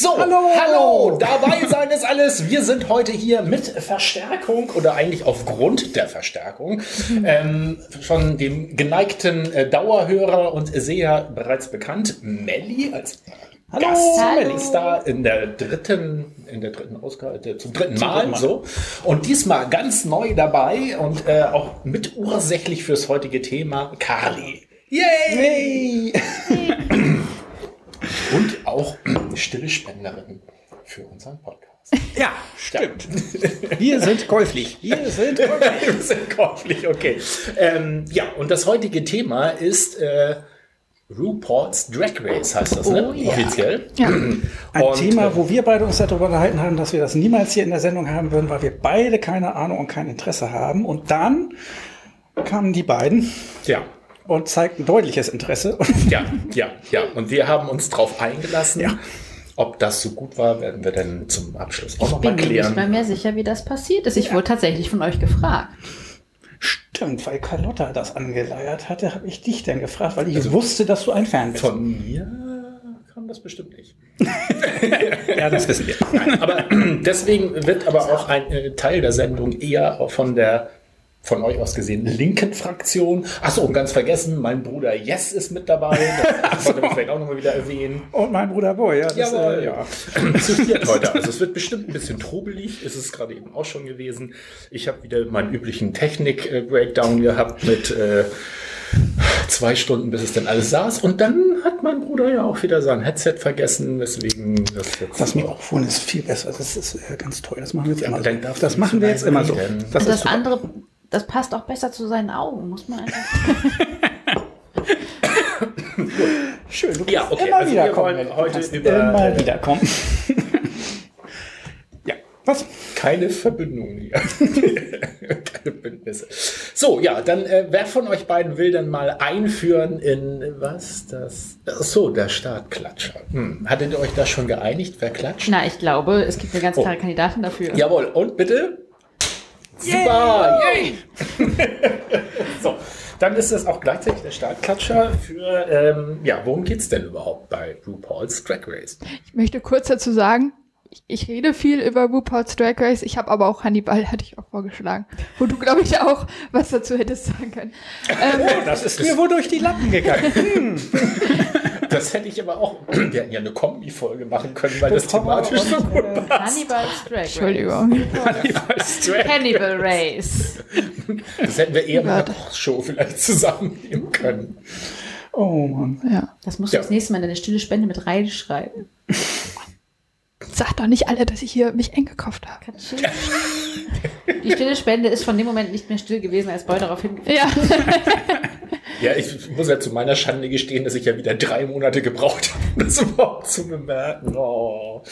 So, hallo. hallo, dabei sein ist alles. Wir sind heute hier mit Verstärkung oder eigentlich aufgrund der Verstärkung ähm, von dem geneigten äh, Dauerhörer und Seher bereits bekannt, Melli als Hallo, Gast Hallo. ist da in der dritten, in der dritten Ausgabe, äh, zum dritten Mal, dritten Mal, so. Und diesmal ganz neu dabei und äh, auch mitursächlich fürs heutige Thema Carly. Yay! Yay. auch stille Spenderin für unseren Podcast. Ja, stimmt. Ja. Wir sind käuflich. Wir sind käuflich. Wir sind käuflich, okay. Ähm, ja, und das heutige Thema ist äh, RuPaul's Drag Race, heißt das, ne? Oh, ja. Offiziell. Ja. Ein und, Thema, äh, wo wir beide uns darüber unterhalten haben, dass wir das niemals hier in der Sendung haben würden, weil wir beide keine Ahnung und kein Interesse haben. Und dann kamen die beiden. Ja und zeigt ein deutliches Interesse. Ja, ja, ja. Und wir haben uns darauf eingelassen. Ja. Ob das so gut war, werden wir dann zum Abschluss auch nochmal klären. Ich bin nicht mal mehr sicher, wie das passiert ist. Ich ja. wurde tatsächlich von euch gefragt. Stimmt, weil Carlotta das angeleiert hatte, habe ich dich dann gefragt, weil ich also wusste, dass du ein Fan bist. Von mir kam das bestimmt nicht. ja, das wissen wir. Nein, aber deswegen wird aber auch ein äh, Teil der Sendung eher von der von euch aus gesehen linken Fraktion. Achso, und ganz vergessen, mein Bruder Jess ist mit dabei. Das wollte ich vielleicht auch nochmal wieder erwähnen. Und mein Bruder Boy, ja. Das, Jawohl, äh, ja. Zu viert heute. Also es wird bestimmt ein bisschen trubelig. Ist es gerade eben auch schon gewesen. Ich habe wieder meinen üblichen Technik-Breakdown gehabt mit äh, zwei Stunden, bis es dann alles saß. Und dann hat mein Bruder ja auch wieder sein Headset vergessen, weswegen das jetzt. Was mir auch vorhin ist viel besser. Das ist äh, ganz toll. Das machen wir jetzt ja, immer so. Das machen wir jetzt immer so. Das, das andere das passt auch besser zu seinen Augen, muss man einfach. Schön, du ja, okay. immer also wieder kommen. Heute über, immer äh, wieder kommen. ja, was? Keine Verbindung hier. Keine Bündnisse. So, ja, dann äh, wer von euch beiden will dann mal einführen in was das? Ach so, der Startklatscher. Hm. Hattet ihr euch da schon geeinigt, wer klatscht? Na, ich glaube, es gibt eine ganz klare oh. Kandidatin dafür. Jawohl, und bitte? Super! Yay! so, dann ist das auch gleichzeitig der Startklatscher für, ähm, ja, worum geht's denn überhaupt bei RuPaul's Drag Race? Ich möchte kurz dazu sagen, ich rede viel über RuPaul's Drag Race. Ich habe aber auch Hannibal, hatte ich auch vorgeschlagen. Wo du, glaube ich, auch was dazu hättest sagen können. Ähm, oh, das ist mir wohl durch die Lappen gegangen. Das hätte ich aber auch. Wir hätten ja eine Kombi-Folge machen können, weil das, das thematisch so gut äh, passt. Hannibal's Drag Race. Entschuldigung. Hannibal's Drag Hannibal Race. Das hätten wir eher mal eine Kochshow vielleicht zusammennehmen können. Oh Mann. Ja. Das musst du ja. das nächste Mal in deine stille Spende mit reinschreiben. Sag doch nicht alle, dass ich hier mich eingekauft habe. Die stille Spende ist von dem Moment nicht mehr still gewesen, als Boy darauf hingewiesen Ja. ja, ich muss ja zu meiner Schande gestehen, dass ich ja wieder drei Monate gebraucht habe, um das überhaupt zu bemerken. Oh.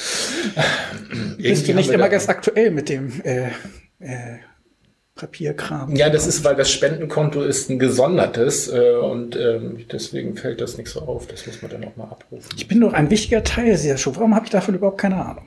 Bist du nicht immer ganz aktuell mit dem äh, äh, Papierkram. Ja, das ist, weil das Spendenkonto ist ein gesondertes äh, und ähm, deswegen fällt das nicht so auf. Das muss man dann auch mal abrufen. Ich bin doch ein wichtiger Teil dieser Show. Warum habe ich davon überhaupt keine Ahnung?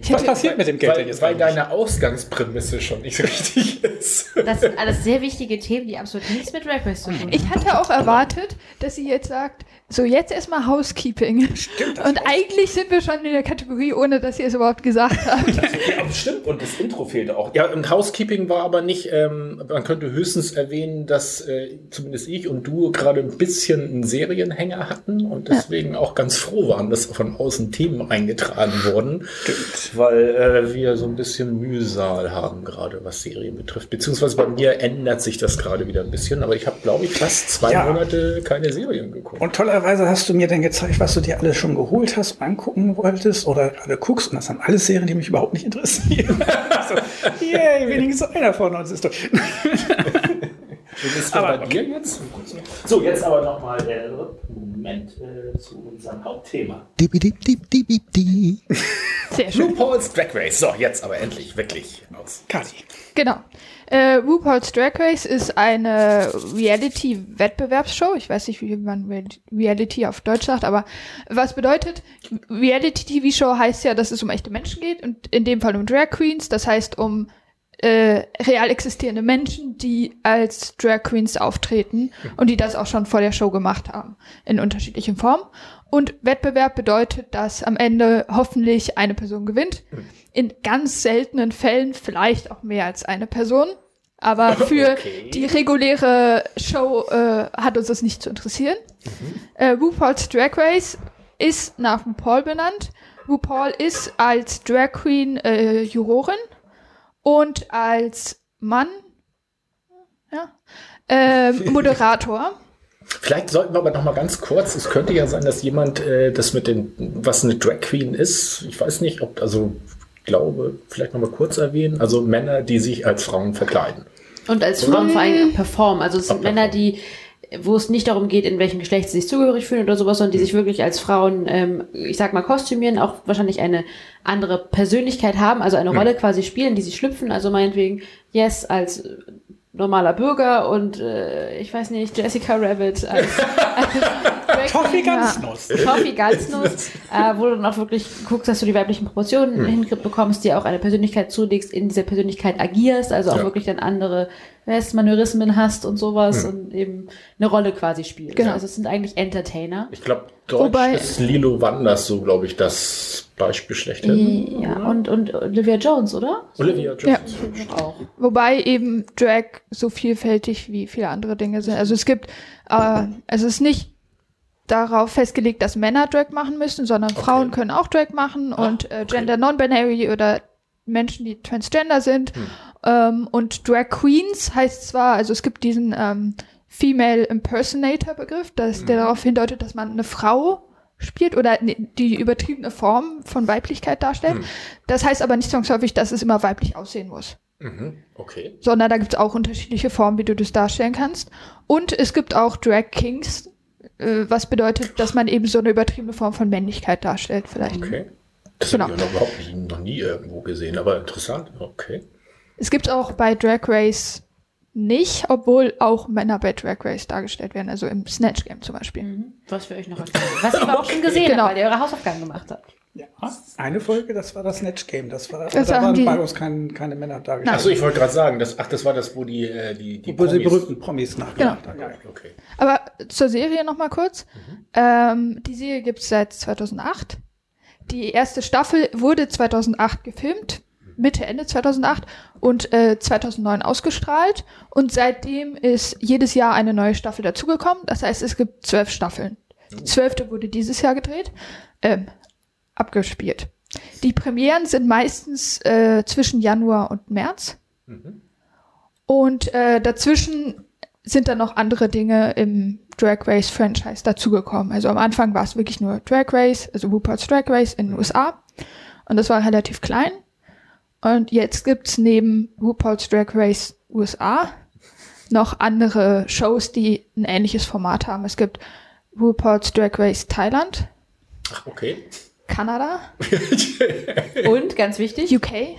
Ich Was passiert mit dem Geld weil, jetzt? Weil deine Ausgangsprämisse schon nicht richtig ist. Das sind alles sehr wichtige Themen, die absolut nichts mit Request zu tun haben. Ich hatte auch erwartet, dass sie jetzt sagt, so jetzt erstmal Housekeeping. Stimmt. Und auch. eigentlich sind wir schon in der Kategorie, ohne dass ihr es überhaupt gesagt habt. ja, stimmt. Und das Intro fehlte auch. Ja, und Housekeeping war aber nicht, ähm, man könnte höchstens erwähnen, dass äh, zumindest ich und du gerade ein bisschen einen Serienhänger hatten und deswegen ja. auch ganz froh waren, dass von außen Themen eingetragen wurden. Stimmt weil äh, wir so ein bisschen Mühsal haben gerade, was Serien betrifft. Beziehungsweise bei mir ändert sich das gerade wieder ein bisschen, aber ich habe, glaube ich, fast zwei ja. Monate keine Serien geguckt. Und tollerweise hast du mir dann gezeigt, was du dir alles schon geholt hast, angucken wolltest oder gerade guckst. Und das sind alles Serien, die mich überhaupt nicht interessieren. so, yay, wenigstens einer von uns ist doch. Du bist aber, bei dir jetzt? So, jetzt aber nochmal der Moment äh, zu unserem Hauptthema. Sehr schön. RuPaul's Drag Race. So, jetzt aber endlich wirklich aus. Kati. Genau. Äh, RuPaul's Drag Race ist eine Reality-Wettbewerbsshow. Ich weiß nicht, wie man Re- Reality auf Deutsch sagt, aber was bedeutet? Reality-TV-Show heißt ja, dass es um echte Menschen geht und in dem Fall um Drag Queens. Das heißt um äh, real existierende Menschen, die als Drag Queens auftreten und die das auch schon vor der Show gemacht haben, in unterschiedlichen Formen. Und Wettbewerb bedeutet, dass am Ende hoffentlich eine Person gewinnt. In ganz seltenen Fällen vielleicht auch mehr als eine Person. Aber für Okay. die reguläre Show äh, hat uns das nicht zu interessieren. Äh, RuPaul's Drag Race ist nach RuPaul benannt. RuPaul ist als Drag Queen äh, Jurorin und als Mann ja, äh, Moderator. Vielleicht sollten wir aber noch mal ganz kurz, es könnte ja sein, dass jemand äh, das mit den, was eine Drag Queen ist, ich weiß nicht, ob, also ich glaube, vielleicht noch mal kurz erwähnen, also Männer, die sich als Frauen verkleiden. Und als Frauen vor allem performen. Also es sind Männer, die, wo es nicht darum geht, in welchem Geschlecht sie sich zugehörig fühlen oder sowas, sondern die sich wirklich als Frauen, ähm, ich sag mal, kostümieren, auch wahrscheinlich eine andere Persönlichkeit haben, also eine Rolle quasi spielen, die sie schlüpfen. Also meinetwegen, Yes als normaler Bürger und äh, ich weiß nicht, Jessica Rabbit als, als Toffee. Ganznuss. Toffee Ganznuss, äh, wo du dann auch wirklich guckst, dass du die weiblichen Proportionen hinbekommst, dir auch eine Persönlichkeit zulegst, in dieser Persönlichkeit agierst, also auch Ja. wirklich dann andere Manörismen hast und sowas und eben eine Rolle quasi spielst. Genau. Also es sind eigentlich Entertainer. Ich glaube, Deutsch Wobei- ist Lilo Wanders so, glaube ich, das Beispiel schlechthin. Ja, und, und Olivia Jones, oder? Olivia Ja. Jones. Auch. Wobei eben Drag so vielfältig wie viele andere Dinge sind. Also es gibt, äh, es ist nicht darauf festgelegt, dass Männer Drag machen müssen, sondern Frauen können auch Drag machen und äh, Gender Non-Binary oder Menschen, die transgender sind. Ähm, und Drag Queens heißt zwar, also es gibt diesen ähm, Female Impersonator Begriff, dass der darauf hindeutet, dass man eine Frau spielt oder ne- die übertriebene Form von Weiblichkeit darstellt. Das heißt aber nicht zwangsläufig, dass es immer weiblich aussehen muss Mhm. Okay. sondern da gibt es auch unterschiedliche Formen, wie du das darstellen kannst. Und es gibt auch Drag Kings, äh, was bedeutet, dass man eben so eine übertriebene Form von Männlichkeit darstellt, vielleicht. Okay. Das Genau. habe ich noch überhaupt nie, noch nie irgendwo gesehen, aber interessant. Okay. Es gibt auch bei Drag Race nicht, obwohl auch Männer bei Drag Race dargestellt werden, also im Snatch Game zum Beispiel. Mhm. Was wir euch noch erzählen. Was ihr aber auch schon gesehen Genau. habt, weil ihr eure Hausaufgaben gemacht habt. Ja, eine Folge, das war das Snatch Game. Das war, Das da haben waren die- bei uns kein, keine Männer dargestellt. Achso, ich wollte gerade sagen, das, ach, das war das, wo die, äh, die, die Wo die Promis- berühmten Promis nachgemacht haben. Ja. Okay. Aber zur Serie noch mal kurz. Ähm, die Serie gibt es seit 2008. Die erste Staffel wurde 2008 gefilmt, Mitte, Ende 2008 und äh, 2009 ausgestrahlt. Und seitdem ist jedes Jahr eine neue Staffel dazugekommen. Das heißt, es gibt zwölf Staffeln. Die zwölfte wurde dieses Jahr gedreht, ähm, abgespielt. Die Premieren sind meistens äh, zwischen Januar und März. Und äh, dazwischen sind dann noch andere Dinge im Drag Race Franchise dazugekommen. Also am Anfang war es wirklich nur Drag Race, also RuPaul's Drag Race in den USA. Und das war relativ klein. Und jetzt gibt's neben RuPaul's Drag Race USA noch andere Shows, die ein ähnliches Format haben. Es gibt RuPaul's Drag Race Thailand, Ach, okay. Kanada, Und, ganz wichtig, UK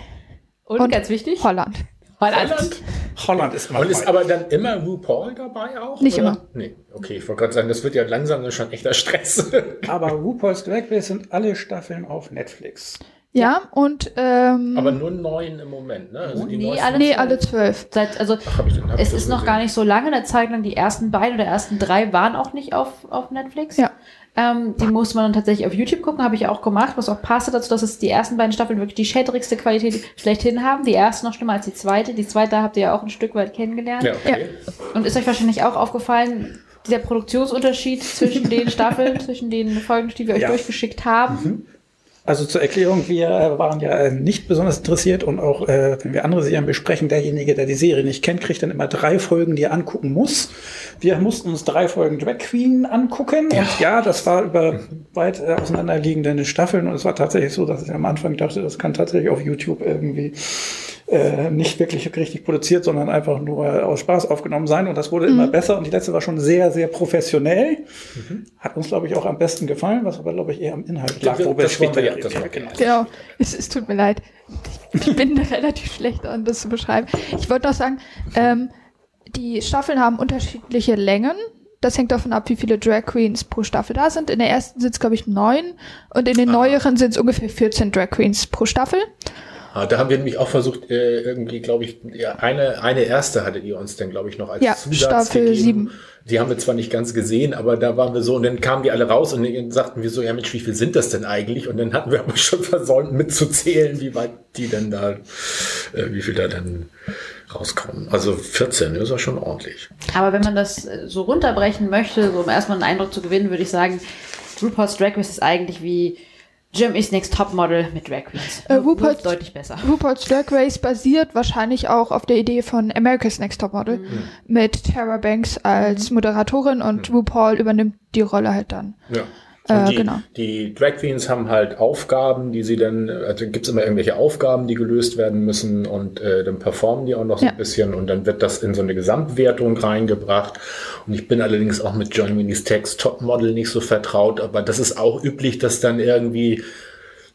und, und ganz wichtig, Holland. Holland. Holland ist immer Und ist aber dann immer RuPaul dabei auch? Nicht oder? immer. Nee, okay, ich wollte gerade sagen, das wird ja langsam schon echter Stress. Aber RuPaul's Drag Race sind alle Staffeln auf Netflix. Ja, und ähm, aber nur neun im Moment, ne? Also die Nee, alle nee, alle zwölf. Seit, also Ach, hab ich, dann hab es ist noch gesehen. gar nicht so lange, eine Zeit lang die ersten beiden oder ersten drei waren auch nicht auf, auf Netflix. Ja. Ähm, die musste man dann tatsächlich auf YouTube gucken, habe ich auch gemacht, was auch passte dazu, dass es die ersten beiden Staffeln wirklich die schädrigste Qualität schlechthin haben. Die erste noch schlimmer als die zweite. Die zweite habt ihr ja auch ein Stück weit kennengelernt. Ja, okay. Und ist euch wahrscheinlich auch aufgefallen, dieser Produktionsunterschied zwischen den Staffeln, zwischen den Folgen, die wir euch Ja. durchgeschickt haben. Also zur Erklärung, wir äh, waren ja äh, nicht besonders interessiert und auch äh, wenn wir andere Serien besprechen, derjenige, der die Serie nicht kennt, kriegt dann immer drei Folgen, die er angucken muss. Wir mussten uns drei Folgen Drag Queen angucken. Und ja, das war über weit äh, auseinanderliegende Staffeln. Und es war tatsächlich so, dass ich am Anfang dachte, das kann tatsächlich auf YouTube irgendwie äh, nicht wirklich richtig produziert, sondern einfach nur aus Spaß aufgenommen sein. Und das wurde immer besser. Und die letzte war schon sehr, sehr professionell. Hat uns, glaube ich, auch am besten gefallen, was aber, glaube ich, eher am Inhalt lag. Das wo wollen später wir das wir genau. Genau, es, es tut mir leid. Ich bin relativ schlecht daran, das zu beschreiben. Ich wollte noch sagen, ähm, die Staffeln haben unterschiedliche Längen. Das hängt davon ab, wie viele Drag Queens pro Staffel da sind. In der ersten sind es, glaube ich, neun und in den neueren sind es ungefähr 14 Drag Queens pro Staffel. Ah, da haben wir nämlich auch versucht, äh, irgendwie, glaube ich, ja, eine, eine erste hattet ihr uns dann, glaube ich, noch als Ja, Zusatz Staffel gegeben. sieben. Die haben wir zwar nicht ganz gesehen, aber da waren wir so, und dann kamen die alle raus und dann sagten wir so, ja Mensch, wie viel sind das denn eigentlich? Und dann hatten wir aber schon versäumt mitzuzählen, wie weit die denn da, äh, wie viel da dann rauskommen. Also 14, das ist ja schon ordentlich. Aber wenn man das äh, so runterbrechen möchte, so um erstmal einen Eindruck zu gewinnen, würde ich sagen, RuPaul's Drag Race ist eigentlich wie Germany's Next Topmodel mit Drag Queens. Äh, RuPaul's- deutlich besser. RuPaul's Drag Race basiert wahrscheinlich auch auf der Idee von America's Next Topmodel mit Tara Banks als Moderatorin und RuPaul übernimmt die Rolle halt dann. Ja. Äh, die, genau. die Drag Queens haben halt Aufgaben, die sie dann, also gibt's immer irgendwelche Aufgaben, die gelöst werden müssen und äh, dann performen die auch noch so Ja. ein bisschen und dann wird das in so eine Gesamtwertung reingebracht. Und ich bin allerdings auch mit John Winnie's Text Topmodel nicht so vertraut, aber das ist auch üblich, dass dann irgendwie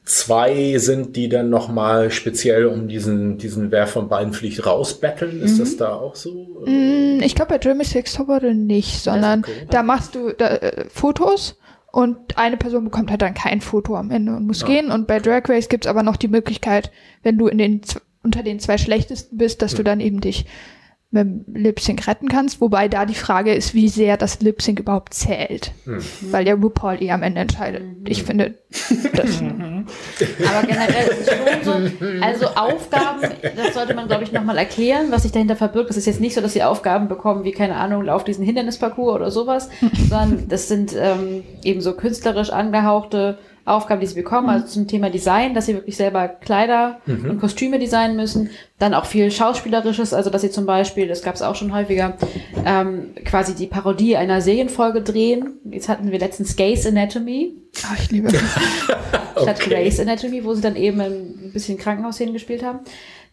zwei sind, die dann nochmal speziell um diesen, diesen Wer von beiden fliegt rausbetteln. Ist Mhm. das da auch so? Mm, Ich glaube bei Germany's Next Topmodel nicht, sondern okay. da machst du da, äh, Fotos und eine Person bekommt halt dann kein Foto am Ende und muss gehen. Und bei Drag Race gibt's aber noch die Möglichkeit, wenn du in den unter den zwei schlechtesten bist, dass du dann eben dich mit dem Lip Sync retten kannst. Wobei da die Frage ist, wie sehr das Lip Sync überhaupt zählt. Weil der RuPaul eh am Ende entscheidet. Ich finde, das, Aber generell ist es schon so, also Aufgaben, das sollte man, glaube ich, nochmal erklären, was sich dahinter verbirgt. Es ist jetzt nicht so, dass sie Aufgaben bekommen, wie, keine Ahnung, lauf diesen Hindernisparcours oder sowas, sondern das sind ähm, eben so künstlerisch angehauchte Aufgaben, die sie bekommen, also zum Thema Design, dass sie wirklich selber Kleider und Kostüme designen müssen. Dann auch viel Schauspielerisches, also dass sie zum Beispiel, das gab es auch schon häufiger, ähm, quasi die Parodie einer Serienfolge drehen. Jetzt hatten wir letztens Gays Anatomy, ah, ich liebe das. statt Okay. Grace Anatomy, wo sie dann eben ein bisschen Krankenhausszenen gespielt haben.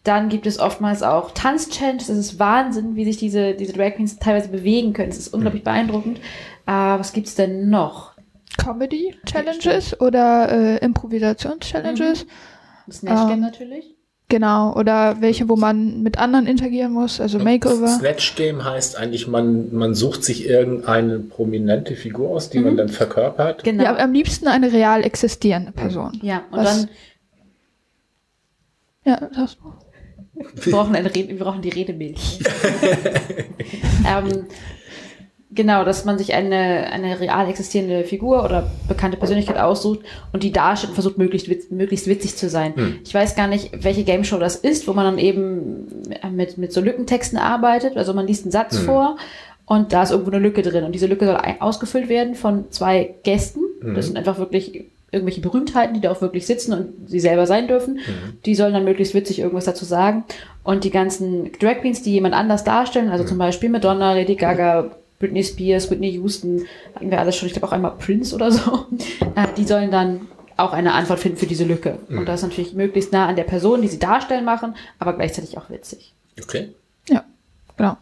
Dann gibt es oftmals auch Tanzchallenges. Es ist Wahnsinn, wie sich diese, diese Drag Queens teilweise bewegen können. Es ist unglaublich beeindruckend. Äh, was gibt's denn noch? Comedy Challenges oder äh, Improvisations Challenges. Snatch Game Ähm, natürlich. Genau, oder welche, wo man mit anderen interagieren muss, also Makeover. Snatch Game heißt eigentlich, man, man sucht sich irgendeine prominente Figur aus, die man dann verkörpert. Genau. Ja, am liebsten eine real existierende Person. Ja, und Was- dann Ja, das wir brauchen, eine Rede, wir brauchen die Redemilch. ähm, genau, dass man sich eine, eine real existierende Figur oder bekannte Persönlichkeit aussucht und die darstellt und versucht, möglichst, witz, möglichst witzig zu sein. Ich weiß gar nicht, welche Game Show das ist, wo man dann eben mit, mit so Lückentexten arbeitet. Also man liest einen Satz vor und da ist irgendwo eine Lücke drin und diese Lücke soll ausgefüllt werden von zwei Gästen. Das sind einfach wirklich irgendwelche Berühmtheiten, die da auch wirklich sitzen und sie selber sein dürfen. Die sollen dann möglichst witzig irgendwas dazu sagen. Und die ganzen Drag Queens, die jemand anders darstellen, also zum Beispiel Madonna, Lady Gaga, Britney Spears, Whitney Houston, hatten wir alles schon, ich glaube auch einmal Prince oder so, äh, die sollen dann auch eine Antwort finden für diese Lücke. Und das natürlich möglichst nah an der Person, die sie darstellen, machen, aber gleichzeitig auch witzig. Okay. Ja, genau.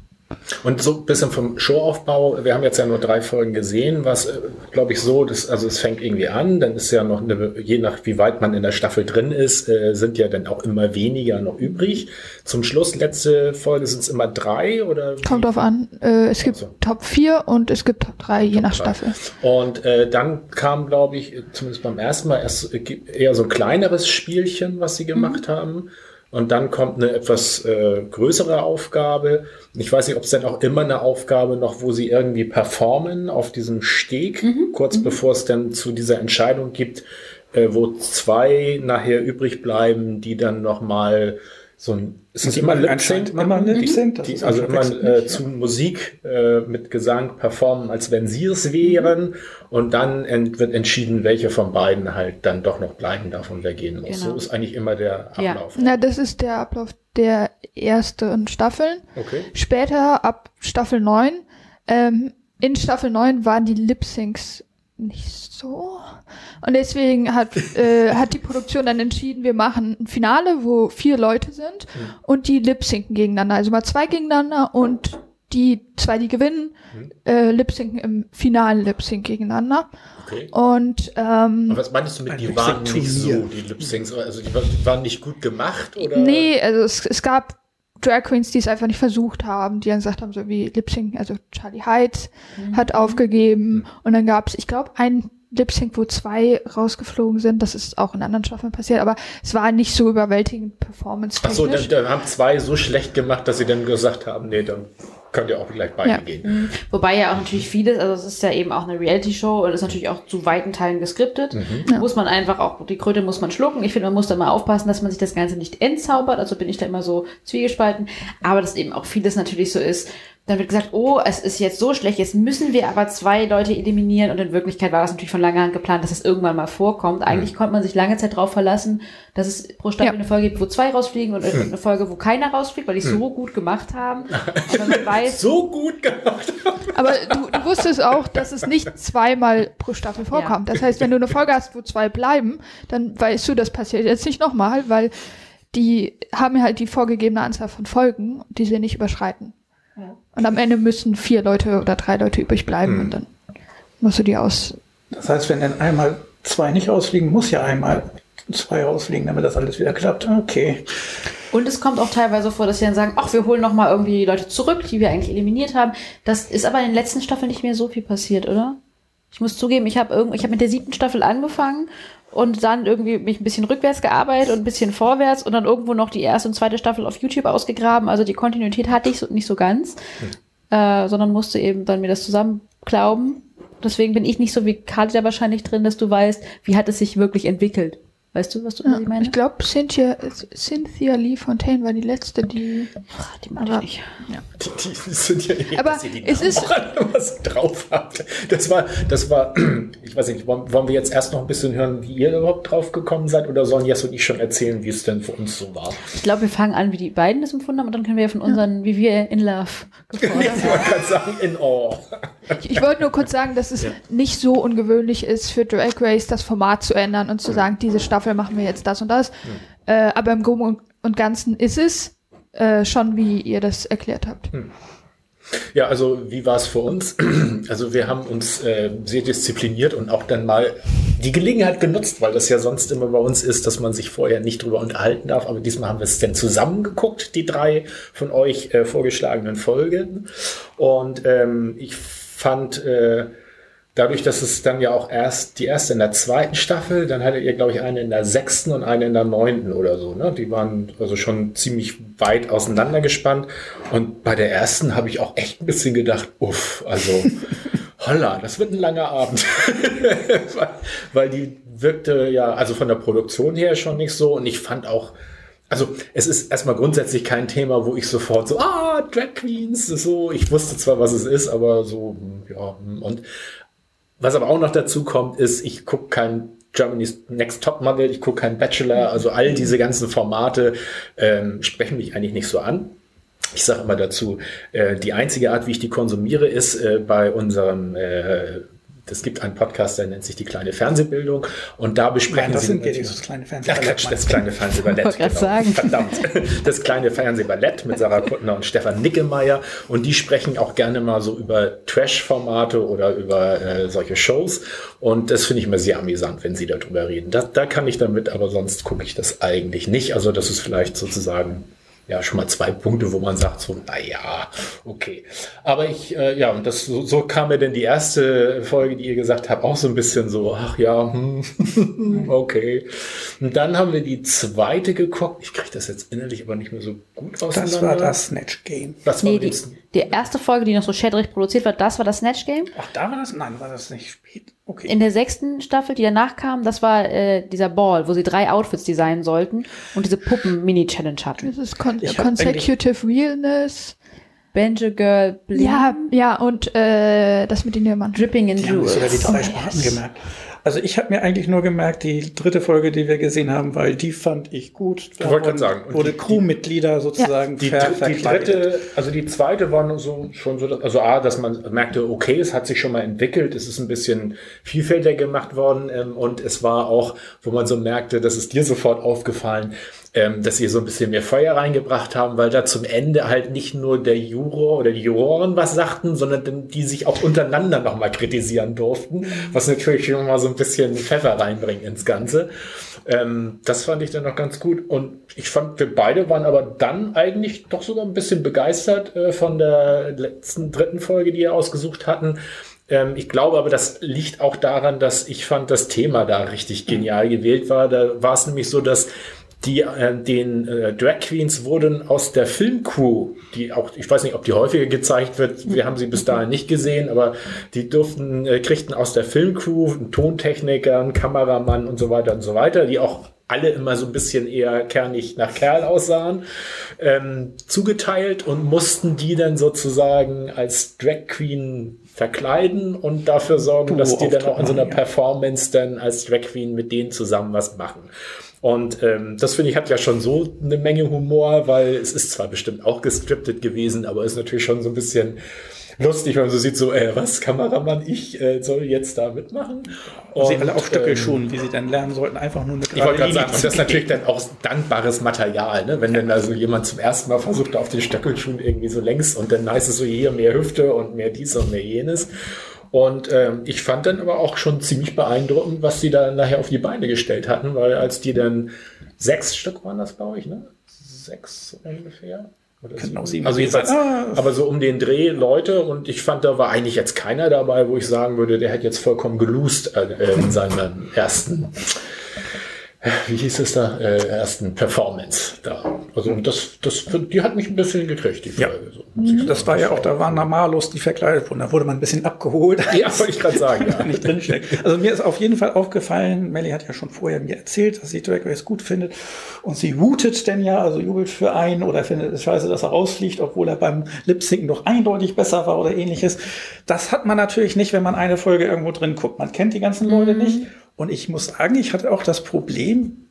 Und so ein bisschen vom Showaufbau, wir haben jetzt ja nur drei Folgen gesehen, was, glaube ich, so, das, also es fängt irgendwie an, dann ist ja noch, eine, je nach wie weit man in der Staffel drin ist, äh, sind ja dann auch immer weniger noch übrig. Zum Schluss, letzte Folge sind es immer drei oder? wie? Kommt drauf an. Äh, es gibt so. Top 4 und es gibt Top 3, je nach drei. Staffel. Und äh, dann kam, glaube ich, zumindest beim ersten Mal erst äh, eher so ein kleineres Spielchen, was sie gemacht haben. Und dann kommt eine etwas äh, größere Aufgabe. Ich weiß nicht, ob es dann auch immer eine Aufgabe noch, wo sie irgendwie performen auf diesem Steg, kurz bevor es dann zu dieser Entscheidung gibt, äh, wo zwei nachher übrig bleiben, die dann noch mal so ein, ist es immer Lip Sync? Immer ein Lip Sync, das Die, also immer äh, zu Musik äh, mit Gesang performen, als wenn sie es wären. Und dann ent wird entschieden, welche von beiden halt dann doch noch bleiben darf und wer gehen muss. Genau. So ist eigentlich immer der Ja. Ablauf. Na, das ist der Ablauf der ersten Staffeln. Okay. Später, ab Staffel 9, ähm, in Staffel 9 waren die Lip-Syncs nicht so. Und deswegen hat, äh, hat die Produktion dann entschieden, wir machen ein Finale, wo vier Leute sind und die lip-sinken gegeneinander. Also mal zwei gegeneinander und die zwei, die gewinnen, äh, lip-sinken im finalen Lip-Sync gegeneinander. Okay. Und ähm, Aber was meinst du mit, die waren nicht so, die Lip-Syncs? Also die, die waren nicht gut gemacht? Oder? Nee, also es, es gab Drag Queens, die es einfach nicht versucht haben, die dann gesagt haben, so wie Lip Sync, also Charlie Hyde hat aufgegeben. Und dann gab es, ich glaube, ein Lip Sync, wo zwei rausgeflogen sind, das ist auch in anderen Staffeln passiert, aber es war nicht so überwältigend performance Ach so, dann, haben zwei so schlecht gemacht, dass sie dann gesagt haben, nee, dann könnt ihr auch gleich beide Ja. gehen. Wobei ja auch natürlich vieles, also es ist ja eben auch eine Reality-Show und ist natürlich auch zu weiten Teilen geskriptet. Ja. Muss man einfach auch, die Kröte muss man schlucken. Ich finde, man muss da mal aufpassen, dass man sich das Ganze nicht entzaubert. Also bin ich da immer so zwiegespalten. Aber dass eben auch vieles natürlich so ist. Dann wird gesagt, oh, es ist jetzt so schlecht, jetzt müssen wir aber zwei Leute eliminieren. Und in Wirklichkeit war das natürlich von langer Hand geplant, dass es irgendwann mal vorkommt. Eigentlich konnte man sich lange Zeit darauf verlassen, dass es pro Staffel Ja. eine Folge gibt, wo zwei rausfliegen und eine Folge, wo keiner rausfliegt, weil die es so gut gemacht haben. Weiß, So gut gemacht. Aber du, du wusstest auch, dass es nicht zweimal pro Staffel vorkommt. Das heißt, wenn du eine Folge hast, wo zwei bleiben, dann weißt du, das passiert jetzt nicht nochmal, weil die haben halt die vorgegebene Anzahl von Folgen, die sie nicht überschreiten. Und am Ende müssen vier Leute oder drei Leute übrig bleiben und dann musst du die aus. Das heißt, wenn dann einmal zwei nicht rausfliegen, muss ja einmal zwei rausfliegen, damit das alles wieder klappt. Okay. Und es kommt auch teilweise vor, dass sie dann sagen, ach, wir holen noch mal irgendwie die Leute zurück, die wir eigentlich eliminiert haben. Das ist aber in den letzten Staffeln nicht mehr so viel passiert, oder? Ich muss zugeben, ich habe irgend, ich habe mit der siebten Staffel angefangen und dann irgendwie mich ein bisschen rückwärts gearbeitet und ein bisschen vorwärts und dann irgendwo noch die erste und zweite Staffel auf YouTube ausgegraben. Also die Kontinuität hatte ich so, nicht so ganz, äh, sondern musste eben dann mir das zusammenklauben. Deswegen bin ich nicht so wie Kali da wahrscheinlich drin, dass du weißt, wie hat es sich wirklich entwickelt. Weißt du, was du was ich meine? Ich glaube, Cynthia, Cynthia Lee Fontaine war die letzte, die. Ach, die mag aber- ich nicht. Die, die sind ja nicht, Aber dass ihr die es Namen ist- auch alle was drauf habt. Das war, das war, ich weiß nicht, wollen, wollen wir jetzt erst noch ein bisschen hören, wie ihr überhaupt drauf gekommen seid oder sollen Jess und ich schon erzählen, wie es denn für uns so war? Ich glaube, wir fangen an, wie die beiden das empfunden haben und dann können wir ja von unseren, wie wir in Love gefordert Ich wollte gerade sagen, in Awe. Ich, ich wollte nur kurz sagen, dass es nicht so ungewöhnlich ist für Drag Race, das Format zu ändern und zu sagen, diese Staffel machen wir jetzt das und das. Äh, aber im Groben und- Ganzen ist es äh, schon, wie ihr das erklärt habt. Ja, also wie war es für uns? Also wir haben uns äh, sehr diszipliniert und auch dann mal die Gelegenheit genutzt, weil das ja sonst immer bei uns ist, dass man sich vorher nicht drüber unterhalten darf. Aber diesmal haben wir es dann zusammengeguckt, die drei von euch äh, vorgeschlagenen Folgen. Und ähm, ich fand äh, dadurch, dass es dann ja auch erst die erste in der zweiten Staffel, dann hattet ihr, glaube ich, eine in der sechsten und eine in der neunten oder so. Ne? Die waren also schon ziemlich weit auseinander gespannt. Und bei der ersten habe ich auch echt ein bisschen gedacht, uff, also holla, das wird ein langer Abend. weil, die wirkte ja, also von der Produktion her schon nicht so. Und ich fand auch, also es ist erstmal grundsätzlich kein Thema, wo ich sofort so, ah, Drag Queens, so, ich wusste zwar, was es ist, aber so, ja, und was aber auch noch dazu kommt, ist, ich gucke kein Germany's Next Top Model, ich gucke kein Bachelor, also all diese ganzen Formate ähm, sprechen mich eigentlich nicht so an. Ich sage immer dazu, äh, die einzige Art, wie ich die konsumiere, ist äh, bei unserem, äh, es gibt einen Podcast, der nennt sich die kleine Fernsehbildung und da besprechen Nein, das sie sind wir, dieses kleine Fernsehen. Ach Quatsch, das kleine Fernsehballett. Wollte grad genau. sagen. Verdammt. Das kleine Fernsehballett mit Sarah Kuttner und Stefan Nickelmeier. Und die sprechen auch gerne mal so über Trash-Formate oder über äh, solche Shows. Und das finde ich immer sehr amüsant, wenn sie darüber reden. Da, da kann ich damit, aber sonst gucke ich das eigentlich nicht. Also das ist vielleicht sozusagen ja schon mal zwei Punkte, wo man sagt so, na ja, okay. Aber ich, äh, ja, und das so, so kam mir denn die erste Folge, die ihr gesagt habt, auch so ein bisschen so, ach ja, hm, okay. Und dann haben wir die zweite geguckt. Ich kriege das jetzt innerlich aber nicht mehr so gut auseinander. Das war das Snatch Game. Das war Nee, die, die, die erste Folge, die noch so schädlich produziert war, das war das Snatch Game. Ach, da war das? Nein, war das nicht spät? Okay. In der sechsten Staffel, die danach kam, das war äh, dieser Ball, wo sie drei Outfits designen sollten und diese Puppen-Mini-Challenge hatten. Das ist Con Consecutive Realness. Banjo Girl, Bling, Ja, ja, und äh, das mit den Diamanten. Dripping in Die haben Jewels. sogar die drei Oh, Sprachen yes. gemerkt. Also ich habe mir eigentlich nur gemerkt, die dritte Folge, die wir gesehen haben, weil die fand ich gut. Da Ich wollte gerade sagen, und Wurde die- Crewmitglieder sozusagen Die, ver die dritte, also die zweite war nur so, schon so, dass- also A, dass man merkte, okay, es hat sich schon mal entwickelt, es ist ein bisschen vielfältiger gemacht worden ähm, und es war auch, wo man so merkte, das ist dir sofort aufgefallen, ähm, dass sie so ein bisschen mehr Feuer reingebracht haben, weil da zum Ende halt nicht nur der Juror oder die Juroren was sagten, sondern die sich auch untereinander nochmal kritisieren durften, was natürlich schon mal so ein bisschen Pfeffer reinbringt ins Ganze. Ähm, das fand ich dann noch ganz gut. Und ich fand, wir beide waren aber dann eigentlich doch sogar ein bisschen begeistert äh, von der letzten dritten Folge, die wir ausgesucht hatten. Ähm, ich glaube aber, das liegt auch daran, dass ich fand, das Thema da richtig genial gewählt war. Da war es nämlich so, dass die äh, den äh, Drag Queens wurden aus der Filmcrew, die auch, ich weiß nicht, ob die häufiger gezeigt wird, wir haben sie bis dahin nicht gesehen, aber die durften, äh, kriegten aus der Filmcrew einen Tontechniker, einen Kameramann und so weiter und so weiter, die auch alle immer so ein bisschen eher kernig nach Kerl aussahen, ähm, zugeteilt und mussten die dann sozusagen als Drag Queen verkleiden und dafür sorgen, Du, dass die dann auch in so einer ja. Performance dann als Drag Queen mit denen zusammen was machen. Und ähm, das finde ich hat ja schon so eine Menge Humor, weil es ist zwar bestimmt auch gescriptet gewesen, aber ist natürlich schon so ein bisschen lustig, wenn man so sieht, so, äh, was, Kameramann, ich äh, soll jetzt da mitmachen? Und sie alle auf Stöckel ähm, wie sie dann lernen sollten, einfach nur eine ich wollte gerade sagen, das ist natürlich dann auch dankbares Material, ne? wenn dann also jemand zum ersten Mal versucht, auf den Stöckelschuhen irgendwie so längs und dann heißt es so hier mehr Hüfte und mehr dies und mehr jenes. Und ähm, ich fand dann aber auch schon ziemlich beeindruckend, was sie da nachher auf die Beine gestellt hatten, weil als die dann sechs Stück waren das, glaube ich, ne? Sechs ungefähr. Auch sieben. Also jedenfalls. Ah. aber so um den Dreh Leute und ich fand, da war eigentlich jetzt keiner dabei, wo ich sagen würde, der hat jetzt vollkommen geloost äh, äh, in seinem ersten, wie hieß es da, äh, ersten Performance da. Also und das, das, die hat mich ein bisschen gekriegt, die Ja. Folge. So, muss ich Das war ja auch, da waren Normalos, die verkleidet wurden. Da wurde man ein bisschen abgeholt. Ja, wollte ich gerade sagen, ja. nicht drinsteckt. Also mir ist auf jeden Fall aufgefallen, Melly hat ja schon vorher mir erzählt, dass sie Drag Race gut findet. Und sie wootet denn ja, also jubelt für einen oder findet es scheiße, dass er rausfliegt, obwohl er beim Lip-Synken doch eindeutig besser war oder ähnliches. Das hat man natürlich nicht, wenn man eine Folge irgendwo drin guckt. Man kennt die ganzen Leute nicht. Und ich muss sagen, ich hatte auch das Problem,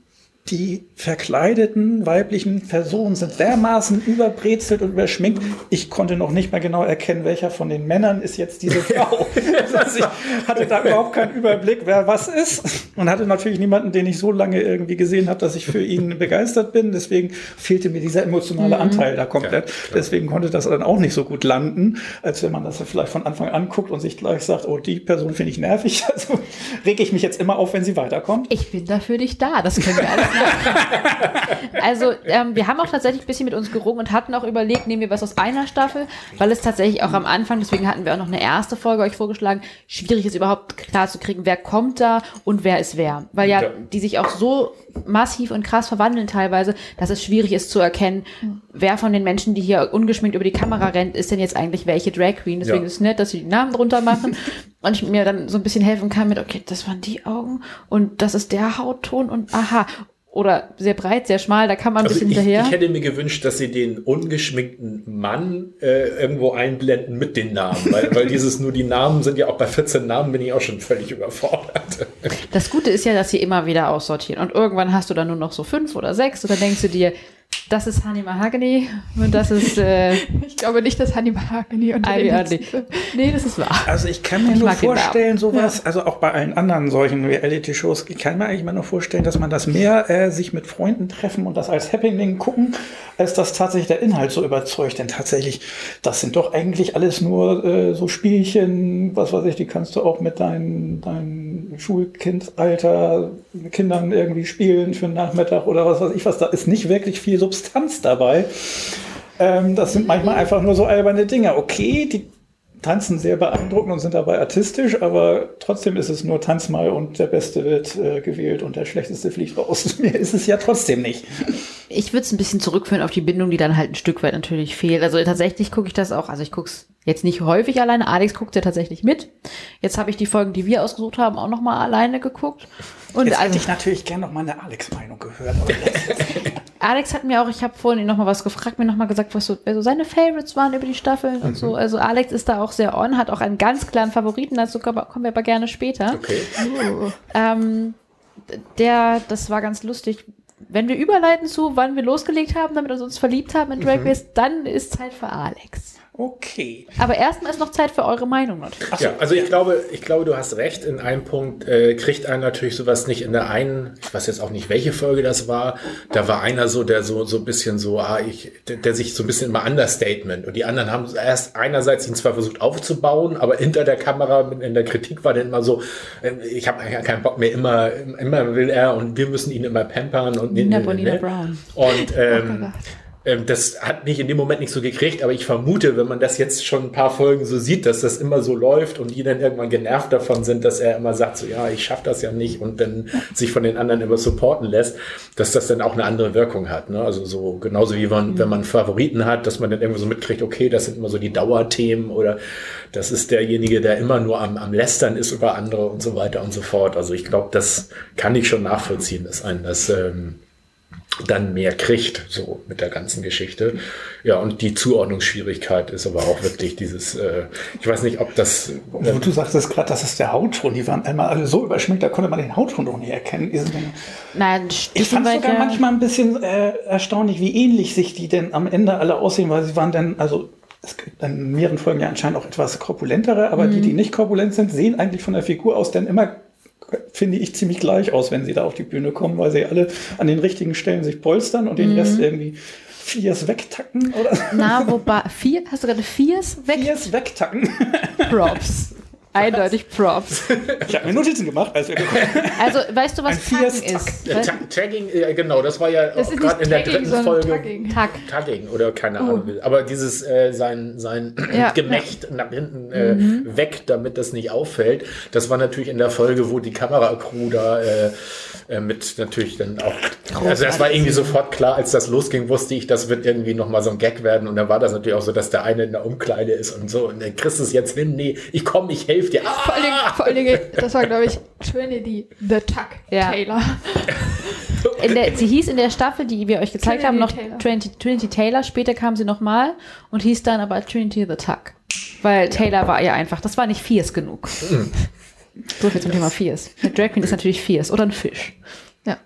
die verkleideten weiblichen Personen sind dermaßen überbrezelt und überschminkt. Ich konnte noch nicht mal genau erkennen, welcher von den Männern ist jetzt diese Frau. also ich hatte da überhaupt keinen Überblick, wer was ist. Und hatte natürlich niemanden, den ich so lange irgendwie gesehen habe, dass ich für ihn begeistert bin. Deswegen fehlte mir dieser emotionale Anteil da komplett. Deswegen konnte das dann auch nicht so gut landen, als wenn man das vielleicht von Anfang an guckt und sich gleich sagt, oh, die Person finde ich nervig. Also rege ich mich jetzt immer auf, wenn sie weiterkommt. Ich bin da für dich da. Das können wir alles. also, ähm, wir haben auch tatsächlich ein bisschen mit uns gerungen und hatten auch überlegt, nehmen wir was aus einer Staffel, weil es tatsächlich auch am Anfang, deswegen hatten wir auch noch eine erste Folge euch vorgeschlagen, schwierig ist überhaupt klar zu kriegen, wer kommt da und wer ist wer. Weil ja, Ja. die sich auch so massiv und krass verwandeln teilweise, dass es schwierig ist zu erkennen, wer von den Menschen, die hier ungeschminkt über die Kamera rennt, ist denn jetzt eigentlich welche Drag Queen. Deswegen Ja. ist es nett, dass sie die Namen drunter machen und ich mir dann so ein bisschen helfen kann mit, okay, das waren die Augen und das ist der Hautton und aha. Oder sehr breit, sehr schmal, da kann man ein Also bisschen ich, hinterher. ich hätte mir gewünscht, dass sie den ungeschminkten Mann äh, irgendwo einblenden mit den Namen, weil, weil dieses nur die Namen sind ja auch bei 14 Namen bin ich auch schon völlig überfordert. Das Gute ist ja, dass sie immer wieder aussortieren. Und irgendwann hast du dann nur noch so fünf oder sechs oder denkst du dir, das ist Honey Mahogany und das ist äh, Ich glaube nicht, dass Honey Mahogany unter Ivy den Adley. Nee, das ist wahr. Also ich kann mir Ich nur den vorstellen, sowas, also auch bei allen anderen solchen Reality-Shows, ich kann mir eigentlich mal nur vorstellen, dass man das mehr äh, sich mit Freunden treffen und das als Happening gucken, als dass tatsächlich der Inhalt so überzeugt. Denn tatsächlich, das sind doch eigentlich alles nur äh, so Spielchen, was weiß ich, die kannst du auch mit deinen, deinen Schulkindalter Kindern irgendwie spielen für einen Nachmittag oder was weiß ich was. Da ist nicht wirklich viel Substanz dabei. Ähm, das sind manchmal einfach nur so alberne Dinge. Okay, die tanzen sehr beeindruckend und sind dabei artistisch, aber trotzdem ist es nur Tanz mal und der Beste wird äh, gewählt und der Schlechteste fliegt raus. Mir ist es ja trotzdem nicht. Ich würde es ein bisschen zurückführen auf die Bindung, die dann halt ein Stück weit natürlich fehlt. Also tatsächlich gucke ich das auch, also ich gucke es jetzt nicht häufig alleine. Alex guckt ja tatsächlich mit. Jetzt habe ich die Folgen, die wir ausgesucht haben, auch nochmal alleine geguckt. Und Jetzt also, hätte ich natürlich gerne noch mal eine Alex-Meinung gehört. Alex hat mir auch, ich habe vorhin noch mal was gefragt, mir noch mal gesagt, was so, wer so seine Favorites waren über die Staffeln und so. Also Alex ist da auch sehr on, hat auch einen ganz klaren Favoriten, dazu kommen wir aber gerne später. Okay. Ähm, der, das war ganz lustig. Wenn wir überleiten zu, wann wir losgelegt haben, damit wir uns verliebt haben in Drag Race, dann ist Zeit für Alex. Okay. Aber erstmal ist noch Zeit für eure Meinung natürlich. ja, also ich glaube, ich glaube, du hast recht. In einem Punkt äh, kriegt einer natürlich sowas nicht in der einen, ich weiß jetzt auch nicht, welche Folge das war. Da war einer so, der so so ein bisschen so, ah, ich, der, der sich so ein bisschen immer Understatement und die anderen haben erst einerseits ihn zwar versucht aufzubauen, aber hinter der Kamera in der Kritik war dann immer so, äh, ich habe eigentlich keinen Bock mehr. Immer, immer will er und wir müssen ihn immer pampern und Nina Bonina Brown. Und ähm, Gott. Ähm, das hat mich in dem Moment nicht so gekriegt, aber ich vermute, wenn man das jetzt schon ein paar Folgen so sieht, dass das immer so läuft und die dann irgendwann genervt davon sind, dass er immer sagt, so ja, ich schaff das ja nicht und dann sich von den anderen immer supporten lässt, dass das dann auch eine andere Wirkung hat. Ne? Also so genauso wie man, wenn man Favoriten hat, dass man dann irgendwie so mitkriegt, okay, das sind immer so die Dauerthemen oder das ist derjenige, der immer nur am, am Lästern ist über andere und so weiter und so fort. Also ich glaube, das kann ich schon nachvollziehen, dass einen das ähm, dann mehr kriegt, so mit der ganzen Geschichte. Ja, und die Zuordnungsschwierigkeit ist aber auch wirklich dieses, äh, ich weiß nicht, ob das, Wo du sagtest gerade, das ist der Hautton. Die waren einmal alle so überschminkt, da konnte man den Hautton doch nicht erkennen. Die sind dann- Nein, Ich fand es sogar manchmal ein bisschen äh, erstaunlich, wie ähnlich sich die denn am Ende alle aussehen, weil sie waren dann, also es gibt in mehreren Folgen ja anscheinend auch etwas korpulentere, aber die, die nicht korpulent sind, sehen eigentlich von der Figur aus dann immer, finde ich, ziemlich gleich aus, wenn sie da auf die Bühne kommen, weil sie alle an den richtigen Stellen sich polstern und den Rest irgendwie Viers wegtacken oder Na, wobei, vier, hast du gerade Viers weg? Viers wegtacken. Props. Eindeutig Props. Ich habe mir Notizen gemacht, als wir gekommen Also, weißt du, was Viers ist? Tag- Tagging, ja, genau, das war ja Das gerade in der Tagging, dritten Folge. Tagging. Tag. Tagging oder keine Ahnung. Aber dieses äh, sein, sein Ja. Gemächt nach hinten äh, weg, damit das nicht auffällt. Das war natürlich in der Folge, wo die Kameracrew da äh, äh, mit natürlich dann auch. Also das war irgendwie sofort klar, als das losging, wusste ich, das wird irgendwie nochmal so ein Gag werden. Und dann war das natürlich auch so, dass der eine in der Umkleide ist und so. Und dann kriegst du es jetzt hin. Nee, ich komme, ich helfe dir. Vor allen, Dingen, Ah! vor allen Dingen, das war, glaube ich, Trinity the Tuck Ja. Taylor. In der, sie hieß in der Staffel, die wir euch gezeigt Trinity haben, noch Taylor. Trinity, Trinity Taylor. Später kam sie nochmal und hieß dann aber Trinity the Tuck. Weil Taylor war ihr einfach, das war nicht fierce genug. So viel zum Thema fierce. Eine Drag Queen ist natürlich fierce oder ein Fisch. Ja.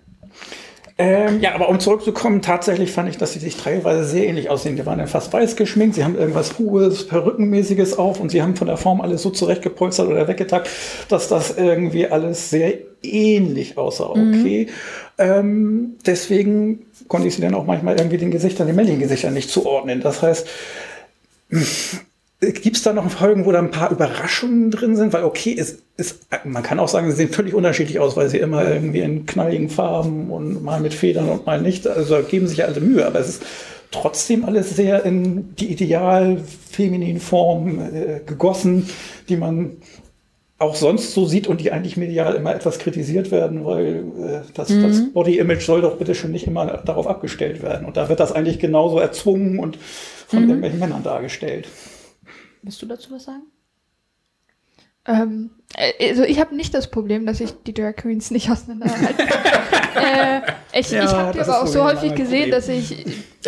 Ähm, ja, aber um zurückzukommen, tatsächlich fand ich, dass sie sich teilweise sehr ähnlich aussehen. Die waren dann fast weiß geschminkt, sie haben irgendwas Hohes, Perückenmäßiges auf und sie haben von der Form alles so zurechtgepolstert oder weggetackt, dass das irgendwie alles sehr ähnlich aussah. Okay. Ähm, deswegen konnte ich sie dann auch manchmal irgendwie den Gesichtern, den männlichen Gesichtern nicht zuordnen. Das heißt, Gibt es da noch Folgen, wo da ein paar Überraschungen drin sind? Weil okay, es ist, man kann auch sagen, sie sehen völlig unterschiedlich aus, weil sie immer irgendwie in knalligen Farben und mal mit Federn und mal nicht. Also geben sich ja alle Mühe, aber es ist trotzdem alles sehr in die ideal feminine Form äh, gegossen, die man auch sonst so sieht und die eigentlich medial immer etwas kritisiert werden, weil äh, das, das Body-Image soll doch bitte schon nicht immer darauf abgestellt werden. Und da wird das eigentlich genauso erzwungen und von irgendwelchen Männern dargestellt. Willst du dazu was sagen? Ähm, äh, also ich habe nicht das Problem, dass ich die Drag Queens nicht auseinanderhalte. äh, ich Ja, ich habe die aber auch so häufig Problem. gesehen, dass ich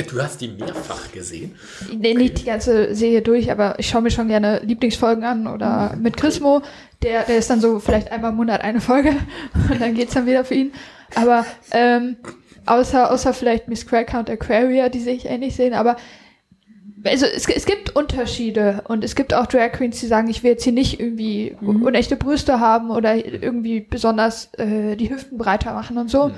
Du hast die mehrfach gesehen. nee, nicht die ganze Serie durch, aber ich schaue mir schon gerne Lieblingsfolgen an oder mit Chrismo, der, der ist dann so vielleicht einmal im Monat eine Folge und dann geht's dann wieder für ihn. Aber ähm, außer, außer vielleicht Miss Cracker und Aquaria, die sich ähnlich sehen, aber also es, es gibt Unterschiede und es gibt auch Drag Queens, die sagen, ich will jetzt hier nicht irgendwie unechte Brüste haben oder irgendwie besonders äh, die Hüften breiter machen und so.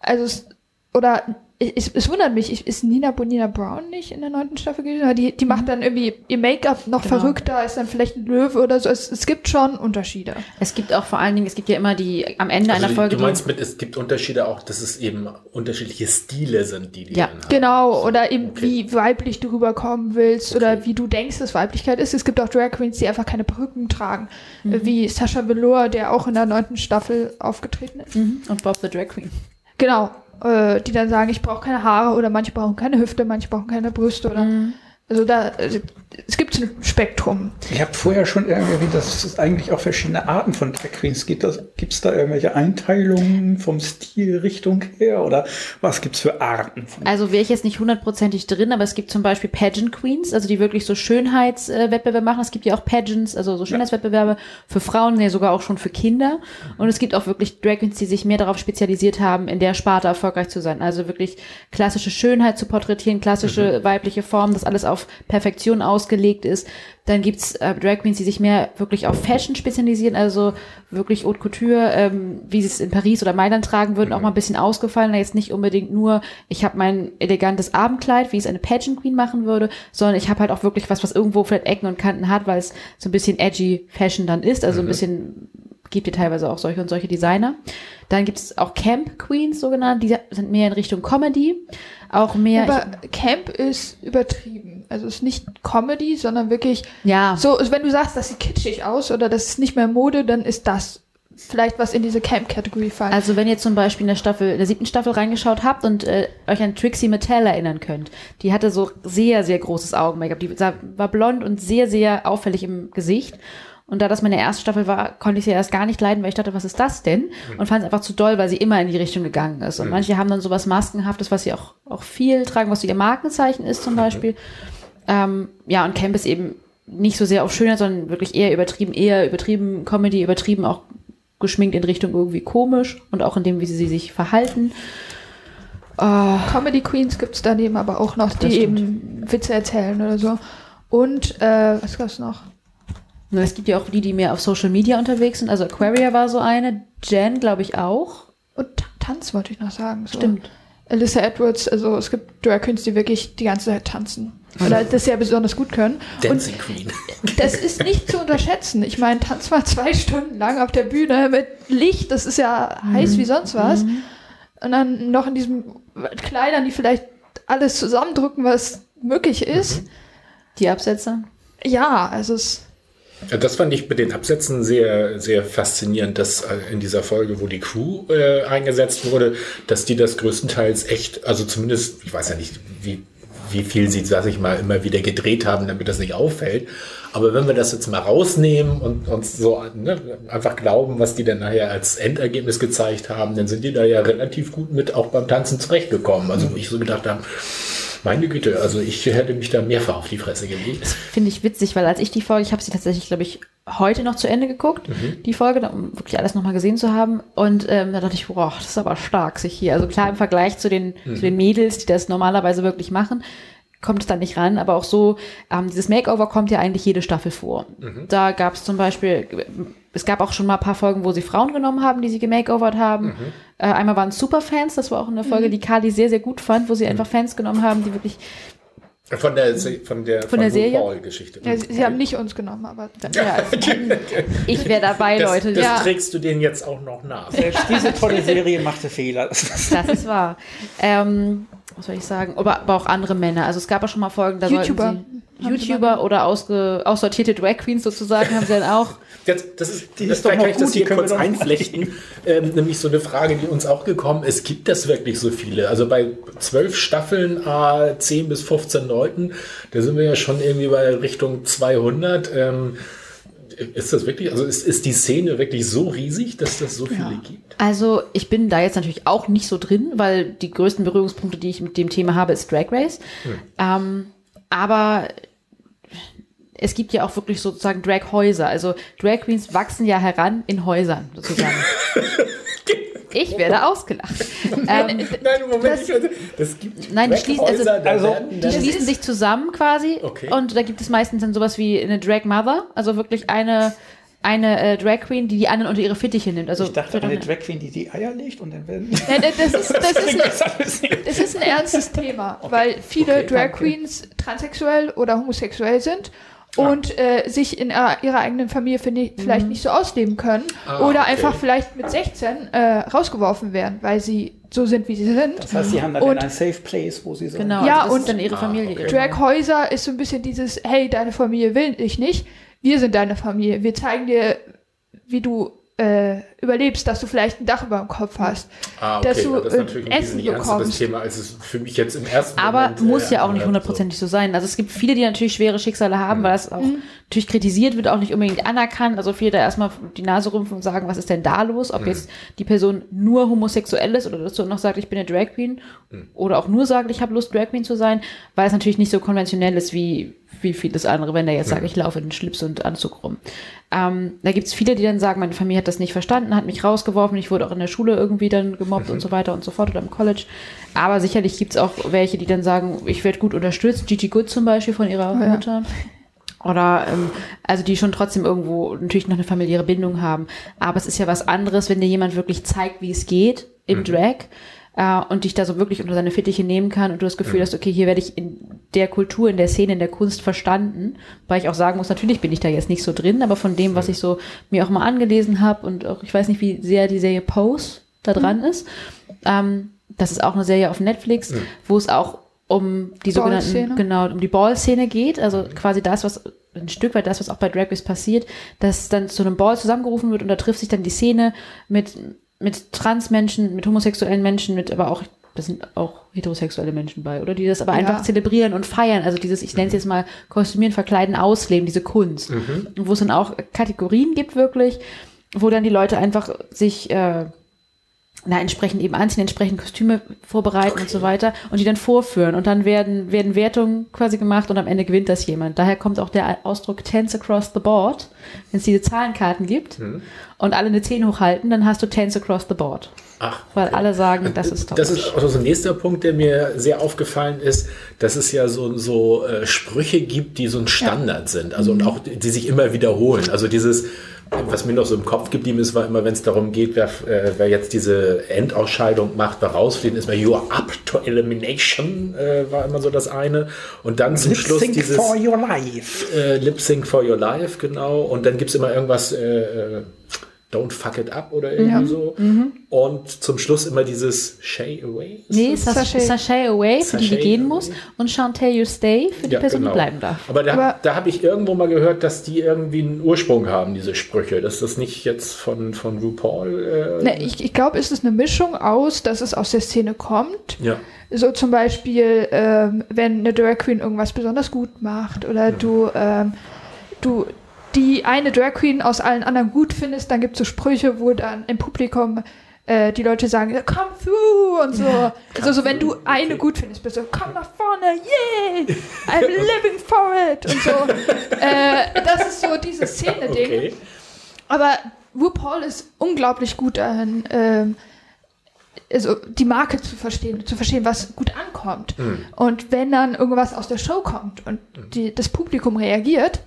Also es, oder es, es wundert mich, ich- ist Nina Bonina Brown nicht in der neunten Staffel gewesen? Die, die macht dann irgendwie ihr Make-up noch Genau. verrückter, ist dann vielleicht ein Löwe oder so. Es, es gibt schon Unterschiede. Es gibt auch vor allen Dingen, es gibt ja immer die, am Ende Also einer Folge, du meinst mit, es gibt Unterschiede auch, dass es eben unterschiedliche Stile sind, die die Ja, haben. Genau, oder eben Okay. wie weiblich du rüberkommen willst oder wie du denkst, dass Weiblichkeit ist. Es gibt auch Drag Queens, die einfach keine Perücken tragen. Mhm. Wie Sascha Velour, der auch in der neunten Staffel aufgetreten ist. Mhm. und Bob the Drag Queen. Genau, äh, die dann sagen, ich brauche keine Haare oder manche brauchen keine Hüfte, manche brauchen keine Brüste oder Mhm. Also da, äh, es gibt ein Spektrum. Ich habe vorher schon irgendwie, dass es eigentlich auch verschiedene Arten von Drag Queens gibt. Gibt es da irgendwelche Einteilungen vom Stilrichtung her oder was gibt's für Arten? Von Also wäre ich jetzt nicht hundertprozentig drin, aber es gibt zum Beispiel Pageant Queens, also die wirklich so Schönheitswettbewerbe machen. Es gibt ja auch Pageants, also so Schönheitswettbewerbe für Frauen, ja sogar auch schon für Kinder. Und es gibt auch wirklich Drag Queens, die sich mehr darauf spezialisiert haben, in der Sparte erfolgreich zu sein. Also wirklich klassische Schönheit zu porträtieren, klassische weibliche Formen, das alles auf Perfektion ausgelegt ist. Dann gibt's äh, Drag Queens, die sich mehr wirklich auf Fashion spezialisieren, also wirklich Haute Couture, ähm, wie sie es in Paris oder Mailand tragen würden, auch mal ein bisschen ausgefallen. Jetzt nicht unbedingt nur, ich habe mein elegantes Abendkleid, wie es eine Pageant Queen machen würde, sondern ich habe halt auch wirklich was, was irgendwo vielleicht Ecken und Kanten hat, weil es so ein bisschen edgy Fashion dann ist, also ein bisschen gibt ja teilweise auch solche und solche Designer. Dann gibt es auch Camp Queens, sogenannt, die sind mehr in Richtung Comedy, auch mehr. Aber Camp ist übertrieben. Also es ist nicht Comedy, sondern wirklich ja, so, wenn du sagst, das sieht kitschig aus oder das ist nicht mehr Mode, dann ist das vielleicht was in diese Camp-Kategorie fallen. Also wenn ihr zum Beispiel in der Staffel, in der siebten Staffel reingeschaut habt und äh, euch an Trixie Mattel erinnern könnt, die hatte so sehr, sehr großes Augen-Make-up. Die war blond und sehr, sehr auffällig im Gesicht. Und da das meine erste Staffel war, konnte ich sie erst gar nicht leiden, weil ich dachte, was ist das denn? Und fand es einfach zu doll, weil sie immer in die Richtung gegangen ist. Und manche haben dann sowas Maskenhaftes, was sie auch, auch viel tragen, was so ihr Markenzeichen ist zum Beispiel. Ähm, ja, und Camp ist eben nicht so sehr auf Schönheit, sondern wirklich eher übertrieben, eher übertrieben Comedy, übertrieben auch geschminkt in Richtung irgendwie komisch und auch in dem, wie sie sich verhalten. Comedy Queens gibt's daneben aber auch noch, die stimmt. eben Witze erzählen oder so. Und äh, was gab's noch? Es gibt ja auch die, die mehr auf Social Media unterwegs sind. Also Aquaria war so eine, Jen glaube ich auch. Und Ta- Tanz wollte ich noch sagen. So. Stimmt. Alyssa Edwards, also es gibt Drag Queens, die wirklich die ganze Zeit tanzen. Oder das ja besonders gut können. Dancing Queen. Und das ist nicht zu unterschätzen. Ich meine, tanz mal zwei Stunden lang auf der Bühne mit Licht, das ist ja heiß wie sonst was. Und dann noch in diesen Kleidern, die vielleicht alles zusammendrücken, was möglich ist. Die Absätze. Ja, also es Das fand ich mit den Absätzen sehr, sehr faszinierend, dass äh, in dieser Folge, wo die Crew äh, eingesetzt wurde, dass die das größtenteils echt, also zumindest, ich weiß ja nicht, wie, wie viel sie, sag ich mal, immer wieder gedreht haben, damit das nicht auffällt. Aber wenn wir das jetzt mal rausnehmen und uns so ne, einfach glauben, was die dann nachher als Endergebnis gezeigt haben, dann sind die da ja relativ gut mit auch beim Tanzen zurechtgekommen. Also wo ich so gedacht habe, meine Güte, also ich hätte mich da mehrfach auf die Fresse gelegt. Finde ich witzig, weil als ich die Folge, ich habe sie tatsächlich, glaube ich, heute noch zu Ende geguckt, die Folge, um wirklich alles nochmal gesehen zu haben. Und ähm, da dachte ich, boah, das ist aber stark, sich hier. Also klar, im Vergleich zu den, zu den Mädels, die das normalerweise wirklich machen, kommt es da nicht ran. Aber auch so, ähm, dieses Makeover kommt ja eigentlich jede Staffel vor. Da gab es zum Beispiel, es gab auch schon mal ein paar Folgen, wo sie Frauen genommen haben, die sie gemakeovert haben. Äh, einmal waren es Superfans, das war auch eine Folge, die Kali sehr, sehr gut fand, wo sie einfach Fans genommen haben, die wirklich Von der, von der, von der Serie? RuPaul-Geschichte. ja, sie, sie haben nicht uns genommen, aber Ja, ich wäre dabei, das, Leute. Das ja, trägst du denen jetzt auch noch nach. Selbst diese tolle Serie machte Fehler. das ist wahr. Ähm, was soll ich sagen? Aber, aber auch andere Männer. Also es gab auch schon mal Folgen, da YouTuber. sollten sie YouTuber oder ausge, aussortierte Drag Queens sozusagen haben sie dann auch. Das, das ist, Die das ist doch kann noch ich das gut, die hier können kurz einflechten. ähm, nämlich so eine Frage, die uns auch gekommen ist. Gibt das wirklich so viele? Also bei zwölf Staffeln, äh, 10 bis 15 Leuten, da sind wir ja schon irgendwie bei Richtung 200. Ähm, ist das wirklich, also ist, ist die Szene wirklich so riesig, dass das so viele gibt? Also ich bin da jetzt natürlich auch nicht so drin, weil die größten Berührungspunkte, die ich mit dem Thema habe, ist Drag Race. Ähm, aber es gibt ja auch wirklich sozusagen Drag-Häuser. Also Drag Queens wachsen ja heran in Häusern sozusagen. ich werde ausgelacht. ähm, Nein, Moment, das- ich, das gibt Nein, die schließen- also- also werden Die schließen sich zusammen quasi Okay. und da gibt es meistens dann sowas wie eine Drag Mother, also wirklich eine eine äh, Drag Queen, die die anderen unter ihre Fittiche nimmt. Also Ich dachte, eine Drag Queen, die die Eier legt und dann werden. Ja, das, ist, das, ist, nicht. das ist ein ernstes Thema, weil viele Okay, Drag danke. Queens transsexuell oder homosexuell sind und äh, sich in ihrer, ihrer eigenen Familie vielleicht nicht so ausleben können Ah, oder okay. einfach vielleicht mit 16 äh, rausgeworfen werden, weil sie so sind, wie sie sind. Das heißt, sie haben dann Und- ein Safe Place, wo sie so. Genau, Ja, also und- dann ihre Familie. Ah, okay. Draghäuser ist so ein bisschen dieses, hey, deine Familie will ich nicht, wir sind deine Familie, wir zeigen dir, wie du äh, überlebst, dass du vielleicht ein Dach über dem Kopf hast, Ah, okay. dass du ja, das ist natürlich äh, ein Essen ernsteres bekommst. Thema, als es für mich jetzt im ersten Aber Moment, muss äh, ja auch nicht anhört, hundertprozentig so sein. Also es gibt viele, die natürlich schwere Schicksale haben, weil das auch natürlich kritisiert wird, auch nicht unbedingt anerkannt. Also viele da erstmal die Nase rümpfen und sagen, was ist denn da los? Ob jetzt die Person nur homosexuell ist oder dazu noch sagt, ich bin eine Drag Queen oder auch nur sagt, ich habe Lust, Drag Queen zu sein, weil es natürlich nicht so konventionell ist wie, wie vieles andere, wenn der jetzt sagt, ich laufe in Schlips und Anzug rum. Ähm, da gibt's viele, die dann sagen, meine Familie hat das nicht verstanden, hat mich rausgeworfen, ich wurde auch in der Schule irgendwie dann gemobbt und so weiter und so fort oder im College. Aber sicherlich gibt's auch welche, die dann sagen, ich werde gut unterstützt. Gigi Good zum Beispiel von ihrer Ja. Mutter. Oder ähm, also die schon trotzdem irgendwo natürlich noch eine familiäre Bindung haben. Aber es ist ja was anderes, wenn dir jemand wirklich zeigt, wie es geht im Drag äh, und dich da so wirklich unter seine Fittiche nehmen kann und du das Gefühl hast, okay, hier werde ich in der Kultur, in der Szene, in der Kunst verstanden. Weil ich auch sagen muss, natürlich bin ich da jetzt nicht so drin, aber von dem, was ich so mir auch mal angelesen habe und auch, ich weiß nicht, wie sehr die Serie Pose da dran ist. Ähm, das ist auch eine Serie auf Netflix, wo es auch um die sogenannten, Ball-Szene? genau, um die Ball-Szene geht, also quasi das, was ein Stück weit das, was auch bei Drag Race passiert, dass dann zu einem Ball zusammengerufen wird und da trifft sich dann die Szene mit, mit Transmenschen, mit homosexuellen Menschen, mit aber auch, das sind auch heterosexuelle Menschen bei, oder die das aber Ja. einfach zelebrieren und feiern, also dieses, ich nenne es jetzt mal Kostümieren, Verkleiden, Ausleben, diese Kunst. Und wo es dann auch Kategorien gibt wirklich, wo dann die Leute einfach sich, äh, na, entsprechend eben anziehen, entsprechend Kostüme vorbereiten und so weiter und die dann vorführen und dann werden, werden Wertungen quasi gemacht und am Ende gewinnt das jemand. Daher kommt auch der Ausdruck Tense across the board. Wenn es diese Zahlenkarten gibt und alle eine 10 hochhalten, dann hast du Tense across the board. Ach, Weil alle sagen, das ist toll. Das ist auch so ein nächster Punkt, der mir sehr aufgefallen ist, dass es ja so, so äh, Sprüche gibt, die so ein Standard sind. Also und auch die sich immer wiederholen. Also dieses, was mir noch so im Kopf geblieben ist, war immer, wenn es darum geht, wer, äh, wer jetzt diese Endausscheidung macht, wer rausfliegen, ist mal You're up to elimination, äh, war immer so das eine. Und dann zum Lip Schluss Sync dieses for your life. äh, Lip Sync for Your Life, genau. Und dann gibt's immer irgendwas, äh, äh, Don't fuck it up oder irgendwie so. Und zum Schluss immer dieses Shay away. Ist Nee, Sachet. Sachet Away, für die, die gehen Away. muss. Und Chantel You Stay, für die Person, genau. die bleiben darf. Aber da, Aber- da habe ich irgendwo mal gehört, dass die irgendwie einen Ursprung haben, diese Sprüche. Dass das nicht jetzt von, von RuPaul. Äh, Ne, ich ich glaube, es ist eine Mischung aus, dass es aus der Szene kommt. ja. So zum Beispiel, ähm, wenn eine Drag Queen irgendwas besonders gut macht oder du, ähm, du die eine Drag Queen aus allen anderen gut findest, dann gibt es so Sprüche, wo dann im Publikum äh, die Leute sagen, come through und so. also so, wenn du eine gut findest, bist du, komm nach vorne, yeah, I'm living for it und so. äh, das ist so dieses Szene-Ding. Okay. Aber RuPaul ist unglaublich gut darin, ähm, also die Marke zu verstehen, zu verstehen, was gut ankommt. Und wenn dann irgendwas aus der Show kommt und die, das Publikum reagiert,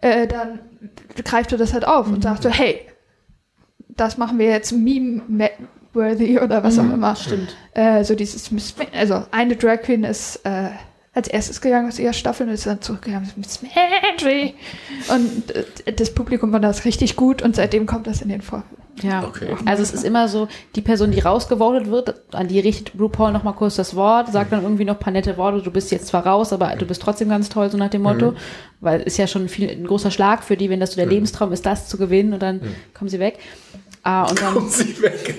äh, dann greift er das halt auf und sagt so, hey, das machen wir jetzt meme-worthy oder was auch immer. Stimmt. Äh, so dieses, Miss, also eine Drag Queen ist äh, als erstes gegangen aus ihrer Staffel und ist dann zurückgegangen Miss Mandy. Und äh, das Publikum fand das richtig gut und seitdem kommt das in den Vor. Ja, Okay. also es ist immer so, die Person, die rausgevotet wird, an die richtet RuPaul noch mal kurz das Wort, sagt dann irgendwie noch ein paar nette Worte, du bist jetzt zwar raus, aber du bist trotzdem ganz toll, so nach dem Motto, weil ist ja schon viel, ein großer Schlag für die, wenn das so der Lebenstraum ist, das zu gewinnen und dann kommen sie weg. Ah, und dann, sie weg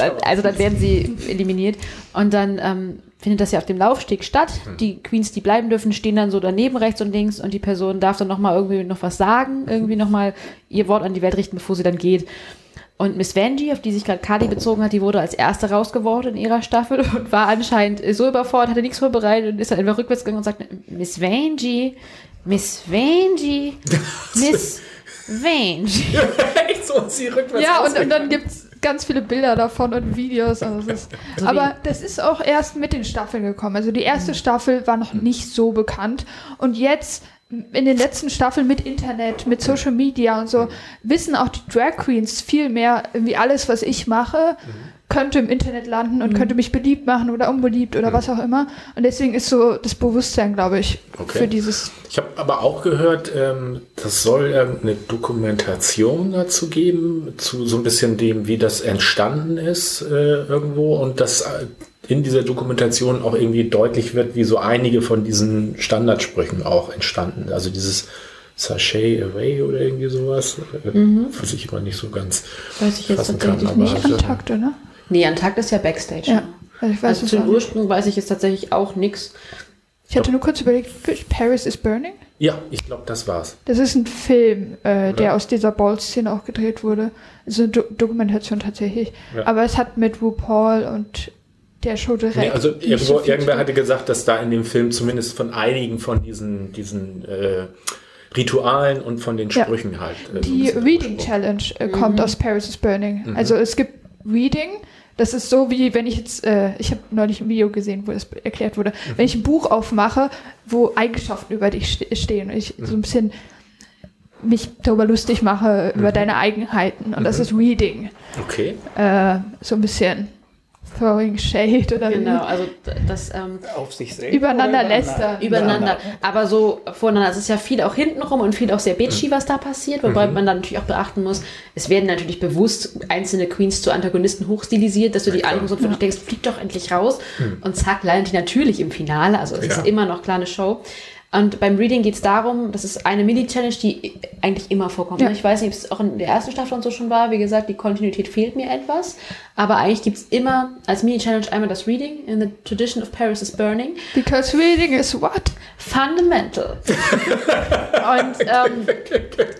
aber- also dann werden sie eliminiert. Und dann ähm, findet das ja auf dem Laufsteg statt. Die Queens, die bleiben dürfen, stehen dann so daneben rechts und links. Und die Person darf dann noch mal irgendwie noch was sagen, irgendwie noch mal ihr Wort an die Welt richten, bevor sie dann geht. Und Miss Vanjie, auf die sich gerade Kali bezogen hat, die wurde als erste rausgeworfen in ihrer Staffel und war anscheinend so überfordert, hatte nichts vorbereitet und ist dann einfach rückwärts gegangen und sagte, Miss Vanjie, Miss Vanjie, Miss Vanjie. Echt so, und sie rückwärts Ja, und, und dann gibt's ganz viele Bilder davon und Videos. Also es ist, aber das ist auch erst mit den Staffeln gekommen. Also die erste Staffel war noch nicht so bekannt. Und jetzt in den letzten Staffeln mit Internet, mit Social Media und so, wissen auch die Drag Queens viel mehr, irgendwie alles, was ich mache, könnte im Internet landen und könnte mich beliebt machen oder unbeliebt oder was auch immer. Und deswegen ist so das Bewusstsein, glaube ich, Okay. für dieses Ich habe aber auch gehört, ähm, das soll irgendeine Dokumentation dazu geben, zu so ein bisschen dem, wie das entstanden ist äh, irgendwo und dass äh, in dieser Dokumentation auch irgendwie deutlich wird, wie so einige von diesen Standardsprüchen auch entstanden. Also dieses Sachet Away oder irgendwie sowas, äh, was ich immer nicht so ganz Weiß ich jetzt fassen kann. tatsächlich aber Nicht am Takt, oder? Nee, Antakt ist ja Backstage. Ja. Also ich weiß Also es zu auch dem nicht. Ursprung weiß ich jetzt tatsächlich auch nichts. Ich hatte nur kurz überlegt, Paris is Burning? Ja, ich glaube, das war's. Das ist ein Film, äh, der aus dieser Ball-Szene auch gedreht wurde. Also eine Do Dokumentation tatsächlich. Ja. Aber es hat mit RuPaul und der Show direkt. Nee, also nicht irgendwo, so viel irgendwer zu hatte gesagt, dass da in dem Film zumindest von einigen von diesen, diesen äh, Ritualen und von den Ja. Sprüchen halt. äh, Die Reading. Challenge äh, kommt aus Paris is Burning. Also es gibt Reading. Das ist so wie wenn ich jetzt, äh, ich habe neulich ein Video gesehen, wo das erklärt wurde, wenn ich ein Buch aufmache, wo Eigenschaften über dich ste stehen und ich so ein bisschen mich darüber lustig mache, über deine Eigenheiten. Und das ist Reading. Okay. Äh, so ein bisschen throwing shade oder Genau, also das ähm, Auf sich selbst. übereinander lästern. übereinander. Aber so voneinander. Es ist ja viel auch hintenrum und viel auch sehr bitchy, was da passiert, wobei man dann natürlich auch beachten muss, es werden natürlich bewusst einzelne Queens zu Antagonisten hochstilisiert, dass du die klar. anguckst und wirklich denkst, flieg doch endlich raus. Und zack, landet die natürlich im Finale. Also es Ja. ist immer noch klar eine Show. Und beim Reading geht es darum, das ist eine Mini-Challenge, die eigentlich immer vorkommt. Ja. Ich weiß nicht, ob es auch in der ersten Staffel und so schon war. Wie gesagt, die Kontinuität fehlt mir etwas. Aber eigentlich gibt es immer als Mini-Challenge einmal das Reading in the tradition of Paris is burning. Because reading is what? Fundamental. und ähm,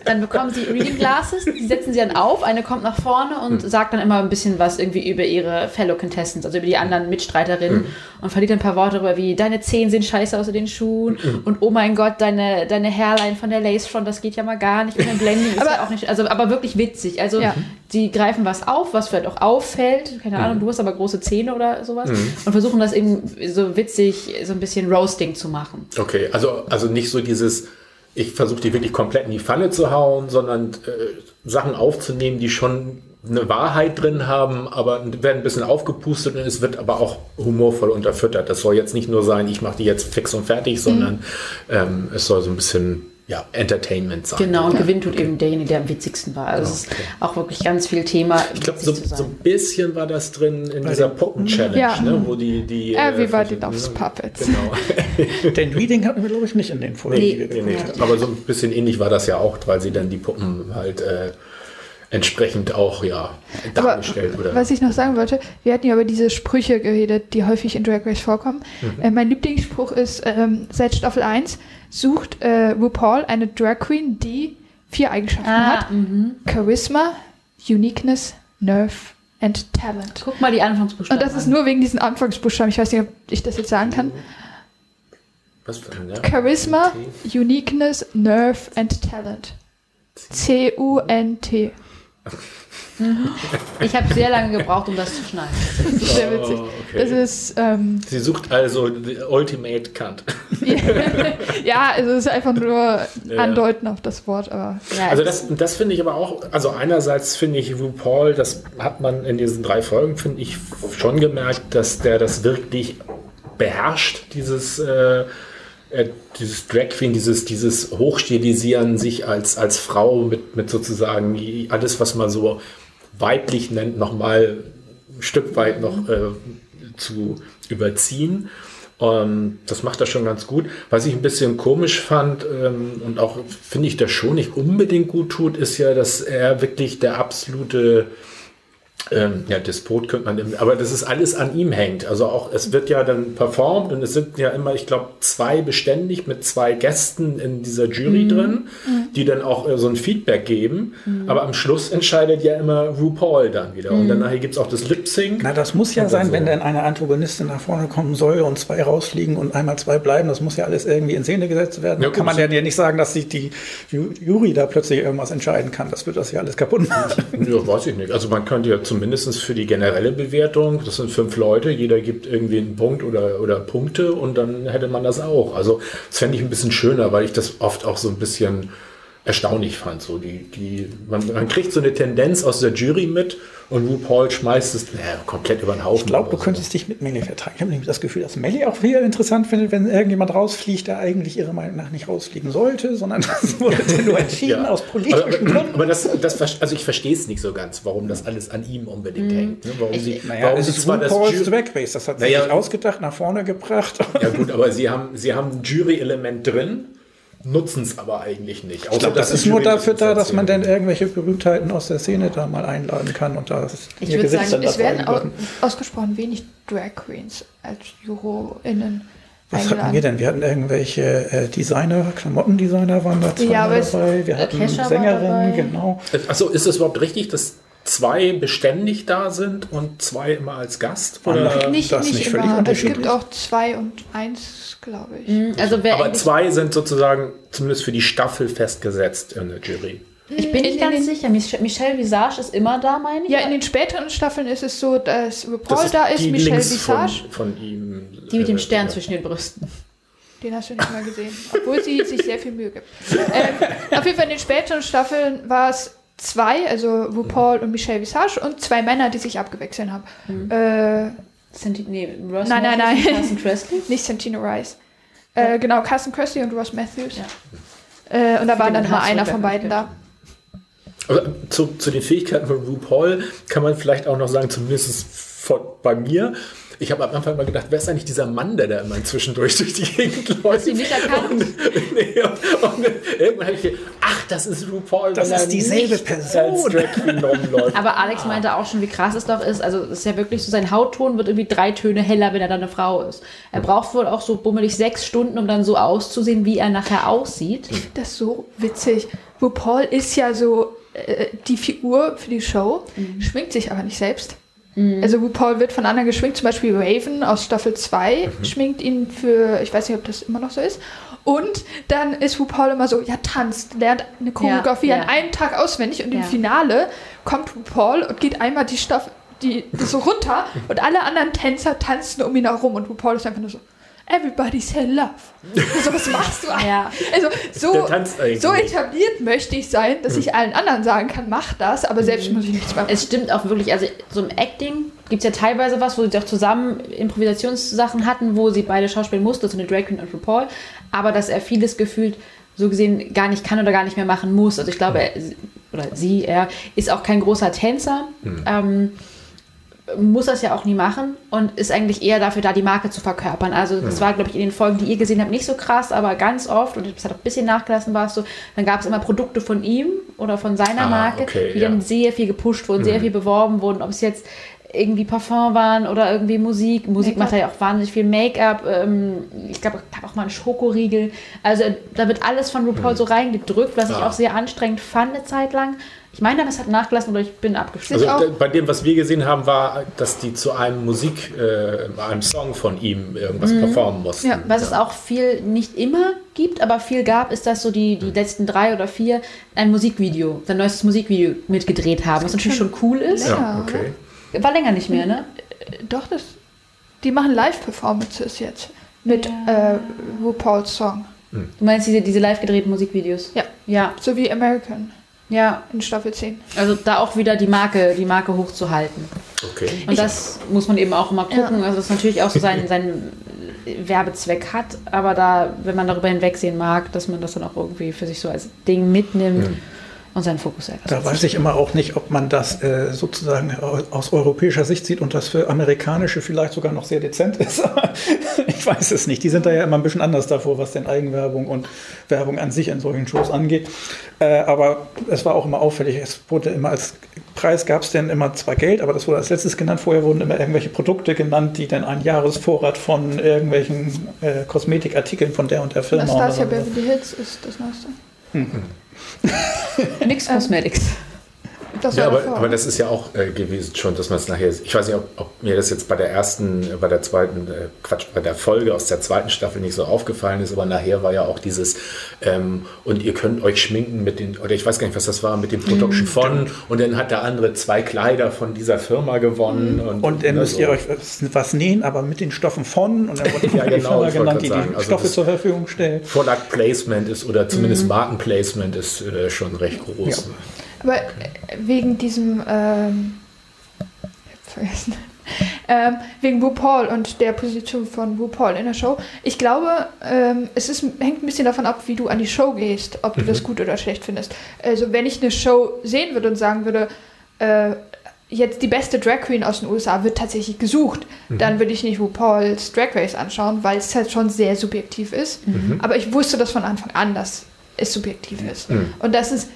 dann bekommen sie Reading Glasses, die setzen sie dann auf. Eine kommt nach vorne und sagt dann immer ein bisschen was irgendwie über ihre Fellow Contestants, also über die anderen Mitstreiterinnen und verliert ein paar Worte darüber wie deine Zehen sehen scheiße aus den Schuhen und oh mein Gott, deine, deine Hairline von der Lace Front, das geht ja mal gar nicht. Und ein Blending ist Aber- ja auch nicht, also aber wirklich witzig. Also Ja. die greifen was auf, was vielleicht auch auffällt. Keine Ahnung, du hast aber große Zähne oder sowas und versuchen das eben so witzig, so ein bisschen Roasting zu machen. Okay, also, also nicht so dieses, ich versuche die wirklich komplett in die Pfanne zu hauen, sondern äh, Sachen aufzunehmen, die schon eine Wahrheit drin haben, aber werden ein bisschen aufgepustet und es wird aber auch humorvoll unterfüttert. Das soll jetzt nicht nur sein, ich mache die jetzt fix und fertig, sondern ähm, es soll so ein bisschen ja, Entertainment sein. Genau, und gewinnt tut eben derjenige, der am witzigsten war. Also es ist auch wirklich ganz viel Thema. Ich glaube, so, so ein bisschen war das drin in dieser Puppen-Challenge, Ja. ne, wo die... die äh, Everybody versuchen- loves puppets. Genau. Den Reading hatten wir, glaube ich, nicht in den Folgen, Nee. Nee, nee. Aber so ein bisschen ähnlich war das ja auch, weil sie dann die Puppen halt äh, entsprechend auch ja Aber dargestellt oder. was ich noch sagen wollte, wir hatten ja über diese Sprüche geredet, die häufig in Drag Race vorkommen. Mhm. Äh, mein Lieblingsspruch ist, ähm, seit Staffel 1 sucht äh, RuPaul eine Drag Queen, die vier Eigenschaften Ah, hat. Charisma, Uniqueness, Nerve and Talent. Guck mal die Und Anfangsbuchstaben das ist an. nur wegen diesen Anfangsbuchstaben. Ich weiß nicht, ob ich das jetzt sagen kann. was für ein, ja? Charisma, Uniqueness, Nerve and Talent. C-U-N-T. Ich habe sehr lange gebraucht, um das zu schneiden. Das ist sehr witzig. Oh, okay. Das ist, ähm, Sie sucht also the ultimate Cunt. ja, also es ist einfach nur andeuten auf das Wort, aber Ja, Also das, das finde ich aber auch, also einerseits finde ich RuPaul, das hat man in diesen drei Folgen, finde ich, schon gemerkt, dass der das wirklich beherrscht, dieses, äh, äh, dieses Drag Queen, dieses, dieses Hochstilisieren sich als, als Frau mit, mit sozusagen alles, was man so weiblich nennt, nochmal ein Stück weit noch äh, zu überziehen. Ähm, das macht er schon ganz gut. Was ich ein bisschen komisch fand ähm, und auch finde ich das schon nicht unbedingt gut tut, ist ja, dass er wirklich der absolute ähm, ja, Despot könnte man, aber das ist alles an ihm hängt. Also auch, es wird ja dann performt und es sind ja immer, ich glaube, zwei beständig mit zwei Gästen in dieser Jury drin, die dann auch äh, so ein Feedback geben. Aber am Schluss entscheidet ja immer RuPaul dann wieder. Und dann nachher gibt es auch das Lip Sync. Na, das muss ja sein, so. wenn dann eine Antagonistin nach vorne kommen soll und zwei rausfliegen und einmal zwei bleiben. Das muss ja alles irgendwie in Szene gesetzt werden. Ja, Da kann man ja nicht sagen, dass sich die Ju- Jury da plötzlich irgendwas entscheiden kann. Das wird das ja alles kaputt machen. Ja, weiß ich nicht. Also man könnte ja zumindest für die generelle Bewertung, das sind fünf Leute, jeder gibt irgendwie einen Punkt oder, oder Punkte und dann hätte man das auch. Also das fände ich ein bisschen schöner, weil ich das oft auch so ein bisschen erstaunlich fand. So die, die, man, man kriegt so eine Tendenz aus der Jury mit und RuPaul schmeißt es naja, komplett über den Haufen. Ich glaube, du so. könntest dich mit Melly vertragen. Ich habe nämlich das Gefühl, dass Melly auch wieder interessant findet, wenn irgendjemand rausfliegt, der eigentlich ihrer Meinung nach nicht rausfliegen sollte, sondern das wurde nur entschieden Ja. aus politischen aber, Gründen. aber das, das, also ich verstehe es nicht so ganz, warum das alles an ihm unbedingt hängt. Ne? Warum sie, Naja, warum es sie ist zwar das RuPaul's Jury- Drag Race. Das hat sie Naja. sich ausgedacht, nach vorne gebracht. Ja gut, aber sie haben, sie haben ein Jury-Element drin nutzen es aber eigentlich nicht. Ich glaube, das dass ist nur dafür das da, dass man dann irgendwelche Berühmtheiten aus der Szene da mal einladen kann und da Ich ihr würd Gesicht sagen, dann Es werden au ausgesprochen wenig Drag Queens als JurorInnen Was hatten wir denn? Wir hatten irgendwelche äh, Designer, Klamottendesigner waren da zweimal Ja, dabei. Wir hatten Kesha war Sängerinnen, genau. Achso, ist es überhaupt richtig, dass zwei beständig da sind und zwei immer als Gast? Oder? Nicht, Das ist nicht, nicht völlig immer. Es gibt auch zwei und eins, glaube ich. Mhm, Also wer Aber zwei sind sozusagen zumindest für die Staffel festgesetzt in der Jury. ich bin in nicht ganz sicher. Mich- Michelle Visage ist immer da, meine ich. Ja, in den späteren Staffeln ist es so, dass RuPaul Das da ist, Michelle links von, Visage. von ihm. die mit dem äh, Stern ja. zwischen den Brüsten. Den hast du nicht mal gesehen, obwohl sie sich sehr viel Mühe gibt. Ähm, auf jeden Fall in den späteren Staffeln war es zwei, also RuPaul und Michelle Visage und zwei Männer, die sich abgewechselt haben. Äh, Sind die, nee, Ross Nein, nein, nein. Carson Kressley? nicht Santino Rice. Äh, genau, Carson Cressy und Ross Matthews. Ja. Äh, und da war dann Hass einer von ja beiden da. Zu, zu den Fähigkeiten von RuPaul kann man vielleicht auch noch sagen, zumindest von, bei mir. Ich habe am Anfang mal gedacht, wer ist eigentlich dieser Mann, der da immer zwischendurch durch die Gegend läuft? Hast du ihn nicht erkannt? Und, nee, und, und irgendwann habe ich gedacht, ach, das ist RuPaul. Das ist dieselbe Person. Aber Alex meinte auch schon, wie krass es doch ist. Also es ist ja wirklich so, sein Hautton wird irgendwie drei Töne heller, wenn er dann eine Frau ist. Er braucht wohl auch so bummelig sechs Stunden, um dann so auszusehen, wie er nachher aussieht. Das ist so witzig. RuPaul ist ja so äh, die Figur für die Show, schminkt sich aber nicht selbst. Also RuPaul wird von anderen geschminkt, zum Beispiel Raven aus Staffel 2 schminkt ihn für, ich weiß nicht, ob das immer noch so ist. Und dann ist RuPaul immer so, ja, tanzt, lernt eine Choreografie Ja, an ja. einem Tag auswendig und im. Finale kommt RuPaul und geht einmal die Staffel, die, so runter und alle anderen Tänzer tanzen um ihn herum und RuPaul ist einfach nur so, everybody say love. Also was machst du eigentlich? Ja. Also so, Der tanzt eigentlich so etabliert möchte ich sein, dass ich allen anderen sagen kann, mach das, aber selbst muss ich nichts machen. Es stimmt auch wirklich, also so im Acting gibt es ja teilweise was, wo sie auch zusammen Improvisationssachen hatten, wo sie beide schauspielen mussten, also eine Drag Queen und RuPaul, aber dass er vieles gefühlt so gesehen gar nicht kann oder gar nicht mehr machen muss. Also ich glaube, er, oder sie, er ist auch kein großer Tänzer. Ähm, muss das ja auch nie machen und ist eigentlich eher dafür da, die Marke zu verkörpern. Also das war, glaube ich, in den Folgen, die ihr gesehen habt, nicht so krass, aber ganz oft, und das hat auch ein bisschen nachgelassen, war es so, dann gab es immer Produkte von ihm oder von seiner Ah, Marke, okay, die ja. dann sehr viel gepusht wurden, sehr viel beworben wurden, ob es jetzt irgendwie Parfum waren oder irgendwie Musik. Musik macht ja auch wahnsinnig viel Make-up. Ähm, ich glaube, es gab auch mal einen Schokoriegel. Also da wird alles von RuPaul so reingedrückt, was ich Ah. auch sehr anstrengend fand eine Zeit lang. Ich meine, das hat nachgelassen oder ich bin abgeschlossen. Also bei dem, was wir gesehen haben, war, dass die zu einem Musik, äh, einem Song von ihm irgendwas performen mussten. Ja, Was es auch viel, nicht immer gibt, aber viel gab, ist, dass so die, die letzten drei oder vier ein Musikvideo, sein neuestes Musikvideo mitgedreht haben, was natürlich schon cool ist. Ja. Ja, okay. War länger nicht mehr, ne? Doch, das, die machen Live-Performances jetzt mit äh, RuPaul's Song. Du meinst diese, diese live gedrehten Musikvideos? Ja. Ja, So wie American ja. in Staffel 10. Also da auch wieder die Marke, die Marke hochzuhalten. okay. Und das muss man eben auch immer gucken. Also das natürlich auch so seinen, seinen Werbezweck hat, aber da, wenn man darüber hinwegsehen mag, dass man das dann auch irgendwie für sich so als Ding mitnimmt und seinen Fokus etwas Da weiß ich immer auch nicht, ob man das äh, sozusagen au- aus europäischer Sicht sieht und das für amerikanische vielleicht sogar noch sehr dezent ist. Ich weiß es nicht. Die sind da ja immer ein bisschen anders davor, was denn Eigenwerbung und Werbung an sich in solchen Shows angeht. Äh, aber es war auch immer auffällig. Es wurde immer als Preis gab es denn immer zwar Geld, aber das wurde als letztes genannt. Vorher wurden immer irgendwelche Produkte genannt, die dann einen Jahresvorrat von irgendwelchen äh, Kosmetikartikeln von der und der Firma. Anastasia oder so. Beverly Hills ist das neueste. Mix Cosmetics. Das Ja, aber, aber das ist ja auch äh, gewesen schon, dass man es nachher, ich weiß nicht, ob, ob mir das jetzt bei der ersten, äh, bei der zweiten, äh, Quatsch, bei der Folge aus der zweiten Staffel nicht so aufgefallen ist, aber nachher war ja auch dieses, ähm, und ihr könnt euch schminken mit den, oder ich weiß gar nicht, was das war, mit dem Production von, und dann hat der andere zwei Kleider von dieser Firma gewonnen. Und, Und dann ne, müsst so. ihr euch was, nähen, aber mit den Stoffen von. Und dann wurde Ja, die genau, Firma ich wollte genannt, die gerade die sagen, also Stoffe zur Verfügung stellt. Product Placement ist, oder zumindest Mhm. Markenplacement ist äh, schon recht groß. Aber wegen diesem, ähm, vergessen, ähm, wegen RuPaul und der Position von RuPaul in der Show. Ich glaube, ähm, es ist, hängt ein bisschen davon ab, wie du an die Show gehst, ob du das gut oder schlecht findest. Also wenn ich eine Show sehen würde und sagen würde, äh, jetzt die beste Drag Queen aus den USA wird tatsächlich gesucht, dann würde ich nicht RuPaul's Drag Race anschauen, weil es halt schon sehr subjektiv ist. Aber ich wusste das von Anfang an, dass es subjektiv ist. Und dass es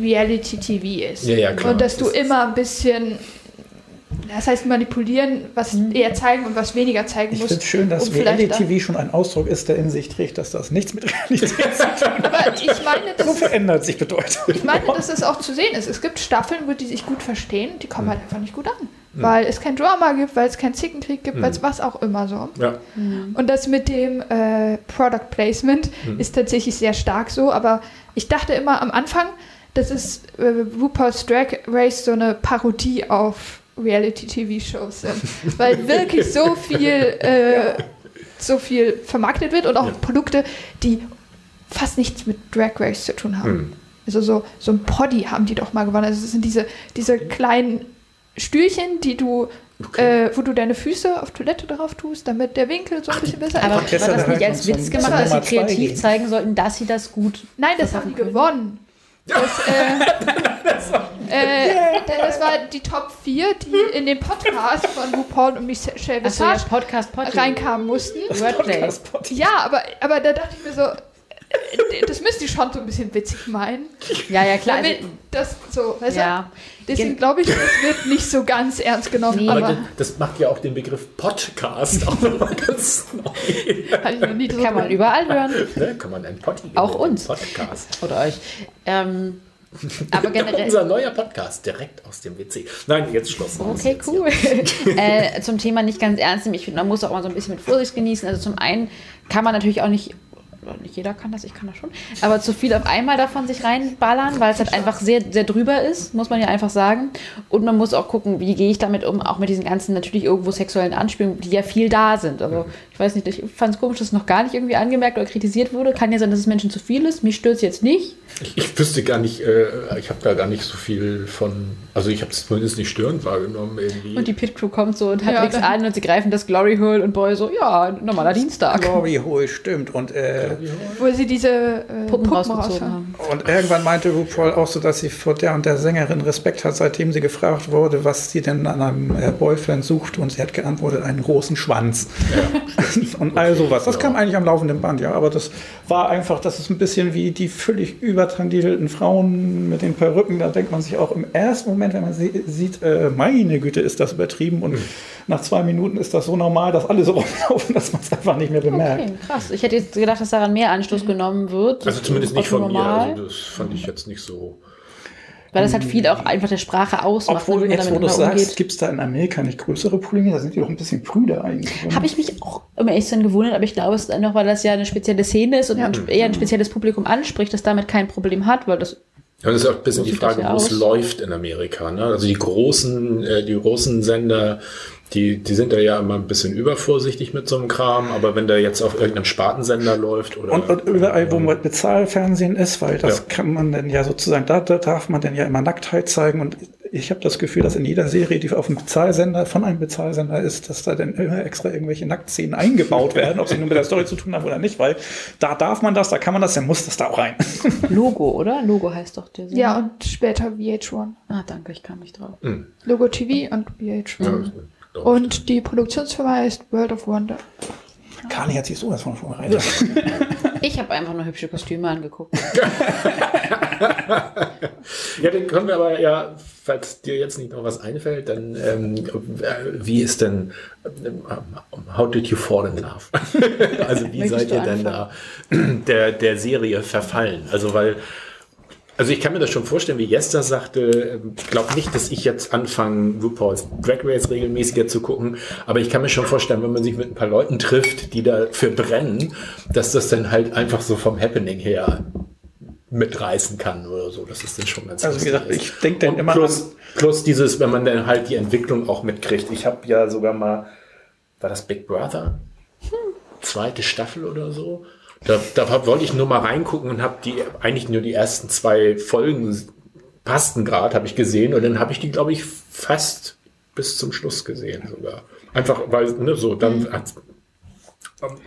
Reality TV ist. Ja, ja, klar. Und dass du Das immer ein bisschen, das heißt manipulieren, was eher zeigen und was weniger zeigen Ich musst. finde schön, dass um vielleicht Reality dann- TV schon ein Ausdruck ist, der in sich trägt, dass das nichts mit Realität zu tun hat. Aber ich meine, So das verändert sich Bedeutung. Ich meine, dass es auch zu sehen ist. Es gibt Staffeln, wo die sich gut verstehen, die kommen halt einfach nicht gut an. Weil es kein Drama gibt, weil es keinen Zickenkrieg gibt, weil es was auch immer so. Ja. Und das mit dem äh, Product Placement ist tatsächlich sehr stark so, aber ich dachte immer am Anfang, das ist äh, RuPaul's Drag Race so eine Parodie auf Reality-TV-Shows sind. weil wirklich so viel, äh, so viel vermarktet wird und auch Ja. Produkte, die fast nichts mit Drag Race zu tun haben. Also so, so ein Poddy haben die doch mal gewonnen. Also das sind diese, diese kleinen Stühlchen, die du, äh, wo du deine Füße auf Toilette drauf tust, damit der Winkel so ein bisschen besser Aber ist. Gestern war das nicht als Witz gemacht, dass sie kreativ gehen. zeigen sollten, dass sie das gut Nein, das haben die gewonnen. Das, äh, äh, das war die Top 4, die in den Podcast von RuPaul und Michelle ja, Visage Podcast, Podcast. reinkamen mussten. Wordplay. Ja, aber, aber da dachte ich mir so, das müsst ihr schon so ein bisschen witzig meinen. Ja, ja, klar. Damit Also, das so, weißt ja. du? Deswegen glaube ich, das wird nicht so ganz ernst genommen. Nee. Aber aber das- macht ja auch den Begriff Podcast auch nochmal ganz neu. hatte ich noch nie so Kann man überall hören. Ne? Kann man ein Potti Auch uns. Podcast. Oder euch. Ähm, aber generell. Unser neuer Podcast direkt aus dem WC. Nein, jetzt Schluss. Okay, Jetzt cool. äh, zum Thema nicht ganz ernst nehmen. Ich finde, man muss auch mal so ein bisschen mit Vorsicht genießen. Also zum einen kann man natürlich auch nicht, nicht jeder kann das, ich kann das schon, aber zu viel auf einmal davon sich reinballern, weil es halt einfach sehr, sehr drüber ist, muss man ja einfach sagen. Und man muss auch gucken, wie gehe ich damit um, auch mit diesen ganzen natürlich irgendwo sexuellen Anspielungen, die ja viel da sind. Also ich weiß nicht, ich fand es komisch, dass es noch gar nicht irgendwie angemerkt oder kritisiert wurde. Kann ja sein, dass es Menschen zu viel ist. Mich stört es jetzt nicht. Ich, ich wüsste gar nicht, äh, ich habe da gar nicht so viel von, also ich habe es zumindest nicht störend wahrgenommen irgendwie. Und die Pit Crew kommt so und hat Ja, nichts an und sie greifen das Glory Hole und Boy so, ja, normaler Dienstag. Glory Hole, stimmt. Und, äh, Wo sie diese äh, Puppen, Puppen, rausgezogen haben. und irgendwann meinte RuPaul auch so, dass sie vor der und der Sängerin Respekt hat, seitdem sie gefragt wurde, was sie denn an einem äh, Boyfriend sucht. Und sie hat geantwortet, einen großen Schwanz. und all sowas. Das kam eigentlich am laufenden Band, ja. Aber das war einfach, das ist ein bisschen wie die völlig übertrandidelten Frauen mit den Perücken. Da denkt man sich auch im ersten Moment, wenn man sie sieht, äh, meine Güte, ist das übertrieben. Und nach zwei Minuten ist das so normal, dass alle so rumlaufen, dass man es einfach nicht mehr bemerkt. Okay, krass. Ich hätte jetzt gedacht, dass daran mehr Anstoß genommen wird. also zumindest nicht von mir. normal, Also das fand ich jetzt nicht so. weil das halt viel auch einfach der Sprache ausmacht, Obwohl, man jetzt wo du sagst, gibt es da in Amerika nicht größere Probleme? Da sind die doch ein bisschen prüder eigentlich. Habe ich mich auch immer echt dann gewundert, aber ich glaube, es ist einfach, weil das ja eine spezielle Szene ist und Ja. ein, eher ein spezielles Publikum anspricht, das damit kein Problem hat, weil das Ja, das ist auch ein bisschen die Frage, ja wo es läuft in Amerika. Ne? Also die großen, äh, die großen Sender, die, die sind da ja immer ein bisschen übervorsichtig mit so einem Kram, aber wenn der jetzt auf irgendeinem Spartensender läuft oder Und, und überall, wo man Bezahlfernsehen ist, weil das Ja. kann man dann ja sozusagen, da, da darf man dann ja immer Nacktheit zeigen. Und ich habe das Gefühl, dass in jeder Serie, die auf einem Bezahlsender, von einem Bezahlsender ist, dass da dann immer extra irgendwelche Nacktszenen eingebaut werden, ob sie nun mit der Story zu tun haben oder nicht, weil da darf man das, da kann man das, dann muss das da auch rein. Logo, oder? Logo heißt doch der Sender. Ja, und später VH1. Ah, danke, ich kam nicht drauf. Logo TV und VH1. Ja, Mhm. Und die Produktionsfirma heißt World of Wonder. Kani hat sich sowas von vorbereitet. Ich habe einfach nur hübsche Kostüme angeguckt. Ja, dann können wir aber ja, falls dir jetzt nicht noch was einfällt, dann ähm, äh, wie ist denn ähm, How did you fall in love? also wie Möchtest seid ihr denn da der, der Serie verfallen? Also weil also ich kann mir das schon vorstellen, wie Jester sagte, ähm, ich glaube nicht, dass ich jetzt anfange, RuPaul's Drag Race regelmäßiger zu gucken, aber ich kann mir schon vorstellen, wenn man sich mit ein paar Leuten trifft, die dafür brennen, dass das dann halt einfach so vom Happening her mitreißen kann oder so. Das ist dann schon ganz Also wie gesagt, ist. ich denk dann immer plus, plus dieses, wenn man dann halt die Entwicklung auch mitkriegt. Ich habe ja sogar mal, war das Big Brother? Zweite Staffel oder so? Da, da hab, wollte ich nur mal reingucken und habe die eigentlich nur die ersten zwei Folgen passten gerade, habe ich gesehen und dann habe ich die, glaube ich, fast bis zum Schluss gesehen sogar. Einfach weil, ne, so dann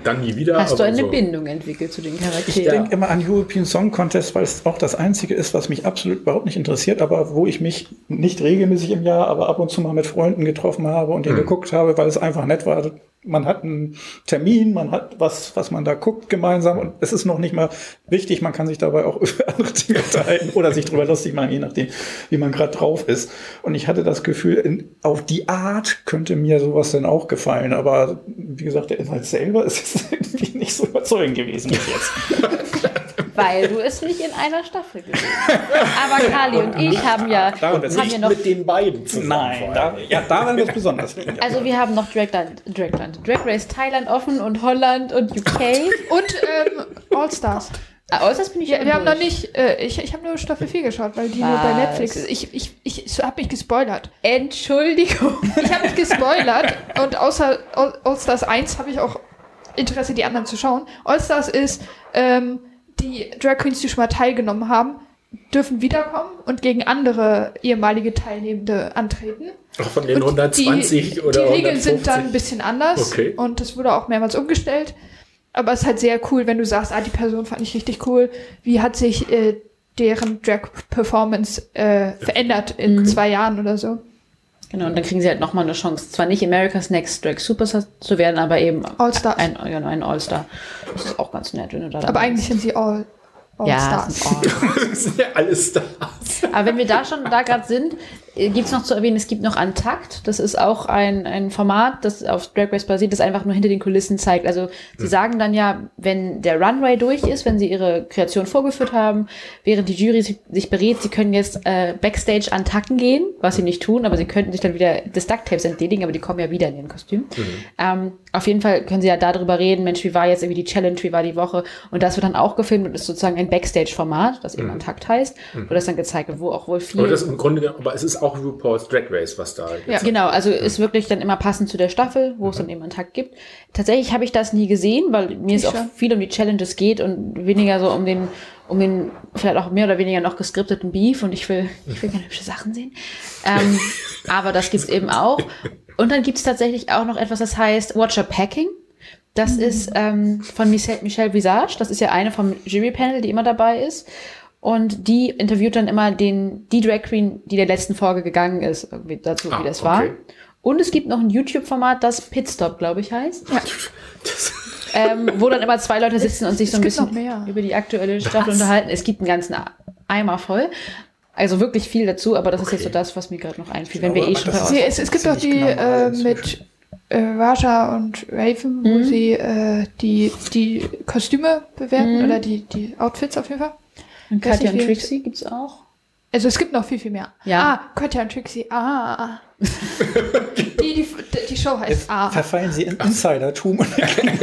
Dann nie wieder. Hast du eine so. Bindung entwickelt zu den Ich Charakteren? denke immer an European Song Contest, weil es auch das einzige ist, was mich absolut überhaupt nicht interessiert, aber wo ich mich nicht regelmäßig im Jahr, aber ab und zu mal mit Freunden getroffen habe und den geguckt habe, weil es einfach nett war. Man hat einen Termin, man hat was, was man da guckt gemeinsam und es ist noch nicht mal wichtig, man kann sich dabei auch über andere Dinge unterhalten oder sich drüber lustig machen, je nachdem, wie man gerade drauf ist. Und ich hatte das Gefühl, in, auf die Art könnte mir sowas dann auch gefallen, aber wie gesagt, der Inhalt selber ist jetzt irgendwie nicht so überzeugend gewesen bis jetzt. Weil du es nicht in einer Staffel gesehen hast. Aber Kali und ich haben ja, haben Nicht ja noch mit den beiden zusammen. Nein, da, ja, daran wird es besonders liegen. Also wir haben noch Dragland, Dragland, Drag Race Thailand offen und Holland und UK. Und ähm, All Stars. Ah, das bin ich Ja, wir haben noch nicht, äh, ich, ich habe nur Staffel 4 geschaut, weil die nur bei Was? Netflix ist. Ich, ich, ich, ich habe mich gespoilert. Entschuldigung. Ich habe mich gespoilert und außer All, All Stars 1 habe ich auch Interesse, die anderen zu schauen. All Stars ist, ähm, die Drag Queens, die schon mal teilgenommen haben, dürfen wiederkommen und gegen andere ehemalige Teilnehmende antreten. Auch von den Und 120 die, oder Die Regeln sind 150. dann ein bisschen anders Okay. und das wurde auch mehrmals umgestellt. Aber es ist halt sehr cool, wenn du sagst, ah, die Person fand ich richtig cool. Wie hat sich äh, deren Drag-Performance äh, verändert in Mhm. zwei Jahren oder so? Genau, und dann kriegen sie halt nochmal eine Chance, zwar nicht America's Next Drag Superstar zu werden, aber eben All-Stars. ein, ja, ein All-Star. Das ist auch ganz nett, wenn du da Aber eigentlich sind sie all, all ja, Stars. sind All. Das sind ja alles Stars. Aber wenn wir da schon da gerade sind, gibt es noch zu erwähnen, es gibt noch Antakt. Das ist auch ein, ein Format, das auf Drag Race basiert, das einfach nur hinter den Kulissen zeigt. Also sie sagen dann ja, wenn der Runway durch ist, wenn sie ihre Kreation vorgeführt haben, während die Jury sich, sich berät, sie können jetzt äh, Backstage antacken gehen, was sie nicht tun, aber sie könnten sich dann wieder des Ducktapes entledigen, aber die kommen ja wieder in ihren Kostüm. Ähm, auf jeden Fall können sie ja darüber reden, Mensch, wie war jetzt irgendwie die Challenge, wie war die Woche? Und das wird dann auch gefilmt und ist sozusagen ein Backstage-Format, das eben Antakt heißt, wo das dann gezeigt wird, wo auch wohl viel Aber das im Grunde, aber es ist auch RuPaul's Drag Race, was da Ja. Genau, also ist wirklich dann immer passend zu der Staffel, wo es dann eben einen Tag gibt. Tatsächlich habe ich das nie gesehen, weil mir es Ich auch schon. viel um die Challenges geht und weniger so um den, um den vielleicht auch mehr oder weniger noch geskripteten Beef und ich will, ich will gerne hübsche Sachen sehen. Ähm, aber das gibt's eben auch. Und dann gibt's tatsächlich auch noch etwas, das heißt Watcher Packing. Das ist ähm, von Michelle, Michelle Visage. Das ist ja eine vom Jury-Panel, die immer dabei ist. Und die interviewt dann immer den, die Drag Queen, die der letzten Folge gegangen ist, irgendwie dazu, Ah, wie das war. okay. Und es gibt noch ein YouTube-Format, das Pitstop, glaube ich, heißt. Das, Ähm, wo dann immer zwei Leute sitzen und sich so ein bisschen über die aktuelle Staffel unterhalten. Es gibt einen ganzen Eimer voll. Also wirklich viel dazu, aber das ist jetzt so das, was mir gerade noch einfiel, wenn wir eh schon bei es, es gibt auch ziemlich die normal äh, mit äh, Raja und Raven, wo Mhm. sie äh, die, die Kostüme bewerten Mhm. oder die, die Outfits auf jeden Fall. Und Katja und Trixie gibt's auch. Also es gibt noch viel, viel mehr. Ja. Ah, Katja und Trixie. Ah. die, die, die Show heißt Jetzt Ah. verfallen sie in Insidertum.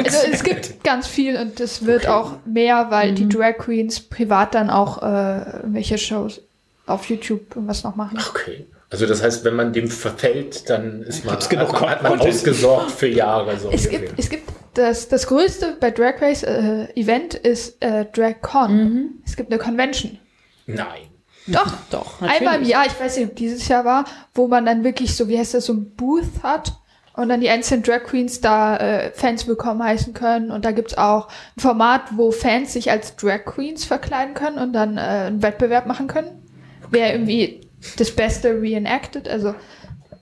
Also es gibt ganz viel und es wird auch mehr, weil Mhm. die Drag Queens privat dann auch äh, welche Shows auf YouTube und was noch machen. okay. Also das heißt, wenn man dem verfällt, dann ist man, Gibt's genug hat, man- hat man ausgesorgt für Jahre. So Es gibt, es gibt das, das größte bei Drag Race äh, Event ist äh, DragCon. Es gibt eine Convention. Nein. Doch, Doch, Einmal im natürlich. Jahr, ich weiß nicht, ob dieses Jahr war, wo man dann wirklich so, wie heißt das, so ein Booth hat und dann die einzelnen Drag Queens da äh, Fans willkommen heißen können. Und da gibt's auch ein Format, wo Fans sich als Drag Queens verkleiden können und dann äh, einen Wettbewerb machen können. Wer irgendwie das Beste reenacted. Also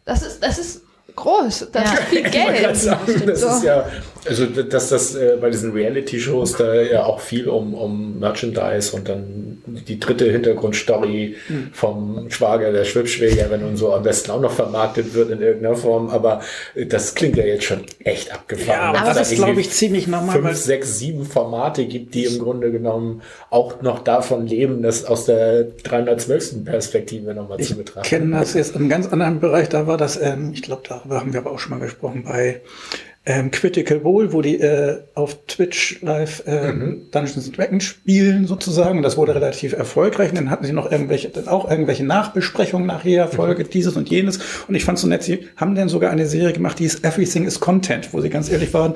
das ist, das ist groß. Das Ja. ist viel Ich Geld. sagen, das So. ist ja, also dass das äh, bei diesen Reality-Shows da ja auch viel um, um Merchandise und dann die dritte Hintergrundstory Hm. vom Schwager der Schwibschwägerin und so am besten auch noch vermarktet wird in irgendeiner Form. Aber äh, das klingt ja jetzt schon echt abgefahren. Ja, aber das da ist, glaube ich, ziemlich normal. Fünf, sechs, sieben Formate gibt, die im Grunde genommen auch noch davon leben, das aus der 312. Perspektive nochmal zu Ich betrachten. kenne das jetzt im ganz anderen Bereich. Da war das, ähm, ich glaube, darüber haben wir aber auch schon mal gesprochen, bei ähm, Critical Bowl, wo die äh, auf Twitch live ähm, Dungeons and Dragons spielen sozusagen. Und das wurde relativ erfolgreich. Und dann hatten sie noch irgendwelche, dann auch irgendwelche Nachbesprechungen nach jeder Folge, dieses und jenes. Und ich fand so nett, sie haben dann sogar eine Serie gemacht, die ist Everything is Content, wo sie ganz ehrlich waren,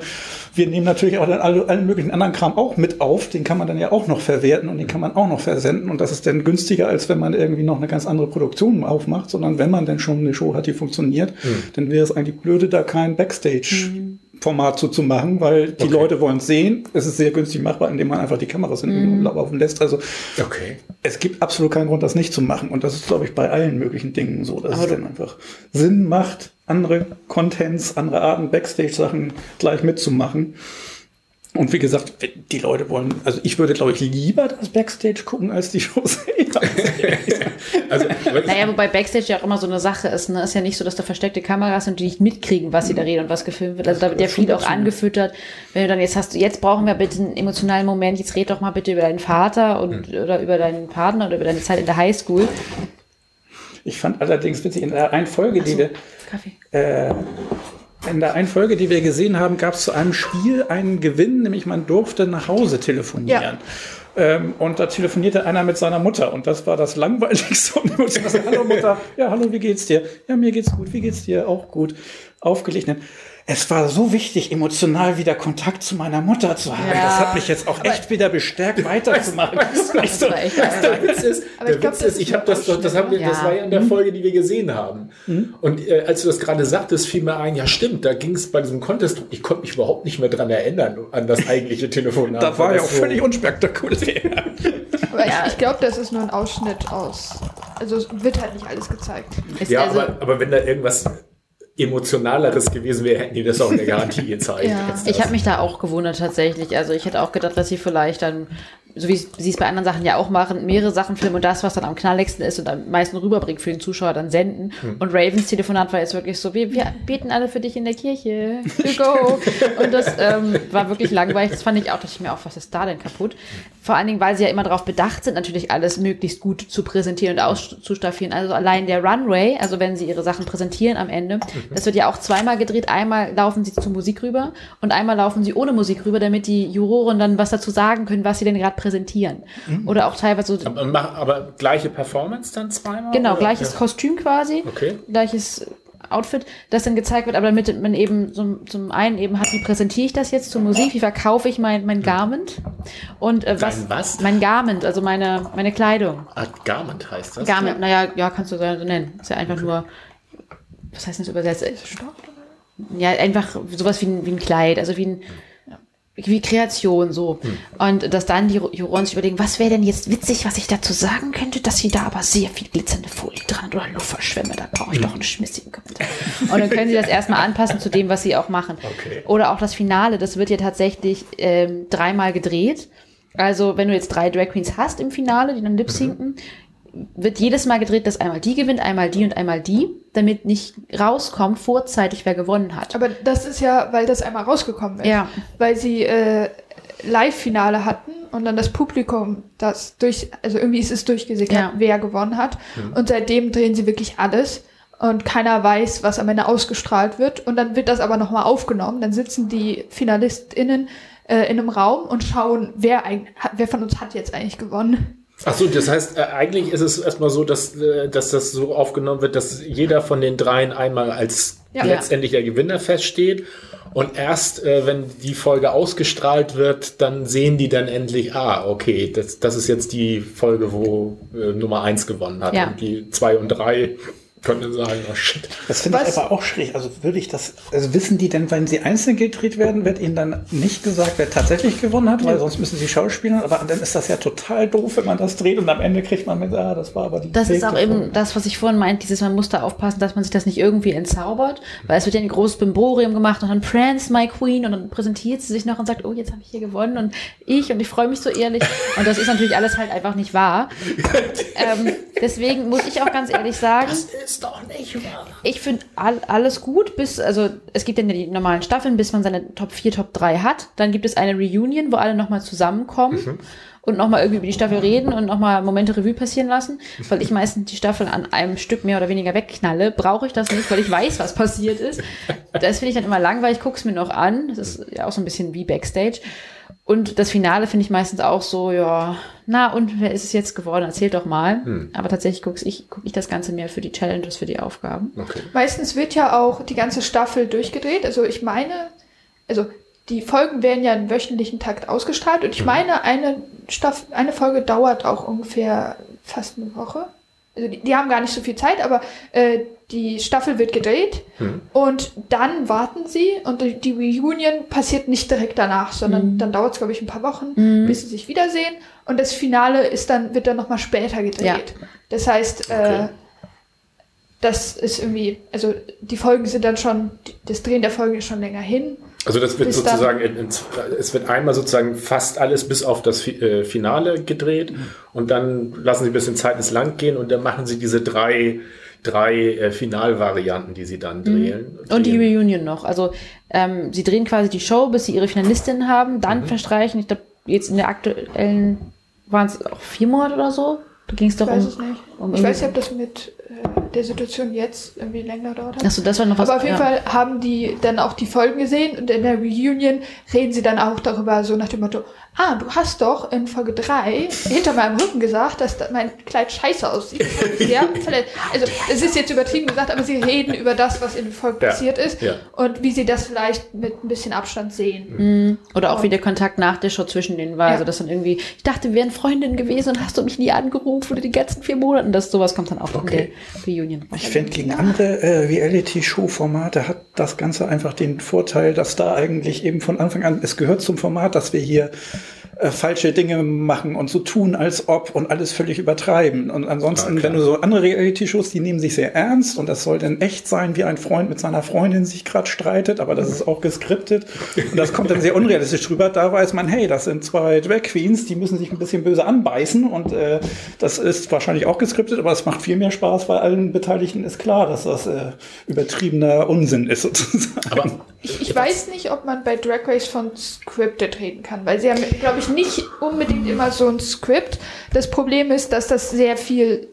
wir nehmen natürlich auch dann alle, allen möglichen anderen Kram auch mit auf. Den kann man dann ja auch noch verwerten und den kann man auch noch versenden. Und das ist dann günstiger, als wenn man irgendwie noch eine ganz andere Produktion aufmacht, sondern wenn man dann schon eine Show hat, die funktioniert, dann wäre es eigentlich blöde, da kein Backstage Format so zu machen, weil die Okay. Leute wollen es sehen. Es ist sehr günstig machbar, indem man einfach die Kameras hinten laufen lässt. Also Okay. es gibt absolut keinen Grund, das nicht zu machen. Und das ist, glaube ich, bei allen möglichen Dingen so, dass Aber es dann einfach Sinn macht, andere Contents, andere Arten, Backstage-Sachen gleich mitzumachen. Und wie gesagt, die Leute wollen, also ich würde, glaube ich, lieber das Backstage gucken, als die Show sehen. Also, Naja, wobei Backstage ja auch immer so eine Sache ist. Ne? Ist ja nicht so, dass da versteckte Kameras sind, die nicht mitkriegen, was sie da reden und was gefilmt wird. Also da wird ja viel auch angefüttert. Wenn du dann jetzt hast, jetzt brauchen wir bitte einen emotionalen Moment, jetzt red doch mal bitte über deinen Vater und oder über deinen Partner oder über deine Zeit in der Highschool. Ich fand allerdings witzig, in der einen Folge, die wir, Kaffee. äh, in der einen Folge, die wir gesehen haben, gab es zu einem Spiel einen Gewinn, nämlich man durfte nach Hause telefonieren. Ähm, und da telefonierte einer mit seiner Mutter und das war das langweiligste. Und Mutter sagte, hallo Mutter, ja hallo, wie geht's dir? Ja, mir geht's gut, wie geht's dir? Auch gut. Aufgelegt. Es war so wichtig, emotional wieder Kontakt zu meiner Mutter zu haben. Ja. Das hat mich jetzt auch echt wieder bestärkt, weiterzumachen. Das war echt der Witz ist, Aber der glaub, Witz das ist, ist ich habe das, das, haben wir, das war ja in der Folge, die wir gesehen haben. Und äh, als du das gerade sagtest, fiel mir ein, ja stimmt, da ging es bei diesem Contest, ich konnte mich überhaupt nicht mehr dran erinnern, an das eigentliche Telefonat. Das war ja auch so- völlig unspektakulär. Aber ich, ich glaube, das ist nur ein Ausschnitt aus. Also es wird halt nicht alles gezeigt. Ist Ja, also, aber, aber wenn da irgendwas emotionaleres gewesen wäre, hätten die das auch in der Garantie gezeigt. Ja. Ich habe mich da auch gewundert tatsächlich. Also ich hätte auch gedacht, dass sie vielleicht dann, so wie sie es bei anderen Sachen ja auch machen, mehrere Sachen filmen und das, was dann am knalligsten ist und am meisten rüberbringt für den Zuschauer, dann senden. Und Ravens Telefonat war jetzt wirklich so, wir, wir beten alle für dich in der Kirche. You go. und das ähm, war wirklich langweilig. Das fand ich auch, dachte ich mir auch, was ist da denn kaputt? Vor allen Dingen, weil sie ja immer darauf bedacht sind, natürlich alles möglichst gut zu präsentieren und auszustaffieren. Also allein der Runway, also wenn sie ihre Sachen präsentieren am Ende, das wird ja auch zweimal gedreht. Einmal laufen sie zur Musik rüber und einmal laufen sie ohne Musik rüber, damit die Juroren dann was dazu sagen können, was sie denn gerade präsentieren. Oder auch teilweise so, aber, aber gleiche Performance dann zweimal? genau, oder? gleiches Ja. Kostüm quasi, Okay. gleiches Outfit, das dann gezeigt wird, aber damit man eben zum, zum einen eben hat, wie präsentiere ich das jetzt zur Musik, wie verkaufe ich mein, mein Garment und äh, was, Dein was? mein Garment, also meine, meine Kleidung. Ah, Garment heißt das. Garment, naja, ja, kannst du so nennen. Ist ja einfach nur, was heißt das übersetzt? Ja, einfach sowas wie ein, wie ein Kleid, also wie ein, wie Kreation, so. Und dass dann die Juroren sich überlegen, was wäre denn jetzt witzig, was ich dazu sagen könnte, dass sie da aber sehr viel glitzernde Folie dran hat oder Luftverschwemme, da brauche ich doch einen schmissigen Kommentar. Und dann können sie das erstmal anpassen zu dem, was sie auch machen. Okay. Oder auch das Finale, das wird ja tatsächlich ähm, dreimal gedreht. Also, wenn du jetzt drei Drag Queens hast im Finale, die dann lip-sinken, wird jedes Mal gedreht, dass einmal die gewinnt, einmal die und einmal die, damit nicht rauskommt vorzeitig, wer gewonnen hat. Aber das ist ja, weil das einmal rausgekommen ist. Ja. Weil sie äh, Live-Finale hatten und dann das Publikum das durch, also irgendwie ist es durchgesickert, Ja. wer gewonnen hat. Und seitdem drehen sie wirklich alles und keiner weiß, was am Ende ausgestrahlt wird. Und dann wird das aber nochmal aufgenommen. Dann sitzen die FinalistInnen äh, in einem Raum und schauen, wer, wer von uns hat jetzt eigentlich gewonnen. Ach so, das heißt, äh, eigentlich ist es erstmal so, dass, äh, dass das so aufgenommen wird, dass jeder von den dreien einmal als Ja. letztendlich der Gewinner feststeht. Und erst, äh, wenn die Folge ausgestrahlt wird, dann sehen die dann endlich, ah, okay, das, das ist jetzt die Folge, wo äh, Nummer eins gewonnen hat. Ja. Und die zwei und drei können dann sagen, oh shit. Das finde ich aber auch schräg. Also würde ich das, also wissen die denn, wenn sie einzeln gedreht werden, wird ihnen dann nicht gesagt, wer tatsächlich gewonnen hat, weil sonst müssen sie schauspielen. Aber dann ist das ja total doof, wenn man das dreht und am Ende kriegt man mit, ah, das war aber die. Das ist auch davon. eben das, was ich vorhin meinte, dieses, man muss da aufpassen, dass man sich das nicht irgendwie entzaubert, weil es wird ja ein großes Bimborium gemacht und dann Prance my Queen und dann präsentiert sie sich noch und sagt, oh, jetzt habe ich hier gewonnen und ich und ich freue mich so ehrlich und das ist natürlich alles halt einfach nicht wahr. ähm, deswegen muss ich auch ganz ehrlich sagen, ist doch nicht wahr. ich finde all, alles gut, bis, also es gibt ja die normalen Staffeln, bis man seine Top 4, Top 3 hat. Dann gibt es eine Reunion, wo alle nochmal zusammenkommen und nochmal irgendwie über die Staffel reden und nochmal Momente Revue passieren lassen. Weil ich meistens die Staffel an einem Stück mehr oder weniger wegknalle, brauche ich das nicht, weil ich weiß, was passiert ist. Das finde ich dann immer langweilig, ich gucke es mir noch an. Das ist ja auch so ein bisschen wie Backstage. Und das Finale finde ich meistens auch so, ja, na und wer ist es jetzt geworden? Erzählt doch mal. Aber tatsächlich gucke ich, guck ich das Ganze mehr für die Challenges, für die Aufgaben. Okay. Meistens wird ja auch die ganze Staffel durchgedreht. Also ich meine, also die Folgen werden ja im wöchentlichen Takt ausgestrahlt und ich meine, eine Staffel, eine Folge dauert auch ungefähr fast eine Woche. Also die, die haben gar nicht so viel Zeit, aber äh, die Staffel wird gedreht und dann warten sie und die, die Reunion passiert nicht direkt danach, sondern dann dauert es, glaube ich, ein paar Wochen, bis sie sich wiedersehen und das Finale ist dann, wird dann nochmal später gedreht. Ja. Das heißt, äh, Okay. das ist irgendwie, also die Folgen sind dann schon, das Drehen der Folgen ist schon länger hin. Also das wird sozusagen, in, in, es wird einmal sozusagen fast alles bis auf das Fi- äh, Finale gedreht und dann lassen sie ein bisschen Zeit ins Land gehen und dann machen sie diese drei, drei äh, Finalvarianten, die sie dann drehen. Und die drehen. Reunion noch. Also ähm, sie drehen quasi die Show, bis sie ihre Finalistin haben. Mhm. Dann verstreichen, ich glaube, jetzt in der aktuellen waren es auch vier Monate oder so. Da ging es Ich doch weiß um. Um ich weiß nicht, ob das mit äh, der Situation jetzt irgendwie länger dauert. Achso, das war noch was. Aber auf jeden ja. Fall haben die dann auch die Folgen gesehen und in der Reunion reden sie dann auch darüber, so nach dem Motto, ah, du hast doch in Folge 3 hinter meinem Rücken gesagt, dass da mein Kleid scheiße aussieht. ja. Also es ist jetzt übertrieben gesagt, aber sie reden über das, was in der Folge Ja, passiert ist ja. und wie sie das vielleicht mit ein bisschen Abstand sehen. Mhm. Oder auch wie der Kontakt nach der Show zwischen denen war. Ja. Also das dann irgendwie, ich dachte, wir wären Freundinnen gewesen und hast du mich nie angerufen oder die ganzen vier Monate. Und das sowas kommt dann auch Okay. in der Reunion. Ich finde, gegen andere äh, Reality-Show-Formate hat das Ganze einfach den Vorteil, dass da eigentlich eben von Anfang an, es gehört zum Format, dass wir hier äh, falsche Dinge machen und so tun, als ob und alles völlig übertreiben. Und ansonsten, klar. wenn du so andere Reality-Shows, die nehmen sich sehr ernst und das soll dann echt sein, wie ein Freund mit seiner Freundin sich gerade streitet, aber das ist auch geskriptet und das kommt dann sehr unrealistisch drüber. Da weiß man, hey, das sind zwei Drag Queens, die müssen sich ein bisschen böse anbeißen und äh, das ist wahrscheinlich auch geskriptet, aber es macht viel mehr Spaß, weil allen Beteiligten ist klar, dass das äh, übertriebener Unsinn ist sozusagen. Aber Ich, ich weiß nicht, ob man bei Drag Race von Scripted reden kann, weil sie haben, glaube ich, nicht unbedingt immer so ein Skript. Das Problem ist, dass das sehr viel,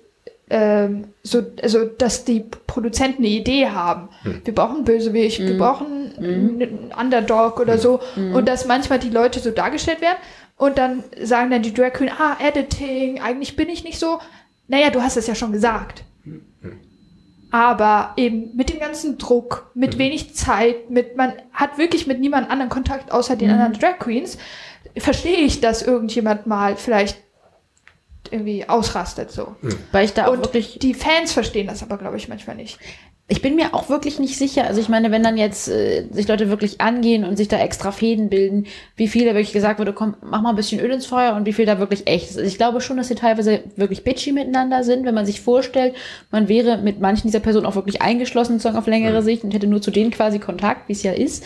ähm, so, also, dass die Produzenten eine Idee haben. Wir brauchen Bösewicht, wir brauchen einen Underdog oder so. Und dass manchmal die Leute so dargestellt werden und dann sagen dann die Drag Queen, ah, Editing, eigentlich bin ich nicht so. Naja, du hast es ja schon gesagt. Aber eben mit dem ganzen Druck, mit wenig Zeit, mit man hat wirklich mit niemand anderen Kontakt außer den anderen Drag Queens, verstehe ich, dass irgendjemand mal vielleicht irgendwie ausrastet so. Weil ich da auch Und wirklich die Fans verstehen das aber, glaube ich, manchmal nicht. Ich bin mir auch wirklich nicht sicher. Also ich meine, wenn dann jetzt äh, sich Leute wirklich angehen und sich da extra Fäden bilden, wie viel da wirklich gesagt wurde, komm, mach mal ein bisschen Öl ins Feuer und wie viel da wirklich echt ist. Also ich glaube schon, dass sie teilweise wirklich bitchy miteinander sind, wenn man sich vorstellt, man wäre mit manchen dieser Personen auch wirklich eingeschlossen, sozusagen auf längere Sicht und hätte nur zu denen quasi Kontakt, wie es ja ist.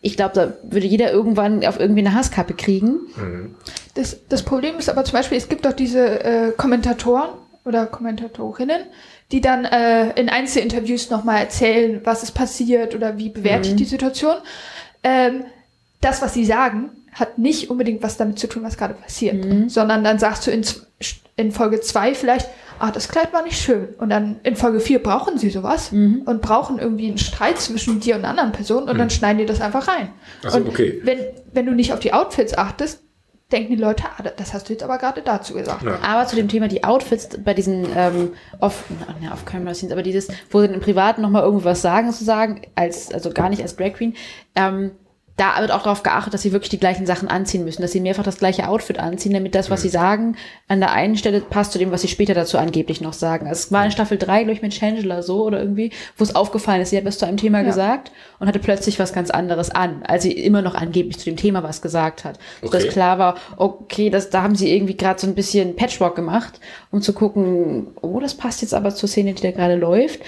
Ich glaube, da würde jeder irgendwann auf irgendwie eine Hasskappe kriegen. Das, das Problem ist aber zum Beispiel, es gibt doch diese äh, Kommentatoren oder Kommentatorinnen, die dann äh, in Einzelinterviews nochmal erzählen, was ist passiert oder wie bewerte ich die Situation. Ähm, das, was sie sagen, hat nicht unbedingt was damit zu tun, was gerade passiert, sondern dann sagst du in, in Folge zwei vielleicht, ah, das Kleid war nicht schön. Und dann in Folge vier brauchen sie sowas und brauchen irgendwie einen Streit zwischen dir und einer anderen Person und dann schneiden die das einfach rein. Ach so, und okay. wenn, wenn du nicht auf die Outfits achtest, denken die Leute, ah, das hast du jetzt aber gerade dazu gesagt. Ja. Aber zu dem Thema die Outfits bei diesen ähm, off, na, off camera scenes, aber dieses, wo sie im Privaten nochmal irgendwas sagen, sozusagen, als, also gar nicht als Drag Queen, ähm, da wird auch darauf geachtet, dass sie wirklich die gleichen Sachen anziehen müssen, dass sie mehrfach das gleiche Outfit anziehen, damit das, was sie sagen, an der einen Stelle passt zu dem, was sie später dazu angeblich noch sagen. Also es war in Staffel 3, glaube ich, mit Shangela so oder irgendwie, wo es aufgefallen ist, sie hat was zu einem Thema gesagt und hatte plötzlich was ganz anderes an, als sie immer noch angeblich zu dem Thema was gesagt hat. Sodass Okay. klar war, okay, das, da haben sie irgendwie gerade so ein bisschen Patchwork gemacht, um zu gucken, oh, das passt jetzt aber zur Szene, die da gerade läuft.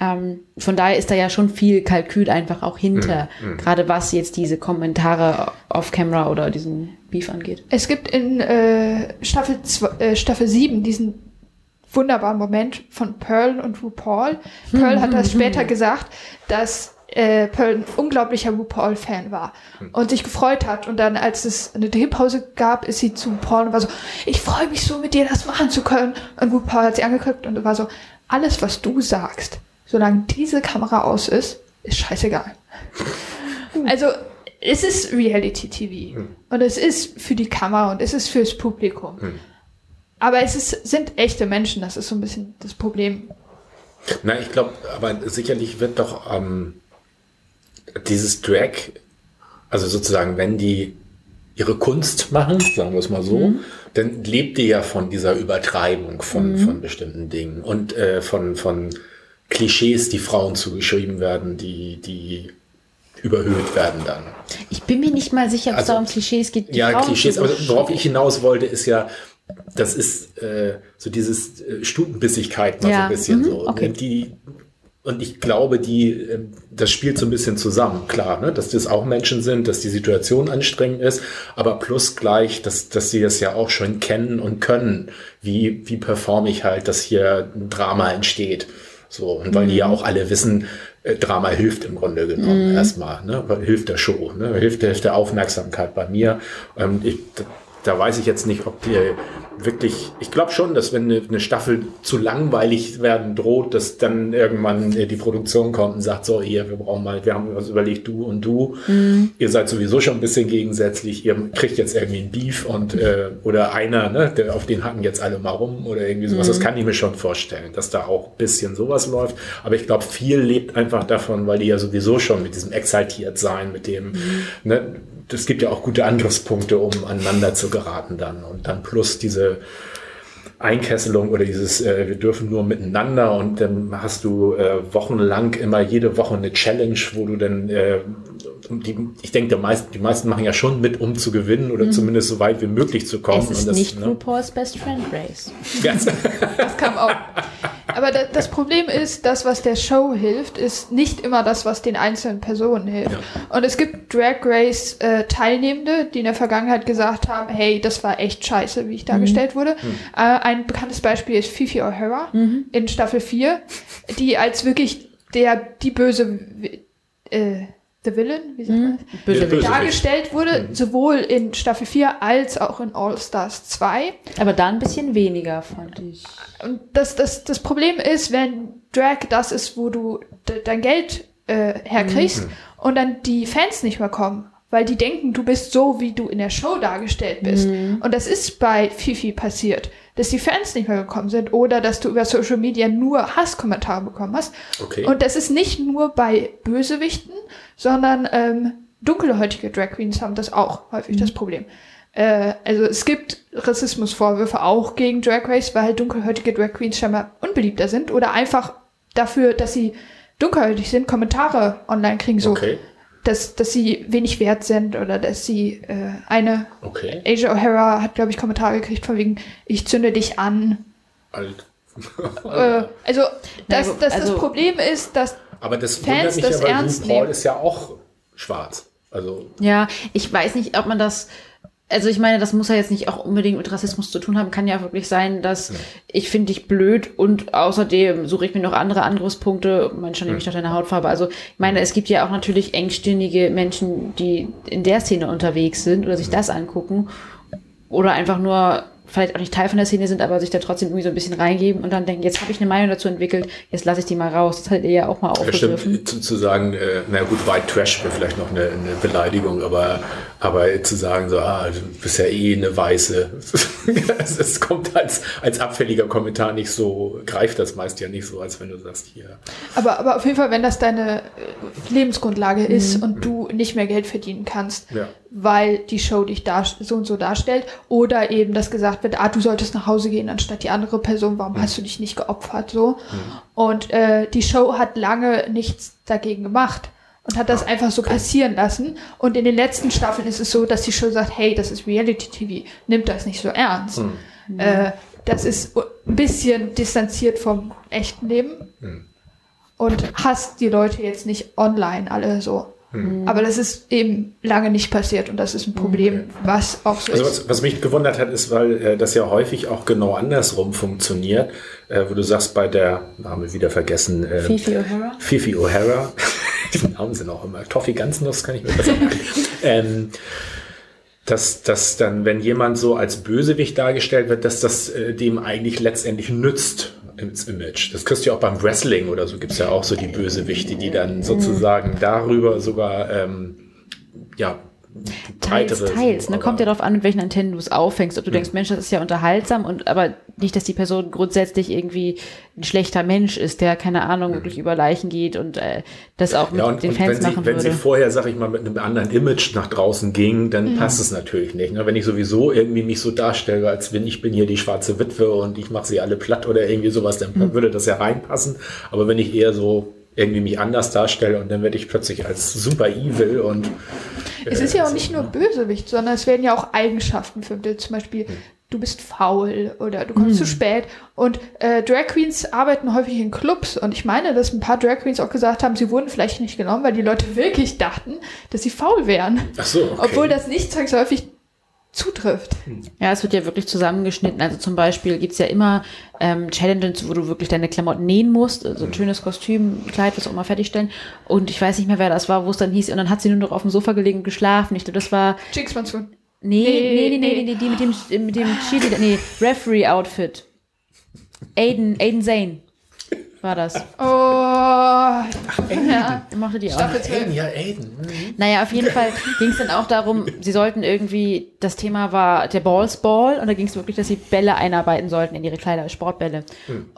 Ähm, von daher ist da ja schon viel Kalkül einfach auch hinter, gerade was jetzt diese Kommentare off-camera oder diesen Beef angeht. Es gibt in äh, Staffel, zwei, äh, Staffel 7 diesen wunderbaren Moment von Pearl und RuPaul. Pearl hat das später gesagt, dass äh, Pearl ein unglaublicher RuPaul-Fan war und sich gefreut hat. Und dann, als es eine Drehpause gab, ist sie zu Paul und war so, ich freue mich so, mit dir das machen zu können. Und RuPaul hat sie angeguckt und war so, alles, was du sagst, solange diese Kamera aus ist, ist scheißegal. Also, es ist Reality-TV. Und es ist für die Kamera und es ist fürs Publikum. Aber es ist, sind echte Menschen, das ist so ein bisschen das Problem. Na, ich glaube, aber sicherlich wird doch ähm, dieses Drag, also sozusagen, wenn die ihre Kunst machen, sagen wir es mal so, Mhm. dann lebt die ja von dieser Übertreibung von, Mhm. von bestimmten Dingen und äh, von, von Klischees, die Frauen zugeschrieben werden, die, die überhöht werden dann. Ich bin mir nicht mal sicher, ob es Also, da um Klischees geht. Ja, Frauen Klischees, aber worauf ich hinaus wollte, ist ja, das ist äh, so dieses äh, Stutenbissigkeit mal so Ja, ein bisschen mhm, so. okay. Die, und ich glaube, die, ähm, das spielt so ein bisschen zusammen, klar, ne? dass das auch Menschen sind, dass die Situation anstrengend ist, aber plus gleich, dass, dass sie das ja auch schon kennen und können. Wie, wie performe ich halt, dass hier ein Drama entsteht. So, und weil die Mhm. ja auch alle wissen, äh, Drama hilft im Grunde genommen erstmal, ne? Hilft der Show, ne? Hilft, hilft der Aufmerksamkeit bei mir. Ähm, ich, da weiß ich jetzt nicht, ob die wirklich, ich glaube schon, dass wenn eine, Staffel zu langweilig werden droht, dass dann irgendwann äh, die Produktion kommt und sagt, so, hier, wir brauchen mal, wir haben uns überlegt, du und du, ihr seid sowieso schon ein bisschen gegensätzlich, ihr kriegt jetzt irgendwie ein Beef und, äh, oder einer, ne, der, auf den hacken jetzt alle mal rum oder irgendwie sowas, das kann ich mir schon vorstellen, dass da auch ein bisschen sowas läuft, aber ich glaube, viel lebt einfach davon, weil die ja sowieso schon mit diesem exaltiert sein, mit dem, ne, es gibt ja auch gute Angriffspunkte, um aneinander zu geraten dann. Und dann plus diese Einkesselung oder dieses, äh, wir dürfen nur miteinander und dann hast du äh, wochenlang immer jede Woche eine Challenge, wo du dann, äh, die, ich denke, die meisten, die meisten machen ja schon mit, um zu gewinnen oder zumindest so weit wie möglich zu kommen. Es ist und das, nicht ne? RuPaul's Best Friend Race. Ganz, Das kam auch. Aber da, das Problem ist, das, was der Show hilft, ist nicht immer das, was den einzelnen Personen hilft. Und es gibt Drag Race äh, Teilnehmende, die in der Vergangenheit gesagt haben, hey, das war echt scheiße, wie ich dargestellt wurde. Äh, ein bekanntes Beispiel ist Fifi O'Hara in Staffel 4, die als wirklich der, die böse, äh, The Villain, wie sagt man? das? Böse Böse. dargestellt wurde, sowohl in Staffel 4 als auch in All Stars 2. Aber da ein bisschen weniger, fand ich. Und das, das, das Problem ist, wenn Drag das ist, wo du de, dein Geld äh, herkriegst und dann die Fans nicht mehr kommen, weil die denken, du bist so, wie du in der Show dargestellt bist. Und das ist bei Fifi passiert, dass die Fans nicht mehr gekommen sind oder dass du über Social Media nur Hasskommentare bekommen hast. Okay. Und das ist nicht nur bei Bösewichten, sondern ähm, dunkelhäutige Drag Queens haben das auch häufig das Problem. Äh, also es gibt Rassismusvorwürfe auch gegen Drag Race, weil dunkelhäutige Drag Queens scheinbar unbeliebter sind oder einfach dafür, dass sie dunkelhäutig sind, Kommentare online kriegen, so okay, dass, dass sie wenig wert sind oder dass sie äh, eine okay. Asia O'Hara hat, glaube ich, Kommentare gekriegt von wegen, ich zünde dich an. Alt. Äh, also das, aber- das, also- das Problem ist, dass Aber das Fans wundert mich das ja, weil ernst RuPaul nehmen. ist ja auch schwarz. Also, Ja, ich weiß nicht, ob man das. Also ich meine, das muss ja jetzt nicht auch unbedingt mit Rassismus zu tun haben. Kann ja wirklich sein, dass ich finde dich blöd und außerdem suche ich mir noch andere Angriffspunkte. Manchmal nehme ich noch deine Hautfarbe. Also ich meine, es gibt ja auch natürlich engstirnige Menschen, die in der Szene unterwegs sind oder sich das angucken oder einfach nur vielleicht auch nicht Teil von der Szene sind, aber sich da trotzdem irgendwie so ein bisschen reingeben und dann denken, jetzt habe ich eine Meinung dazu entwickelt, jetzt lasse ich die mal raus. Das hattet ihr ja auch mal Ja, aufgegriffen. stimmt, zu, zu sagen, äh, na gut, White Trash wäre vielleicht noch eine, eine Beleidigung, aber, aber zu sagen, so, ah, du bist ja eh eine Weiße, es, kommt als, als abfälliger Kommentar nicht so, greift das meist ja nicht so, als wenn du sagst, hier. Aber, aber auf jeden Fall, wenn das deine äh, Lebensgrundlage ist und du nicht mehr Geld verdienen kannst, Ja. Weil die Show dich so und so darstellt, oder eben, dass gesagt wird, ah, du solltest nach Hause gehen anstatt die andere Person, warum hast du dich nicht geopfert, so. Und äh, die Show hat lange nichts dagegen gemacht und hat das einfach so passieren lassen. Und in den letzten Staffeln ist es so, dass die Show sagt, hey, das ist Reality-TV, nimmt das nicht so ernst. Äh, das ist ein bisschen distanziert vom echten Leben. Und hasst die Leute jetzt nicht online alle so. Aber das ist eben lange nicht passiert und das ist ein Problem, was auch so Also ist. was, was mich gewundert hat, ist, weil äh, das ja häufig auch genau andersrum funktioniert, äh, wo du sagst, bei der, haben wir wieder vergessen, äh, Fifi O'Hara? Fifi O'Hara, die Namen sind auch immer, Toffee Ganznuss kann ich mir besser merken, ähm, dass, dass dann, wenn jemand so als Bösewicht dargestellt wird, dass das äh, dem eigentlich letztendlich nützt ins Image. Das kriegst du ja auch beim Wrestling oder so, gibt's ja auch so die Bösewichte, die dann sozusagen darüber sogar ähm, ja, Teils, teils. Ne? Kommt ja darauf an, mit welchen Antennen du es auffängst. Ob du denkst, Mensch, das ist ja unterhaltsam und aber nicht, dass die Person grundsätzlich irgendwie ein schlechter Mensch ist, der, keine Ahnung, wirklich über Leichen geht und äh, das auch mit Ja, und, den und Fans wenn, sie, machen wenn sie würde. vorher, sag ich mal, mit einem anderen Image nach draußen ging, dann Mhm. passt es natürlich nicht. Ne? Wenn ich sowieso irgendwie mich so darstelle, als wenn ich bin hier die schwarze Witwe und ich mache sie alle platt oder irgendwie sowas, dann Mhm. würde das ja reinpassen. Aber wenn ich eher so irgendwie mich anders darstelle und dann werde ich plötzlich als super evil und Es ist ja auch nicht nur Bösewicht, sondern es werden ja auch Eigenschaften vermittelt. Zum Beispiel, du bist faul oder du kommst zu spät. Und äh, Drag Queens arbeiten häufig in Clubs. Und ich meine, dass ein paar Drag Queens auch gesagt haben, sie wurden vielleicht nicht genommen, weil die Leute wirklich dachten, dass sie faul wären. ach so, okay. Obwohl das nicht zwangsläufig zutrifft. Ja, es wird ja wirklich zusammengeschnitten. Also zum Beispiel gibt's ja immer ähm, Challenges, wo du wirklich deine Klamotten nähen musst. Also ein schönes Kostüm, Kleid, was auch immer fertigstellen. Und ich weiß nicht mehr, wer das war, wo es dann hieß. Und dann hat sie nur noch auf dem Sofa gelegen und geschlafen. Ich glaube, das war. Jinx Monsoon. Nee, nee, nee, nee, nee. nee, nee, die mit dem, mit dem Cheerleader, nee, Referee-Outfit. Aiden, Aiden Zane war das. Oh, ja. Ich mochte die auch. Staffel 12. Aiden, ja, Aiden. Mhm. Naja, auf jeden Fall ging es dann auch darum, sie sollten irgendwie, das Thema war der Balls Ball und da ging es wirklich, dass sie Bälle einarbeiten sollten in ihre Kleider, Sportbälle.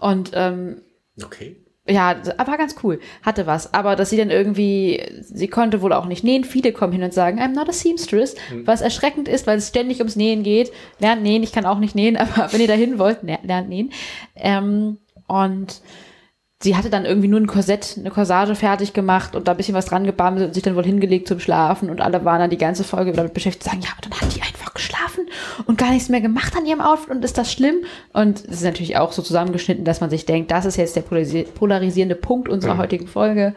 Und ähm, Okay. ja, das war ganz cool, hatte was. Aber dass sie dann irgendwie, sie konnte wohl auch nicht nähen. Viele kommen hin und sagen, I'm not a seamstress, was erschreckend ist, weil es ständig ums Nähen geht. Lernt nähen, ich kann auch nicht nähen, aber wenn ihr dahin wollt, ler- lernt nähen. Ähm, und sie hatte dann irgendwie nur ein Korsett, eine Corsage fertig gemacht und da ein bisschen was dran gebamselt und sich dann wohl hingelegt zum Schlafen und alle waren dann die ganze Folge damit beschäftigt, zu sagen, ja, aber dann hat die einfach geschlafen und gar nichts mehr gemacht an ihrem Outfit und ist das schlimm? Und es ist natürlich auch so zusammengeschnitten, dass man sich denkt, das ist jetzt der polarisi polarisierende Punkt unserer heutigen Folge.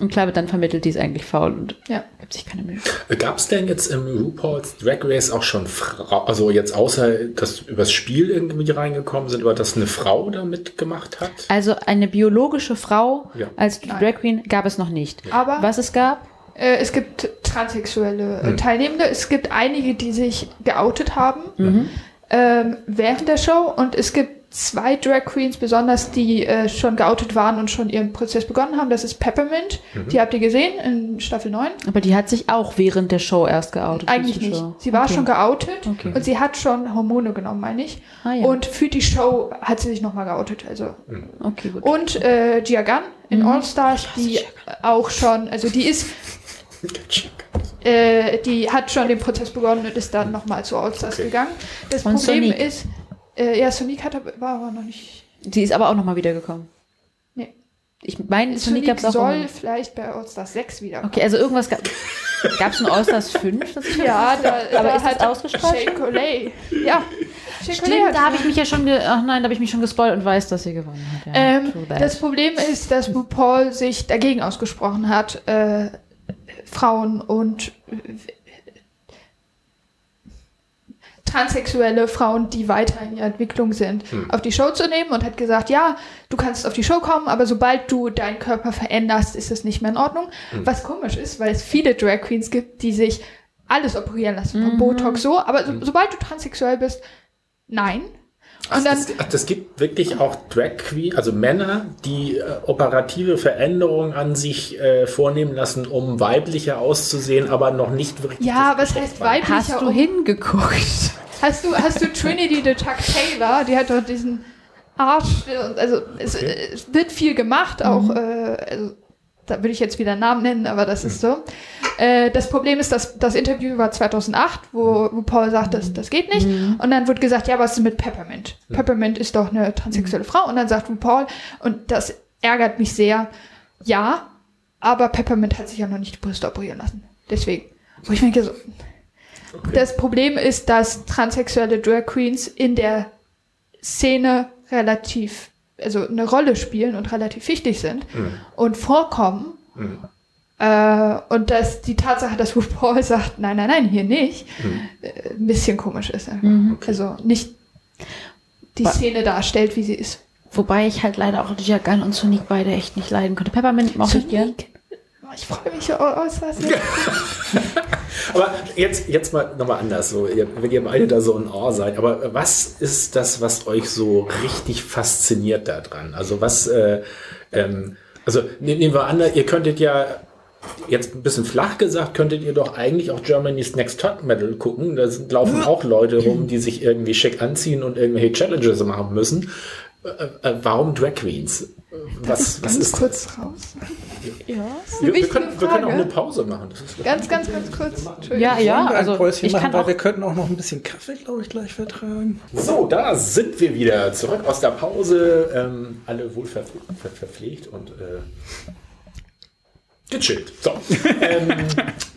Und klar wird dann vermittelt, die ist eigentlich faul und Ja. gibt sich keine Mühe. Gab es denn jetzt im RuPaul's Drag Race auch schon Frau, also jetzt außer, dass übers Spiel irgendwie reingekommen sind, aber dass eine Frau da mitgemacht hat? Also eine biologische Frau Ja. als Drag Queen gab es noch nicht. Aber- Was es gab, Äh, es gibt transsexuelle äh, Teilnehmende. Es gibt einige, die sich geoutet haben ähm, während der Show. Und es gibt zwei Drag Queens besonders, die äh, schon geoutet waren und schon ihren Prozess begonnen haben. Das ist Peppermint. Die habt ihr gesehen in Staffel 9. aber die hat sich auch während der Show erst geoutet. Eigentlich nicht. Show. Sie war Okay. schon geoutet Okay. und sie hat schon Hormone genommen, meine ich. Ah, ja. Und für die Show hat sie sich nochmal geoutet. Also Okay, gut. und äh, Gia Gunn in Mhm. All Stars, die auch schon, also die ist, äh, die hat schon den Prozess begonnen und ist dann nochmal zu All Stars Okay. gegangen. Das Und Problem Sonique. ist, äh, ja, hat, aber- war aber noch nicht. Die ist aber auch nochmal wiedergekommen. Nee. Ich meine, Sonic Sonique gab es auch. soll vielleicht bei All Stars 6 wiederkommen. Okay, also irgendwas gab es ein All-Stars 5? Das ich Ja, da, Aber da ist das hat ausgestrahlt Shea. Ja. Shea Stimmt, da habe ich mich ja schon, ach nein, da habe ich mich schon gespoilt und weiß, dass sie gewonnen hat. Ja, Ähm, das Problem ist, dass RuPaul sich dagegen ausgesprochen hat, äh, Frauen und transsexuelle Frauen, die weiter in ihrer Entwicklung sind, auf die Show zu nehmen und hat gesagt, ja, du kannst auf die Show kommen, aber sobald du deinen Körper veränderst, ist das nicht mehr in Ordnung. Was komisch ist, weil es viele Drag Queens gibt, die sich alles operieren lassen, von Botox so, aber so, sobald du transsexuell bist, nein. Und dann, das, ach, das gibt wirklich auch Drag Queen, also Männer, die äh, operative Veränderungen an sich äh, vornehmen lassen, um weiblicher auszusehen, aber noch nicht wirklich. ja, das was heißt weiblicher? Hast du hingeguckt? Hast du, hast du Trinity the Tuck Taylor? Die hat doch diesen Arsch. Also es, es wird viel gemacht, auch. Äh, also, da würde ich jetzt wieder Namen nennen, aber das ist so. Äh, das Problem ist, dass das Interview war 2008, wo, wo Paul sagt, das, das geht nicht. Und dann wird gesagt, ja, was ist mit Peppermint? Peppermint ist doch eine transsexuelle Frau. Und dann sagt Paul, und das ärgert mich sehr, ja, aber Peppermint hat sich ja noch nicht die Brüste operieren lassen. Deswegen. Wo ich denke, so, das Problem ist, dass transsexuelle Drag Queens in der Szene relativ, also eine Rolle spielen und relativ wichtig sind und vorkommen. Äh, und dass die Tatsache, dass RuPaul sagt, nein, nein, nein, hier nicht, äh, ein bisschen komisch ist. Einfach. Also nicht die Wa- Szene darstellt, wie sie ist. Wobei ich halt leider auch Gunn und Sonic beide echt nicht leiden konnte. Peppermint mochte ich gern. Ich freue mich aus, was Aber jetzt, jetzt mal nochmal anders, so, ihr, wenn ihr beide da so in Ohr seid, aber was ist das, was euch so richtig fasziniert daran? Also was, äh, ähm, also ne- nehmen wir an, ihr könntet ja jetzt ein bisschen flach gesagt, könntet ihr doch eigentlich auch Germany's Next Top Medal gucken. Da sind, laufen auch Leute rum, die sich irgendwie schick anziehen und irgendwelche Challenges machen müssen. Äh, äh, warum Drag Queens? Was, was ganz ist kurz raus. Ja. Wir, wir, wichtige können, wir können auch eine Pause machen. Das ist Ganz, ganz, ganz kurz. Ja, ja, also ich machen, kann weil auch, wir könnten auch noch ein bisschen Kaffee, glaube ich, gleich vertragen. So, da sind wir wieder zurück aus der Pause. Ähm, alle wohl ver ver verpflegt und äh, gechillt. So. ähm,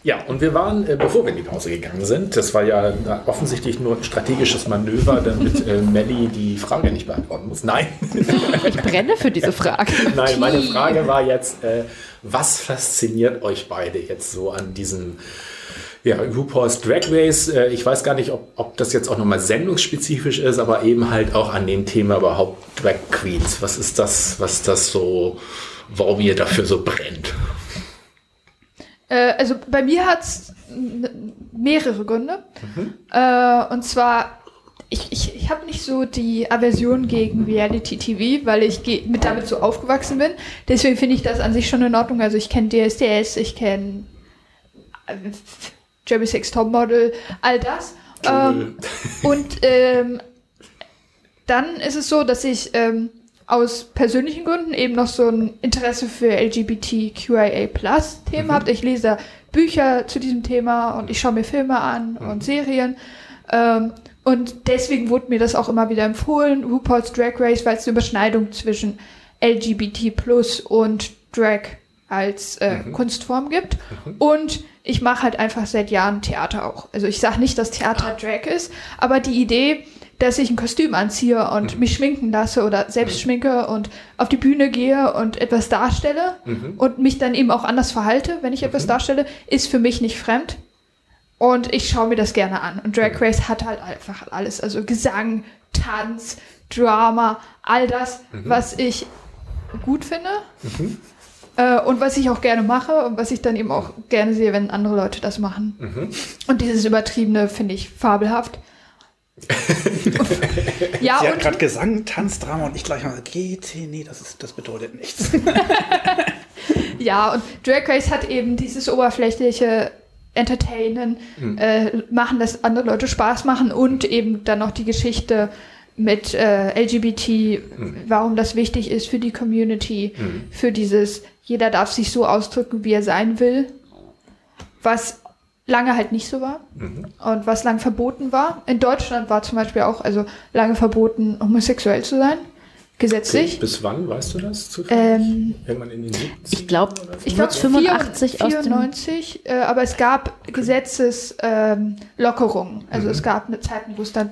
ja, und wir waren, äh, bevor wir in die Pause gegangen sind, das war ja offensichtlich nur ein strategisches Manöver, damit äh, Melli die Frage nicht beantworten muss. Nein. ich brenne für diese Frage. Nein, meine Frage war jetzt, äh, was fasziniert euch beide jetzt so an diesem ja, RuPaul's Drag Race? Äh, ich weiß gar nicht, ob, ob das jetzt auch nochmal sendungsspezifisch ist, aber eben halt auch an dem Thema überhaupt Drag Queens. Was ist das, was das so, warum ihr dafür so brennt? Äh, also bei mir hat's n- mehrere Gründe. Äh, und zwar, ich, ich, ich habe nicht so die Aversion gegen Reality TV, weil ich mit damit so aufgewachsen bin. Deswegen finde ich das an sich schon in Ordnung. Also ich kenne DSDS, ich kenne äh, Jeremy Sex Topmodel, all das. Ähm, und ähm, dann ist es so, dass ich ähm, aus persönlichen Gründen eben noch so ein Interesse für LGBTQIA-Plus-Themen habe. Ich lese Bücher zu diesem Thema und ich schaue mir Filme an und Serien. Ähm, und deswegen wurde mir das auch immer wieder empfohlen, RuPaul's Drag Race, weil es eine Überschneidung zwischen LGBT Plus und Drag als äh, Kunstform gibt. Und ich mache halt einfach seit Jahren Theater auch. Also ich sage nicht, dass Theater Drag ist, aber die Idee, dass ich ein Kostüm anziehe und mich schminken lasse oder selbst schminke und auf die Bühne gehe und etwas darstelle und mich dann eben auch anders verhalte, wenn ich etwas darstelle, ist für mich nicht fremd. Und ich schaue mir das gerne an. Und Drag Race hat halt einfach alles. Also Gesang, Tanz, Drama, all das, was ich gut finde. Äh, und was ich auch gerne mache und was ich dann eben auch gerne sehe, wenn andere Leute das machen. Und dieses Übertriebene finde ich fabelhaft. ja, Sie hat gerade Gesang, Tanzdrama und ich gleich mal GT, nee, das, ist, das bedeutet nichts. Ja, und Drag Race hat eben dieses oberflächliche Entertainen, äh, machen, dass andere Leute Spaß machen und eben dann noch die Geschichte mit äh, LGBT, warum das wichtig ist für die Community, für dieses, jeder darf sich so ausdrücken, wie er sein will, was lange halt nicht so war und was lang verboten war. In Deutschland war zum Beispiel auch also lange verboten, homosexuell zu sein, gesetzlich. Bis wann, weißt du das? Ähm, Irgendwann in den 70 Ich glaube, Ich glaube 85 aus dem 94, äh, aber es gab Gesetzeslockerungen. Ähm, also es gab eine Zeit, wo es dann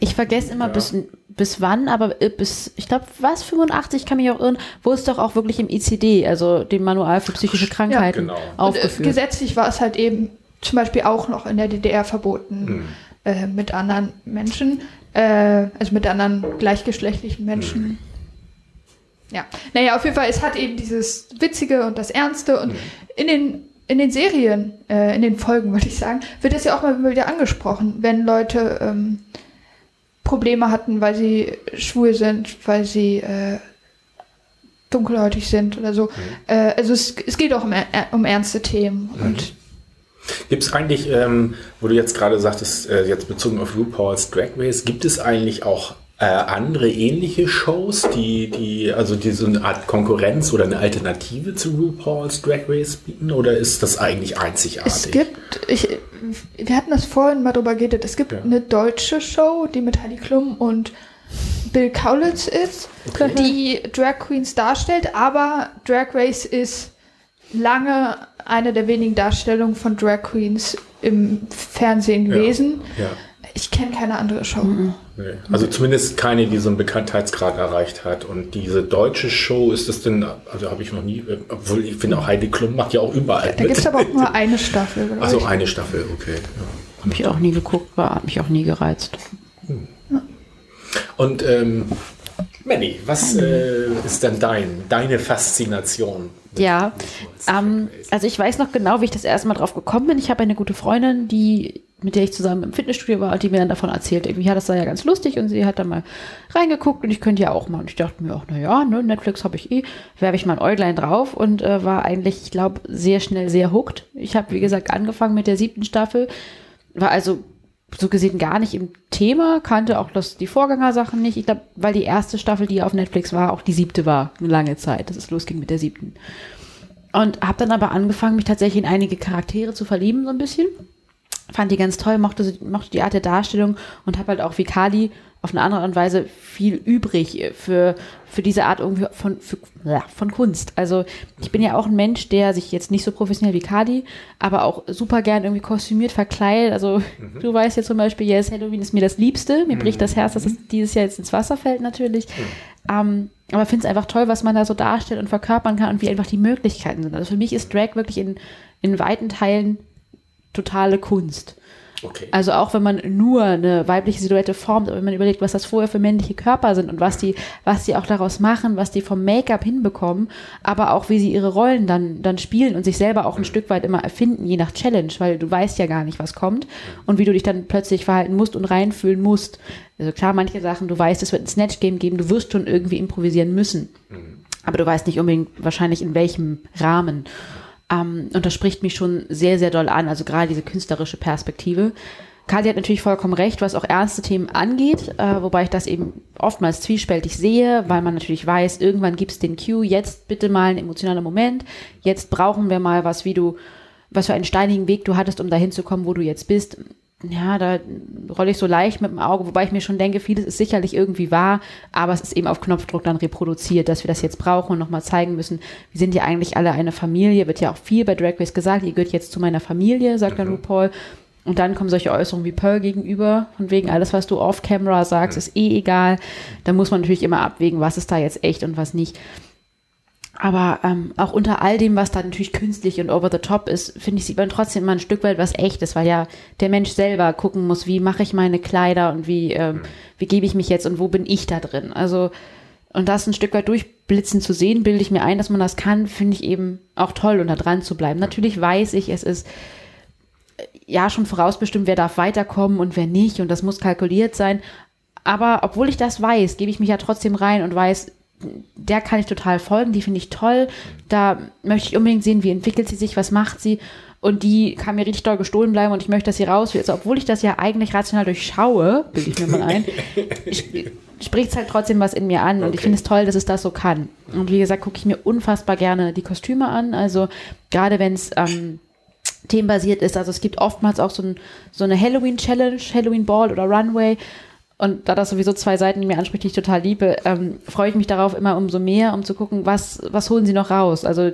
Ich vergesse immer bis, bis wann, aber äh, bis, ich glaube, was, 85, kann mich auch irren, wo es doch auch wirklich im ICD, also dem Manual für psychische Krankheiten, genau. und, äh, aufgeführt. gesetzlich war es halt eben zum Beispiel auch noch in der DDR verboten Hm. äh, mit anderen Menschen, äh, also mit anderen gleichgeschlechtlichen Menschen. Hm. Ja, naja, auf jeden Fall, es hat eben dieses Witzige und das Ernste und in den in den Serien, äh, in den Folgen, würde ich sagen, wird es ja auch mal wieder angesprochen, wenn Leute ähm, Probleme hatten, weil sie schwul sind, weil sie äh, dunkelhäutig sind oder so. Äh, also es, es geht auch um, um ernste Themen und Gibt es eigentlich, ähm, wo du jetzt gerade sagtest, äh, jetzt bezogen auf RuPaul's Drag Race, gibt es eigentlich auch äh, andere ähnliche Shows, die, die, also die so eine Art Konkurrenz oder eine Alternative zu RuPaul's Drag Race bieten? Oder ist das eigentlich einzigartig? es gibt, ich, wir hatten das vorhin mal drüber geredet, es gibt Ja. eine deutsche Show, die mit Heidi Klum und Bill Kaulitz ist, die Drag Queens darstellt, aber Drag Race ist lange eine der wenigen Darstellungen von Drag Queens im Fernsehen Ja. gewesen. Ja. Ich kenne keine andere Show. Nee. Also zumindest keine, die so einen Bekanntheitsgrad erreicht hat. Und diese deutsche Show ist das denn, also habe ich noch nie, obwohl ich finde auch Heidi Klum macht ja auch überall Da gibt es aber auch nur eine Staffel, glaube Also ich. eine Staffel, okay. Ja. Habe ich auch nie geguckt, war, hat mich auch nie gereizt. Und ähm, Manny, was äh, ist denn dein, deine Faszination? Ja, ähm, also ich weiß noch genau, wie ich das erste Mal drauf gekommen bin. Ich habe eine gute Freundin, die mit der ich zusammen im Fitnessstudio war die mir dann davon erzählt, irgendwie, ja, das sei ja ganz lustig und sie hat dann mal reingeguckt und ich könnte ja auch mal. Und ich dachte mir auch, na ja, ne, Netflix habe ich eh, werfe ich mal ein Äuglein drauf und äh, war eigentlich, ich glaube, sehr schnell sehr hooked. Ich habe, wie gesagt, angefangen mit der siebten Staffel, war also so gesehen gar nicht im Thema, kannte auch das, die Vorgängersachen nicht. Ich glaube, weil die erste Staffel, die auf Netflix war, auch die siebte war, eine lange Zeit, dass es losging mit der siebten. Und habe dann aber angefangen, mich tatsächlich in einige Charaktere zu verlieben, so ein bisschen fand die ganz toll, mochte, mochte die Art der Darstellung und habe halt auch wie Kali auf eine andere Art und Weise viel übrig für, für diese Art irgendwie von, für, von Kunst. Also ich bin ja auch ein Mensch, der sich jetzt nicht so professionell wie Kadi, aber auch super gern irgendwie kostümiert, verkleidet. Also mhm. du weißt ja zum Beispiel, yes, Halloween ist mir das Liebste. Mir mhm. bricht das Herz, dass es dieses Jahr jetzt ins Wasser fällt natürlich. Mhm. Ähm, aber finde es einfach toll, was man da so darstellt und verkörpern kann und wie einfach die Möglichkeiten sind. Also für mich ist Drag wirklich in, in weiten Teilen totale Kunst. Okay. Also auch wenn man nur eine weibliche Silhouette formt, wenn man überlegt, was das vorher für männliche Körper sind und was die, was die auch daraus machen, was die vom Make-up hinbekommen, aber auch wie sie ihre Rollen dann, dann spielen und sich selber auch ein Stück weit immer erfinden, je nach Challenge, weil du weißt ja gar nicht, was kommt und wie du dich dann plötzlich verhalten musst und reinfühlen musst. Also klar, manche Sachen, du weißt, es wird ein Snatch-Game geben, du wirst schon irgendwie improvisieren müssen. Mhm. Aber du weißt nicht unbedingt wahrscheinlich in welchem Rahmen. Ähm, und das spricht mich schon sehr, sehr doll an, also gerade diese künstlerische Perspektive. Kali hat natürlich vollkommen recht, was auch ernste Themen angeht, äh, wobei ich das eben oftmals zwiespältig sehe, weil man natürlich weiß, irgendwann gibt es den Cue, jetzt bitte mal ein emotionaler Moment, jetzt brauchen wir mal was, wie du, was für einen steinigen Weg du hattest, um dahin zu kommen, wo du jetzt bist ja, da rolle ich so leicht mit dem Auge, wobei ich mir schon denke, vieles ist sicherlich irgendwie wahr, aber es ist eben auf Knopfdruck dann reproduziert, dass wir das jetzt brauchen und nochmal zeigen müssen, wir sind ja eigentlich alle eine Familie, wird ja auch viel bei Drag Race gesagt, ihr gehört jetzt zu meiner Familie, sagt dann mhm. RuPaul. Und dann kommen solche Äußerungen wie Pearl gegenüber, von wegen alles, was du off-camera sagst, ist eh egal. Da muss man natürlich immer abwägen, was ist da jetzt echt und was nicht. Aber ähm, auch unter all dem, was da natürlich künstlich und over the top ist, finde ich, sieht man trotzdem immer ein Stück weit was echtes, weil ja der Mensch selber gucken muss, wie mache ich meine Kleider und wie, ähm, wie gebe ich mich jetzt und wo bin ich da drin. Also, und das ein Stück weit durchblitzen zu sehen, bilde ich mir ein, dass man das kann, finde ich eben auch toll, und da dran zu bleiben. Natürlich weiß ich, es ist äh, ja schon vorausbestimmt, wer darf weiterkommen und wer nicht, und das muss kalkuliert sein. Aber obwohl ich das weiß, gebe ich mich ja trotzdem rein und weiß, der kann ich total folgen, die finde ich toll. Da möchte ich unbedingt sehen, wie entwickelt sie sich, was macht sie. Und die kann mir richtig doll gestohlen bleiben und ich möchte, dass sie raus will. Also, obwohl ich das ja eigentlich rational durchschaue, bilde ich mir mal ein, spricht es halt trotzdem was in mir an. Okay. Und ich finde es toll, dass es das so kann. Und wie gesagt, gucke ich mir unfassbar gerne die Kostüme an. Also gerade wenn es ähm, themenbasiert ist. Also es gibt oftmals auch so, ein, so eine Halloween-Challenge, Halloween-Ball oder Runway und da das sowieso zwei Seiten, die mir anspricht, die ich total liebe, ähm, freue ich mich darauf immer umso mehr, um zu gucken, was, was holen sie noch raus. Also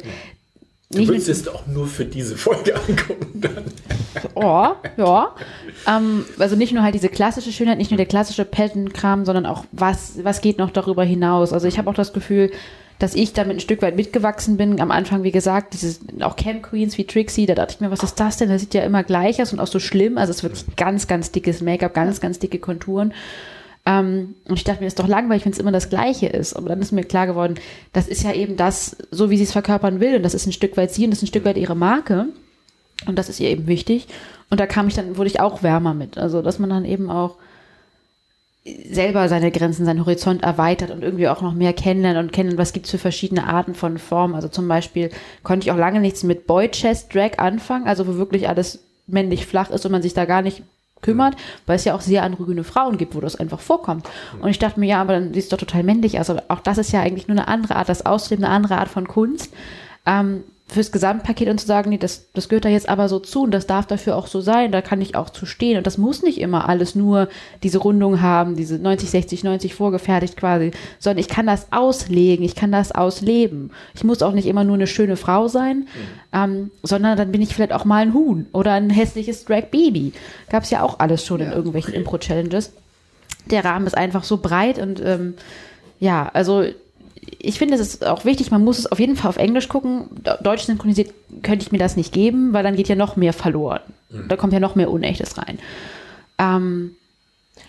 Du würdest es auch nur für diese Folge angucken dann. Oh, ja. Ähm, also nicht nur halt diese klassische Schönheit, nicht nur der klassische Peltenkram, sondern auch was, was geht noch darüber hinaus. Also ich habe auch das Gefühl, dass ich damit ein Stück weit mitgewachsen bin. Am Anfang, wie gesagt, dieses, auch Camp Queens wie Trixie, da dachte ich mir, was ist das denn? Das sieht ja immer gleich aus und auch so schlimm. Also es ist wirklich ganz, ganz dickes Make-up, ganz, ganz dicke Konturen. Ähm, und ich dachte mir, das ist doch langweilig, wenn es immer das Gleiche ist. Aber dann ist mir klar geworden, das ist ja eben das, so wie sie es verkörpern will. Und das ist ein Stück weit sie und das ist ein Stück weit ihre Marke. Und das ist ihr eben wichtig. Und da kam ich dann, wurde ich auch wärmer mit. Also, dass man dann eben auch selber seine Grenzen, seinen Horizont erweitert und irgendwie auch noch mehr kennenlernen und kennen, was gibt es für verschiedene Arten von Formen. Also zum Beispiel konnte ich auch lange nichts mit Boy Chest Drag anfangen, also wo wirklich alles männlich flach ist und man sich da gar nicht kümmert, weil es ja auch sehr androgyne Frauen gibt, wo das einfach vorkommt. Und ich dachte mir, ja, aber dann sieht es doch total männlich aus. Aber auch das ist ja eigentlich nur eine andere Art, das Ausleben, eine andere Art von Kunst. Ähm, fürs Gesamtpaket und zu sagen, nee, das, das gehört da jetzt aber so zu und das darf dafür auch so sein, da kann ich auch zu stehen. Und das muss nicht immer alles nur diese Rundung haben, diese 90, 60, 90 vorgefertigt quasi, sondern ich kann das auslegen, ich kann das ausleben. Ich muss auch nicht immer nur eine schöne Frau sein, mhm. ähm, sondern dann bin ich vielleicht auch mal ein Huhn oder ein hässliches Drag Baby. Gab es ja auch alles schon ja, in irgendwelchen okay. Impro-Challenges. Der Rahmen ist einfach so breit und ähm, ja, also ich finde, es ist auch wichtig, man muss es auf jeden Fall auf Englisch gucken. Deutsch synchronisiert könnte ich mir das nicht geben, weil dann geht ja noch mehr verloren. Mhm. Da kommt ja noch mehr Unechtes rein. Ähm,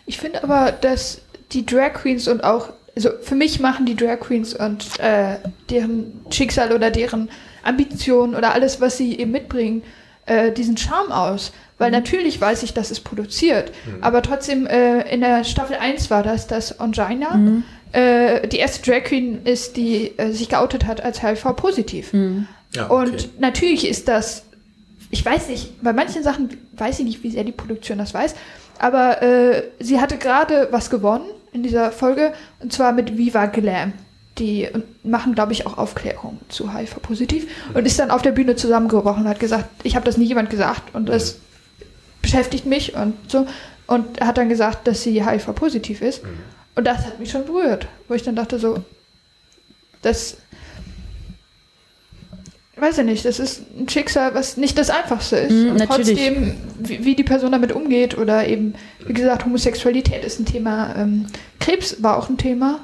ich finde aber, dass die Drag Queens und auch, also für mich machen die Drag Queens und äh, deren Schicksal oder deren Ambitionen oder alles, was sie eben mitbringen, äh, diesen Charme aus. Weil natürlich weiß ich, dass es produziert. Mhm. Aber trotzdem, äh, in der Staffel 1 war das das Angina. Äh, die erste Drag Queen ist, die äh, sich geoutet hat als HIV-positiv. Ja, okay. Und natürlich ist das, ich weiß nicht, bei manchen Sachen weiß ich nicht, wie sehr die Produktion das weiß, aber äh, sie hatte gerade was gewonnen in dieser Folge, und zwar mit Viva Glam. Die machen, glaube ich, auch Aufklärung zu HIV-positiv und ist dann auf der Bühne zusammengebrochen und hat gesagt, ich habe das nie jemand gesagt und das beschäftigt mich und so. Und hat dann gesagt, dass sie HIV-positiv ist. Und das hat mich schon berührt, wo ich dann dachte so, das weiß ich nicht, das ist ein Schicksal, was nicht das Einfachste ist. Mm, und natürlich. trotzdem, wie, wie die Person damit umgeht oder eben, wie gesagt, Homosexualität ist ein Thema, ähm, Krebs war auch ein Thema.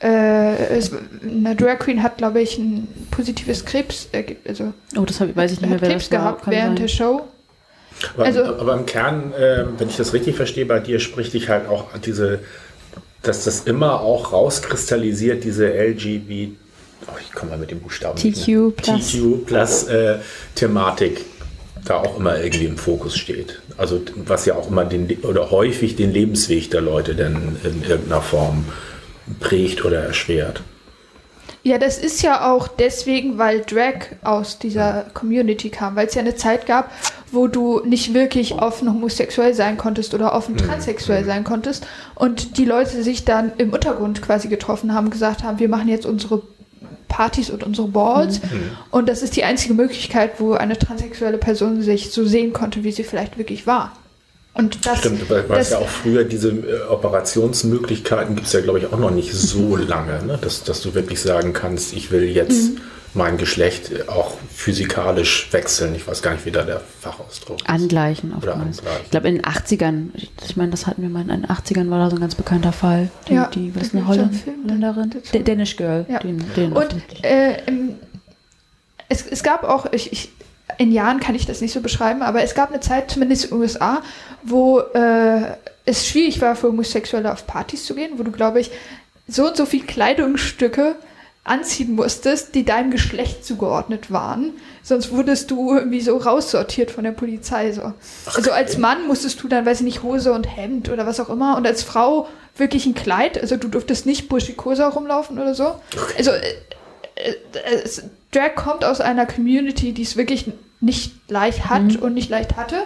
Äh, es, eine Drag Queen hat, glaube ich, ein positives Krebs, äh, also Oh, das hab, weiß ich nicht mehr, hat wer Krebs gehabt während sein. der Show. Aber, Also- aber im Kern, äh, wenn ich das richtig verstehe, bei dir spricht dich halt auch diese, dass das immer auch rauskristallisiert, diese LGBT, oh, ich komme mal mit dem Buchstaben. TQ plus. TQ plus äh, Thematik da auch immer irgendwie im Fokus steht. Also was ja auch immer den oder häufig den Lebensweg der Leute dann in irgendeiner Form prägt oder erschwert. Ja, das ist ja auch deswegen, weil Drag aus dieser Community kam, weil es ja eine Zeit gab, wo du nicht wirklich offen homosexuell sein konntest oder offen transsexuell sein konntest und die Leute sich dann im Untergrund quasi getroffen haben, gesagt haben, wir machen jetzt unsere Partys und unsere Balls und das ist die einzige Möglichkeit, wo eine transsexuelle Person sich so sehen konnte, wie sie vielleicht wirklich war. Und das, Stimmt, weil es ja auch früher diese äh, Operationsmöglichkeiten gibt es ja, glaube ich, auch noch nicht so lange, ne? dass, dass du wirklich sagen kannst, ich will jetzt Mhm. Mein Geschlecht auch physikalisch wechseln. Ich weiß gar nicht, wie da der Fachausdruck ist. Angleichen Oder oftmals. angleichen. Ich glaube in den 80ern, ich- meine, das hatten wir mal in den 80ern, war da so ein ganz bekannter Fall. Die, Ja, die was ist eine Holländ Film Holländerin? Danish Girl. Ja. Den, den Und äh, im, es, es gab auch, ich, ich, in Jahren kann ich das nicht so beschreiben, aber es gab eine Zeit, zumindest in den USA, wo äh, es schwierig war für Homosexuelle auf Partys zu gehen, wo du, glaube ich, so und so viel Kleidungsstücke anziehen musstest, die deinem Geschlecht zugeordnet waren. Sonst wurdest du irgendwie so raussortiert von der Polizei. So. Also als Mann musstest du dann, weiß ich nicht, Hose und Hemd oder was auch immer. Und als Frau wirklich ein Kleid. Also du durftest nicht burschikosa rumlaufen oder so. Also äh, äh, es, Drag kommt aus einer Community, die es wirklich nicht leicht hat und nicht leicht hatte.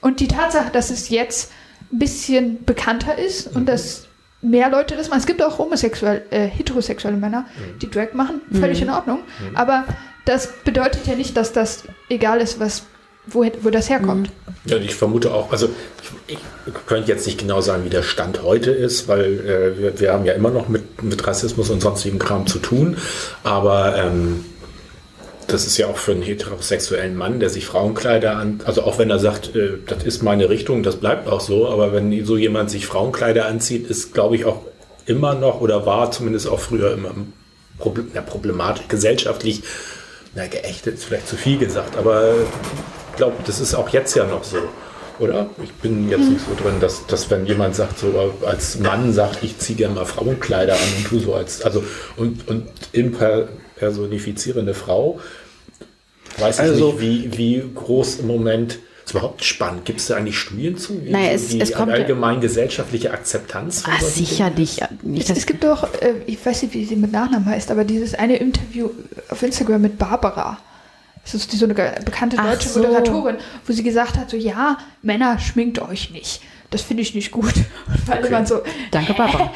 Und die Tatsache, dass es jetzt ein bisschen bekannter ist und dass mehr Leute das machen. Es gibt auch homosexuell, äh, heterosexuelle Männer, die Drag machen, völlig in Ordnung. Aber das bedeutet ja nicht, dass das egal ist, was, wo, wo das herkommt. Ja, ich vermute auch, also ich, ich könnte jetzt nicht genau sagen, wie der Stand heute ist, weil äh, wir, wir haben ja immer noch mit, mit Rassismus und sonstigem Kram zu tun, aber ähm, das ist ja auch für einen heterosexuellen Mann, der sich Frauenkleider an, also auch wenn er sagt, äh, das ist meine Richtung, das bleibt auch so, aber wenn so jemand sich Frauenkleider anzieht, ist, glaube ich, auch immer noch oder war zumindest auch früher immer Problem, ja, problematisch, gesellschaftlich, na, geächtet ist vielleicht zu viel gesagt, aber ich glaube, das ist auch jetzt ja noch so. Oder? Ich bin jetzt nicht so drin, dass, dass wenn jemand sagt, so als Mann sagt, ich ziehe gerne mal Frauenkleider an und du so als, also und, und impersonifizierende Frau, weiß ich Also- nicht, wie, wie groß im Moment ist überhaupt spannend. Gibt es da eigentlich Studien zu? Wie Naja, es- die es kommt allgemein gesellschaftliche Akzeptanz von Ah, sicherlich. Nicht, Es gibt doch, äh, ich weiß nicht, wie sie mit Nachnamen heißt, aber dieses eine Interview auf Instagram mit Barbara. Das ist die, so eine bekannte deutsche so. Moderatorin, wo sie gesagt hat, so ja, Männer schminkt euch nicht. Das finde ich nicht gut. Und Okay. waren so, Danke, Papa.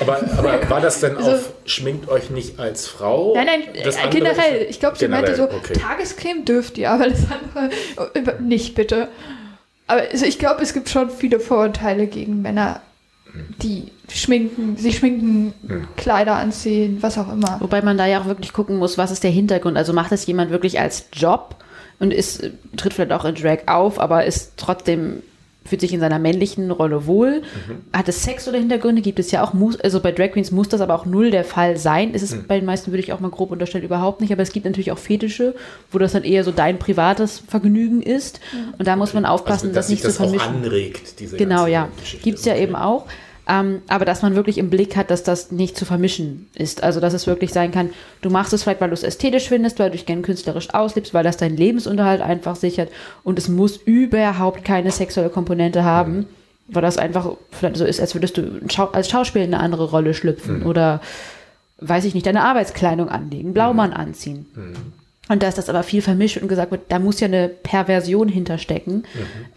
Aber, aber war das denn Also- auf schminkt euch nicht als Frau? nein, nein, äh, generell. Ich glaube, sie meinte so, okay. Tagescreme dürft ihr, aber das andere äh, nicht, bitte. Aber also ich glaube, es gibt schon viele Vorurteile gegen Männer, die schminken, sich schminken, Hm. Kleider anziehen, was auch immer. Wobei man da ja auch wirklich gucken muss, was ist der Hintergrund. Also macht das jemand wirklich als Job und ist, tritt vielleicht auch in Drag auf, aber ist trotzdem, fühlt sich in seiner männlichen Rolle wohl. Mhm. Hat es Sex oder Hintergründe? Gibt es ja auch, muss, also bei Drag Queens muss das aber auch null der Fall sein. Ist es Mhm. bei den meisten, würde ich auch mal grob unterstellen, überhaupt nicht. Aber es gibt natürlich auch Fetische, wo das dann eher so dein privates Vergnügen ist. Und da muss man aufpassen, also, das sich nicht zu das auch vermischen. anregt, diese Genau, ganze ja. Gibt es ja Okay. eben auch. Ähm, aber dass man wirklich im Blick hat, dass das nicht zu vermischen ist. Also dass es wirklich sein kann, du machst es vielleicht, weil du es ästhetisch findest, weil du dich gerne künstlerisch auslebst, weil das deinen Lebensunterhalt einfach sichert und es muss überhaupt keine sexuelle Komponente haben, weil das einfach vielleicht so ist, als würdest du als Schauspieler in eine andere Rolle schlüpfen oder weiß ich nicht, deine Arbeitskleidung anlegen, Blaumann anziehen. Und dass das aber viel vermischt und gesagt wird, da muss ja eine Perversion hinterstecken,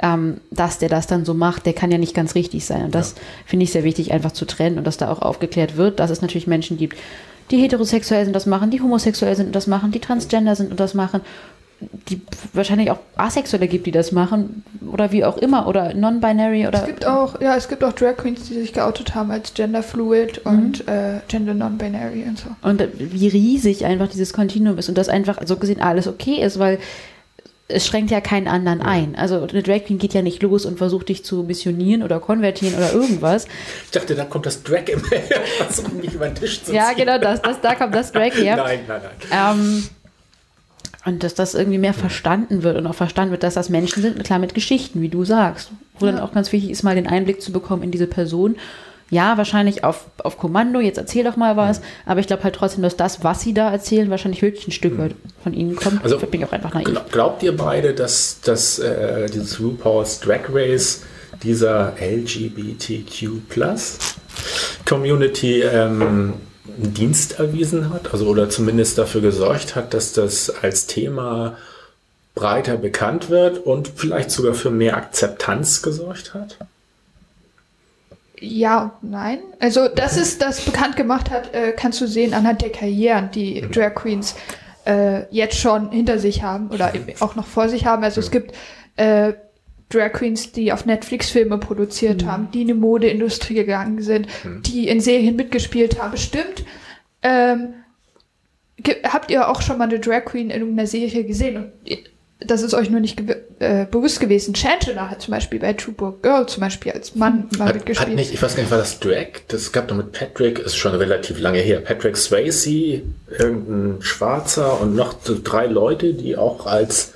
ähm, dass der das dann so macht, der kann ja nicht ganz richtig sein. Und das finde ich sehr wichtig, einfach zu trennen und dass da auch aufgeklärt wird, dass es natürlich Menschen gibt, die heterosexuell sind und das machen, die homosexuell sind und das machen, die transgender sind und das machen, die wahrscheinlich auch Asexuelle gibt, die das machen oder wie auch immer oder non-binary oder Es gibt auch, ja, es gibt auch Drag Queens, die sich geoutet haben als genderfluid und äh, gender non-binary und so. und wie riesig einfach dieses Kontinuum ist und das einfach so gesehen alles okay ist, weil es schränkt ja keinen anderen ein. Also eine Drag Queen geht ja nicht los und versucht dich zu missionieren oder konvertieren oder irgendwas. Ich dachte, da kommt das Drag im Versuchen, mich über den Tisch zu Ja, ziehen. genau, das, das, da kommt das Drag her. Nein, nein, nein. Ähm, und dass das irgendwie mehr verstanden wird und auch verstanden wird, dass das Menschen sind, klar mit Geschichten, wie du sagst. Wo dann auch ganz wichtig ist, mal den Einblick zu bekommen in diese Person. Ja, wahrscheinlich auf, auf Kommando, jetzt erzähl doch mal was, aber ich glaube halt trotzdem, dass das, was sie da erzählen, wahrscheinlich wirklich ein Stück weit von ihnen kommt. Also, bin ich auch einfach naiv. Gla- Glaubt ihr beide, dass, dass äh, dieses RuPaul's Drag Race dieser LGBTQ Community ähm, einen Dienst erwiesen hat? Also oder zumindest dafür gesorgt hat, dass das als Thema breiter bekannt wird und vielleicht sogar für mehr Akzeptanz gesorgt hat? Ja und nein. Also, dass es das bekannt gemacht hat, äh, kannst du sehen anhand der Karrieren, die Drag Queens äh, jetzt schon hinter sich haben oder eben auch noch vor sich haben. Also es gibt äh, Drag Queens, die auf Netflix Filme produziert haben, die in die Modeindustrie gegangen sind, die in Serien mitgespielt haben. Bestimmt ähm, ge- habt ihr auch schon mal eine Drag Queen in irgendeiner Serie gesehen und ihr- das ist euch nur nicht gew- äh, bewusst gewesen. Shangela hat zum Beispiel bei True Book Girl zum Beispiel als Mann mal Hat, hat mitgespielt. nicht, ich weiß gar nicht, war das Drag? Das gab doch mit Patrick, ist schon relativ lange her. Patrick Swayze, irgendein Schwarzer und noch drei Leute, die auch als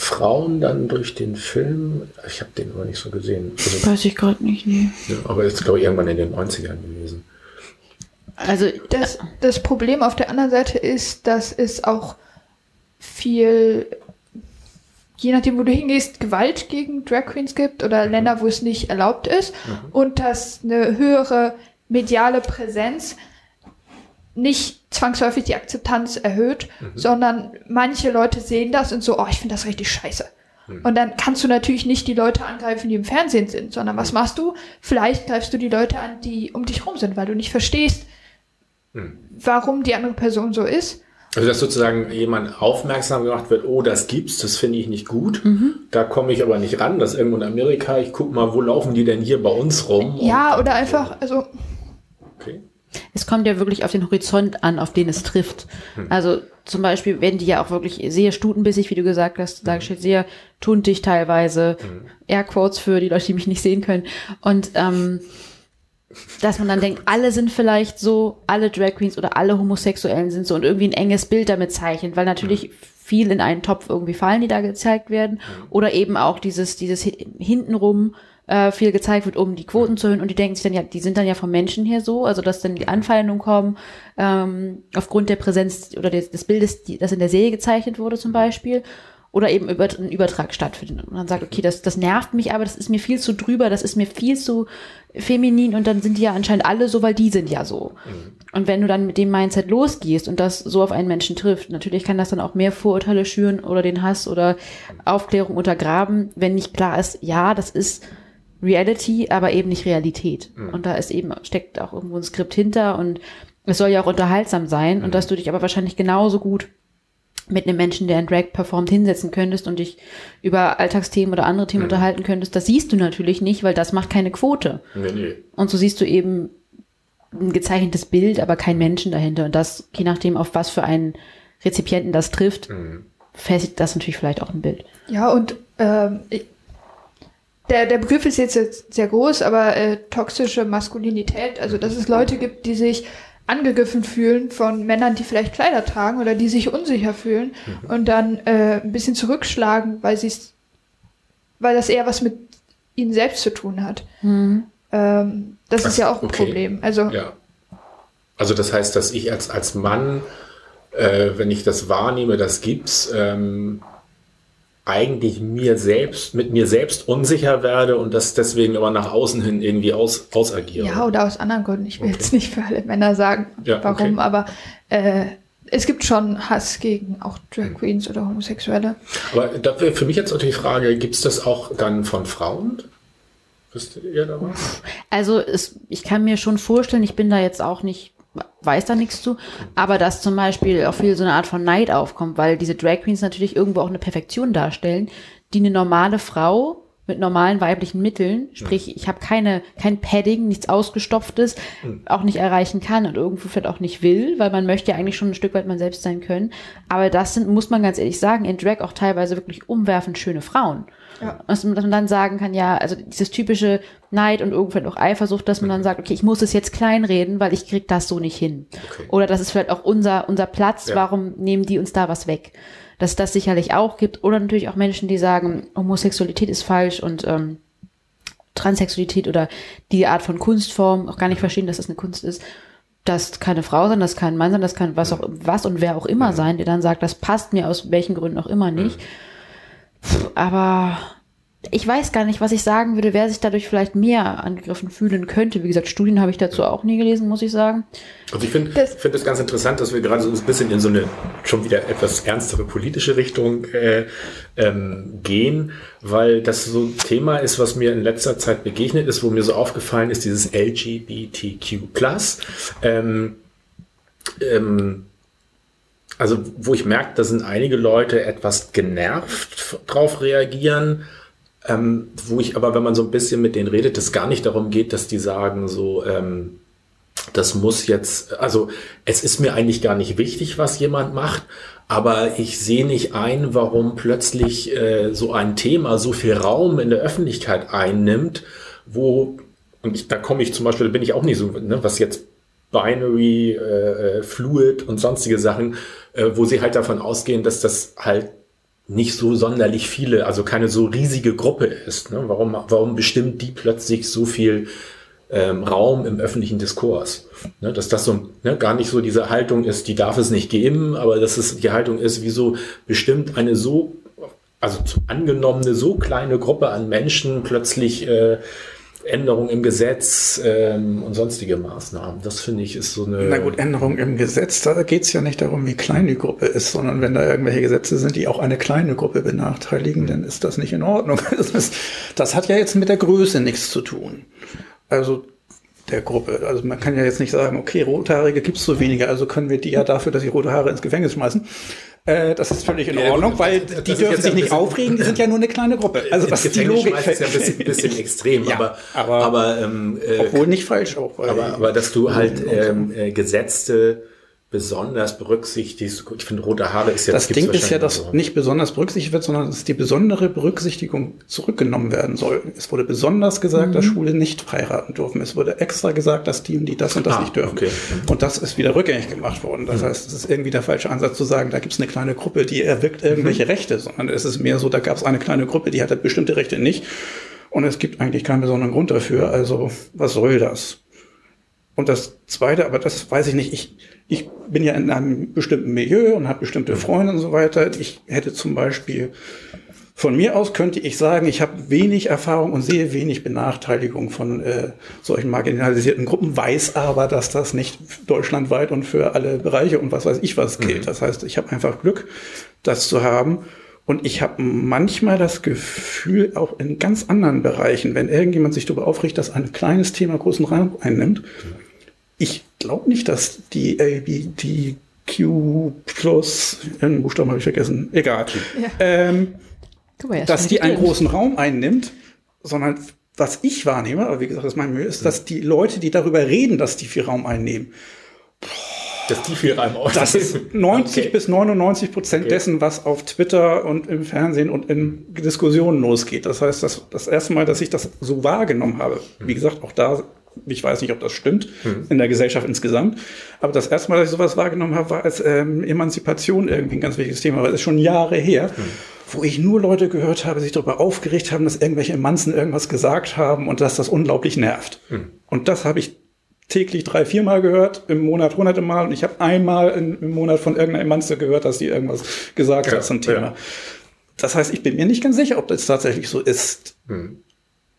Frauen dann durch den Film, ich habe den aber nicht so gesehen, also, Weiß ich gerade nicht, nee. ja, aber ist glaube ich irgendwann in den 90ern gewesen. Also, Das, das Problem auf der anderen Seite ist, dass es auch viel, je nachdem, wo du hingehst, Gewalt gegen Drag Queens gibt oder Länder, wo es nicht erlaubt ist. Und dass eine höhere mediale Präsenz nicht zwangsläufig die Akzeptanz erhöht, sondern manche Leute sehen das und so, oh, ich finde das richtig scheiße. Und dann kannst du natürlich nicht die Leute angreifen, die im Fernsehen sind, sondern was machst du? Vielleicht greifst du die Leute an, die um dich rum sind, weil du nicht verstehst, warum die andere Person so ist. Also dass sozusagen jemand aufmerksam gemacht wird, oh, das gibt's, das finde ich nicht gut. Da komme ich aber nicht ran. Das ist irgendwo in Amerika. Ich guck mal, wo laufen die denn hier bei uns rum? Ja, oder einfach, also. Es kommt ja wirklich auf den Horizont an, auf den es trifft. Also zum Beispiel werden die ja auch wirklich sehr stutenbissig, wie du gesagt hast, dargestellt, sehr tuntig teilweise. Airquotes für die Leute, die mich nicht sehen können. Und ähm, dass man dann denkt, alle sind vielleicht so, alle Drag Queens oder alle Homosexuellen sind so und irgendwie ein enges Bild damit zeichnet, weil natürlich viel in einen Topf irgendwie fallen, die da gezeigt werden. Oder eben auch dieses, dieses hi- hintenrum äh, viel gezeigt wird, um die Quoten zu erhöhen. Und die denken sich dann ja, die sind dann ja vom Menschen her so, also dass dann die Anfeindungen kommen, ähm, aufgrund der Präsenz oder des, des Bildes, die, das in der Serie gezeichnet wurde zum Beispiel. Oder eben über, ein Übertrag stattfindet. Und dann sagt, okay, das, das nervt mich, aber das ist mir viel zu drüber, das ist mir viel zu feminin und dann sind die ja anscheinend alle so, weil die sind ja so. Und wenn du dann mit dem Mindset losgehst und das so auf einen Menschen trifft, natürlich kann das dann auch mehr Vorurteile schüren oder den Hass oder Aufklärung untergraben, wenn nicht klar ist, ja, das ist Reality, aber eben nicht Realität. Und da ist eben, steckt auch irgendwo ein Skript hinter und es soll ja auch unterhaltsam sein und dass du dich aber wahrscheinlich genauso gut mit einem Menschen, der in Drag performt, hinsetzen könntest und dich über Alltagsthemen oder andere Themen unterhalten könntest, das siehst du natürlich nicht, weil das macht keine Quote. Nee, nee. Und so siehst du eben ein gezeichnetes Bild, aber kein Menschen dahinter. Und das, je nachdem, auf was für einen Rezipienten das trifft, festigt das natürlich vielleicht auch ein Bild. Ja, und ähm, ich- der, der Begriff ist jetzt, jetzt sehr groß, aber äh, toxische Maskulinität, also dass es Leute gibt, die sich angegriffen fühlen von Männern, die vielleicht Kleider tragen oder die sich unsicher fühlen und dann äh, ein bisschen zurückschlagen, weil sie weil das eher was mit ihnen selbst zu tun hat. Ähm, das Ach, ist ja auch ein okay. Problem. Also Ja. Also das heißt, dass ich als, als Mann, äh, wenn ich das wahrnehme, das gibt's, ähm, eigentlich mir selbst, mit mir selbst unsicher werde und das deswegen aber nach außen hin irgendwie aus, ausagiere. Ja, oder aus anderen Gründen. Ich will jetzt nicht für alle Männer sagen, Ja, warum, okay. aber äh, es gibt schon Hass gegen auch Drag Queens oder Homosexuelle. Aber da wäre für mich jetzt natürlich die Frage, gibt's das auch dann von Frauen? Wisst ihr da was? Also es, ich kann mir schon vorstellen, ich bin da jetzt auch nicht, weiß da nichts zu, aber dass zum Beispiel auch viel so eine Art von Neid aufkommt, weil diese Drag Queens natürlich irgendwo auch eine Perfektion darstellen, die eine normale Frau mit normalen weiblichen Mitteln, sprich, ich habe keine kein Padding, nichts ausgestopftes, auch nicht erreichen kann und irgendwo vielleicht auch nicht will, weil man möchte ja eigentlich schon ein Stück weit man selbst sein können. Aber das sind, muss man ganz ehrlich sagen, in Drag auch teilweise wirklich umwerfend schöne Frauen. Ja. Dass man dass man dann sagen kann, ja, also dieses typische Neid und irgendwann auch Eifersucht, dass man dann sagt, okay, ich muss es jetzt kleinreden, weil ich krieg das so nicht hin. Okay. Oder das ist vielleicht auch unser, unser Platz, Ja. warum nehmen die uns da was weg? Dass das sicherlich auch gibt. Oder natürlich auch Menschen, die sagen, Homosexualität ist falsch und ähm, Transsexualität oder die Art von Kunstform auch gar nicht verstehen, dass das eine Kunst ist. Das kann eine Frau sein, das kann ein Mann sein, das kann was auch was und wer auch immer sein, der dann sagt, das passt mir aus welchen Gründen auch immer nicht. Aber ich weiß gar nicht, was ich sagen würde, wer sich dadurch vielleicht mehr angegriffen fühlen könnte. Wie gesagt, Studien habe ich dazu auch nie gelesen, muss ich sagen. Also ich finde Das- es ganz interessant, dass wir gerade so ein bisschen in so eine schon wieder etwas ernstere politische Richtung äh, ähm, gehen, weil das so ein Thema ist, was mir in letzter Zeit begegnet ist, wo mir so aufgefallen ist, dieses LGBTQ+. Ähm, ähm, also wo ich merke, da sind einige Leute etwas genervt drauf reagieren, ähm, wo ich aber, wenn man so ein bisschen mit denen redet, es gar nicht darum geht, dass die sagen so, ähm, das muss jetzt, also es ist mir eigentlich gar nicht wichtig, was jemand macht, aber ich sehe nicht ein, warum plötzlich äh, so ein Thema so viel Raum in der Öffentlichkeit einnimmt, wo, und ich, da komme ich zum Beispiel, da bin ich auch nicht so, ne, was jetzt Binary, äh, äh, Fluid und sonstige Sachen, wo sie halt davon ausgehen, dass das halt nicht so sonderlich viele, also keine so riesige Gruppe ist. Ne? Warum, warum bestimmt die plötzlich so viel ähm, Raum im öffentlichen Diskurs? Ne? Dass das so ne, gar nicht so diese Haltung ist, die darf es nicht geben, aber dass es die Haltung ist, wieso bestimmt eine so, also angenommene so kleine Gruppe an Menschen plötzlich äh, Änderungen im Gesetz ähm, und sonstige Maßnahmen. Das finde ich ist so eine. Na gut, Änderung im Gesetz, da geht es ja nicht darum, wie klein die Gruppe ist, sondern wenn da irgendwelche Gesetze sind, die auch eine kleine Gruppe benachteiligen, dann ist das nicht in Ordnung. Das, ist, das hat ja jetzt mit der Größe nichts zu tun. Also der Gruppe. Also man kann ja jetzt nicht sagen, okay, Rothaarige gibt's so wenige, also können wir die ja dafür, dass sie rote Haare ins Gefängnis schmeißen. Äh, das ist völlig in Ja, Ordnung, gut, weil das- das die ist dürfen sich nicht aufregen, die sind ja nur eine kleine Gruppe. Also ins was die Logik schmeißen ist ja ein bisschen, bisschen extrem, Ja, aber, aber- aber, ähm, äh, Obwohl nicht falsch auch. Aber, aber dass du halt ähm, äh, Gesetze besonders berücksichtigst. Ich finde, rote Haare ist ja Das Ding ist ja, dass nicht besonders berücksichtigt wird, sondern dass die besondere Berücksichtigung zurückgenommen werden soll. Es wurde besonders gesagt, dass Schwule nicht heiraten dürfen. Es wurde extra gesagt, dass die und die das und das Ah, nicht dürfen. okay. Und das ist wieder rückgängig gemacht worden. Das heißt, es ist irgendwie der falsche Ansatz zu sagen, da gibt es eine kleine Gruppe, die erwirkt irgendwelche Rechte, sondern es ist mehr so, da gab es eine kleine Gruppe, die hatte bestimmte Rechte nicht. Und es gibt eigentlich keinen besonderen Grund dafür. Also was soll das? Und das Zweite, aber das weiß ich nicht, ich, ich bin ja in einem bestimmten Milieu und habe bestimmte Freunde und so weiter. Ich hätte zum Beispiel, von mir aus könnte ich sagen, ich habe wenig Erfahrung und sehe wenig Benachteiligung von äh, solchen marginalisierten Gruppen, weiß aber, dass das nicht deutschlandweit und für alle Bereiche und was weiß ich was gilt. Das heißt, ich habe einfach Glück, das zu haben. Und ich habe manchmal das Gefühl, auch in ganz anderen Bereichen, wenn irgendjemand sich darüber aufregt, dass ein kleines Thema großen Raum einnimmt, ich glaube nicht, dass die LGBTQ plus, einen Buchstaben habe ich vergessen, egal, Ja. ähm, mal, dass die einen großen Raum einnimmt, sondern was ich wahrnehme, aber wie gesagt, das ist mein Mühe, ist, dass die Leute, die darüber reden, dass die viel Raum einnehmen, dass die viel Reim aus. das ist 90 Okay. bis 99 Prozent Okay. dessen, was auf Twitter und im Fernsehen und in Diskussionen losgeht. Das heißt, das, das erste Mal, dass ich das so wahrgenommen habe, wie gesagt, auch da, ich weiß nicht, ob das stimmt, in der Gesellschaft insgesamt, aber das erste Mal, dass ich sowas wahrgenommen habe, war als ähm, Emanzipation irgendwie ein ganz wichtiges Thema, weil das ist schon Jahre her. wo ich nur Leute gehört habe, sich darüber aufgeregt haben, dass irgendwelche Emanzen irgendwas gesagt haben und dass das unglaublich nervt. Hm. Und das habe ich täglich drei, viermal gehört, im Monat hunderte Mal und ich habe einmal in, im Monat von irgendeiner Emanze gehört, dass sie irgendwas gesagt Ja, hat zum Thema. ja. Das heißt, ich bin mir nicht ganz sicher, ob das tatsächlich so ist. Hm.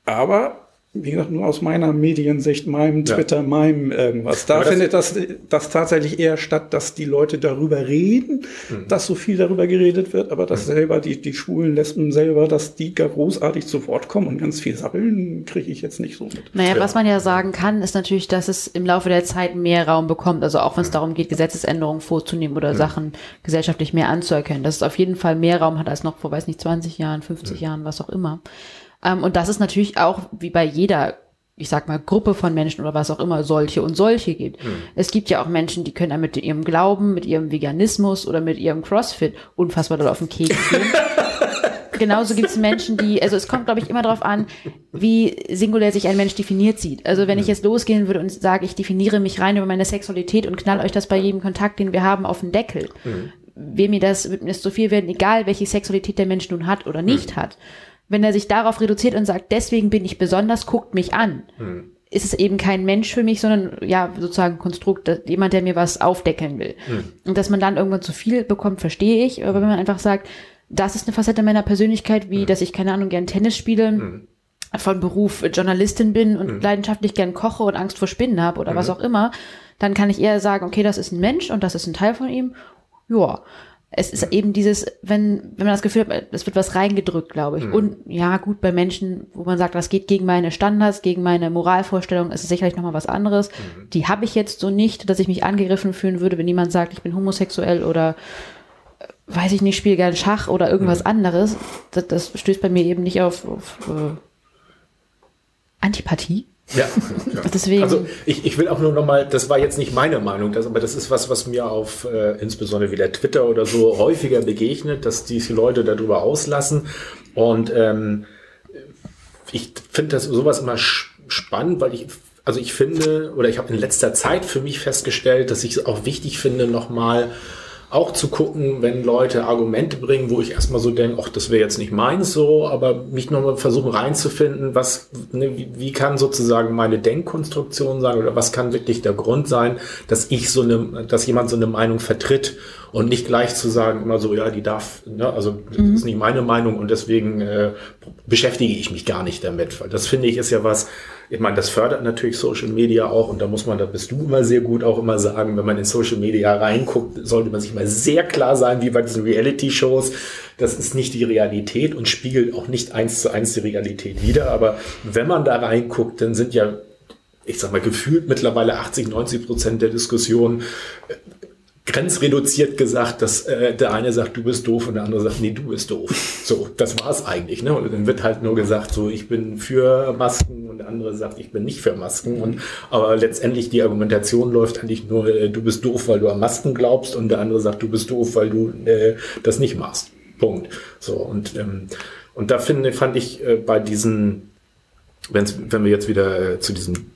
Aber wie gesagt, nur aus meiner Mediensicht, meinem Ja. Twitter, meinem irgendwas. Da das- findet das, das tatsächlich eher statt, dass die Leute darüber reden, Mhm. dass so viel darüber geredet wird, aber dass selber die, die schwulen Lesben selber, dass die gar großartig zu Wort kommen und ganz viel sabbeln, kriege ich jetzt nicht so mit. Naja, Ja. was man ja sagen kann, ist natürlich, dass es im Laufe der Zeit mehr Raum bekommt. Also auch wenn es darum geht, Gesetzesänderungen vorzunehmen oder Sachen gesellschaftlich mehr anzuerkennen. Dass es auf jeden Fall mehr Raum hat als noch vor, weiß nicht, 20 Jahren, 50 Jahren, was auch immer. Ähm, und das ist natürlich auch wie bei jeder, ich sag mal, Gruppe von Menschen oder was auch immer, solche und solche gibt. Es gibt ja auch Menschen, die können einem mit ihrem Glauben, mit ihrem Veganismus oder mit ihrem Crossfit unfassbar doll auf den Keks gehen. genauso gibt es Menschen, die, also es kommt, glaube ich, immer darauf an, wie singulär sich ein Mensch definiert sieht. Also wenn ich jetzt losgehen würde und sage, ich definiere mich rein über meine Sexualität und knall euch das bei jedem Kontakt, den wir haben, auf den Deckel, wäre mir das, wird mir das zu viel werden, egal welche Sexualität der Mensch nun hat oder nicht hat. Wenn er sich darauf reduziert und sagt, deswegen bin ich besonders, guckt mich an, ist es eben kein Mensch für mich, sondern ja, sozusagen ein Konstrukt, jemand, der mir was aufdeckeln will. Und dass man dann irgendwann zu viel bekommt, verstehe ich. Aber wenn man einfach sagt, das ist eine Facette meiner Persönlichkeit, wie, dass ich, keine Ahnung, gern Tennis spiele, von Beruf Journalistin bin und leidenschaftlich gern koche und Angst vor Spinnen habe oder was auch immer, dann kann ich eher sagen, okay, das ist ein Mensch und das ist ein Teil von ihm. Ja. Es ist eben dieses, wenn, wenn man das Gefühl hat, es wird was reingedrückt, glaube ich. Und ja, gut, bei Menschen, wo man sagt, das geht gegen meine Standards, gegen meine Moralvorstellungen, ist es sicherlich nochmal was anderes. Die habe ich jetzt so nicht, dass ich mich angegriffen fühlen würde, wenn jemand sagt, ich bin homosexuell oder äh, weiß ich nicht, spiele gern Schach oder irgendwas anderes. Das, das stößt bei mir eben nicht auf, auf äh, Antipathie. Ja, ja. Deswegen- Also ich, ich will auch nur noch mal, das war jetzt nicht meine Meinung, das, aber das ist was, was mir auf äh, insbesondere wieder Twitter oder so häufiger begegnet, dass diese Leute darüber auslassen. Und ähm, ich finde das sowas immer spannend, weil ich, also ich finde, oder ich habe in letzter Zeit für mich festgestellt, dass ich es auch wichtig finde, nochmal auch zu gucken, wenn Leute Argumente bringen, wo ich erstmal so denke, ach, das wäre jetzt nicht meins so, aber mich nochmal versuchen reinzufinden, was, ne, wie, wie kann sozusagen meine Denkkonstruktion sein oder was kann wirklich der Grund sein, dass ich so eine, dass jemand so eine Meinung vertritt und nicht gleich zu sagen, immer so, ja, die darf, ne, also das ist nicht meine Meinung und deswegen äh, beschäftige ich mich gar nicht damit, weil das finde ich ist ja was, ich meine, das fördert natürlich Social Media auch und da muss man, da bist du immer sehr gut auch immer sagen, wenn man in Social Media reinguckt, sollte man sich mal sehr klar sein, wie bei diesen Reality-Shows. Das ist nicht die Realität und spiegelt auch nicht eins zu eins die Realität wider. Aber wenn man da reinguckt, dann sind ja, ich sag mal, gefühlt mittlerweile 80, 90 Prozent der Diskussion äh, grenzreduziert gesagt, dass äh, der eine sagt, du bist doof und der andere sagt, nee, du bist doof. So, das war's eigentlich. Ne? Und dann wird halt nur gesagt, so, ich bin für Masken und der andere sagt, ich bin nicht für Masken. Und aber letztendlich die Argumentation läuft eigentlich nur, äh, du bist doof, weil du an Masken glaubst und der andere sagt, du bist doof, weil du äh, das nicht machst. Punkt. So und ähm, und da finde fand ich äh, bei diesen, wenn's, wenn wir jetzt wieder äh, zu diesem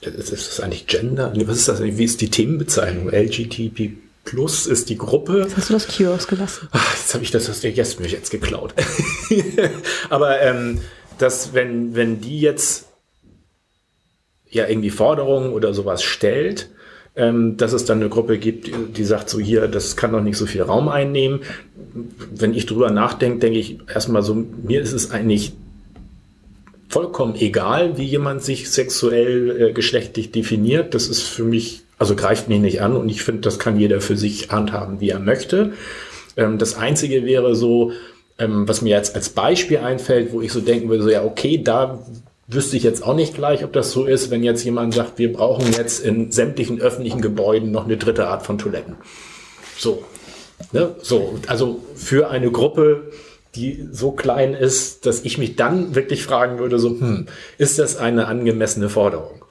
ist das eigentlich Gender? Was ist das? Wie ist die Themenbezeichnung? LGTB Plus ist die Gruppe. Jetzt hast du das Q ausgelassen. Ach, jetzt habe ich das aus der Yes mich jetzt geklaut. Aber ähm, dass wenn wenn die jetzt ja irgendwie Forderungen oder sowas stellt, ähm, dass es dann eine Gruppe gibt, die, die sagt so hier, das kann doch nicht so viel Raum einnehmen. Wenn ich drüber nachdenke, denke ich erstmal so, mir ist es eigentlich vollkommen egal, wie jemand sich sexuell äh, geschlechtlich definiert. Das ist für mich, also greift mich nicht an und ich finde, das kann jeder für sich handhaben, wie er möchte. Ähm, das Einzige wäre so, ähm, was mir jetzt als Beispiel einfällt, wo ich so denken würde, so ja, okay, da wüsste ich jetzt auch nicht gleich, ob das so ist, wenn jetzt jemand sagt, wir brauchen jetzt in sämtlichen öffentlichen Gebäuden noch eine dritte Art von Toiletten. So. Ne? So, also für eine Gruppe, die so klein ist, dass ich mich dann wirklich fragen würde, so, hm, ist das eine angemessene Forderung?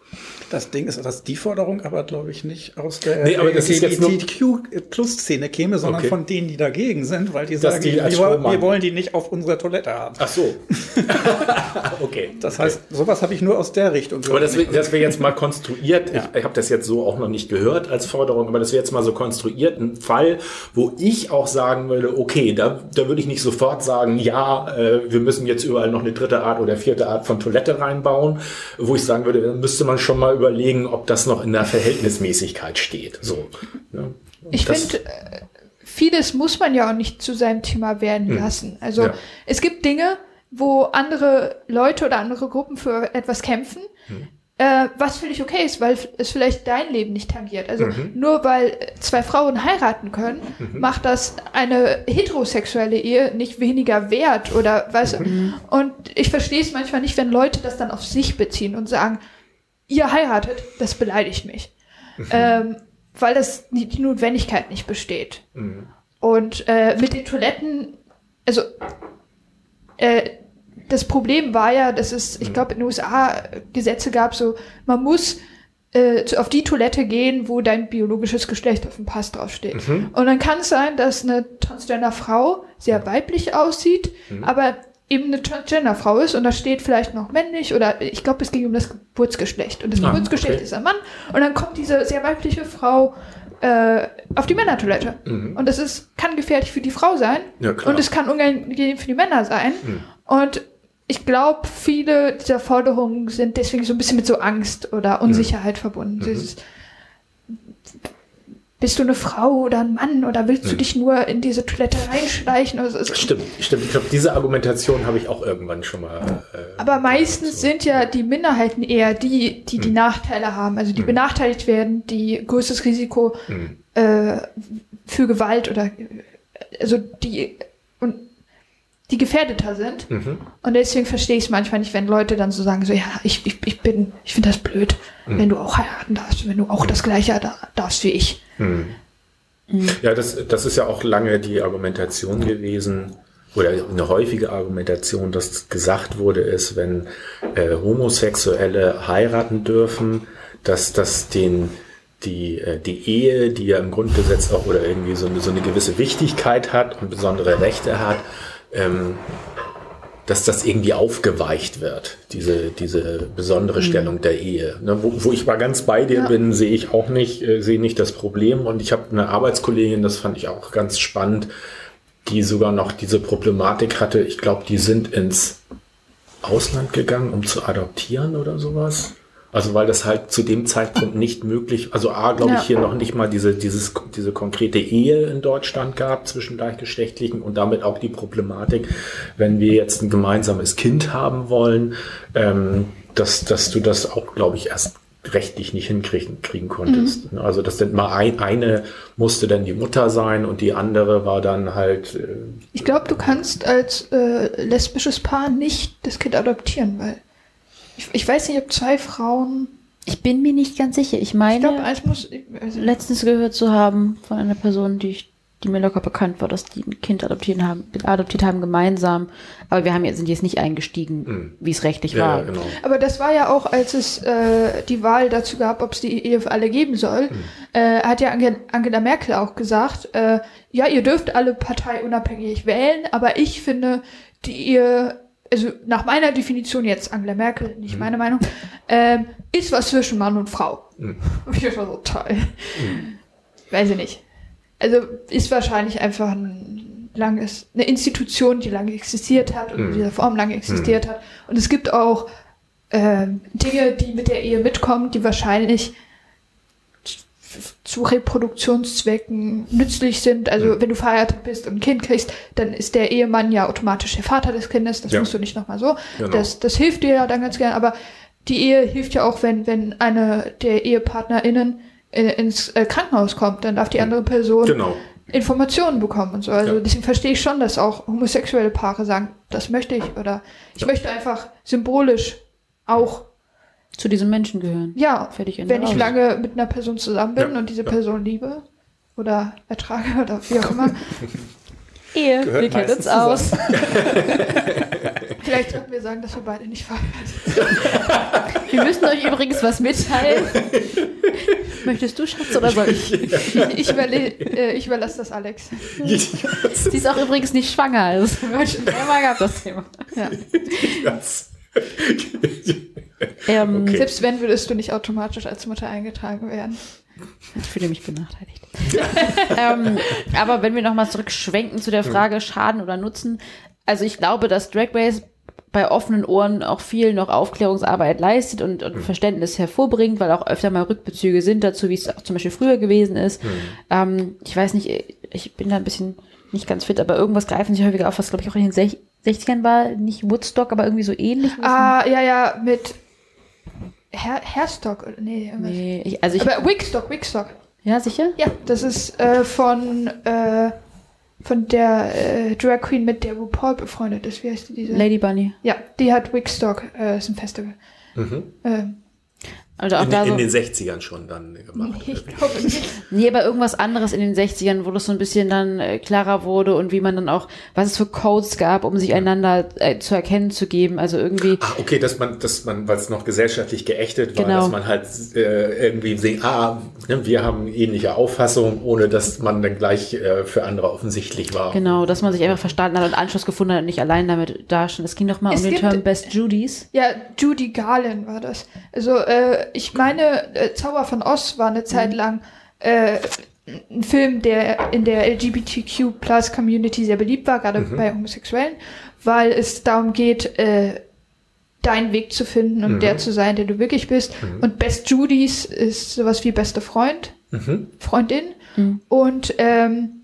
Das Ding ist, dass die Forderung aber, glaube ich, nicht aus der Nee, aber das LGBTQ-Plus-Szene käme, sondern Okay. von denen, die dagegen sind, weil die Dass sagen, die wir, wir wollen die nicht auf unserer Toilette haben. Ach so. okay. Das heißt, sowas habe ich nur aus der Richtung Aber das, gehört. das wäre jetzt mal konstruiert, Ja. ich, ich habe das jetzt so auch noch nicht gehört als Forderung, aber das wäre jetzt mal so konstruiert, ein Fall, wo ich auch sagen würde, okay, da, da würde ich nicht sofort sagen, ja, äh, wir müssen jetzt überall noch eine dritte Art oder vierte Art von Toilette reinbauen, wo ich sagen würde, dann müsste man schon mal überlegen, ob das noch in der Verhältnismäßigkeit steht. So. Ja. Ich finde, äh, vieles muss man ja auch nicht zu seinem Thema werden lassen. Also Hm. Ja. es gibt Dinge, wo andere Leute oder andere Gruppen für etwas kämpfen, Hm. äh, was völlig okay ist, weil es vielleicht dein Leben nicht tangiert. Also Mhm. nur weil zwei Frauen heiraten können, macht das eine heterosexuelle Ehe nicht weniger wert oder weißt Mhm. Und ich verstehe es manchmal nicht, wenn Leute das dann auf sich beziehen und sagen, ihr heiratet, das beleidigt mich. Mhm. Ähm, weil das die, die Notwendigkeit nicht besteht. Mhm. Und äh, mit den Toiletten, also äh, das Problem war ja, dass es, Mhm. ich glaube, in den USA Gesetze gab, so man muss äh, auf die Toilette gehen, wo dein biologisches Geschlecht auf dem Pass draufsteht. Mhm. Und dann kann es sein, dass eine Transgender-Frau sehr weiblich aussieht, Mhm. aber eben eine Transgender-Frau ist und da steht vielleicht noch männlich oder ich glaube, es ging um das Geburtsgeschlecht. Und das Ah, Geburtsgeschlecht okay. ist ein Mann und dann kommt diese sehr weibliche Frau äh, auf die Männertoilette. Und das ist, kann gefährlich für die Frau sein Mhm. Ja, und es kann unangenehm für die Männer sein. Und ich glaube, viele dieser Forderungen sind deswegen so ein bisschen mit so Angst oder Unsicherheit verbunden. Dieses, bist du eine Frau oder ein Mann oder willst du dich nur in diese Toilette reinschleichen? Also, Stimmt, stimmt. Ich glaube, diese Argumentation habe ich auch irgendwann schon mal. Äh, Aber meistens sind ja die Minderheiten eher die, die die Nachteile haben, also die benachteiligt werden, die größtes Risiko äh, für Gewalt oder also die die gefährdeter sind. Und deswegen verstehe ich es manchmal nicht, wenn Leute dann so sagen, so ja, ich, ich, ich bin, ich finde das blöd, wenn du auch heiraten darfst, wenn du auch das gleiche da, darfst wie ich. Ja, das, das ist ja auch lange die Argumentation gewesen oder eine häufige Argumentation, dass gesagt wurde, ist, wenn äh, Homosexuelle heiraten dürfen, dass das den die, äh, die Ehe, die ja im Grundgesetz auch oder irgendwie so eine, so eine gewisse Wichtigkeit hat und besondere Rechte hat, ähm, dass das irgendwie aufgeweicht wird, diese, diese besondere Stellung der Ehe. Ne, wo, wo ich mal ganz bei dir Ja. bin, sehe ich auch nicht, äh, sehe nicht das Problem. Und ich habe eine Arbeitskollegin, das fand ich auch ganz spannend, die sogar noch diese Problematik hatte. Ich glaube, die sind ins Ausland gegangen, um zu adoptieren oder sowas. Also weil das halt zu dem Zeitpunkt nicht möglich, also A, glaube Ja. ich, hier noch nicht mal diese, dieses, diese konkrete Ehe in Deutschland gab zwischen Gleichgeschlechtlichen und damit auch die Problematik, wenn wir jetzt ein gemeinsames Kind haben wollen, ähm, dass, dass du das auch, glaube ich, erst rechtlich nicht hinkriegen kriegen konntest. Also das denn mal ein, eine musste dann die Mutter sein und die andere war dann halt äh, Ich glaube, du kannst als äh, lesbisches Paar nicht das Kind adoptieren, weil ich, ich weiß nicht, ob zwei Frauen. Ich bin mir nicht ganz sicher. Ich Ich meine, glaube, eins muss. Ich, also, letztens gehört zu haben von einer Person, die, ich, die mir locker bekannt war, dass die ein Kind adoptieren haben, adoptiert haben gemeinsam. Aber wir haben jetzt, sind jetzt nicht eingestiegen, wie es rechtlich ja, war. ja, genau. aber das war ja auch, als es äh, die Wahl dazu gab, ob es die Ehe für alle geben soll, äh, hat ja Ange Angela Merkel auch gesagt, äh, ja, ihr dürft alle parteiunabhängig wählen, aber ich finde, die Ehe, also nach meiner Definition jetzt, Angela Merkel, nicht meine Meinung, ähm, ist was zwischen Mann und Frau. Und ich dachte so, toll. Weiß ich nicht. Also ist wahrscheinlich einfach ein langes, eine Institution, die lange existiert hat und in dieser Form lange existiert hat. Und es gibt auch ähm, Dinge, die mit der Ehe mitkommen, die wahrscheinlich zu Reproduktionszwecken nützlich sind. Also wenn du verheiratet bist und ein Kind kriegst, dann ist der Ehemann ja automatisch der Vater des Kindes. Das Ja. musst du nicht nochmal so. Genau. Das, das hilft dir ja dann ganz gern. Aber die Ehe hilft ja auch, wenn, wenn eine der EhepartnerInnen äh, ins äh, Krankenhaus kommt, dann darf die andere Person Genau. Informationen bekommen und so. Also Ja. deswegen verstehe ich schon, dass auch homosexuelle Paare sagen, das möchte ich oder ich möchte einfach symbolisch auch, Zu diesen Menschen gehören. ja, Fertig, wenn ich lange mit einer Person zusammen bin Ja, und diese ja. Person liebe oder ertrage oder wie auch immer, Ehe, Gehört wir kennen uns aus. Vielleicht sollten wir sagen, dass wir beide nicht verheiratet sind. Wir müssen euch übrigens was mitteilen. Möchtest du, Schatz, oder soll ich? Ich, äh, ich überlasse das Alex. Sie ist auch übrigens nicht schwanger. Das haben wir heute schon mehrmal gehabt, das Thema. Ja. Ähm, Okay. Selbst wenn, würdest du nicht automatisch als Mutter eingetragen werden. Ich fühle mich benachteiligt. ähm, aber wenn wir nochmal zurückschwenken zu der Frage Schaden oder Nutzen. Also ich glaube, dass Drag Race bei offenen Ohren auch viel noch Aufklärungsarbeit leistet und, und Verständnis hervorbringt, weil auch öfter mal Rückbezüge sind dazu, wie es auch zum Beispiel früher gewesen ist. Ähm, ich weiß nicht, ich bin da ein bisschen nicht ganz fit, aber irgendwas greifen sie häufiger auf, was glaube ich auch in den Sech 60ern war, nicht Woodstock, aber irgendwie so ähnlich. Ah, ja, ja, mit Hair Hairstock. oder- Nee, irgendwas. Nee, ich, also ich, Aber Wigstock, Wigstock. ja, sicher? Ja, das ist äh, von, äh, von der äh, Drag Queen, mit der RuPaul befreundet ist. Wie heißt die diese? Lady Bunny. Ja, die hat Wigstock, äh, ist ein Festival. Ähm, Also auch In, da so. in den 60ern schon dann gemacht. ich glaube nicht. Nee, aber irgendwas anderes in den 60ern, wo das so ein bisschen dann äh, klarer wurde und wie man dann auch, was es für Codes gab, um sich einander äh, zu erkennen zu geben. Also irgendwie, Ah, okay, dass man, dass man, weil es noch gesellschaftlich geächtet war, Genau. dass man halt äh, irgendwie sehen, ah, ne, wir haben ähnliche Auffassung, ohne dass man dann gleich äh, für andere offensichtlich war. genau, dass man sich einfach verstanden hat und Anschluss gefunden hat und nicht allein damit dastand. Es ging doch mal Es um den gibt- Term Best Judies. Ja, Judy Garland war das. Also, äh, ich meine, äh, Zauber von Oz war eine Zeit lang äh, ein Film, der in der LGBTQ-Plus-Community sehr beliebt war, gerade bei Homosexuellen, weil es darum geht, äh, deinen Weg zu finden und der zu sein, der du wirklich bist. Und Best Judies ist sowas wie beste Freund, Freundin. Und ähm,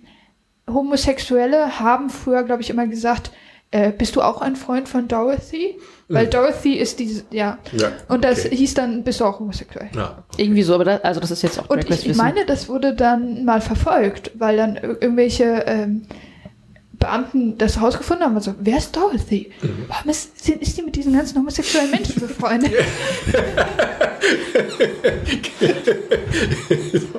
Homosexuelle haben früher, glaube ich, immer gesagt, äh, bist du auch ein Freund von Dorothy? Weil Dorothy ist diese, ja. Ja, Und das okay. hieß dann, bist du auch homosexuell. Ja. Irgendwie so, aber das, also das ist jetzt auch Und ich, ich meine, das wurde dann mal verfolgt, weil dann ir- irgendwelche ähm, Beamten das herausgefunden haben und so, wer ist Dorothy? Mhm. Warum ist, sind- ist die mit diesen ganzen homosexuellen Menschen befreundet?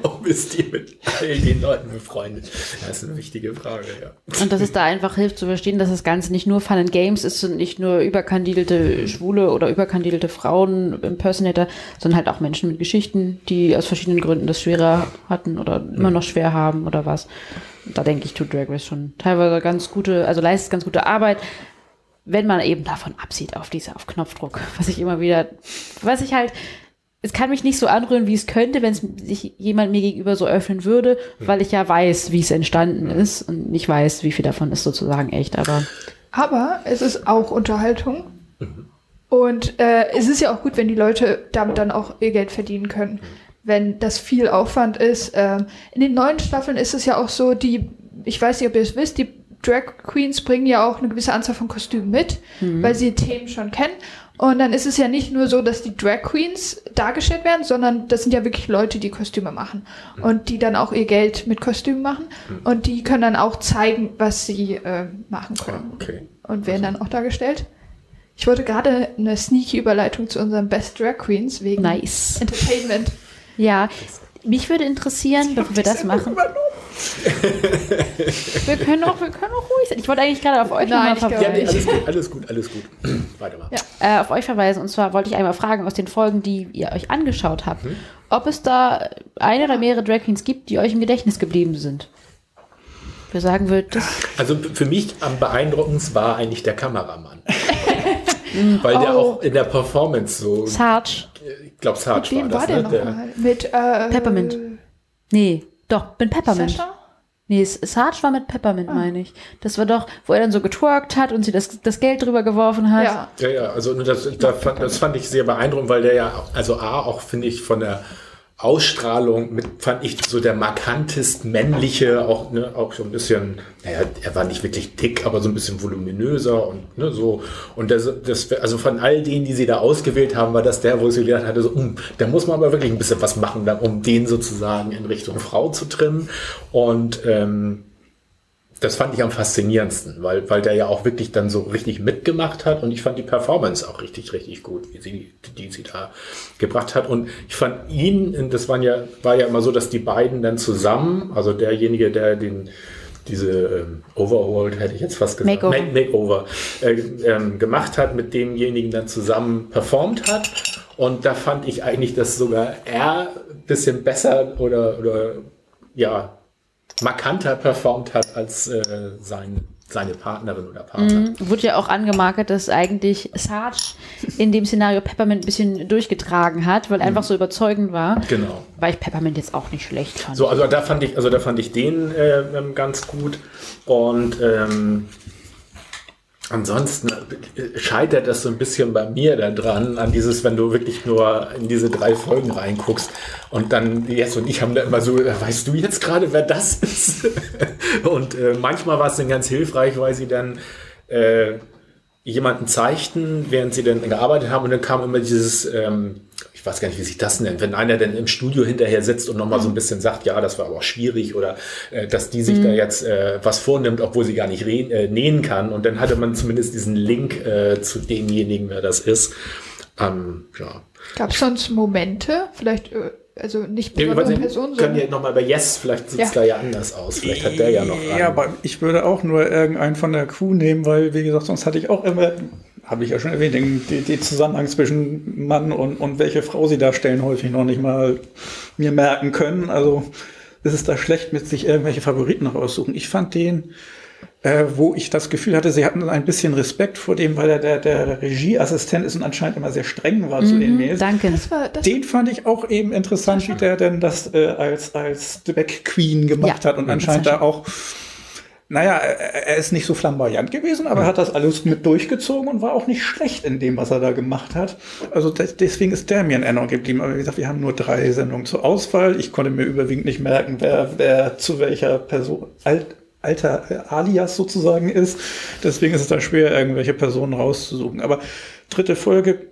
Warum ist die mit all den Leuten befreundet? Das ist eine wichtige Frage, ja. Und dass es da einfach hilft zu verstehen, dass das Ganze nicht nur Fun and Games ist und nicht nur überkandidelte Schwule oder überkandidelte Frauen, Impersonator, sondern halt auch Menschen mit Geschichten, die aus verschiedenen Gründen das schwerer hatten oder immer noch schwer haben oder was. Da denke ich, tut Drag Race schon teilweise ganz gute, also leistet ganz gute Arbeit, wenn man eben davon absieht auf diese, auf Knopfdruck, was ich immer wieder, was ich halt, es kann mich nicht so anrühren, wie es könnte, wenn es sich jemand mir gegenüber so öffnen würde, weil ich ja weiß, wie es entstanden ist und nicht weiß, wie viel davon ist sozusagen echt, aber Aber es ist auch Unterhaltung. Und äh, es ist ja auch gut, wenn die Leute damit dann auch ihr Geld verdienen können. Wenn das viel Aufwand ist. Ähm, in den neuen Staffeln ist es ja auch so, die, ich weiß nicht, ob ihr es wisst, die Drag Queens bringen ja auch eine gewisse Anzahl von Kostümen mit, weil sie Themen schon kennen. Und dann ist es ja nicht nur so, dass die Drag Queens dargestellt werden, sondern das sind ja wirklich Leute, die Kostüme machen und die dann auch ihr Geld mit Kostümen machen und die können dann auch zeigen, was sie äh, machen Ah, können okay. und werden dann auch dargestellt. Ich wollte gerade eine sneaky Überleitung zu unseren Best Drag Queens wegen nice. Entertainment. Ja, mich würde interessieren, bevor wir das machen. Wir können auch, wir können auch ruhig sein. Ich wollte eigentlich gerade auf euch Nein, nochmal glaube Ja, nee, verweisen. alles gut, alles gut, alles gut. Weiter mal. Ja. äh, auf euch verweisen. Und zwar wollte ich einmal fragen aus den Folgen, die ihr euch angeschaut habt, Mhm. ob es da eine oder mehrere Drag Queens gibt, die euch im Gedächtnis geblieben sind. Wir sagen würdet, das Also für mich am beeindruckendsten war eigentlich der Kameramann. Weil der Oh. auch in der Performance so, Sarge. Ich glaube, Sarge Wem war war das, der ne? nochmal? Mit äh, Peppermint. Nee, doch, bin Peppermint. Sascha? Nee, Sarge war mit Peppermint, meine ich. Das war doch, wo er dann so getwerkt hat und sie das, das Geld drüber geworfen hat. Ja. Ja, ja, also das, da fand, das fand ich sehr beeindruckend, weil der ja, also A, auch finde ich von der Ausstrahlung mit, fand ich so der markantest männliche, auch, ne, auch so ein bisschen, naja, er war nicht wirklich dick, aber so ein bisschen voluminöser und ne, so. Und das, das, also von all denen, die sie da ausgewählt haben, war das der, wo sie gedacht hatte, so, hm, da muss man aber wirklich ein bisschen was machen, um den sozusagen in Richtung Frau zu trimmen. Und ähm, das fand ich am faszinierendsten, weil, weil der ja auch wirklich dann so richtig mitgemacht hat und ich fand die Performance auch richtig, richtig gut, wie sie, die sie da gebracht hat. Und ich fand ihn, das waren ja, war ja immer so, dass die beiden dann zusammen, also derjenige, der den diese ähm, Overhauled, hätte ich jetzt fast gesagt, Makeover. Ma- Makeover äh, ähm, gemacht hat, mit demjenigen dann zusammen performt hat. Und da fand ich eigentlich, dass sogar er ein bisschen besser oder, oder ja, markanter performt hat als äh, sein, seine Partnerin oder Partner. Mhm. Wurde ja auch angemarkert, dass eigentlich Sarge in dem Szenario Peppermint ein bisschen durchgetragen hat, weil er einfach so überzeugend war. Genau. Weil ich Peppermint jetzt auch nicht schlecht fand. So, also da fand ich, also da fand ich den äh, ähm, ganz gut. Und ähm, ansonsten scheitert das so ein bisschen bei mir da dran, an dieses, wenn du wirklich nur in diese drei Folgen reinguckst und dann jetzt und ich haben da immer so, weißt du jetzt gerade, wer das ist? und äh, manchmal war es dann ganz hilfreich, weil sie dann äh, jemanden zeigten, während sie dann gearbeitet haben und dann kam immer dieses, ähm, ich weiß gar nicht, wie sich das nennt, wenn einer dann im Studio hinterher sitzt und nochmal so ein bisschen sagt, ja, das war aber auch schwierig oder äh, dass die sich da jetzt äh, was vornimmt, obwohl sie gar nicht äh, nähen kann und dann hatte man zumindest diesen Link äh, zu demjenigen, wer das ist. Ähm, ja. Gab es sonst Momente, vielleicht, äh, also nicht Ja, besondere können Personen, können ja nochmal bei Yes, vielleicht sieht es Ja. da ja anders aus. Vielleicht hat der ja noch Ja, einen. aber ich würde auch nur irgendeinen von der Crew nehmen, weil, wie gesagt, sonst hatte ich auch immer, habe ich ja schon erwähnt, den, den, den Zusammenhang zwischen Mann und, und welche Frau sie darstellen, häufig noch nicht mal mir merken können. Also es ist da schlecht mit sich irgendwelche Favoriten raussuchen. Ich fand den, äh, wo ich das Gefühl hatte, sie hatten ein bisschen Respekt vor dem, weil er der, der Regieassistent ist und anscheinend immer sehr streng war zu den Mails. Danke. das war, das Den fand ich auch eben interessant, wie der denn das äh, als, als Drag Queen gemacht Ja, hat und mhm, anscheinend da auch, naja, er er ist nicht so flamboyant gewesen, aber er hat das alles mit durchgezogen und war auch nicht schlecht in dem, was er da gemacht hat. Also des- deswegen ist der mir in Erinnerung geblieben. Aber wie gesagt, wir haben nur drei Sendungen zur Auswahl. Ich konnte mir überwiegend nicht merken, wer, wer zu welcher Person, alt, alter äh, Alias sozusagen ist. Deswegen ist es da schwer, irgendwelche Personen rauszusuchen. Aber dritte Folge,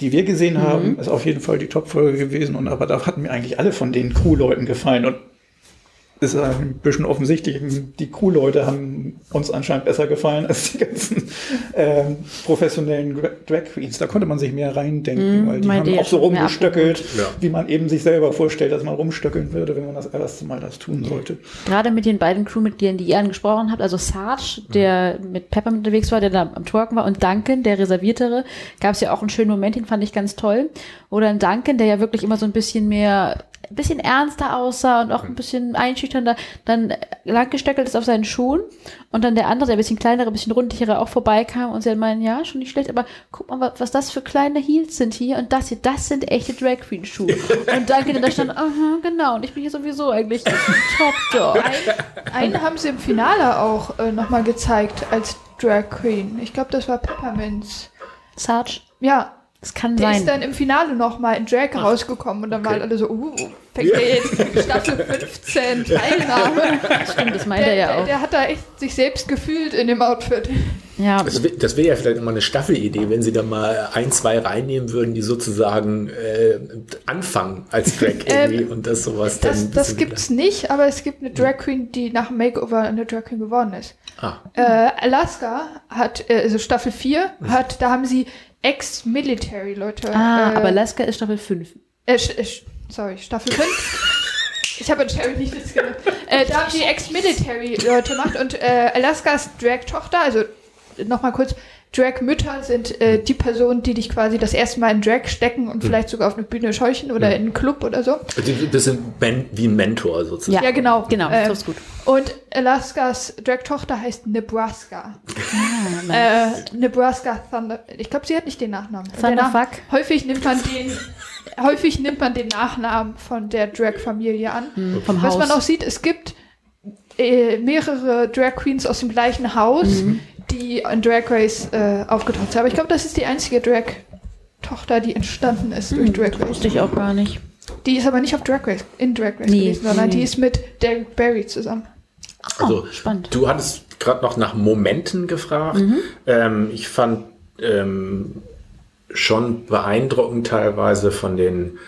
die wir gesehen haben, ist auf jeden Fall die Top-Folge gewesen. Und aber da hatten mir eigentlich alle von den Crew-Leuten gefallen. Und ist ein bisschen offensichtlich, die Crew-Leute haben uns anscheinend besser gefallen als die ganzen ähm, professionellen Drag Queens. Da konnte man sich mehr reindenken, weil die haben auch so rumgestöckelt, Ja. wie man eben sich selber vorstellt, dass man rumstöckeln würde, wenn man das erste Mal das tun sollte. Gerade mit den beiden Crewmitgliedern, die ihr angesprochen habt, also Sarge, der mit Peppermint unterwegs war, der da am Twerken war, und Duncan, der Reserviertere, gab es ja auch einen schönen Moment, den fand ich ganz toll. Oder ein Duncan, der ja wirklich immer so ein bisschen mehr, ein bisschen ernster aussah und auch ein bisschen einschüchternder, dann langgesteckelt ist auf seinen Schuhen und dann der andere, der ein bisschen kleinere, ein bisschen rundlichere auch vorbeikam und sie dann meinen, ja, schon nicht schlecht, aber guck mal, was, was das für kleine Heels sind hier und das hier, das sind echte Drag Queen Schuhe. Und Duncan dann da stand, aha, genau, und ich bin hier sowieso eigentlich top dog. einen haben sie im Finale auch äh, nochmal gezeigt als Drag Queen. Ich glaube, das war Peppermints. Sarge, Ja, das kann der sein. ist dann im Finale nochmal in Drag rausgekommen und dann waren alle so, uh, fängt der jetzt Staffel 15 Teilnahme. Stimmt, das meint Der, er ja der, auch. der hat da echt sich selbst gefühlt in dem Outfit. Ja, Das wäre das wär ja vielleicht immer eine Staffelidee, wenn sie da mal ein, zwei reinnehmen würden, die sozusagen äh, anfangen als Drag irgendwie und das sowas dann. Das, das bisschen gibt's nicht, aber es gibt eine Drag Queen, die nach dem Makeover eine Drag Queen geworden ist. Ah. Äh, Alaska hat, äh, also Staffel 4, hat, da haben sie Ex-Military-Leute. ah, äh, aber Alaska ist Staffel 5. Äh, äh, sorry, Staffel 5. Ich habe an Sherry nicht das genannt. Äh, da haben die Ex-Military-Leute gemacht und äh, Alaskas Drag-Tochter, also nochmal kurz, Drag-Mütter sind äh, die Personen, die dich quasi das erste Mal in Drag stecken und vielleicht sogar auf eine Bühne scheuchen oder in einen Club oder so. Sind Men wie ein Mentor sozusagen. Ja, genau. Genau, Ähm, das ist gut. Und Alaskas Drag-Tochter heißt Nebraska. Ah, Äh, Nebraska Thunder. Ich glaube, sie hat nicht den Nachnamen. Der Thunderfuck? Häufig nimmt man den, häufig nimmt man den Nachnamen von der Drag-Familie an. Hm, vom Was Haus. man auch sieht, es gibt äh, mehrere Drag Queens aus dem gleichen Haus, Mhm. Die in Drag Race äh, aufgetaucht sind. Aber ich glaube, das ist die einzige Drag-Tochter, die entstanden ist durch Drag Race. Wusste ich auch gar nicht. Die ist aber nicht auf Drag Race, in Drag Race Nee. gewesen, sondern Nee. die ist mit Derek Barry zusammen. Also, Oh, spannend. du hattest gerade noch nach Momenten gefragt. Mhm. Ähm, ich fand ähm, schon beeindruckend teilweise von den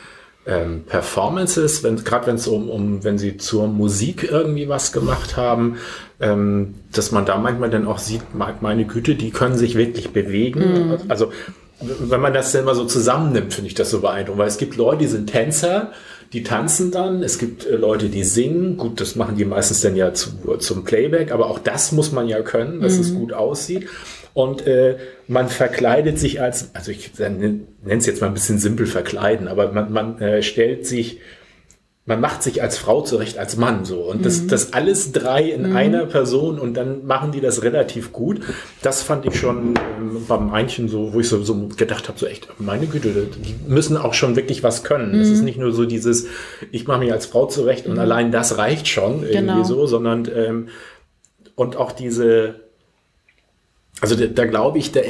ähm, Performances, wenn, gerade wenn es um, um, wenn sie zur Musik irgendwie was gemacht haben, ähm, dass man da manchmal dann auch sieht, me- meine Güte, die können sich wirklich bewegen. Mhm. Also wenn man das dann mal so zusammennimmt, finde ich das so beeindruckend, weil es gibt Leute, die sind Tänzer, die tanzen dann. Es gibt äh, Leute, die singen. Gut, das machen die meistens dann ja zu, zum Playback, aber auch das muss man ja können, dass es gut aussieht. Und äh, man verkleidet sich als, also ich nenne es jetzt mal ein bisschen simpel verkleiden, aber man, man äh, stellt sich man macht sich als Frau zurecht als Mann so und das, das alles drei in einer Person und dann machen die das relativ gut. Das fand ich schon ähm, bei manchen so, wo ich so, so gedacht habe, so echt, meine Güte, die müssen auch schon wirklich was können. Es ist nicht nur so dieses, ich mache mich als Frau zurecht und allein das reicht schon irgendwie Genau. so, sondern ähm, und auch diese also da, da glaube ich, da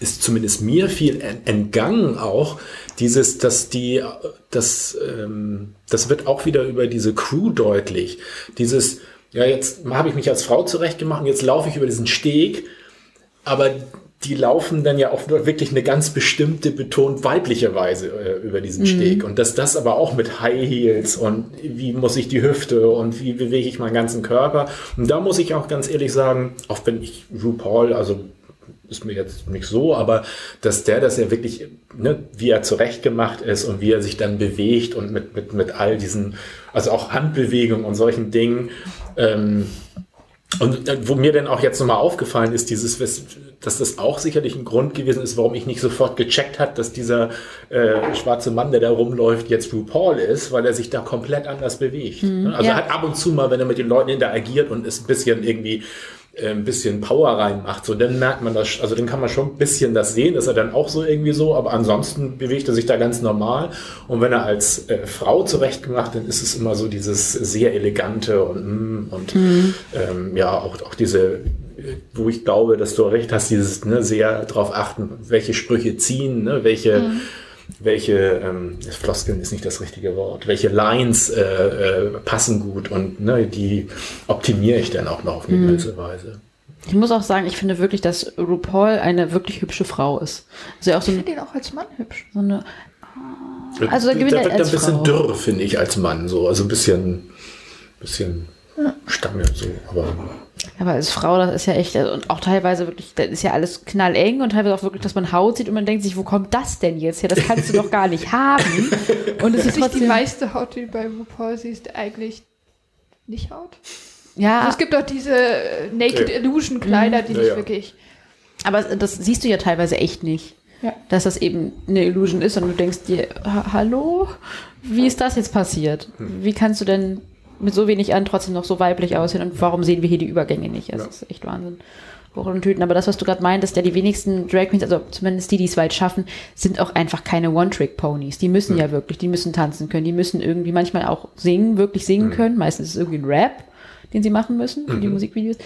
ist zumindest mir viel en- entgangen auch dieses, dass die, das, ähm, das wird auch wieder über diese Crew deutlich. Dieses, ja jetzt habe ich mich als Frau zurechtgemacht und jetzt laufe ich über diesen Steg, aber die laufen dann ja auch nur wirklich eine ganz bestimmte betont weibliche Weise äh, über diesen Steg. Und dass das aber auch mit High Heels und wie muss ich die Hüfte und wie bewege ich meinen ganzen Körper. Und da muss ich auch ganz ehrlich sagen, auch wenn ich RuPaul, also ist mir jetzt nicht so, aber dass der das ja wirklich, ne, wie er zurechtgemacht ist und wie er sich dann bewegt und mit, mit, mit all diesen, also auch Handbewegungen und solchen Dingen, ähm, und äh, wo mir dann auch jetzt nochmal aufgefallen ist, dieses, dass das auch sicherlich ein Grund gewesen ist, warum ich nicht sofort gecheckt hat, dass dieser äh, schwarze Mann, der da rumläuft, jetzt RuPaul ist, weil er sich da komplett anders bewegt. Ne? also ja. er hat ab und zu mal, wenn er mit den Leuten interagiert und ist ein bisschen irgendwie äh, ein bisschen Power reinmacht, so dann merkt man das, also dann kann man schon ein bisschen das sehen, dass er dann auch so irgendwie so, aber ansonsten bewegt er sich da ganz normal. Und wenn er als äh, Frau zurechtgemacht, dann ist es immer so dieses sehr elegante und mm, und ähm, ja auch auch diese wo ich glaube, dass du recht hast, dieses ne, sehr darauf achten, welche Sprüche ziehen, ne, welche, welche ähm, Floskeln ist nicht das richtige Wort, welche Lines äh, äh, passen gut und ne, die optimiere ich dann auch noch auf eine gewisse Weise. Ich muss auch sagen, ich finde wirklich, dass RuPaul eine wirklich hübsche Frau ist. Also auch so Ich finde ihn auch als Mann hübsch. so eine Also da gewinnt der er wird ein bisschen Frau. dürr, finde ich, als Mann, so, also ein bisschen, bisschen Stange, so, aber Aber als Frau, das ist ja echt, also, und auch teilweise wirklich, das ist ja alles knalleng und teilweise auch wirklich, dass man Haut sieht und man denkt sich, wo kommt das denn jetzt her? Das kannst du doch gar nicht haben. Und es ist Ist nicht die trotzdem, meiste Haut, die du bei RuPaul siehst, eigentlich nicht Haut? ja, Also es gibt doch diese äh, Naked Ja. Illusion Kleider, die Ja, nicht ja. wirklich. aber das siehst du ja teilweise echt nicht. Ja. Dass das eben eine Illusion ist und du denkst dir, ha hallo? Wie ist das jetzt passiert? Wie kannst du denn mit so wenig an trotzdem noch so weiblich aussehen und warum sehen wir hier die Übergänge nicht? Das Ja. ist echt Wahnsinn. Hoch und Tüten. Aber das, was du gerade meintest, ja, die wenigsten Drag Queens, also zumindest die, die es weit schaffen, sind auch einfach keine One-Trick-Ponys. Die müssen ja wirklich, die müssen tanzen können, die müssen irgendwie manchmal auch singen, wirklich singen können. Meistens ist es irgendwie ein Rap, den sie machen müssen für die Musikvideos.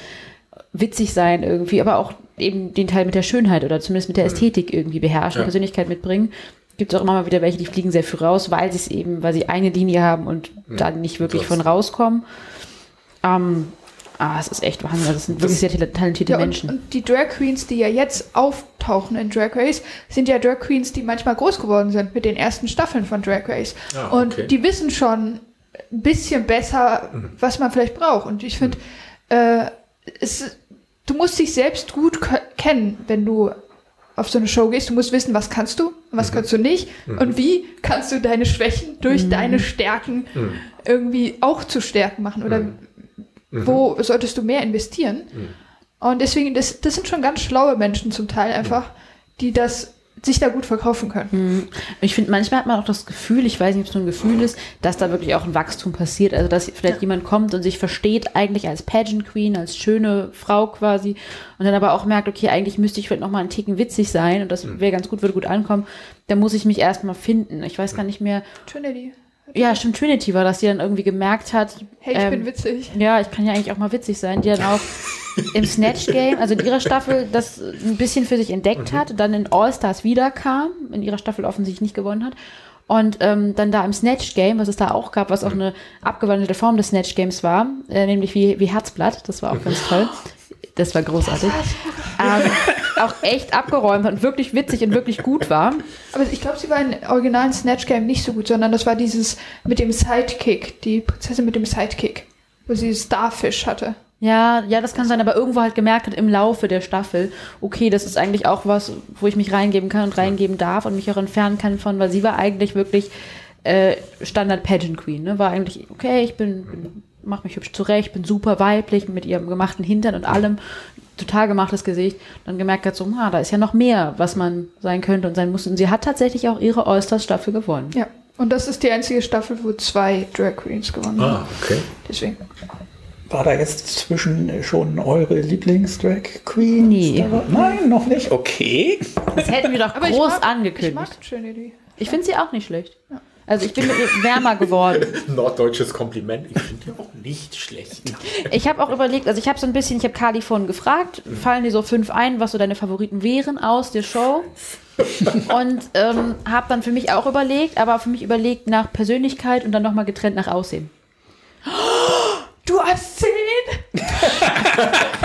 Witzig sein irgendwie, aber auch eben den Teil mit der Schönheit oder zumindest mit der Ästhetik irgendwie beherrschen, Ja. Persönlichkeit mitbringen. Gibt es auch immer mal wieder welche, die fliegen sehr früh raus, weil sie es eben, weil sie eine Linie haben und da nicht wirklich von rauskommen. Ähm, ah, es ist echt Wahnsinn. Das sind wirklich sehr tale- talentierte Ja, und, Menschen. und die Drag Queens, die ja jetzt auftauchen in Drag Race, sind ja Drag Queens, die manchmal groß geworden sind mit den ersten Staffeln von Drag Race. Ah, und okay. die wissen schon ein bisschen besser, was man vielleicht braucht. Und ich finde, äh, es, du musst dich selbst gut kennen, wenn du auf so eine Show gehst. Du musst wissen, was kannst du, was kannst du nicht und wie kannst du deine Schwächen durch deine Stärken irgendwie auch zu Stärken machen oder wo solltest du mehr investieren? Und deswegen, das, das sind schon ganz schlaue Menschen zum Teil einfach, die das sich da gut verkaufen können. Ich finde, manchmal hat man auch das Gefühl, ich weiß nicht, ob es nur ein Gefühl ist, dass da wirklich auch ein Wachstum passiert. Also, dass vielleicht jemand kommt und sich versteht eigentlich als Pageant Queen, als schöne Frau quasi und dann aber auch merkt, okay, eigentlich müsste ich vielleicht noch mal einen Ticken witzig sein und das wäre ganz gut, würde gut ankommen. Da muss ich mich erstmal finden. Ich weiß gar nicht mehr. Trinity. Ja, stimmt, Trinity war das, die dann irgendwie gemerkt hat. Hey, ich ähm, bin witzig. Ja, ich kann ja eigentlich auch mal witzig sein, die dann auch im Snatch Game, also in ihrer Staffel, das ein bisschen für sich entdeckt Mhm. hat, dann in All Stars wiederkam, in ihrer Staffel offensichtlich nicht gewonnen hat. Und ähm, dann da im Snatch Game, was es da auch gab, was auch eine abgewandelte Form des Snatch Games war, äh, nämlich wie, wie Herzblatt, das war auch ganz toll. Das war großartig. Ähm, auch echt abgeräumt und wirklich witzig und wirklich gut war. Aber ich glaube, sie war in originalen Snatch Game nicht so gut, sondern das war dieses mit dem Sidekick, die Prinzessin mit dem Sidekick, wo sie Starfish hatte. Ja, ja, das kann sein, aber irgendwo halt gemerkt hat im Laufe der Staffel, okay, das ist eigentlich auch was, wo ich mich reingeben kann und reingeben darf und mich auch entfernen kann von, weil sie war eigentlich wirklich äh, Standard Pageant Queen. Ne? War eigentlich, okay, ich bin, bin mach mich hübsch zurecht, bin super weiblich mit ihrem gemachten Hintern und allem. Total gemachtes Gesicht. Dann gemerkt hat so, ah, da ist ja noch mehr, was man sein könnte und sein muss. Und sie hat tatsächlich auch ihre All-Stars-Staffel gewonnen. Ja. Und das ist die einzige Staffel, wo zwei Drag Queens gewonnen haben. Ah, okay. Deswegen. War da jetzt zwischen schon eure Lieblings-Drag Queen? Nee. Nein, noch nicht. Okay. Das hätten wir doch Aber ich groß mag, Ich angekündigt. mag Trinity. Ich finde sie auch nicht schlecht. Also ich bin wärmer geworden. Norddeutsches Kompliment. Ich finde die auch nicht schlecht. Ich habe auch überlegt, also ich habe so ein bisschen, ich habe Kali vorhin gefragt, fallen dir so fünf ein, was so deine Favoriten wären aus der Show? Und ähm, habe dann für mich auch überlegt, aber für mich überlegt nach Persönlichkeit und dann nochmal getrennt nach Aussehen. Du hast zehn?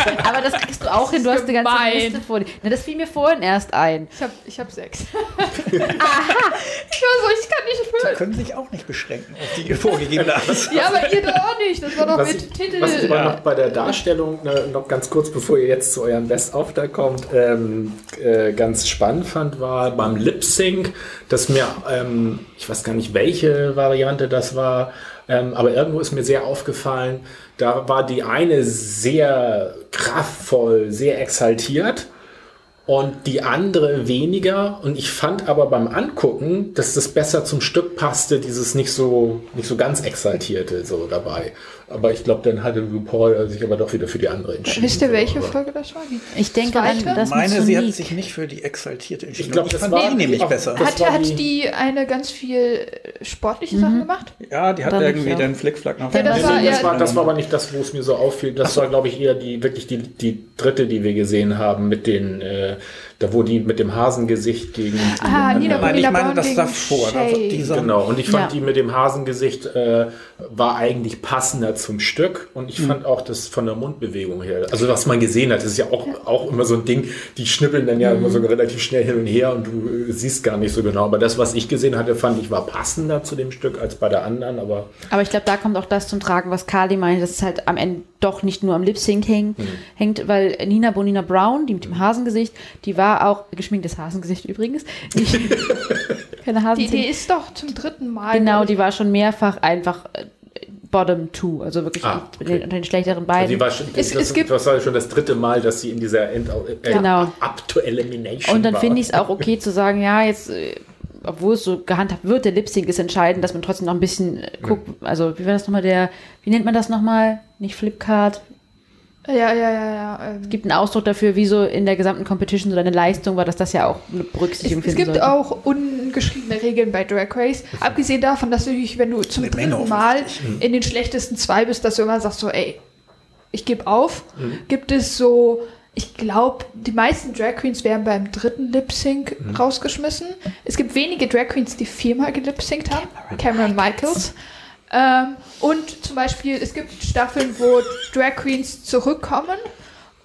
Aber das kriegst du auch hin, du hast eine ganze. Liste vor dir. Na, das fiel mir vorhin erst ein. Ich hab, ich hab sechs. Aha! Ich war so, ich kann nicht Die füllen. können sich auch nicht beschränken auf die vorgegebene Anzahl. Ja, aber ihr doch auch nicht. Das war doch Was mit ich, Titel. was ich aber noch bei der Darstellung, ne, noch ganz kurz, bevor ihr jetzt zu eurem Best-of da kommt, ähm, äh, ganz spannend fand, war beim Lip-Sync, dass mir, ähm, ich weiß gar nicht, welche Variante das war, ähm, aber irgendwo ist mir sehr aufgefallen, da war die eine sehr kraftvoll, sehr exaltiert und die andere weniger. Und ich fand aber beim Angucken, dass das besser zum Stück passte, dieses nicht so, nicht so ganz exaltierte so dabei. Aber ich glaube, dann hatte RuPaul sich aber doch wieder für die andere entschieden. Wisst ihr, welche Folge das war? Die Ich denke zweite? das meine, sie hat sich nicht für die exaltierte entschieden. Ich glaub, ich das fand war- die nämlich auch- besser. hat, hat die- die eine ganz viel äh, sportliche Sachen gemacht? Ja, die hat Dann irgendwie ich den Flickflack nach Ja, das war das, war, das war aber nicht das, wo es mir so auffiel. Das war, glaube ich, eher die wirklich die, die dritte, die wir gesehen haben, mit den, äh, da wo die mit dem Hasengesicht gegen die Ah, Nina Nein, ich meine das davor. Dieser, Genau, und ich fand Ja. die mit dem Hasengesicht äh, war eigentlich passender zum Stück und ich fand auch das von der Mundbewegung her, also was man gesehen hat, das ist ja auch, auch immer so ein Ding, die schnippeln dann ja immer so relativ schnell hin und her und du äh, siehst gar nicht so genau, aber das, was ich gesehen hatte, fand ich war passender zu dem Stück als bei der anderen, aber Aber ich glaube, da kommt auch das zum Tragen, was Kali meinte, dass es halt am Ende doch nicht nur am Lip-Sync hängt, hängt, weil Nina Bonina Brown, die mit dem Hasengesicht, die war auch, geschminktes Hasengesicht übrigens, nicht, keine Die, Hasengesicht. die ist doch zum dritten Mal. Genau, die war schon mehrfach einfach äh, Bottom Two, also wirklich Ah, unter den, unter den schlechteren also beiden. die war schon, Es- das, es gibt- das war schon das dritte Mal, dass sie in dieser End äh, Genau. Up to Elimination Und dann finde ich es auch okay zu sagen, ja, jetzt, äh, obwohl es so gehandhabt wird, der Lip-Sync ist entscheidend, dass man trotzdem noch ein bisschen äh, guckt, also wie war das nochmal der, wie nennt man das nochmal? Nicht Flipcard. Ja, ja, ja, ja. Ähm, Es gibt einen Ausdruck dafür, wie so in der gesamten Competition so deine Leistung war, dass das ja auch eine es, Berücksichtigung es finden gibt sollte. auch ungeschriebene Regeln bei Drag Race. Abgesehen davon, dass du natürlich, wenn du zum Eine Menge dritten Mal offensichtlich. in den schlechtesten zwei bist, dass du immer sagst so, ey, ich gebe auf. Gibt es so, ich glaube, die meisten Drag Queens werden beim dritten Lip Sync rausgeschmissen. Es gibt wenige Drag Queens, die viermal gelip haben. Cameron Michaels. Ähm, und zum Beispiel, es gibt Staffeln, wo Drag Queens zurückkommen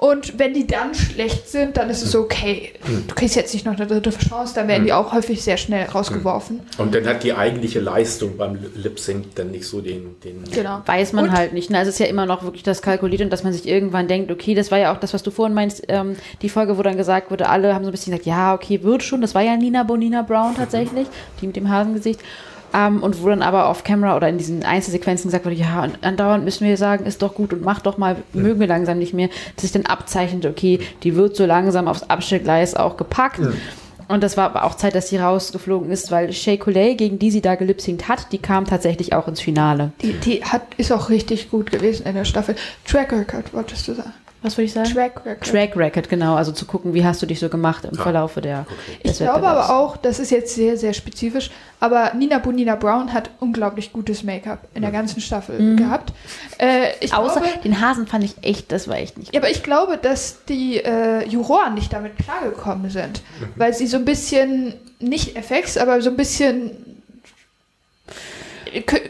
und wenn die dann schlecht sind, dann ist es okay. Du kriegst jetzt nicht noch eine dritte Chance, dann werden die auch häufig sehr schnell rausgeworfen. Und dann hat die eigentliche Leistung beim Lip Sync dann nicht so den, den Genau. Weiß man Und- halt nicht. Ne? Also es ist ja immer noch wirklich das kalkuliert und dass man sich irgendwann denkt, okay, das war ja auch das, was du vorhin meinst, ähm, die Folge, wo dann gesagt wurde, alle haben so ein bisschen gesagt, ja, okay, wird schon. Das war ja Nina Bonina Brown tatsächlich, die mit dem Hasengesicht. Ähm, und wo dann aber auf Camera oder in diesen Einzelsequenzen gesagt wurde, ja, und andauernd müssen wir sagen, ist doch gut und mach doch mal, mögen wir langsam nicht mehr, dass sich dann abzeichnet, okay, die wird so langsam aufs Abstellgleis auch gepackt. Und das war aber auch Zeit, dass sie rausgeflogen ist, weil Shay Coulee, gegen die sie da gelipsingt hat, die kam tatsächlich auch ins Finale. Die, die hat, ist auch richtig gut gewesen in der Staffel. Track Record, wolltest du sagen? Was würde ich sagen? Track Record. Track Record, genau. Also zu gucken, wie hast du dich so gemacht im Verlaufe der. Ich des glaube aber auch, das ist jetzt sehr, sehr spezifisch, aber Nina Bonina Brown hat unglaublich gutes Make-up in der ganzen Staffel gehabt. Äh, ich Mhm. Außer glaube, den Hasen fand ich echt, das war echt nicht. ja, aber ich glaube, dass die äh, Juroren nicht damit klargekommen sind, Mhm. weil sie so ein bisschen, nicht FX, aber so ein bisschen k-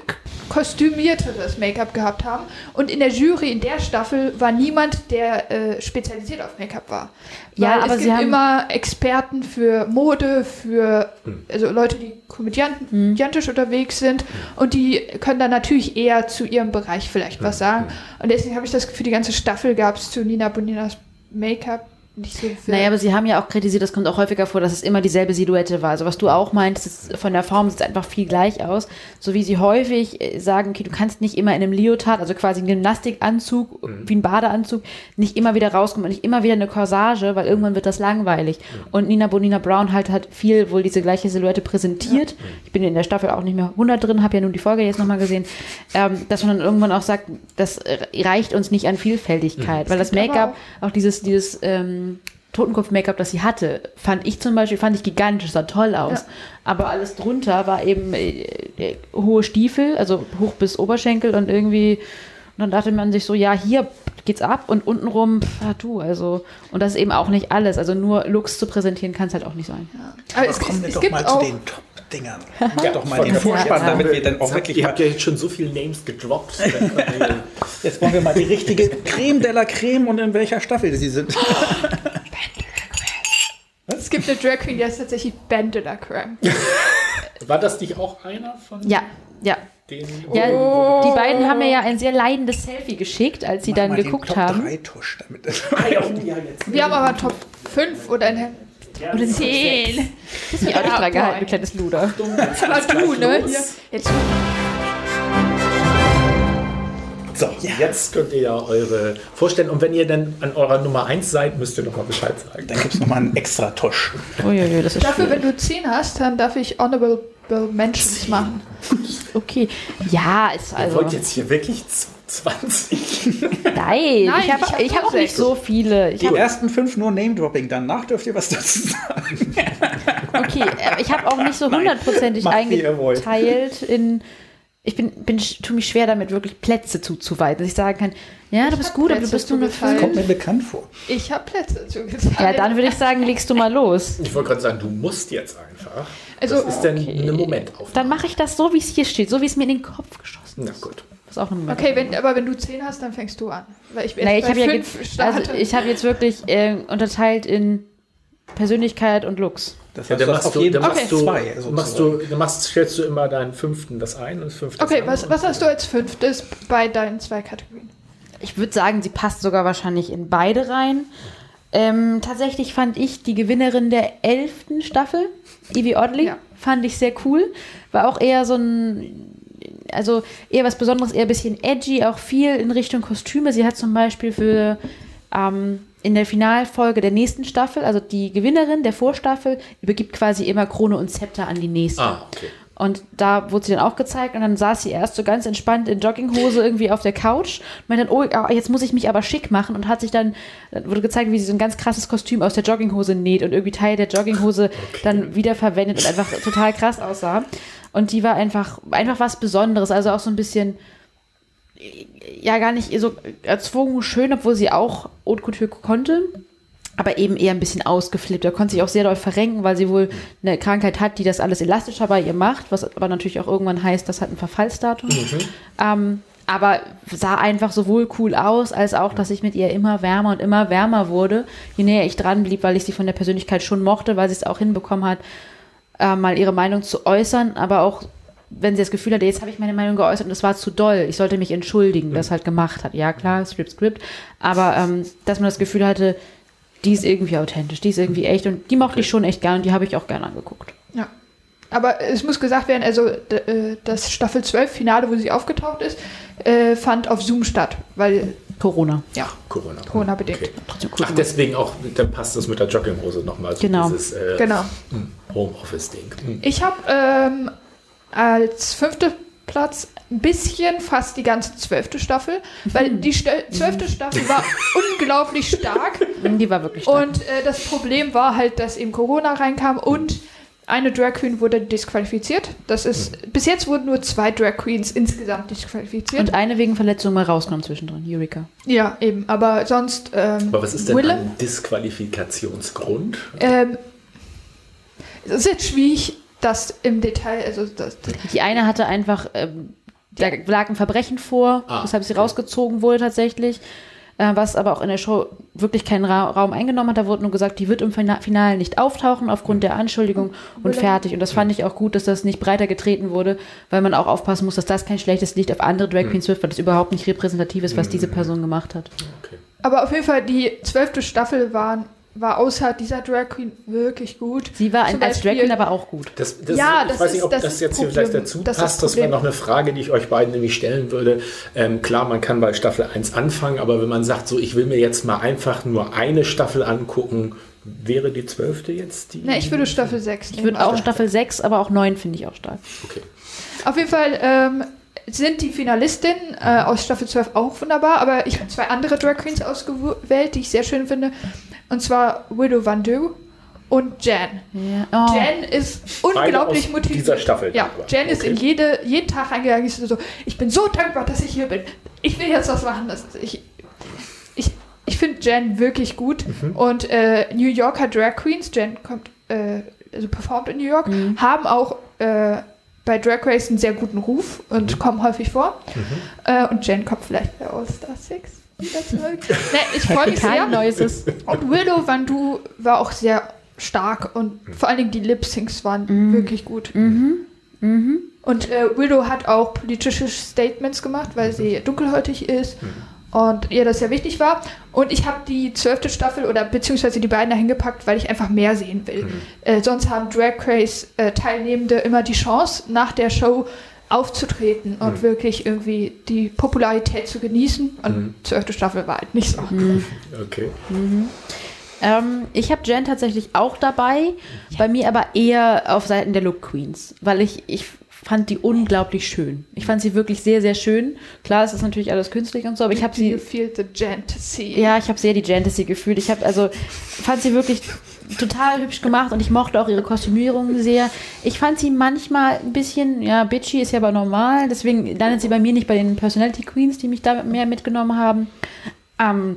kostümierteres Make-up gehabt haben. Und in der Jury in der Staffel war niemand, der äh, spezialisiert auf Make-up war. Ja, Weil aber es sie gibt haben- immer Experten für Mode, für also Leute, die komödiant- komödiantisch unterwegs sind und die können dann natürlich eher zu ihrem Bereich vielleicht was sagen. Und deswegen habe ich das Gefühl, die ganze Staffel gab es zu Nina Boninas Make-up nicht so. Naja, aber sie haben ja auch kritisiert, das kommt auch häufiger vor, dass es immer dieselbe Silhouette war. Also was du auch meinst, ist, von der Form sieht es einfach viel gleich aus. So wie sie häufig äh, sagen, okay, du kannst nicht immer in einem Leotard, also quasi einen Gymnastikanzug, wie ein Badeanzug, nicht immer wieder rauskommen und nicht immer wieder eine Corsage, weil irgendwann wird das langweilig. Und Nina Bonina Brown halt hat viel wohl diese gleiche Silhouette präsentiert. Ich bin in der Staffel auch nicht mehr 100 drin, habe ja nun die Folge jetzt nochmal gesehen, ähm, dass man dann irgendwann auch sagt, das äh, reicht uns nicht an Vielfältigkeit, weil das Make-up, auch dieses, dieses ähm, Totenkopf-Make-up, das sie hatte, fand ich zum Beispiel, fand ich gigantisch, sah toll aus. Ja. Aber alles drunter war eben äh, äh, hohe Stiefel, also hoch bis Oberschenkel und irgendwie, und dann dachte man sich so, ja, hier geht's ab und untenrum, pff, ja, du, also, und das ist eben auch nicht alles. Also nur Looks zu präsentieren kann es halt auch nicht sein. Aber es, Kommen wir es doch gibt mal auch, zu den Top-Dingern. Ja, doch mal den Vorspann, Ja. damit wir dann auch wirklich Ihr habt ja jetzt schon so viele Names gedroppt. Jetzt wollen wir mal die richtige Creme de la Creme und in welcher Staffel sie sind. es gibt eine Drag Queen, die heißt tatsächlich Ben de la Creme. War das nicht auch einer von Ja, ja. den? Ja, Oh. die beiden haben mir ja ein sehr leidendes Selfie geschickt, als sie Mach dann mal den geguckt Top haben. 3 Tusch damit. Ah, ja, ja, jetzt. Wir haben aber Top 5 oder eine Oder 10. Das ist mich auch nicht dran gehalten, du kleines Luder. Aber du, ne? Jetzt So, jetzt könnt ihr ja eure vorstellen. Und wenn ihr dann an eurer Nummer 1 seid, müsst ihr noch mal Bescheid sagen. Dann gibt es nochmal einen extra Tusch. Uiuiui, das ist Dafür, schwierig. wenn du 10 hast, dann darf ich Honorable Mentions machen. Okay. Ja, ist Ihr also. wollt jetzt hier wirklich 20? Nein, Nein, ich habe ich hab ich auch nicht so viele. Ich Die hab, ersten fünf nur Name-Dropping, danach dürft ihr was dazu sagen. okay, äh, ich habe auch nicht so hundertprozentig eingeteilt in. Ich bin, bin tue mich schwer damit, wirklich Plätze zuzuweisen, dass ich sagen kann, ja, du bist gut, aber du Plätze bist nur eine zugeteilt. Kommt Fünf. mir bekannt vor. Ich habe Plätze zugeteilt. Ja, dann würde ich sagen, legst du mal los. Ich wollte gerade sagen, du musst jetzt einfach. Also- das ist dann eine Momentaufnahme. Dann mache ich das so, wie es hier steht, so wie es mir in den Kopf geschossen Na gut. Ist. auch eine Moment. Okay, wenn, aber wenn du 10 hast, dann fängst du an. Weil ich bin Naja, ich habe ja fünf jetzt, also ich habe jetzt wirklich äh, unterteilt in Persönlichkeit und Looks. Das Ja, heißt, dann du hast machst auf du, jeden dann machst du, zwei. machst sozusagen. du, dann machst, stellst du immer deinen fünften das ein und das fünfte okay, das was, was hast du als fünftes bei deinen zwei Kategorien? Ich würde sagen, sie passt sogar wahrscheinlich in beide rein. Ähm, tatsächlich fand ich die Gewinnerin der elften Staffel, Evie Oddly, Ja. fand ich sehr cool. War auch eher so ein, also eher was Besonderes, eher ein bisschen edgy, auch viel in Richtung Kostüme. Sie hat zum Beispiel für ähm, in der Finalfolge der nächsten Staffel, also die Gewinnerin der Vorstaffel, übergibt quasi immer Krone und Zepter an die nächste. Ah, okay. Und da wurde sie dann auch gezeigt und dann saß sie erst so ganz entspannt in Jogginghose irgendwie auf der Couch und meinte dann, oh, ah, jetzt muss ich mich aber schick machen und hat sich dann, dann wurde gezeigt, wie sie so ein ganz krasses Kostüm aus der Jogginghose näht und irgendwie Teil der Jogginghose dann wiederverwendet und einfach total krass aussah. Und die war einfach, einfach was Besonderes, also auch so ein bisschen, ja, gar nicht so erzwungen schön, obwohl sie auch Haute Couture konnte aber eben eher ein bisschen ausgeflippt. Da konnte sich auch sehr doll verrenken, weil sie wohl eine Krankheit hat, die das alles elastischer bei ihr macht, was aber natürlich auch irgendwann heißt, das hat ein Verfallsdatum. Ähm, aber sah einfach sowohl cool aus, als auch, dass ich mit ihr immer wärmer und immer wärmer wurde, je näher ich dran blieb, weil ich sie von der Persönlichkeit schon mochte, weil sie es auch hinbekommen hat, äh, mal ihre Meinung zu äußern, aber auch wenn sie das Gefühl hatte, jetzt habe ich meine Meinung geäußert und das war zu doll, ich sollte mich entschuldigen, das halt gemacht hat. Ja, klar, Script, Script, aber ähm, dass man das Gefühl hatte, die ist irgendwie authentisch, die ist irgendwie echt und die mochte ich schon echt gern und die habe ich auch gern angeguckt. Ja. Aber es muss gesagt werden, also äh, das Staffel 12 Finale, wo sie aufgetaucht ist, äh, fand auf Zoom statt, weil Corona. ja, Corona. Corona bedingt. Okay. Trotzdem cool. Ach, deswegen auch, dann passt das mit der Jogginghose nochmal. So Genau. Dieses äh, Genau. Homeoffice-Ding. Ich habe ähm, als fünfter Platz ein bisschen fast die ganze zwölfte Staffel, weil die Stel- zwölfte Staffel war unglaublich stark die war wirklich stark. und äh, das Problem war halt, dass eben Corona reinkam und eine Drag Queen wurde disqualifiziert. Das ist bis jetzt wurden nur zwei Drag Queens insgesamt disqualifiziert. Und eine wegen Verletzung mal rausgenommen zwischendrin, Eureka. ja, eben. Aber sonst ähm, Aber was ist denn Willem? ein Disqualifikationsgrund? Ähm, es ist jetzt schwierig, das im Detail, also das, Die eine hatte einfach, ähm, da lag ein Verbrechen vor, Ah, weshalb sie okay. rausgezogen wurde tatsächlich. Äh, was aber auch in der Show wirklich keinen Ra Raum eingenommen hat. Da wurde nur gesagt, die wird im Fina Finale nicht auftauchen aufgrund der Anschuldigung und fertig. Und das fand ich auch gut, dass das nicht breiter getreten wurde, weil man auch aufpassen muss, dass das kein schlechtes Licht auf andere Drag Queens wirft, weil das überhaupt nicht repräsentativ ist, was diese Person gemacht hat. Okay. Aber auf jeden Fall, die zwölfte Staffel war war außer dieser Drag Queen wirklich gut. Sie war ein, als Drag Queen aber auch gut. Das, das, Ja, ich das weiß ist- nicht, ob das das, ist jetzt hier Problem. vielleicht dazu Das passt. Das wäre noch eine Frage, die ich euch beiden nämlich stellen würde. Ähm, klar, man kann bei Staffel 1 anfangen, aber wenn man sagt, so, ich will mir jetzt mal einfach nur eine Staffel angucken, wäre die zwölfte jetzt die? Ne, ich würde Staffel 6 Ich würde auch Staffel 6, aber auch 9 finde ich auch stark. Okay. Auf jeden Fall ähm, sind die Finalistinnen äh, aus Staffel 12 auch wunderbar, aber ich habe zwei andere Drag Queens ausgewählt, die ich sehr schön finde. Und zwar Widow Van Du und Jan. Ja. Oh. Jan ist unglaublich motiviert. dieser Staffel Ja, Jan ist okay. in jede, jeden Tag reingegangen. Ich so, ich bin so dankbar, dass ich hier bin. Ich will jetzt was machen. Das, ich ich, ich finde Jan wirklich gut. Mhm. Und äh, New Yorker Drag Queens, Jan kommt, äh, also performt in New York, Mhm. haben auch äh, bei Drag Race einen sehr guten Ruf und Mhm. kommen häufig vor. Äh, und Jan kommt vielleicht bei All Star 6. wieder zurück. nee, ich freue mich sehr. Neues ist. Und Willow Van Du war auch sehr stark und vor allen Dingen die Lip-Syncs waren wirklich gut. Und äh, Willow hat auch politische Statements gemacht, weil sie dunkelhäutig ist und ihr das sehr wichtig war. Und ich habe die zwölfte Staffel oder beziehungsweise die beiden dahin gepackt, weil ich einfach mehr sehen will. Äh, sonst haben Drag Race äh, Teilnehmende immer die Chance, nach der Show aufzutreten und wirklich irgendwie die Popularität zu genießen. Und zwölfte Staffel war halt nicht so. Okay. Ähm, ich habe Jen tatsächlich auch dabei, bei mir aber eher auf Seiten der Look Queens, weil ich, ich fand die unglaublich schön. Ich fand sie wirklich sehr, sehr schön. Klar, es ist natürlich alles künstlich und so, aber ich habe Do you sie, feel the Fantasy? ja, ich habe sehr die Jantasy gefühlt. Ich habe also, fand sie wirklich total hübsch gemacht und ich mochte auch ihre Kostümierung sehr. Ich fand sie manchmal ein bisschen, ja, bitchy ist ja aber normal, deswegen landet sie bei mir nicht bei den Personality Queens, die mich da mehr mitgenommen haben. Ähm,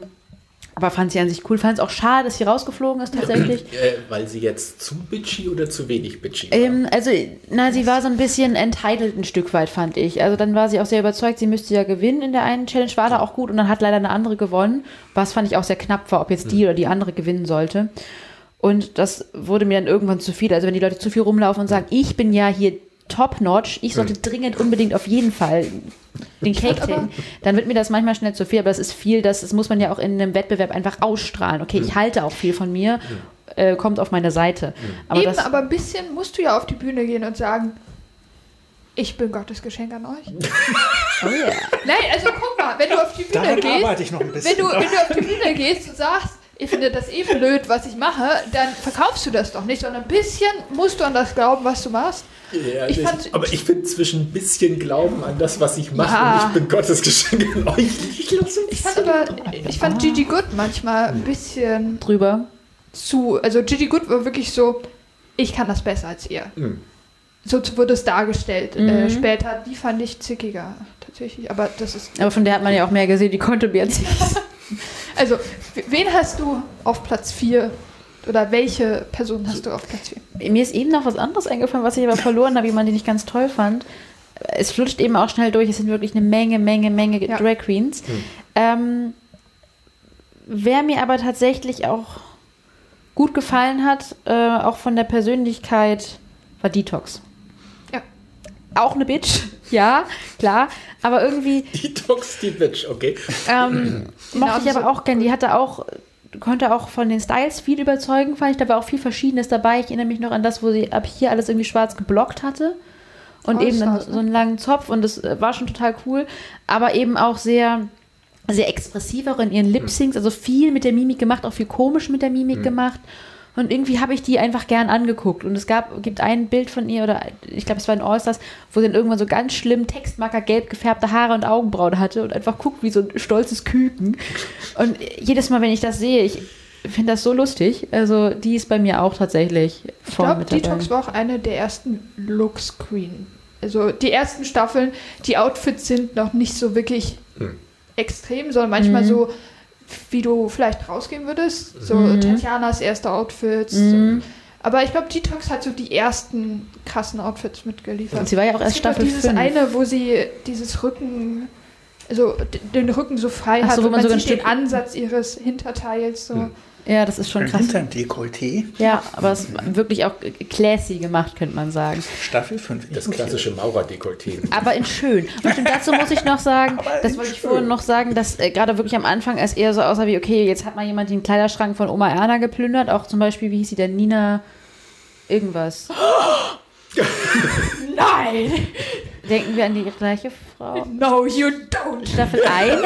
aber fand sie an sich cool. Fand es auch schade, dass sie rausgeflogen ist tatsächlich. Äh, weil sie jetzt zu bitchy oder zu wenig bitchy war? Ähm, also, na, sie war so ein bisschen entitled ein Stück weit, fand ich. Also dann war sie auch sehr überzeugt, sie müsste ja gewinnen in der einen Challenge, war da auch gut und dann hat leider eine andere gewonnen, was fand ich auch sehr knapp war, ob jetzt die oder die andere gewinnen sollte. Und das wurde mir dann irgendwann zu viel. Also wenn die Leute zu viel rumlaufen und sagen, ich bin ja hier top-notch, ich sollte dringend unbedingt auf jeden Fall den Cake tilgen, dann wird mir das manchmal schnell zu viel, aber es ist viel, das, das muss man ja auch in einem Wettbewerb einfach ausstrahlen. Okay, ich halte auch viel von mir, äh, kommt auf meine Seite. Aber Eben, das, aber ein bisschen musst du ja auf die Bühne gehen und sagen, ich bin Gottes Geschenk an euch. oh yeah. Nein, also guck mal, wenn du auf die Bühne Daran gehst, arbeite ich noch ein bisschen. wenn du, wenn du auf die Bühne gehst und sagst, ich finde das eh blöd, was ich mache, dann verkaufst du das doch nicht, sondern ein bisschen musst du an das glauben, was du machst. Ja, ich ich fand- aber ich finde zwischen ein bisschen Glauben an das, was ich mache, Ja. und ich bin Gottes Geschenk an euch. Ich, Ich fand aber, ich fand Gigi Good manchmal ein bisschen drüber. zu, also Gigi Good war wirklich so, ich kann das besser als ihr. Mhm. So wurde es dargestellt. Äh, später, die fand ich zickiger, tatsächlich. Aber das ist. Aber von der hat man ja auch mehr gesehen, die konnte mir jetzt nicht. Also, wen hast du auf Platz 4? Oder welche Person hast du auf Platz 4? Mir ist eben noch was anderes eingefallen, was ich aber verloren habe, jemand, den ich ganz toll fand. Es flutscht eben auch schnell durch, es sind wirklich eine Menge, Menge, Menge Ja. Drag Queens. Ähm, wer mir aber tatsächlich auch gut gefallen hat, äh, auch von der Persönlichkeit, war Detox. Ja. Auch eine Bitch, ja, klar. Aber irgendwie Detox die Bitch, okay. Ähm, mochte ich aber auch gern. Die hatte auch, konnte auch von den Styles viel überzeugen, fand ich. Da war auch viel Verschiedenes dabei. Ich erinnere mich noch an das, wo sie ab hier alles irgendwie schwarz geblockt hatte. Und Oh, eben dann ne? so einen langen Zopf und das äh, war schon total cool. Aber eben auch sehr, sehr expressiv auch in ihren Lip-Syncs. Also viel mit der Mimik gemacht, auch viel komisch mit der Mimik gemacht. Und irgendwie habe ich die einfach gern angeguckt. Und es gab, gibt ein Bild von ihr, oder ich glaube, es war in Allstars, wo sie dann irgendwann so ganz schlimm Textmarker gelb gefärbte Haare und Augenbrauen hatte und einfach guckt wie so ein stolzes Küken. Und jedes Mal, wenn ich das sehe, ich finde das so lustig. Also die ist bei mir auch tatsächlich Ich vorne glaube. Detox war auch eine der ersten Look-Screen. Also die ersten Staffeln, die Outfits sind noch nicht so wirklich extrem, sondern manchmal Mhm. so, wie du vielleicht rausgehen würdest. So Mhm. Tatjanas erste Outfits. Mhm. Aber ich glaube, Detox hat so die ersten krassen Outfits mitgeliefert. Und sie war ja auch erst Staffel dieses 5. eine, wo sie dieses Rücken also den Rücken so frei Ach so, hat wo und man man ein sieht den Ansatz ihres Hinterteils so. Ja, das ist schon Ein krass. Hintern-Dekolleté. Ja, aber es ist wirklich auch classy gemacht, könnte man sagen. Staffel 5. Das klassische Maurerdekolleté. Aber in schön. Und dazu muss ich noch sagen, das wollte ich schön. vorhin noch sagen, dass äh, gerade wirklich am Anfang es eher so aussah wie, okay, jetzt hat mal jemand den Kleiderschrank von Oma Erna geplündert. Auch zum Beispiel, wie hieß sie denn? Nina irgendwas. Nein! Denken wir an die gleiche Frau? No, you don't! Staffel 1?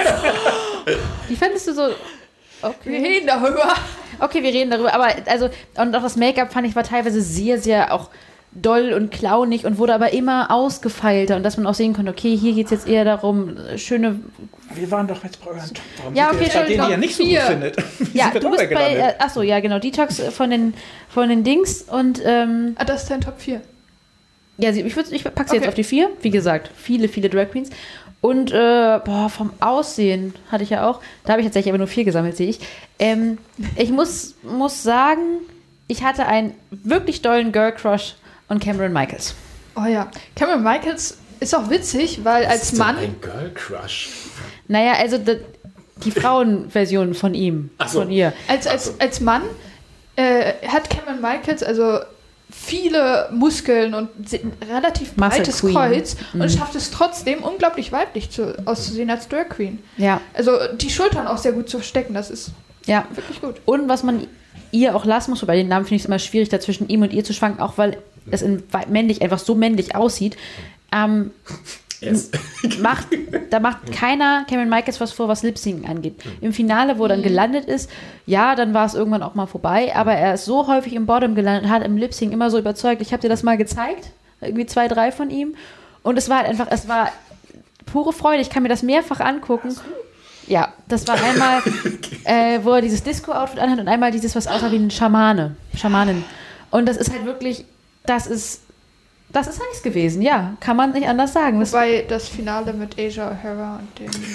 Die fandest du so... Wir Okay. reden darüber. okay, wir reden darüber. Aber also, und auch das Make-up fand ich war teilweise sehr, sehr auch doll und clownig und wurde aber immer ausgefeilter und dass man auch sehen konnte, okay, hier geht es jetzt eher darum, äh, schöne Wir waren doch jetzt bei euren Top. Warum Ja, wir okay, jetzt denen, die ihr nicht so vier. gut findet? Wie Ja, wir du bist bei, äh, achso, ja, genau, Detox von den, von den Dings und, ähm, Ah, das ist dein Top 4. ja, sie- ich, ich pack sie jetzt Okay. auf die vier. Wie gesagt, viele, viele Drag Queens. Und, äh, boah, vom Aussehen hatte ich ja auch, da habe ich tatsächlich aber nur vier gesammelt, sehe ich. Ähm, ich muss, muss sagen, ich hatte einen wirklich dollen Girl Crush on Cameron Michaels. Oh ja. Cameron Michaels ist auch witzig, weil Was als ist denn Mann. Ein Girl Crush. Naja, also die, die Frauenversion von ihm, Ach so. von ihr. Als, als, als Mann äh, hat Cameron Michaels also viele Muskeln und relativ breites. Kreuz Mhm. und schafft es trotzdem unglaublich weiblich zu, auszusehen als Drag Queen. Ja, Also die Schultern auch sehr gut zu verstecken, das ist ja. wirklich gut. Und was man ihr auch lassen muss, bei den Namen finde ich es immer schwierig, da zwischen ihm und ihr zu schwanken, auch weil es in männlich einfach so männlich aussieht. Ähm, Yes. macht, da macht keiner Cameron Michaels was vor, was Lip-Syncing angeht. Im Finale, wo er dann gelandet ist, ja, dann war es irgendwann auch mal vorbei, aber er ist so häufig im Bottom gelandet, hat im Lip-Sync immer so überzeugt. Ich habe dir das mal gezeigt, irgendwie zwei, drei von ihm. Und es war halt einfach, es war pure Freude. Ich kann mir das mehrfach angucken. Ja, das war einmal, äh, wo er dieses Disco-Outfit anhat und einmal dieses, was aussah wie ein Schamane, Schamanin. Und das ist halt wirklich, das ist, das ist nice gewesen, ja, kann man nicht anders sagen. Das Wobei das Finale mit Asia O'Hara und dem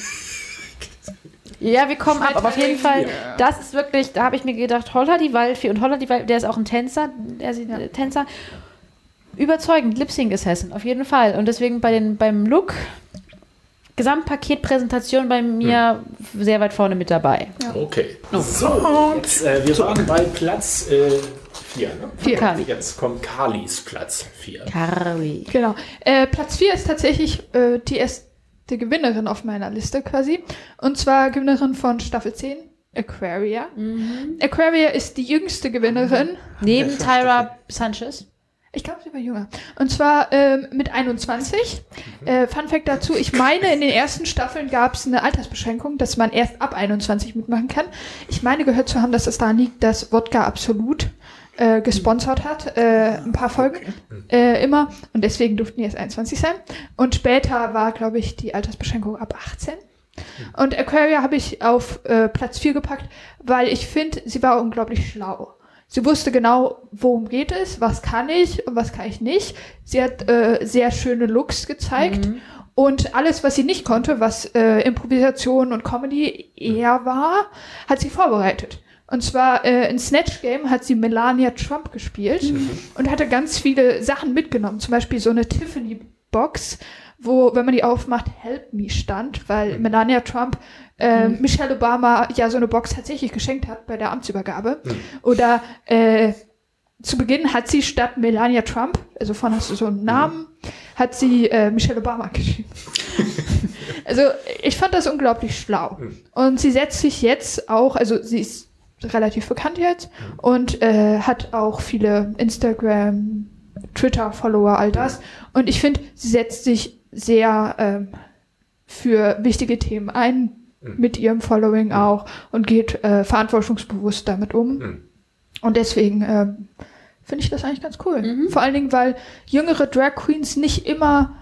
Ja, wir kommen ab, aber auf jeden Fall, Ja. das ist wirklich, da habe ich mir gedacht, Holla die Waldfee und Holla die Waldfee, der ist auch ein Tänzer, der ist ein Tänzer. Überzeugend, Lip-Sync Assassin, auf jeden Fall. Und deswegen bei den, beim Look, Gesamtpaketpräsentation bei mir sehr weit vorne mit dabei. Okay. So, jetzt, äh, wir waren bei Platz 4. ne? Vier. Kali. Jetzt kommt Kalis Platz 4. Carly. Genau. Äh, Platz 4 ist tatsächlich äh, die erste Gewinnerin auf meiner Liste quasi. Und zwar Gewinnerin von Staffel 10, Aquaria. Aquaria ist die jüngste Gewinnerin. Neben Ja, Tyra Sanchez. Ich glaube, sie war jünger. Und zwar ähm, mit 21. Äh, Fun Fact dazu, ich meine, in den ersten Staffeln gab es eine Altersbeschränkung, dass man erst ab 21 mitmachen kann. Ich meine, gehört zu haben, dass es daran liegt, dass Wodka Absolut äh, gesponsert hat, äh, ein paar Folgen äh, immer. Und deswegen durften die erst 21 sein. Und später war, glaube ich, die Altersbeschränkung ab 18. Und Aquaria habe ich auf äh, Platz 4 gepackt, weil ich finde, sie war unglaublich schlau. Sie wusste genau, worum geht es, was kann ich und was kann ich nicht. Sie hat äh, sehr schöne Looks gezeigt. Und alles, was sie nicht konnte, was äh, Improvisation und Comedy eher war, hat sie vorbereitet. Und zwar äh, in Snatch Game hat sie Melania Trump gespielt und hatte ganz viele Sachen mitgenommen. Zum Beispiel so eine Tiffany-Box, wo, wenn man die aufmacht, Help Me stand, weil Melania Trump äh, Michelle Obama ja so eine Box tatsächlich geschenkt hat bei der Amtsübergabe. Oder äh, zu Beginn hat sie statt Melania Trump, also von hast du so einen Namen, hat sie äh, Michelle Obama geschrieben. also ich fand das unglaublich schlau. Und sie setzt sich jetzt auch, also sie ist relativ bekannt jetzt und äh, hat auch viele Instagram, Twitter-Follower, all das. Und ich finde, sie setzt sich sehr ähm, für wichtige Themen ein, mit ihrem Following auch und geht äh, verantwortungsbewusst damit um. Und deswegen ähm, finde ich das eigentlich ganz cool. Vor allen Dingen, weil jüngere Drag Queens nicht immer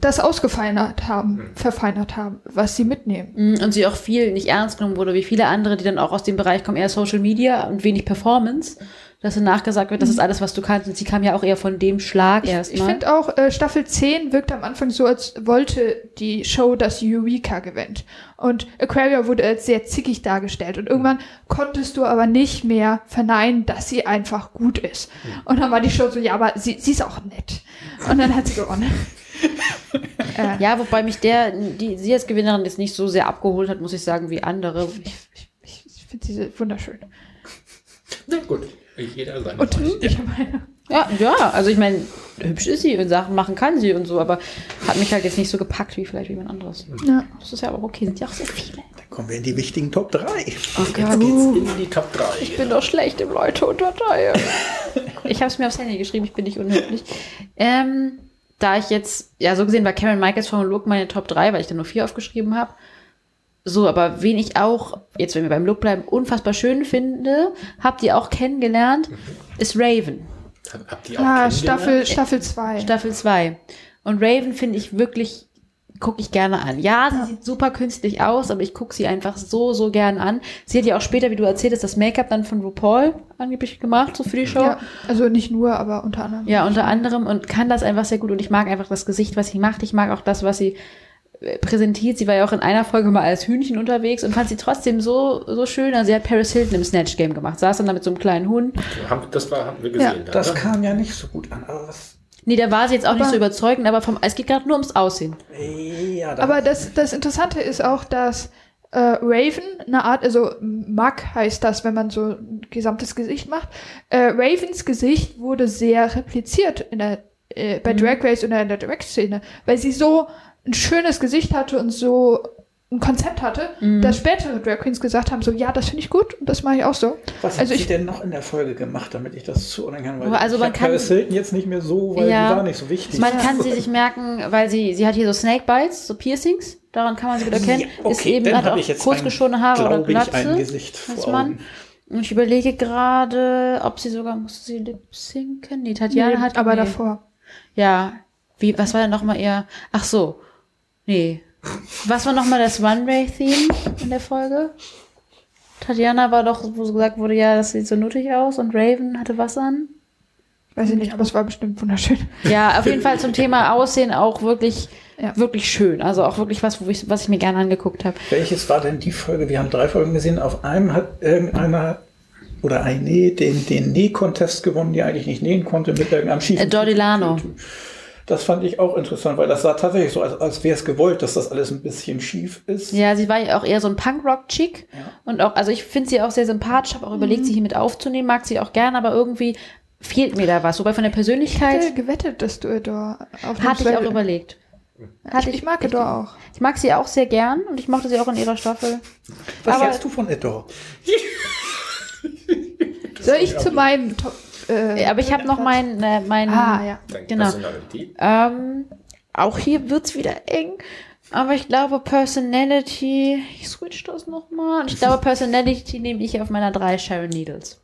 das ausgefeinert haben, verfeinert haben, was sie mitnehmen. Mm, Und sie auch viel nicht ernst genommen wurde, wie viele andere, die dann auch aus dem Bereich kommen, eher Social Media und wenig Performance. Dass dann nachgesagt wird, das ist alles, was du kannst. Und sie kam ja auch eher von dem Schlag Ich, ich erstmal. finde auch, äh, Staffel 10 wirkt am Anfang so, als wollte die Show, dass Eureka gewinnt. Und Aquaria wurde als sehr zickig dargestellt. Und irgendwann konntest du aber nicht mehr verneinen, dass sie einfach gut ist. Und dann war die Show so, ja, aber sie, sie ist auch nett. Und dann hat sie gewonnen. Ja, wobei mich der, die, sie als Gewinnerin jetzt nicht so sehr abgeholt hat, muss ich sagen, wie andere. Ich, ich, ich finde sie wunderschön. Na gut, jeder seine Und Meinung. ich meine, Ja, ja, also ich meine, hübsch ist sie und Sachen machen kann sie und so, aber hat mich halt jetzt nicht so gepackt wie vielleicht jemand anderes. ja. Das ist ja aber okay, sind ja auch sehr viele. Dann kommen wir in die wichtigen Top 3. Jetzt geht's in die Top 3. Ich bin doch schlecht im Leute unterteilen. ich habe es mir aufs Handy geschrieben, ich bin nicht unhöflich. Ähm, da ich jetzt, ja, so gesehen war Karen Michaels von Look meine Top 3, weil ich da nur vier aufgeschrieben habe. So, aber wen ich auch, jetzt wenn wir beim Look bleiben, unfassbar schön finde, habt ihr auch kennengelernt, ist Raven. Habt ihr auch Ah? Staffel, Staffel 2. Staffel 2. Und Raven finde ich wirklich, gucke ich gerne an. Ja, sie sieht super künstlich aus, aber ich gucke sie einfach so, so gern an. Sie hat ja auch später, wie du erzählt hast, das Make-up dann von RuPaul angeblich gemacht, so für die Show. Ja, also nicht nur, aber unter anderem. Ja, unter anderem und kann das einfach sehr gut und ich mag einfach das Gesicht, was sie macht. Ich mag auch das, was sie äh, präsentiert. Sie war ja auch in einer Folge mal als Hühnchen unterwegs und fand sie trotzdem so, so schön. Also sie hat Paris Hilton im Snatch Game gemacht, saß dann da mit so einem kleinen Hund. Haben- Das war, haben wir gesehen. da, Das kam ja nicht so gut an. Aber was, Nee, da war sie jetzt auch nicht Aber- so überzeugend, aber vom, es geht gerade nur ums Aussehen. ja, da, Aber das, das Interessante ist auch, dass äh, Raven eine Art, also Mack heißt das, wenn man so ein gesamtes Gesicht macht. Äh, Ravens Gesicht wurde sehr repliziert in der, äh, bei Drag Race oder in der Drag-Szene, weil sie so ein schönes Gesicht hatte und so ein Konzept hatte, dass spätere Drag Queens gesagt haben, so, ja, das finde ich gut und das mache ich auch so. was also hat sie ich- denn noch in der Folge gemacht, damit ich das zuordnen kann? Weil also man kann- Paris Hilton jetzt nicht mehr so, weil Ja. die war nicht so wichtig. Man kann sie sich merken, weil sie, sie hat hier so Snake Bites, so Piercings. Daran kann man sie gut erkennen. Ja, ist okay, eben, dann hat auch ich jetzt kurzgeschorene Haare oder Glatze. ein Gesicht vor Mann. Augen. Und ich überlege gerade, ob sie sogar, musste sie lip sinken? Nee, Tatjana Nee, hat. aber nee. davor. Ja. Wie, was war denn nochmal ihr? Ach so. Nee. Was war nochmal das Runway-Theme in der Folge? Tatjana war doch, wo so gesagt wurde, ja, das sieht so nuttig aus und Raven hatte was an. Weiß ich nicht, aber es war bestimmt wunderschön. Ja, auf jeden Fall zum Thema Aussehen auch wirklich, Ja. wirklich schön. Also auch wirklich was, wo ich, was ich mir gerne angeguckt habe. Welches war denn die Folge? Wir haben drei Folgen gesehen. Auf einem hat irgendeiner oder eine den, den Näh-Contest gewonnen, die eigentlich nicht nähen konnte, mit irgendeinem schiefen Äh, Dordilano. Das fand ich auch interessant, weil das sah tatsächlich so, als, als wäre es gewollt, dass das alles ein bisschen schief ist. Ja, sie war ja auch eher so ein Punkrock-Chick. Und auch, also ich finde sie auch sehr sympathisch, habe auch überlegt, sie hier mit aufzunehmen, mag sie auch gern, aber irgendwie fehlt mir da was. Wobei von der Ich hätte Persönlichkeit gewettet, dass du Adore auf hatte ich auch überlegt. Hatte Ich, ich mag Adore auch. Ich mag sie auch sehr gern und ich mochte sie auch in ihrer Staffel. Was aber- hältst du von Adore? Soll ich zu meinen Top... Äh, Ja, Aber ich habe noch meinen, äh, meinen Ah, ja. Genau. Personality. Ähm, auch hier wird's wieder eng. Aber ich glaube, Personality. Ich switch das nochmal. Und ich glaube, Personality nehme ich auf meiner drei Sharon Needles.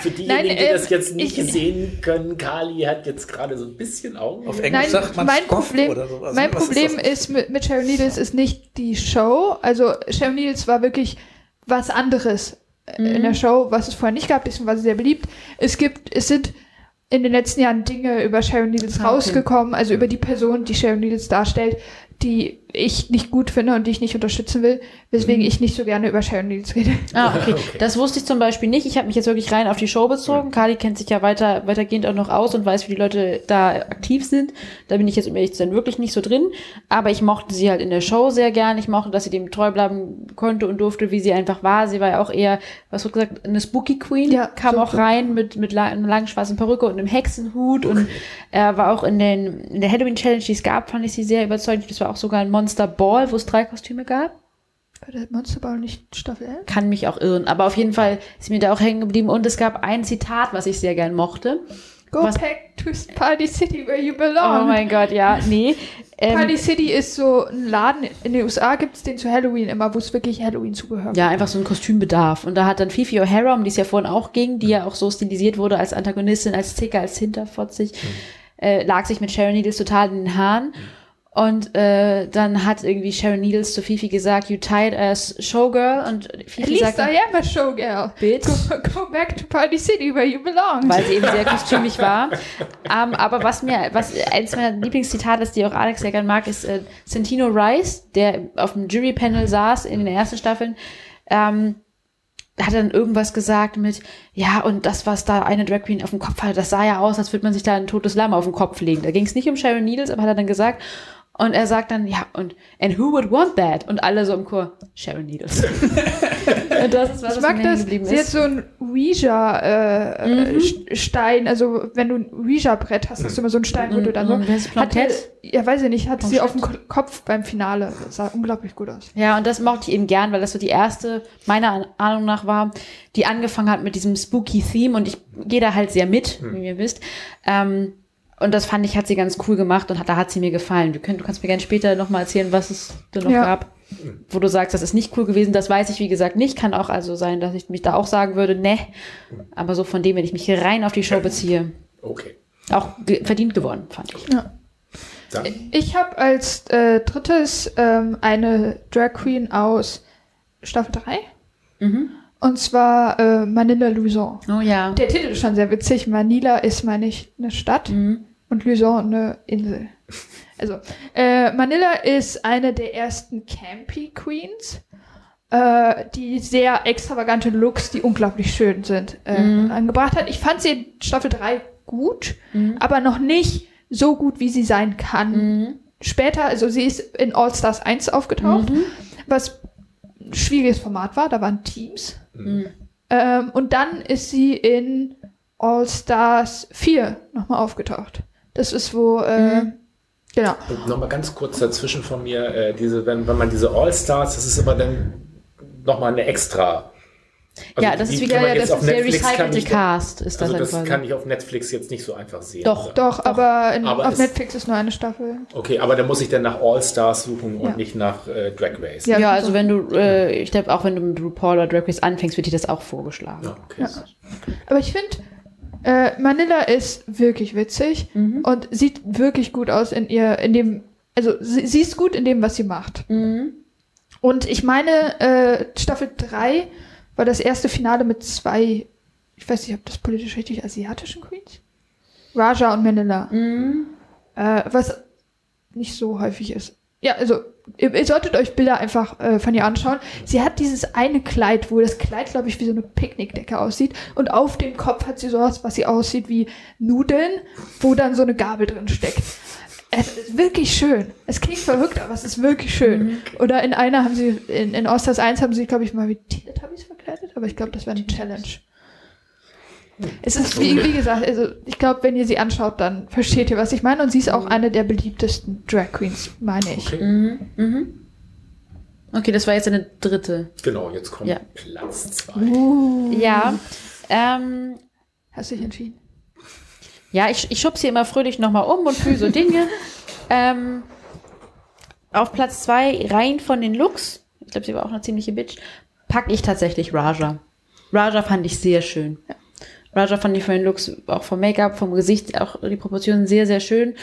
Für diejenigen, Nein, die äh, das jetzt nicht ich- sehen können, Kali hat jetzt gerade so ein bisschen Augen. Auf Englisch Nein, sagt man mein Scoff Problem, oder sowas. mein Was Problem das? ist, mit, mit Sharon Needles ist nicht die Show. Also Sharon Needles war wirklich was anderes äh, in der Show, was es vorher nicht gab. War sie sehr beliebt. Es gibt, es sind in den letzten Jahren Dinge über Sharon Needles Ah, okay. rausgekommen, also über die Person, die Sharon Needles darstellt, die ich nicht gut finde und die ich nicht unterstützen will, weswegen ich nicht so gerne über Sharon Needles rede. Ah, okay. Das wusste ich zum Beispiel nicht. Ich habe mich jetzt wirklich rein auf die Show bezogen. Kali kennt sich ja weiter, weitergehend auch noch aus und weiß, wie die Leute da aktiv sind. Da bin ich jetzt um ehrlich zu sein wirklich nicht so drin. Aber ich mochte sie halt in der Show sehr gern. Ich mochte, dass sie dem treu bleiben konnte und durfte, wie sie einfach war. Sie war ja auch eher, was wird gesagt, eine Spooky Queen. Ja, Kam so- auch rein mit, mit la einer langen schwarzen Perücke und einem Hexenhut. Und er war auch in, den, in der Halloween Challenge, die es gab, fand ich sie sehr überzeugend. Das war auch sogar ein Monster Ball, wo es drei Kostüme gab War der Monster Ball nicht Staffel 11? kann mich auch irren. Aber auf jeden Fall ist mir da auch hängen geblieben. Und es gab ein Zitat, was ich sehr gern mochte. Go Was- back to Party City where you Oh belong. mein Gott, ja, nee. Ähm, Party City ist so ein Laden, in den USA gibt es den zu Halloween immer, wo es wirklich Halloween-Zubehör ja, einfach so ein Kostümbedarf. Und da hat dann Fifi O'Hara, um die es ja vorhin auch ging, die ja auch so stilisiert wurde als Antagonistin, als Zicker, als Hinterfotzig, äh, lag sich mit Sharon Needles total in den Haaren. Und äh, dann hat irgendwie Sharon Needles zu Fifi gesagt, you tired as showgirl. Und At Fifi least sagt, I am a showgirl. Bitch. Go, go back to Party City where you belong. weil sie eben sehr kostümig war. Ähm, aber was mir, was eins meiner Lieblingszitate ist, die auch Alex sehr gern mag, ist äh, Santino Rice, der auf dem Jury-Panel saß in den ersten Staffeln. Ähm, hat dann irgendwas gesagt mit, ja, und das, was da eine Drag Queen auf dem Kopf hatte, das sah ja aus, als würde man sich da ein totes Lamm auf den Kopf legen. Da ging es nicht um Sharon Needles, aber hat er dann gesagt, und er sagt dann, ja, und and who would want that? Und alle so im Chor, Sharon Needles. und das ist was, Ich mag das. geblieben Sie hat ist. so ein Ouija-Stein. also, wenn du ein Ouija-Brett hast, hast du immer so einen Stein, wo du dann so. Mhm, Hatte, Planchette? ja, weiß ich nicht, hat sie auf dem Ko- Kopf beim Finale. Das sah unglaublich gut aus. Ja, und das mochte ich eben gern, weil das so die erste, meiner Ahnung nach war, die angefangen hat mit diesem spooky Theme und ich gehe da halt sehr mit, wie ihr wisst. Ähm, und das fand ich, hat sie ganz cool gemacht und hat, da hat sie mir gefallen. Du, könnt, du kannst mir gerne später nochmal erzählen, was es denn noch Ja. gab. Wo du sagst, das ist nicht cool gewesen, das weiß ich, wie gesagt, nicht. Kann auch also sein, dass ich mich da auch sagen würde, ne. Aber so von dem, wenn ich mich hier rein auf die Show beziehe, Okay. auch ge verdient gewonnen, fand ich. Dann, Ich habe als äh, drittes ähm, eine Drag Queen aus Staffel 3. Und zwar äh, Manila Luzon. Oh ja. Der Titel ist schon sehr witzig. Manila ist, meine ich, eine Stadt und Luzon eine Insel. Also, äh, Manila ist eine der ersten Campy Queens, äh, die sehr extravagante Looks, die unglaublich schön sind, äh, angebracht hat. Ich fand sie in Staffel 3 gut, aber noch nicht so gut, wie sie sein kann. Später, also sie ist in All Stars 1 aufgetaucht, was ein schwieriges Format war, da waren Teams. Ähm, und dann ist sie in All Stars 4 nochmal aufgetaucht. Das ist wo, äh, genau. Nochmal ganz kurz dazwischen von mir, äh, diese, wenn, wenn man diese All-Stars, das ist aber dann nochmal eine extra. Also ja, das die ist wieder ja, das ist der recycelte Cast, ist das Also das quasi. kann ich auf Netflix jetzt nicht so einfach sehen. Doch, oder? Doch, aber, in, Aber auf Netflix ist nur eine Staffel. Okay, aber da muss ich dann nach All-Stars suchen und Ja. nicht nach äh, Drag Race. Ja. Ja, also wenn du, äh, ich glaube, auch wenn du mit RuPaul oder Drag Race anfängst, wird dir das auch vorgeschlagen. Ja, okay. Aber ich finde, äh, Manila ist wirklich witzig und sieht wirklich gut aus in ihr, in dem, also sie, sie ist gut in dem, was sie macht. Und ich meine, äh, Staffel 3 war das erste Finale mit zwei, ich weiß nicht, ob das politisch richtig, asiatischen Queens? Raja und Manila. Äh, was nicht so häufig ist. Ja, also ihr, ihr solltet euch Bilder einfach äh, von ihr anschauen. Sie hat dieses eine Kleid, wo das Kleid, glaube ich, wie so eine Picknickdecke aussieht. Und auf dem Kopf hat sie sowas, was sie aussieht wie Nudeln, wo dann so eine Gabel drin steckt. Es ist wirklich schön. Es klingt verrückt, aber es ist wirklich schön. Oder in einer haben sie, in, in Osters 1 haben sie, glaube ich, mal wie Teletubbies verkleidet, aber ich glaube, das wäre eine Challenge. Es ist, wie, wie gesagt, also ich glaube, wenn ihr sie anschaut, dann versteht ihr, was ich meine. Und sie ist auch eine der beliebtesten Drag Queens, meine ich. Okay. Okay, das war jetzt eine dritte. Genau, jetzt kommt Ja. Platz zwei. Ja. Ähm, Hast du dich entschieden? ja, ich, ich schub's hier immer fröhlich nochmal um und fühle so Dinge. ähm, auf Platz zwei, rein von den Looks, ich glaube, sie war auch eine ziemliche Bitch, packe ich tatsächlich Raja. Raja fand ich sehr schön. Raja fand ich von den Looks, auch vom Make-up, vom Gesicht, auch die Proportionen sehr, sehr schön.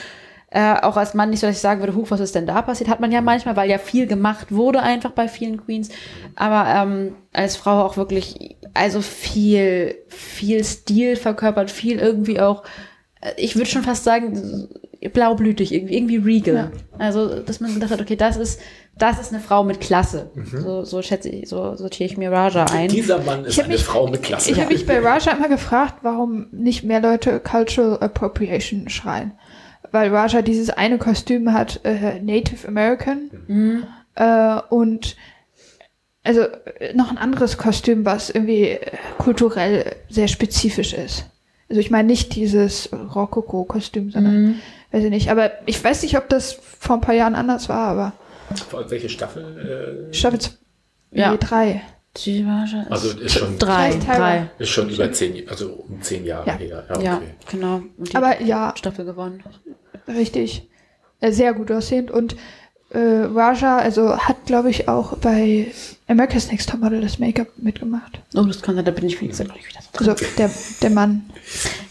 Äh, auch als Mann nicht so, dass ich sagen würde, huch, was ist denn da passiert? Hat man ja manchmal, weil ja viel gemacht wurde einfach bei vielen Queens. Aber ähm, als Frau auch wirklich, also viel, viel Stil verkörpert, viel irgendwie auch, äh, ich würde schon fast sagen, blaublütig, irgendwie, irgendwie regal. Also, dass man gedacht hat, okay, das ist, das ist eine Frau mit Klasse. So, so schätze ich, so sortiere ich mir Raja ein. Dieser Mann ist eine mich- Frau mit Klasse. Ich habe mich bei Raja immer gefragt, warum nicht mehr Leute Cultural Appropriation schreien. Weil Raja dieses eine Kostüm hat, äh, Native American. Äh, und also noch ein anderes Kostüm, was irgendwie äh, kulturell sehr spezifisch ist. Also ich meine nicht dieses Rokoko-Kostüm, sondern weiß ich nicht. Aber ich weiß nicht, ob das vor ein paar Jahren anders war, aber Welche Staffel? Staffel Ja. ja. drei. Die Raja ist Also ist schon- drei, drei. Äh, ist schon über zehn, also um zehn Jahre Ja. her. Ja, Ja, okay. genau. Und die Aber ja, Staffel gewonnen. Richtig. Äh, Sehr gut aussehend. Und äh, Raja, also hat, glaube ich, auch bei America's Next Topmodel das Make-up mitgemacht. Oh, das kann sein, da bin ich, wie gesagt, nicht wieder so. Also der, der Mann.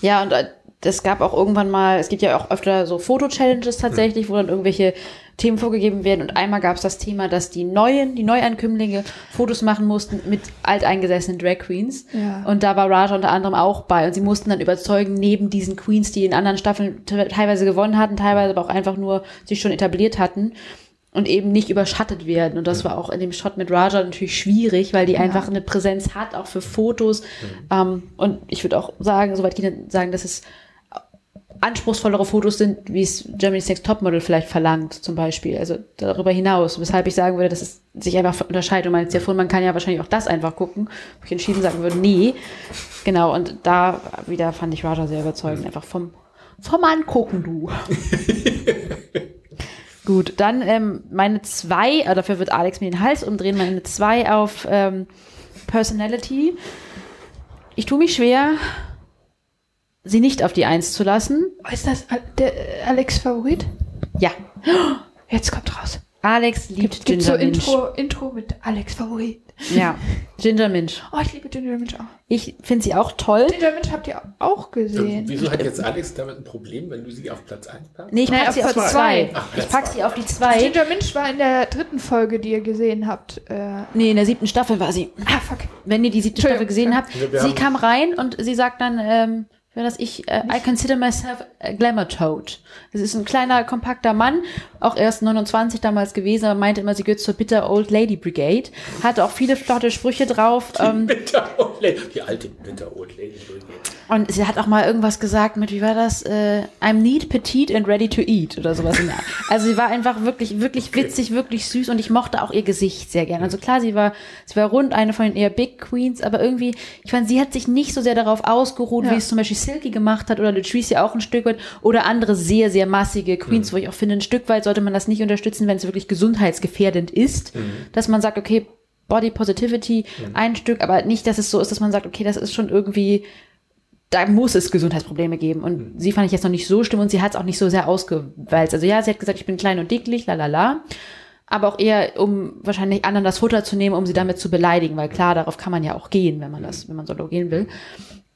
Ja, und äh, es gab auch irgendwann mal, es gibt ja auch öfter so Foto-Challenges tatsächlich, wo dann irgendwelche Themen vorgegeben werden. Und einmal gab es das Thema, dass die Neuen, die Neuankömmlinge Fotos machen mussten mit alteingesessenen Drag Queens. Ja. Und da war Raja unter anderem auch bei. Und sie mussten dann überzeugen, neben diesen Queens, die in anderen Staffeln te- teilweise gewonnen hatten, teilweise aber auch einfach nur sich schon etabliert hatten, und eben nicht überschattet werden. Und das war auch in dem Shot mit Raja natürlich schwierig, weil die einfach eine Präsenz hat, auch für Fotos. Ähm, und ich würde auch sagen, soweit gehen, sagen, dass es anspruchsvollere Fotos sind, wie es Germany's Next Topmodel vielleicht verlangt, zum Beispiel. Also darüber hinaus, weshalb ich sagen würde, dass es sich einfach unterscheidet. Und mein Telefon, man kann ja wahrscheinlich auch das einfach gucken, wo ich entschieden sagen würde, nee. Genau, und da wieder fand ich Raja sehr überzeugend, einfach vom, vom Angucken, du. Gut, dann ähm, meine zwei, äh, dafür wird Alex mir den Hals umdrehen, meine zwei auf ähm, Personality. Ich tue mich schwer, sie nicht auf die Eins zu lassen. Ist das der äh, Alex Favorit? Ja, Jetzt kommt raus. Alex liebt Gibt so Ginger Minch. Intro, Intro mit Alex Favorit. Ja, Ginger Minch. Oh, ich liebe Ginger Minch auch. Ich finde sie auch toll. Ginger Minch habt ihr auch gesehen. Wieso hat jetzt Alex damit ein Problem, wenn du sie auf Platz 1 packst? Nee, ich Nein, pack auf sie auf die Platz zwei. Ach, Ich Platz pack zwei. sie auf die zwei. Ginger Minch war in der dritten Folge, die ihr gesehen habt. Äh, Nee, in der siebten Staffel war sie. ah, fuck. Wenn ihr die siebte Staffel gesehen habt. Sie kam rein und sie sagt dann, ähm, das ich, äh, I consider myself a glamour toad. Das ist ein kleiner, kompakter Mann, auch erst 29 damals gewesen, meinte immer, sie gehört zur Bitter Old Lady Brigade. Hatte auch viele flotte Sprüche drauf. Ähm, Bitter Old Lady. Die alte Bitter Old Lady. Und sie hat auch mal irgendwas gesagt mit, wie war das? Äh, I'm neat, petite and ready to eat oder sowas. Also sie war einfach wirklich, wirklich witzig, wirklich süß und ich mochte auch ihr Gesicht sehr gern. Also klar, sie war, sie war rund, eine von den eher Big Queens, aber irgendwie, ich fand, sie hat sich nicht so sehr darauf ausgeruht, Ja. wie es zum Beispiel Silky gemacht hat oder Latrice ja auch ein Stück weit oder andere sehr, sehr massige Queens, wo ich auch finde, ein Stück weit sollte man das nicht unterstützen, wenn es wirklich gesundheitsgefährdend ist, dass man sagt, okay, Body Positivity, ein Stück, aber nicht, dass es so ist, dass man sagt, okay, das ist schon irgendwie da muss es Gesundheitsprobleme geben. Und sie fand ich jetzt noch nicht so schlimm und sie hat es auch nicht so sehr ausgewalzt. Also ja, sie hat gesagt, ich bin klein und dicklich, la la la. Aber auch eher, um wahrscheinlich anderen das Futter zu nehmen, um sie damit zu beleidigen, weil klar, darauf kann man ja auch gehen, wenn man das, wenn man so gehen will.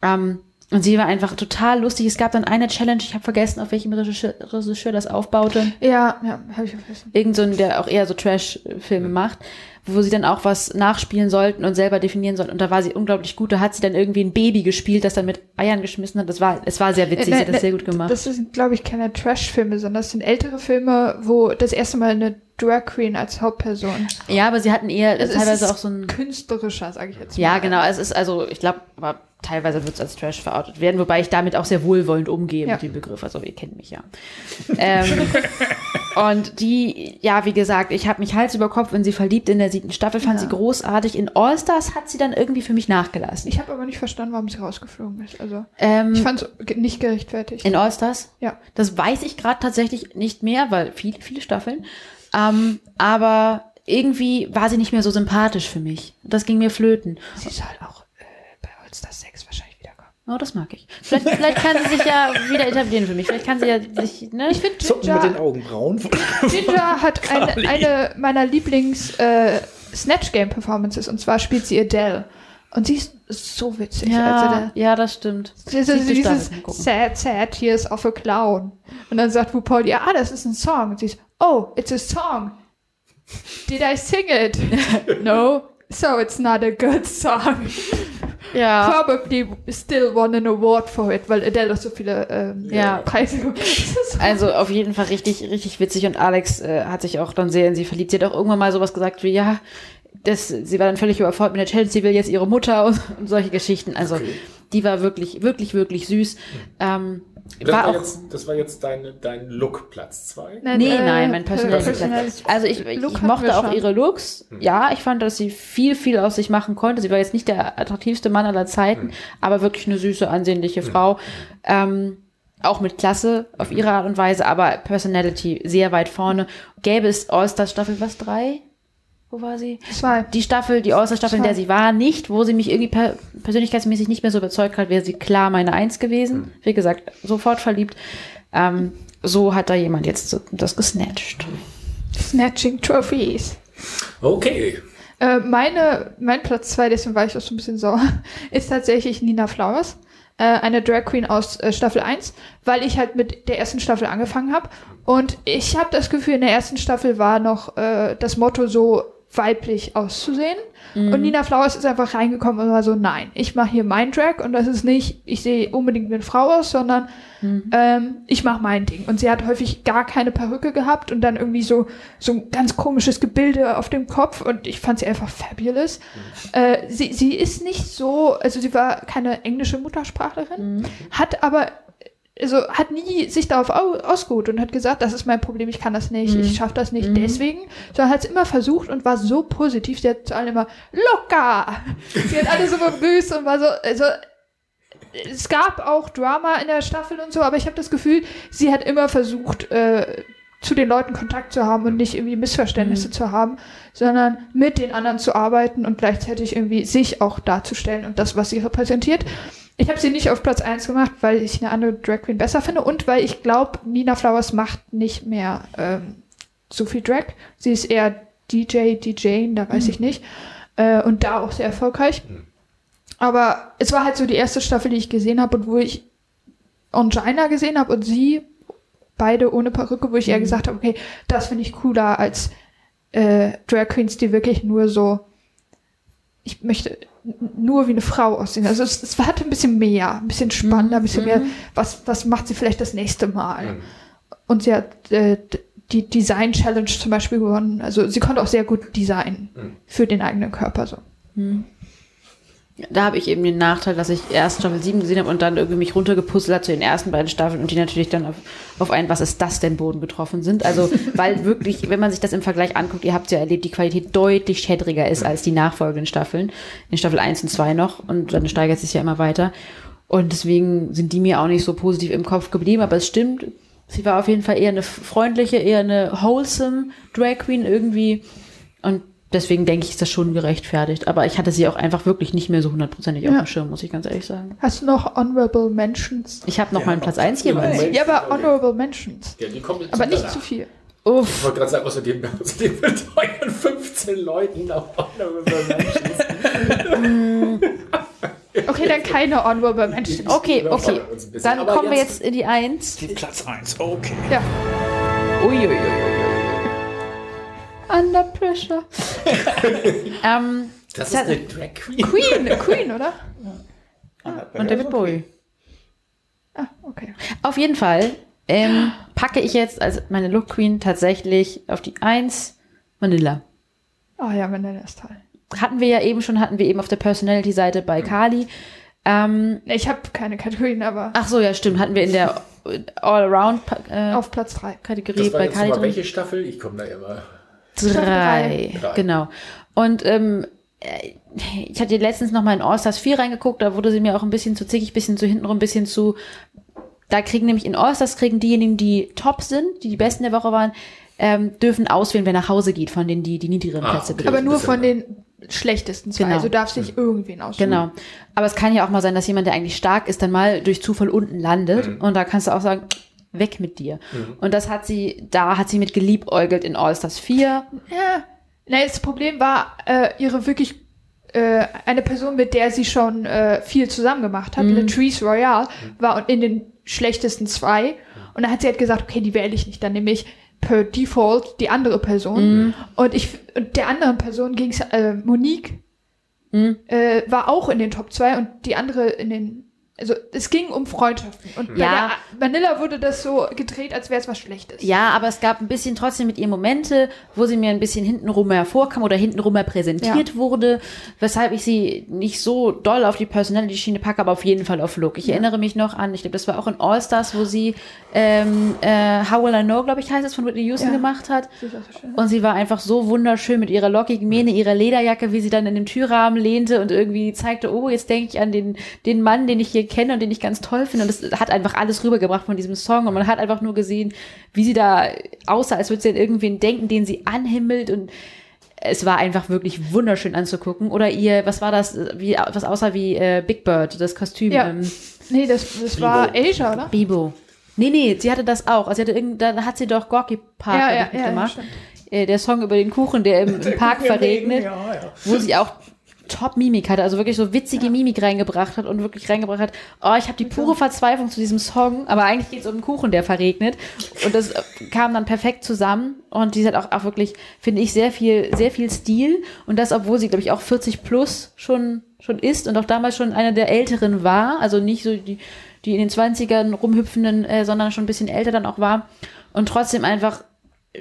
Ähm, und sie war einfach total lustig. Es gab dann eine Challenge, ich habe vergessen, auf welchem Regisseur, Regisseur das aufbaute Ja, ja, habe ich vergessen. irgend so ein, der auch eher so Trash-Filme macht, wo sie dann auch was nachspielen sollten und selber definieren sollten. Und da war sie unglaublich gut. Da hat sie dann irgendwie ein Baby gespielt, das dann mit Eiern geschmissen hat. Das war, es war sehr witzig. sie hat das sehr gut gemacht. Das sind, glaube ich, keine Trash-Filme, sondern das sind ältere Filme, wo das erste Mal eine Drag Queen als Hauptperson. ja, aber sie hatten eher Es teilweise auch so ein. künstlerischer, sage ich jetzt mal. Ja, genau. Es ist also, ich glaube, aber teilweise wird es als Trash verortet werden, wobei ich damit auch sehr wohlwollend umgehe Ja. mit dem Begriff. Also ihr kennt mich ja. ähm, und die, ja, wie gesagt, ich habe mich Hals über Kopf in sie verliebt in der siebten Staffel, fand Ja. sie großartig. In All Stars hat sie dann irgendwie für mich nachgelassen. Ich habe aber nicht verstanden, warum sie rausgeflogen ist. Also Ähm, ich fand es nicht gerechtfertigt. In All-Stars? Ja. Das weiß ich gerade tatsächlich nicht mehr, weil viele, viele Staffeln. Ähm, aber irgendwie war sie nicht mehr so sympathisch für mich. Das ging mir flöten. Sie soll auch äh, bei All Star 6 wahrscheinlich wiederkommen. Oh, das mag ich. Vielleicht, vielleicht kann sie sich ja wieder etablieren für mich. Vielleicht kann sie ja sich, ne? Ich finde Zucken mit den Ginger, Augenbrauen. Ginger hat eine, eine meiner Lieblings äh, Snatch Game Performances und zwar spielt sie Adele. Und sie ist so witzig. Also ja, der, ja, das stimmt. Siebte dieses sad, sad tears of a clown. Und dann sagt RuPaul, ja, ah, das ist ein Song. Und sie ist, oh, it's a song. Did I sing it? no. So it's not a good song. Ja. Probably still won an award for it, weil Adele so viele ähm, Ja. Preise. Also auf jeden Fall richtig, richtig witzig und Alex äh, hat sich auch dann sehr in sie verliebt. Sie hat auch irgendwann mal sowas gesagt wie, ja, das, sie war dann völlig überfordert mit der Challenge, sie will jetzt ihre Mutter und, und solche Geschichten. Also die war wirklich, wirklich, wirklich süß. Ähm, Das war war, auch, jetzt, das war jetzt dein, dein Look Platz 2. Nein, nee, äh, nein, mein Personality. Personality. Also ich, ich Look mochte auch schon. ihre Looks. Ja, ich fand, dass sie viel, viel aus sich machen konnte. Sie war jetzt nicht der attraktivste Mann aller Zeiten, aber wirklich eine süße, ansehnliche Frau. Ähm, auch mit Klasse auf ihre Art und Weise, aber Personality sehr weit vorne. Gäbe es All-Star Staffel was drei? Wo war sie? Zwei. Die Staffel, die All-Star-Staffel, in der sie war, nicht, wo sie mich irgendwie per persönlichkeitsmäßig nicht mehr so überzeugt hat, wäre sie klar meine Eins gewesen. Wie gesagt, sofort verliebt. Ähm, so hat da jemand jetzt so das gesnatcht. Snatching Trophies. Okay. Äh, meine, mein Platz zwei, deswegen war ich auch so ein bisschen sauer, ist tatsächlich Nina Flowers. Äh, eine Drag Queen aus äh, Staffel 1, weil ich halt mit der ersten Staffel angefangen habe. Und ich habe das Gefühl, in der ersten Staffel war noch äh, das Motto so, weiblich auszusehen. Und Nina Flowers ist einfach reingekommen und war so, nein, ich mache hier mein Drag und das ist nicht, ich sehe unbedingt wie eine Frau aus, sondern ähm, ich mache mein Ding. Und sie hat häufig gar keine Perücke gehabt und dann irgendwie so, so ein ganz komisches Gebilde auf dem Kopf und ich fand sie einfach fabulous. Äh, sie, sie ist nicht so, also sie war keine englische Muttersprachlerin, hat aber also hat nie sich darauf au ausgeruht und hat gesagt, das ist mein Problem, ich kann das nicht, ich schaffe das nicht deswegen, sondern hat es immer versucht und war so positiv. Sie hat zu allen immer locker. Sie hat alle so begrüßt und war so, also es gab auch Drama in der Staffel und so, aber ich habe das Gefühl, sie hat immer versucht, äh, zu den Leuten Kontakt zu haben und nicht irgendwie Missverständnisse zu haben, sondern mit den anderen zu arbeiten und gleichzeitig irgendwie sich auch darzustellen und das, was sie repräsentiert. Ich habe sie nicht auf Platz 1 gemacht, weil ich eine andere Drag Queen besser finde und weil ich glaube, Nina Flowers macht nicht mehr ähm, so viel Drag. Sie ist eher DJ, DJing, da weiß ich nicht. Äh, und da auch sehr erfolgreich. Aber es war halt so die erste Staffel, die ich gesehen habe und wo ich Angina gesehen habe und sie beide ohne Perücke, wo ich eher gesagt habe, okay, das finde ich cooler als äh, Drag Queens, die wirklich nur so, ich möchte nur wie eine Frau aussehen. Also es, es hatte ein bisschen mehr, ein bisschen spannender, ein bisschen mehr, was, was macht sie vielleicht das nächste Mal? Und sie hat äh, die Design Challenge zum Beispiel gewonnen. Also sie konnte auch sehr gut designen für den eigenen Körper so. Da habe ich eben den Nachteil, dass ich erst Staffel 7 gesehen habe und dann irgendwie mich runtergepuzzelt hat zu den ersten beiden Staffeln und die natürlich dann auf, auf einen, was ist das denn, Boden getroffen sind. Also, weil wirklich, wenn man sich das im Vergleich anguckt, ihr habt ja erlebt, die Qualität deutlich schädriger ist als die nachfolgenden Staffeln. In Staffel 1 und 2 noch und dann steigert es sich ja immer weiter. Und deswegen sind die mir auch nicht so positiv im Kopf geblieben, aber es stimmt, sie war auf jeden Fall eher eine freundliche, eher eine wholesome Drag Queen irgendwie. Und deswegen denke ich, ist das schon gerechtfertigt. Aber ich hatte sie auch einfach wirklich nicht mehr so hundertprozentig auf Ja. dem Schirm, muss ich ganz ehrlich sagen. Hast du noch Honorable Mentions? Ich habe noch Ja, mal einen Platz noch 1 jeweils. Ja, aber Honorable Mentions. Ja, die kommen Aber nicht danach. zu viel. Ich Uff. wollte gerade sagen, außerdem, außerdem beteuern 15 Leuten auf Honorable Mentions. Okay, dann keine Honorable Mentions. Okay, okay. Dann kommen wir jetzt- jetzt in die 1. Platz 1, okay. Ja. Uiuiui. Under pressure. ähm, Das ist eine Drag Queen. Queen, Queen, oder? und David Bowie. Ah, okay. Auf jeden Fall ähm, packe ich jetzt als meine Look Queen tatsächlich auf die 1 Vanilla. Oh ja, Vanilla ist toll. Hatten wir ja eben schon, hatten wir eben auf der Personality-Seite bei Kali. Ähm, Ich habe keine Kategorien, aber ach so, ja, stimmt. Hatten wir in der All-Around-Kategorie auf Platz 3. Das war bei jetzt Kali mal welche Staffel? Ich komme da immer. Drei. Drei. Genau. Und ähm, äh, ich hatte letztens noch mal in All-Stars 4 reingeguckt, da wurde sie mir auch ein bisschen zu zickig, bisschen zu hinten rum, ein bisschen zu. Da kriegen nämlich in All-Stars kriegen diejenigen, die top sind, die die Besten der Woche waren, ähm, dürfen auswählen, wer nach Hause geht, von denen, die die niedrigeren Ah, Plätze okay. belegen. Aber nur von den schlechtesten zwei. Genau. Also darf sich irgendwen aussuchen. Genau. Aber es kann ja auch mal sein, dass jemand, der eigentlich stark ist, dann mal durch Zufall unten landet. Und da kannst du auch sagen, weg mit dir. Und das hat sie, da hat sie mit geliebäugelt in All-Stars 4. Ja. Nein, das Problem war, äh, ihre wirklich äh, eine Person, mit der sie schon äh, viel zusammen gemacht hat, Latrice Royale, war in den schlechtesten zwei. Und dann hat sie halt gesagt, okay, die wähle ich nicht. Dann nehme ich per Default die andere Person. Und ich und der anderen Person ging's äh, Monique äh, war auch in den Top 2 und die andere in den also es ging um Freundschaften. Und bei Ja. der Vanilla wurde das so gedreht, als wäre es was Schlechtes. Ja, aber es gab ein bisschen trotzdem mit ihr Momente, wo sie mir ein bisschen hintenrum hervorkam oder hintenrum präsentiert Ja. wurde, weshalb ich sie nicht so doll auf die Personality-Schiene packe, aber auf jeden Fall auf Look. Ich erinnere mich noch an, ich glaube, das war auch in All-Stars, wo sie ähm, äh, How Will I Know, glaube ich, heißt es, von Whitney Houston Ja. gemacht hat. So. Und sie war einfach so wunderschön mit ihrer lockigen Mähne, ihrer Lederjacke, wie sie dann in dem Türrahmen lehnte und irgendwie zeigte, oh, jetzt denke ich an den, den Mann, den ich hier kenne und den ich ganz toll finde. Und das hat einfach alles rübergebracht von diesem Song. Und man hat einfach nur gesehen, wie sie da aussah, als würde sie an irgendwen denken, den sie anhimmelt. Und es war einfach wirklich wunderschön anzugucken. Oder ihr, was war das, wie, was aussah wie äh, Big Bird, das Kostüm. Ja. Ähm, Nee, das, das war Asia, oder? Bibo. Nee, nee, sie hatte das auch. Also sie hatte irgend, da hat sie doch Gorky Park Ja, ja, ja, mitgemacht. stimmt. äh, der Song über den Kuchen, der im, im Park verregnet, Ja, ja. wo sie auch Top-Mimik hatte, also wirklich so witzige Mimik reingebracht hat und wirklich reingebracht hat, oh, ich habe die pure Verzweiflung zu diesem Song, aber eigentlich geht es um einen Kuchen, der verregnet. Und das äh, kam dann perfekt zusammen und die hat auch, auch wirklich, finde ich, sehr viel, sehr viel Stil. Und das, obwohl sie, glaube ich, auch 40 plus schon, schon ist und auch damals schon eine der Älteren war, also nicht so die, die in den 20ern rumhüpfenden, äh, sondern schon ein bisschen älter dann auch war und trotzdem einfach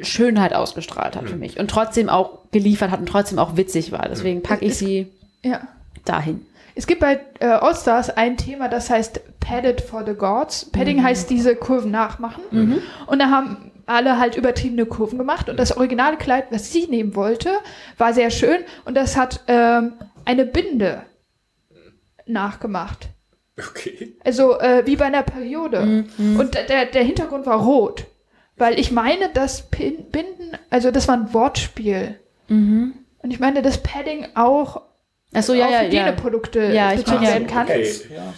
Schönheit ausgestrahlt hat für mich und trotzdem auch geliefert hat und trotzdem auch witzig war. Deswegen packe ich sie Ja. dahin. Es gibt bei äh, All-Stars ein Thema, das heißt Padded for the Gods. Padding heißt diese Kurven nachmachen. Und da haben alle halt übertriebene Kurven gemacht. Und das originale Kleid, was sie nehmen wollte, war sehr schön. Und das hat ähm, eine Binde nachgemacht. Okay. Also äh, wie bei einer Periode. Und der, der Hintergrund war rot. Weil ich meine, das Binden, also das war ein Wortspiel. Und ich meine, dass Padding auch Ach so, ja, auf ja, ja. Hygieneprodukte Ja, ich ja- werden kann. Okay. Ja.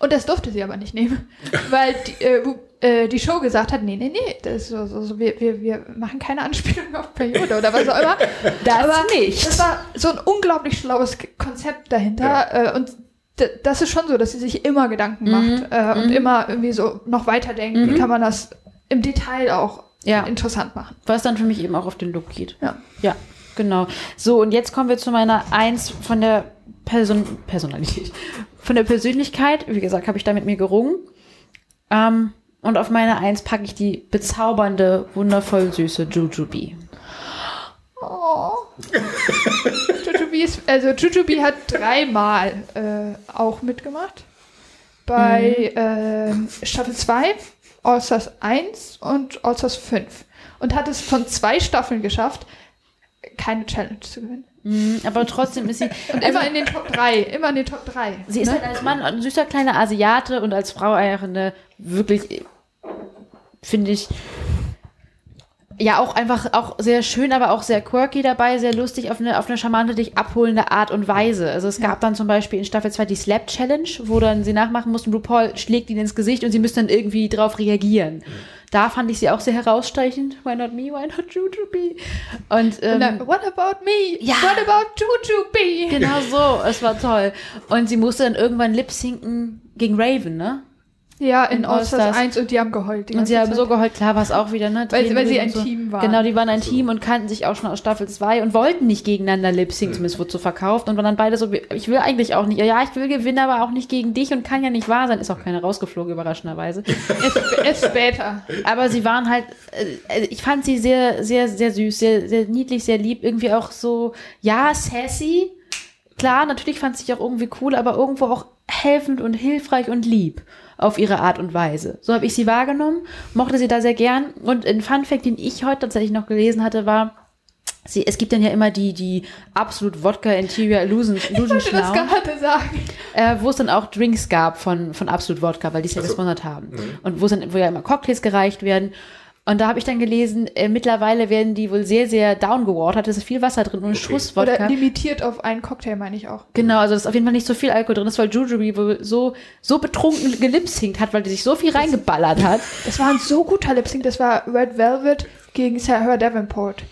Und das durfte sie aber nicht nehmen, weil die, äh, äh, die Show gesagt hat, nee, nee, nee, das ist so, so, so, wir, wir, wir machen keine Anspielung auf Periode oder was auch immer. Das aber nicht. Das war so ein unglaublich schlaues Konzept dahinter äh, und das ist schon so, dass sie sich immer Gedanken macht äh, und immer irgendwie so noch weiterdenkt, wie kann man das im Detail auch Ja. interessant machen. Was dann für mich eben auch auf den Look geht. Ja. Ja, genau. So, und jetzt kommen wir zu meiner Eins von der Person Personalität. Von der Persönlichkeit. Wie gesagt, habe ich da mit mir gerungen. Ähm, und auf meine Eins packe ich die bezaubernde, wundervoll süße Jujubee. Oh. Jujubee ist, also Jujubee hat dreimal äh, auch mitgemacht. Bei ähm, Staffel 2, All-Stars 1 und All-Stars 5. Und hat es von zwei Staffeln geschafft, keine Challenge zu gewinnen. Mhm, aber trotzdem ist sie. Und immer in den Top 3. Immer in den Top 3. Sie ist halt als Mann ein süßer kleiner Asiate und als Frau eine wirklich, finde ich, ja auch einfach auch sehr schön, aber auch sehr quirky dabei, sehr lustig auf eine, auf eine charmante, dich abholende Art und Weise. Also es gab dann zum Beispiel in Staffel 2 die Slap Challenge, wo dann sie nachmachen mussten, RuPaul schlägt ihnen ins Gesicht und sie müssen dann irgendwie drauf reagieren. Da fand ich sie auch sehr herausstechend. Why not me? Why not Jujubee? Und, ähm, Und dann, what about me? Ja. What about Jujubee? Genau so, es war toll. Und sie musste dann irgendwann lip-sinken gegen Raven, ne? Ja, in In All-Stars All-Stars. 1 und die haben geheult. Die Und sie haben Zeit. so geheult, klar war es auch wieder, ne? Weil- weil sie ein und Team waren. Genau, die waren ein Team und kannten sich auch schon aus Staffel 2 und wollten nicht gegeneinander lip-sync, zumindest wurde so verkauft. Und waren dann beide so, ich will eigentlich auch nicht, ja, ich will gewinnen, aber auch nicht gegen dich und kann ja nicht wahr sein. Ist auch keine rausgeflogen, überraschenderweise. Erst, erst später. Aber sie waren halt, äh, äh, ich fand sie sehr, sehr, sehr süß, sehr, sehr niedlich, sehr lieb, irgendwie auch so, ja, sassy. Klar, natürlich fand sie sich auch irgendwie cool, aber irgendwo auch helfend und hilfreich und lieb auf ihre Art und Weise. So habe ich sie wahrgenommen, mochte sie da sehr gern. Und ein Fun Fact, den ich heute tatsächlich noch gelesen hatte, war, sie, es gibt dann ja immer die, die absolut Wodka Interior Illusion, Illusion Ich wollte das gerade sagen. äh, wo es dann auch Drinks gab von, von Absolut Wodka, weil die es ja gesponsert haben. Und wo es dann, wo ja immer Cocktails gereicht werden. Und da habe ich dann gelesen, äh, mittlerweile werden die wohl sehr, sehr downgewatert. Es ist viel Wasser drin und ein Schuss Oder Wodka. limitiert auf einen Cocktail, meine ich auch. Genau, also es ist auf jeden Fall nicht so viel Alkohol drin ist, weil Jujubee wohl so, so betrunken gelipsingt hat, weil die sich so viel reingeballert hat. Das war ein so guter Lip Sync. Das war Red Velvet gegen Sarah Davenport.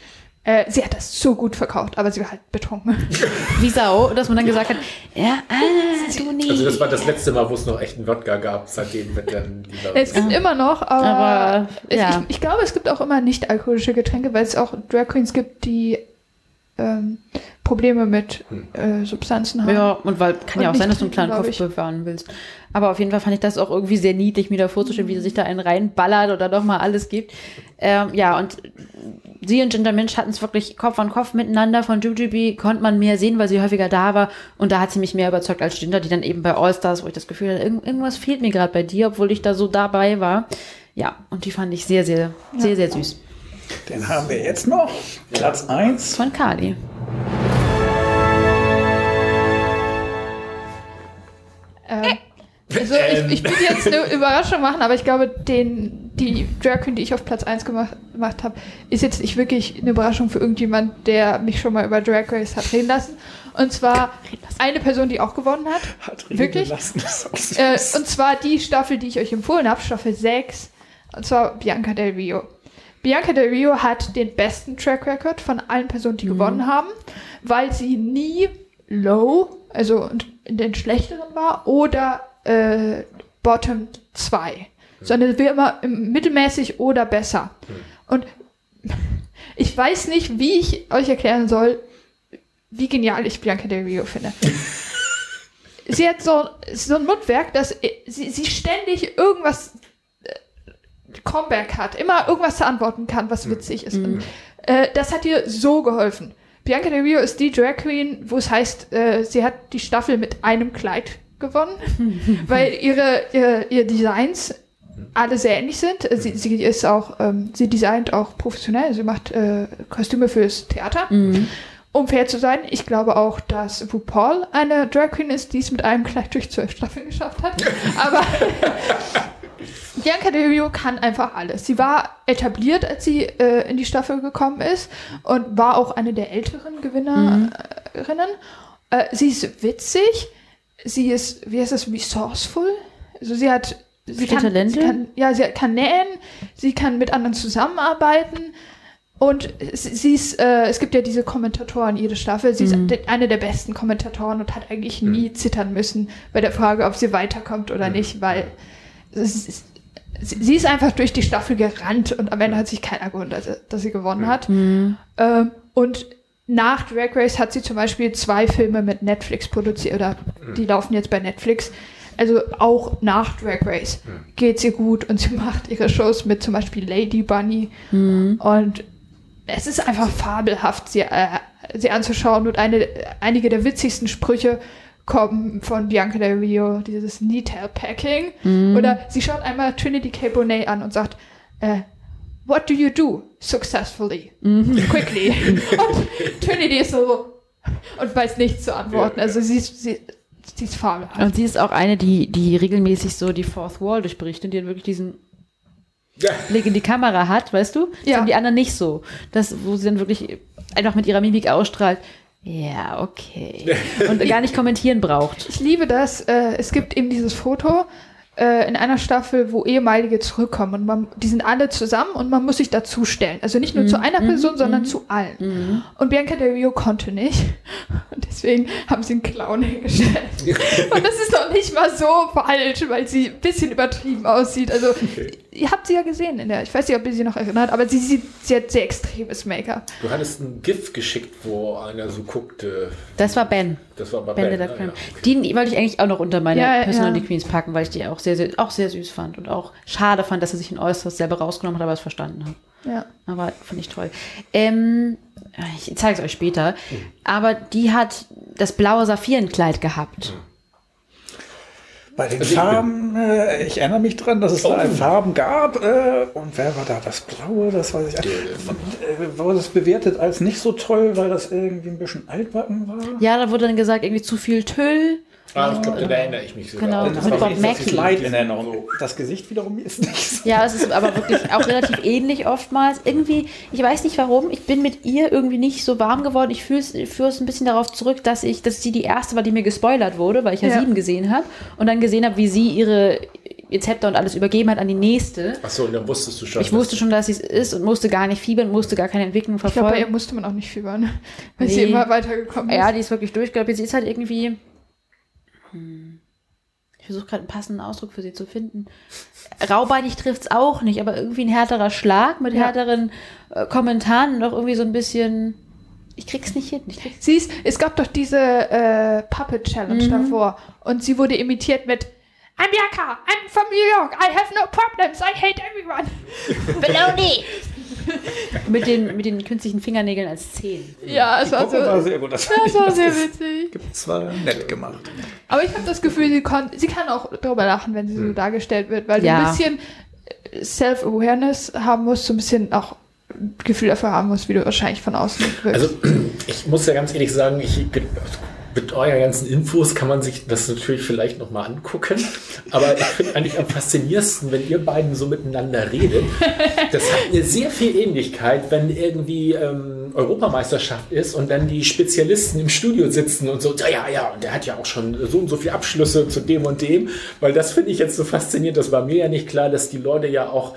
Äh, sie hat das so gut verkauft, aber sie war halt betrunken. Wie Sau, dass man dann gesagt hat, ja, ah, du nicht. Also das war das letzte Mal, wo es noch echten Wodka gab. Seitdem wird dann dieser... Es gibt immer noch, aber, Aber, es, ja. ich, ich glaube, es gibt auch immer nicht alkoholische Getränke, weil es auch Drag Queens gibt, die ähm, Probleme mit äh, Substanzen haben. Ja, und weil kann Und ja auch sein, dass du einen kleinen. Kopf bewahren willst. Aber auf jeden Fall fand ich das auch irgendwie sehr niedlich, mir da vorzustellen, wie sie sich da einen reinballert oder doch mal alles gibt. Ähm, ja, und sie und Ginger Minch hatten es wirklich Kopf an Kopf miteinander. Von Jujubee konnte man mehr sehen, weil sie häufiger da war. Und da hat sie mich mehr überzeugt als Ginger, die dann eben bei All Stars, wo ich das Gefühl hatte, irgend, irgendwas fehlt mir gerade bei dir, obwohl ich da so dabei war. Ja, und die fand ich sehr, sehr, sehr, sehr süß. Den haben wir jetzt noch. Platz 1. Von Kali. Ähm, also ich, ich will jetzt eine Überraschung machen, aber ich glaube, den, die Drag Queen, die ich auf Platz 1 gemacht, gemacht habe, ist jetzt nicht wirklich eine Überraschung für irgendjemand, der mich schon mal über Drag Race hat reden lassen. Und zwar eine Person, die auch gewonnen hat. Hat reden Wirklich? Lassen, ist. Äh, und zwar die Staffel, die ich euch empfohlen habe, Staffel 6. Und zwar Bianca Del Rio. Bianca Del Rio hat den besten Track Record von allen Personen, die gewonnen haben, weil sie nie Low, also in den schlechteren war, oder äh, Bottom 2. Sondern wir immer im mittelmäßig oder besser. Und ich weiß nicht, wie ich euch erklären soll, wie genial ich Bianca Del Rio finde. sie hat so, so ein Mundwerk, dass sie, sie ständig irgendwas äh, Comeback hat, immer irgendwas zu antworten kann, was witzig ist. Und, äh, das hat ihr so geholfen. Bianca Del Rio ist die Drag Queen, wo es heißt, äh, sie hat die Staffel mit einem Kleid gewonnen, weil ihre, ihre, ihre Designs alle sehr ähnlich sind. Sie, sie ist auch, ähm, sie designt auch professionell, sie macht äh, Kostüme fürs Theater. Um fair zu sein, ich glaube auch, dass RuPaul eine Drag Queen ist, die es mit einem Kleid durch zwölf Staffeln geschafft hat. Aber Bianca Del Rio kann einfach alles. Sie war etabliert, als sie äh, in die Staffel gekommen ist und war auch eine der älteren Gewinnerinnen. Äh, sie ist witzig, sie ist, wie heißt das, resourceful. Also sie hat, sie kann, Talente? sie kann, ja, sie kann nähen, sie kann mit anderen zusammenarbeiten. Und sie ist, äh, es gibt ja diese Kommentatoren jede Staffel. Sie ist de- eine der besten Kommentatoren und hat eigentlich nie zittern müssen bei der Frage, ob sie weiterkommt oder nicht, weil ist, sie, sie ist einfach durch die Staffel gerannt und am Ende hat sich keiner gewundert, dass, dass sie gewonnen hat. Ähm, und nach Drag Race hat sie zum Beispiel zwei Filme mit Netflix produziert oder die laufen jetzt bei Netflix. Also auch nach Drag Race geht sie gut und sie macht ihre Shows mit zum Beispiel Lady Bunny. Und es ist einfach fabelhaft, sie, äh, sie anzuschauen und eine, einige der witzigsten Sprüche kommen von Bianca Del Rio, dieses Detail Packing. Oder sie schaut einmal Trinity K. Bonet an und sagt, äh, What do you do successfully? Quickly. und Trinity ist so und weiß nichts zu antworten. Also sie ist, sie, sie ist fabelhaft. Und sie ist auch eine, die, die regelmäßig so die Fourth Wall durchbricht und die dann wirklich diesen Blick in die Kamera hat, weißt du? Das Ja. haben die anderen nicht so. Das, wo sie dann wirklich einfach mit ihrer Mimik ausstrahlt. Ja, okay. Und gar nicht kommentieren braucht. Ich liebe das. Äh, es gibt eben dieses Foto äh, in einer Staffel, wo ehemalige zurückkommen und man, die sind alle zusammen und man muss sich dazustellen. Also nicht nur zu einer Person, sondern zu allen. Und Bianca Del Rio konnte nicht. Und deswegen haben sie einen Clown hingestellt. und das ist doch nicht mal so falsch, weil sie ein bisschen übertrieben aussieht. Also ihr habt sie ja gesehen in der, ich weiß nicht, ob ihr sie noch erinnert, aber sie sieht, sie hat sehr extremes Make-up. Du hattest ein GIF geschickt, wo einer so guckte. Das war Ben. Das war bei Ben, Ben. ah, ja. Die wollte ich eigentlich auch noch unter meine Ja, ja. Personality Queens packen, weil ich die auch sehr, sehr, auch sehr süß fand und auch schade fand, dass er sich in Äußeres selber rausgenommen hat, aber es verstanden hat. Ja. Aber fand ich toll. Ähm, ich zeige es euch später. Aber die hat das blaue Saphirenkleid gehabt. Bei den Also ich Farben, äh, ich erinnere mich dran, dass es Oh. da Farben gab. Äh, und wer war da? Das Blaue, das weiß ich. Äh, wurde es bewertet als nicht so toll, weil das irgendwie ein bisschen altbacken war? Ja, da wurde dann gesagt, irgendwie zu viel Tüll. Ah, ich glaube, da erinnere ich mich sogar. Genau, Das mit Bob so viel- in Erinnerung. Das Gesicht wiederum ist nicht so. Ja, es ist aber wirklich auch relativ ähnlich oftmals. Irgendwie, ich weiß nicht warum, ich bin mit ihr irgendwie nicht so warm geworden. Ich führe es führe es ein bisschen darauf zurück, dass ich, dass sie die erste war, die mir gespoilert wurde, weil ich ja, Ja. sieben gesehen habe und dann gesehen habe, wie sie ihre ihr Zepter und alles übergeben hat an die nächste. Achso, und dann wusstest du schon. Ich wusste schon, dass sie es ist und musste gar nicht fiebern, musste gar keine Entwicklung Ich glaube, bei ihr verfolgen. musste man auch nicht fiebern, weil Nee. sie immer weitergekommen ist. Ja, die ist wirklich durchgelaufen. Sie ist halt irgendwie. Hm, ich versuche gerade einen passenden Ausdruck für sie zu finden. Raubeinig trifft es auch nicht, aber irgendwie ein härterer Schlag mit Ja. härteren äh, Kommentaren und doch irgendwie so ein bisschen. Ich krieg's nicht hin. Ich krieg's Sie ist, es gab doch diese äh, Puppet Challenge davor und sie wurde imitiert mit I'm Bianca, I'm from New York, I have no problems, I hate everyone. Baloney! mit, den, mit den künstlichen Fingernägeln als Zehen. Ja, es war so, war sehr gut. Das, das war sehr witzig. Das war nett gemacht. Aber ich habe das Gefühl, sie, kon sie kann auch darüber lachen, wenn sie so dargestellt wird, weil sie Ja. ein bisschen äh, Self-Awareness haben muss, so ein bisschen auch Gefühl dafür haben muss, wie du wahrscheinlich von außen wirkst. Also, ich muss ja ganz ehrlich sagen, ich, mit euren ganzen Infos kann man sich das natürlich vielleicht nochmal angucken. Aber ich finde eigentlich am faszinierendsten, wenn ihr beiden so miteinander redet. Das hat eine sehr viel Ähnlichkeit, wenn irgendwie ähm, Europameisterschaft ist und dann die Spezialisten im Studio sitzen und so, ja, ja, ja, und der hat ja auch schon so und so viele Abschlüsse zu dem und dem. Weil das finde ich jetzt so faszinierend. Das war mir ja nicht klar, dass die Leute ja auch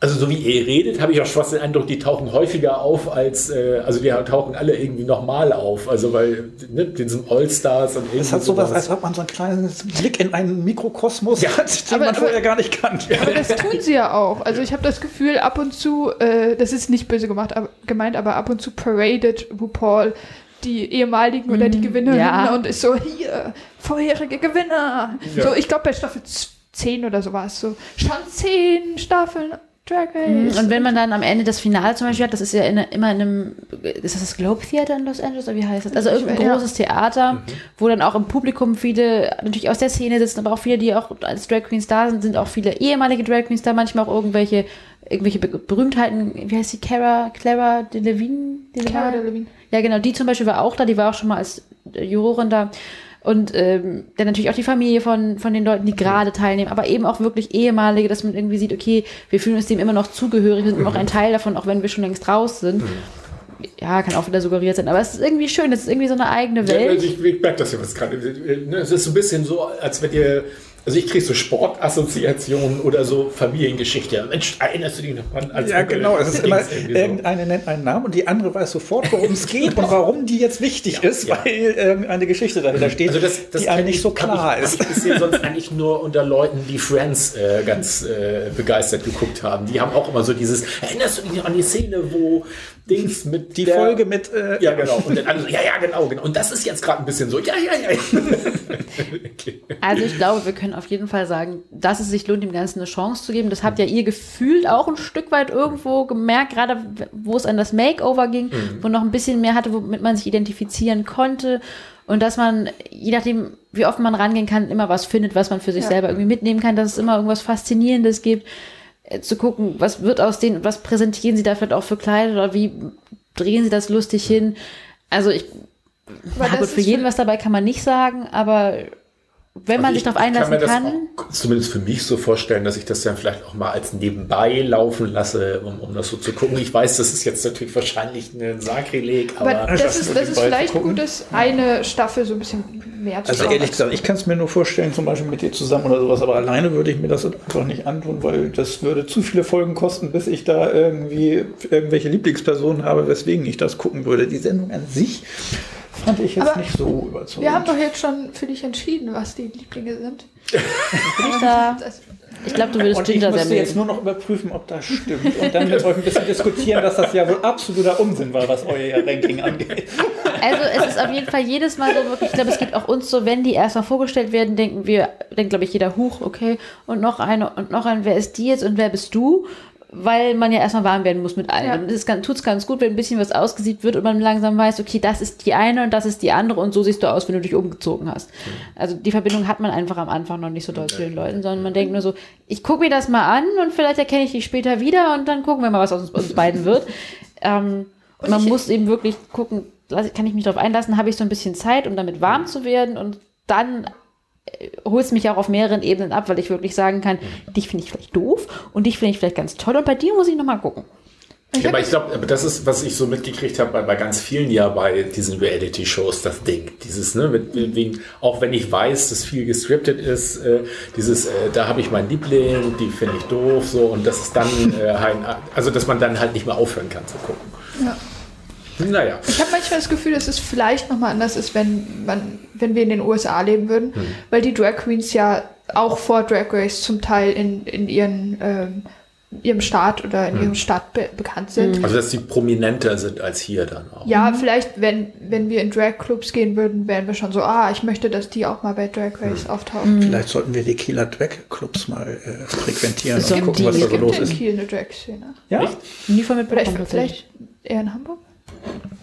Also so wie ihr redet, habe ich auch fast den Eindruck, die tauchen häufiger auf als, äh, also die tauchen alle irgendwie nochmal auf. Also weil, ne, diesem All-Stars und irgendwie Es hat sowas, als ob man so einen kleinen Blick in einen Mikrokosmos Ja. hat, den Aber- man aber- vorher gar nicht kannte. Aber das tun sie ja auch. Also ich habe das Gefühl, ab und zu, äh, das ist nicht böse gemacht, aber, gemeint, aber ab und zu paradet RuPaul die ehemaligen oder die Gewinnerinnen ja. und ist so, hier, vorherige Gewinner. Ja. So, ich glaube bei Staffel 10 oder so war es so, schon 10 Staffeln Drag Race. Und wenn man dann am Ende das Finale zum Beispiel hat, das ist ja in, immer in einem, ist das das Globe Theater in Los Angeles oder wie heißt das? Also irgendein Ja. großes Theater, wo dann auch im Publikum viele natürlich aus der Szene sitzen, aber auch viele, die auch als Drag Queens da sind, sind auch viele ehemalige Drag Queens da, manchmal auch irgendwelche irgendwelche Be Berühmtheiten, wie heißt die, Cara, Clara Delevingne? Cara Delevingne. Ja, genau, die zum Beispiel war auch da, die war auch schon mal als Jurorin da. Und ähm, dann natürlich auch die Familie von, von den Leuten, die gerade teilnehmen, aber eben auch wirklich ehemalige, dass man irgendwie sieht, okay, wir fühlen uns dem immer noch zugehörig, wir sind immer noch ein Teil davon, auch wenn wir schon längst raus sind. Ja, kann auch wieder suggeriert sein, aber es ist irgendwie schön, es ist irgendwie so eine eigene Ja, Welt. also ich, ich merke das ja was gerade. Ne, Es ist so ein bisschen so, als wenn ihr. Also ich kriege so Sportassoziationen oder so Familiengeschichte. Mensch, erinnerst du dich noch an? als Ja, Onkel genau. Es ist immer, Dings irgendwie so. irgendeine nennt einen Namen und die andere weiß sofort, worum es geht und warum die jetzt wichtig ist, ja. weil irgendeine Geschichte dahinter steht, Also das, das die einem nicht ich- so klar ich, ist. Ich bisher sonst eigentlich nur unter Leuten, die Friends äh, ganz äh, begeistert geguckt haben. Die haben auch immer so dieses, erinnerst du dich noch an die Szene, wo Dings mit Die der, Folge mit, äh, Ja, genau. Und dann andere so, ja, ja, genau, genau. Und das ist jetzt gerade ein bisschen so, ja, ja, ja. okay. Also ich glaube, wir können auf jeden Fall sagen, dass es sich lohnt, dem Ganzen eine Chance zu geben. Das habt ja ihr gefühlt auch ein Stück weit irgendwo gemerkt, gerade wo es an das Makeover ging, wo noch ein bisschen mehr hatte, womit man sich identifizieren konnte. Und dass man, je nachdem, wie oft man rangehen kann, immer was findet, was man für sich Ja. selber irgendwie mitnehmen kann, dass es immer irgendwas Faszinierendes gibt. Äh, Zu gucken, was wird aus denen, was präsentieren sie da vielleicht auch für Kleider oder wie drehen sie das lustig hin. Also ich, Aber na das gut, für jeden was dabei kann man nicht sagen, aber wenn man Also sich ich darauf einlassen das kann. Auch, zumindest für mich so vorstellen, dass ich das dann vielleicht auch mal als nebenbei laufen lasse, um, um das so zu gucken. Ich weiß, das ist jetzt natürlich wahrscheinlich ein Sakrileg, aber, Aber das ist, das ist vielleicht gut, ist eine Staffel so ein bisschen mehr zu Also ehrlich gesagt, ich kann es mir nur vorstellen, zum Beispiel mit dir zusammen oder sowas, aber alleine würde ich mir das einfach nicht antun, weil das würde zu viele Folgen kosten, bis ich da irgendwie irgendwelche Lieblingspersonen habe, weswegen ich das gucken würde. Die Sendung an sich fand ich jetzt Aber nicht so überzeugend. Wir haben doch jetzt schon für dich entschieden, was die Lieblinge sind. Bin ich da? Das- Ich glaube, du würdest und ich Ginger sehr müsste jetzt nur noch überprüfen, ob das stimmt. Und dann mit euch ein bisschen diskutieren, dass das ja wohl absoluter Unsinn war, was euer Ranking angeht. Also es ist auf jeden Fall jedes Mal so wirklich, ich glaube, es geht auch uns so, wenn die erstmal vorgestellt werden, denken wir, denkt glaube ich jeder, huch, okay, und noch eine und noch ein, wer ist die jetzt und wer bist du? Weil man ja erstmal warm werden muss mit allen. Ja. Und es tut es ganz gut, wenn ein bisschen was ausgesiebt wird und man langsam weiß, okay, das ist die eine und das ist die andere und so siehst du aus, wenn du dich umgezogen hast. Also die Verbindung hat man einfach am Anfang noch nicht so doll zu den Leuten, sondern man denkt nur so, ich gucke mir das mal an und vielleicht erkenne ich dich später wieder und dann gucken wir mal, was aus uns, beiden wird. Ähm, Und man ich- muss eben wirklich gucken, kann ich mich darauf einlassen, habe ich so ein bisschen Zeit, um damit warm zu werden und dann äh, holt es mich auch auf mehreren Ebenen ab, weil ich wirklich sagen kann, dich finde ich vielleicht doof und dich finde ich vielleicht ganz toll und bei dir muss ich nochmal gucken. Ja, aber ich glaube, aber das ist, was ich so mitgekriegt habe bei, bei ganz vielen ja bei diesen Reality-Shows, das Ding. Dieses, ne, mit, wegen, auch wenn ich weiß, dass viel gescriptet ist, äh, dieses, äh, da habe ich meinen Liebling, die finde ich doof, so, und das ist dann äh, halt, also dass man dann halt nicht mehr aufhören kann zu gucken. Ja. Naja. Ich habe manchmal das Gefühl, dass es vielleicht nochmal anders ist, wenn, man, wenn wir in den USA leben würden, weil die Drag Queens ja auch vor Drag Race zum Teil in, in ihren, ähm, ihrem Staat oder in ihrem Staat be bekannt sind. Also dass die prominenter sind als hier dann auch. Ja, vielleicht, wenn, wenn wir in Drag-Clubs gehen würden, wären wir schon so, ah, ich möchte, dass die auch mal bei Drag Race auftauchen. Vielleicht sollten wir die Kieler Drag Clubs mal äh, frequentieren So und gucken, was Deal. da so Es los gibt in ist. Kiel eine Drag-Szene. Ja, Nie von Vielleicht, mitbekommen. vielleicht eher in Hamburg?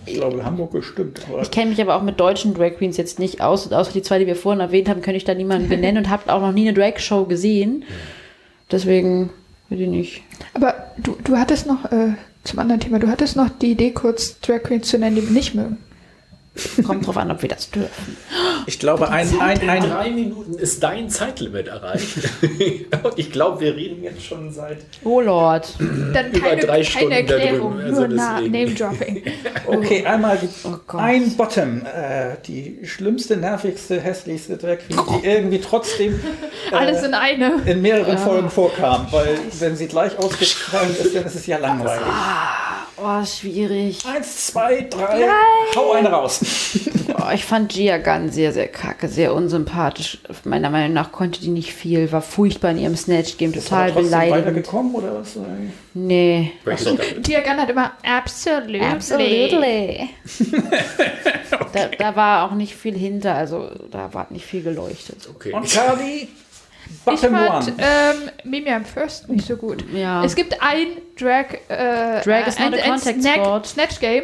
Ich glaube, Hamburg bestimmt. Ich kenne mich aber auch mit deutschen Drag Queens jetzt nicht aus, außer die zwei, die wir vorhin erwähnt haben, könnte ich da niemanden benennen und habe auch noch nie eine Drag-Show gesehen. Deswegen weiß ich nicht. Aber du, du hattest noch, äh, zum anderen Thema, du hattest noch die Idee, kurz Drag Queens zu nennen, die wir nicht mögen. Kommt drauf an, ob wir das dürfen. Ich glaube, ein, ein, In ein, drei Minuten ist dein Zeitlimit erreicht. Ich glaube, wir reden jetzt schon seit. Oh Lord. Dann Über keine, drei Stunden keine Erklärung, darüber, also nur. Name-Dropping. Okay, einmal die, Oh ein Bottom. Äh, die schlimmste, nervigste, hässlichste Drag Queen, die irgendwie trotzdem Alles in eine. in mehreren Folgen vorkam. Weil wenn sie gleich ausgefallen ist, dann ist es ja langweilig. Oh, schwierig. Eins, zwei, drei, hau eine raus. Oh, ich fand Gia Gunn sehr, sehr kacke, sehr unsympathisch. Meiner Meinung nach konnte die nicht viel, war furchtbar in ihrem Snatch-Game, total trotzdem beleidigend. weitergekommen oder was? Nee. Welche Staffel? Diagan hat immer absolutely. Absolutely. da, da war auch nicht viel hinter, also da war nicht viel geleuchtet. Okay. Und Cardi, Ich fand ähm, Mimi am First nicht so gut. Ja. Es gibt ein Drag, äh, Drag is not ein, a ein Snack. Snatch Game,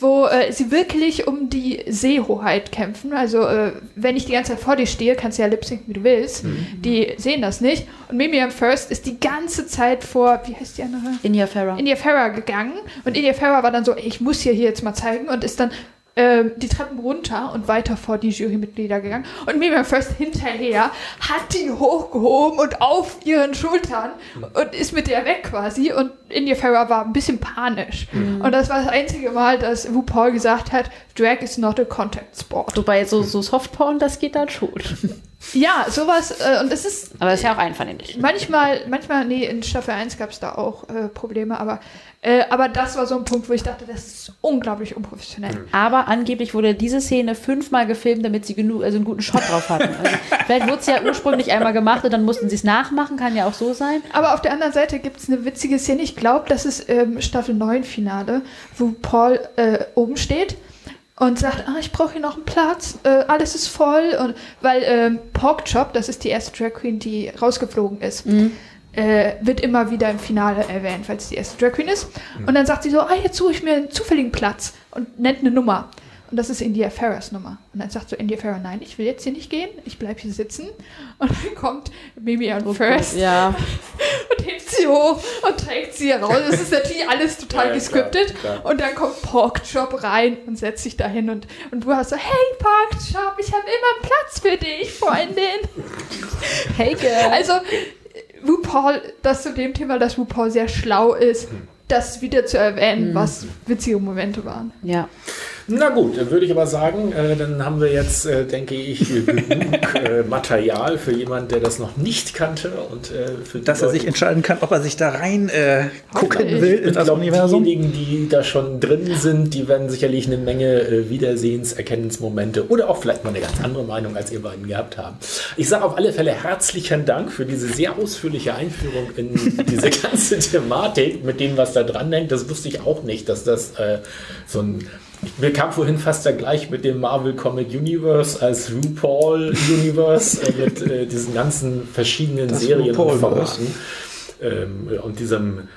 wo äh, sie wirklich um die Seehoheit kämpfen. Also äh, wenn ich die ganze Zeit vor dir stehe, kannst du ja lip wie du willst. Die sehen das nicht. Und Mimi am First ist die ganze Zeit vor, wie heißt die andere? India Farah. India Farah gegangen und India Farah war dann so, ey, ich muss hier, hier jetzt mal zeigen und ist dann ähm, die Treppen runter und weiter vor die Jurymitglieder gegangen und Miriam First hinterher hat die hochgehoben und auf ihren Schultern und ist mit der weg quasi und India Farah war ein bisschen panisch und das war das einzige Mal, dass RuPaul gesagt hat, Drag is not a contact sport. Wobei so, so Softporn, das geht dann schon. Ja, sowas äh, und es ist Aber das ist ja auch einvernehmlich. Manchmal, manchmal, nee, in Staffel 1 gab es da auch äh, Probleme, aber, äh, aber das war so ein Punkt, wo ich dachte, das ist unglaublich unprofessionell. Aber angeblich wurde diese Szene fünfmal gefilmt, damit sie genug, also einen guten Shot drauf hatten. Also, vielleicht wurde es ja ursprünglich einmal gemacht und dann mussten sie es nachmachen, kann ja auch so sein. Aber auf der anderen Seite gibt es eine witzige Szene, ich glaube, das ist ähm, Staffel 9 Finale, wo Paul äh, oben steht und sagt, ah, ich brauche hier noch einen Platz, äh, alles ist voll. Und, weil ähm, Porkchop, das ist die erste Drag Queen, die rausgeflogen ist, äh, wird immer wieder im Finale erwähnt, weil es die erste Drag Queen ist. Und dann sagt sie so, ah, jetzt suche ich mir einen zufälligen Platz und nennt eine Nummer. Und das ist India Ferrers Nummer. Und dann sagt so India Ferrer, nein, ich will jetzt hier nicht gehen, ich bleibe hier sitzen. Und dann kommt Mimi an First Ja. und hebt sie hoch und trägt sie raus. Es ist natürlich alles total Ja, gescriptet. klar, klar. Und dann kommt Porkchop rein und setzt sich dahin und, und du hast so, hey Porkchop, ich habe immer Platz für dich, Freundin. Hey, girl. Also RuPaul, das zu dem Thema, dass RuPaul sehr schlau ist, das wieder zu erwähnen, was witzige Momente waren. Ja. Na gut, dann würde ich aber sagen, äh, dann haben wir jetzt, äh, denke ich, genug äh, Material für jemanden, der das noch nicht kannte und äh, für die Dass er Leute- sich entscheiden kann, ob er sich da rein äh, gucken ich. will Ich in das glaube, Universum. diejenigen, die da schon drin sind, die werden sicherlich eine Menge äh, Wiedersehens-, Erkennensmomente oder auch vielleicht mal eine ganz andere Meinung als ihr beiden gehabt haben. Ich sage auf alle Fälle herzlichen Dank für diese sehr ausführliche Einführung in diese ganze Thematik mit dem, was da dran hängt. Das wusste ich auch nicht, dass das äh, so ein mir kam vorhin fast der Gleich mit dem Marvel Comic Universe als RuPaul Universe äh, mit äh, diesen ganzen verschiedenen Das Serien und RuPaul-Verse. Formaten ähm, und diesem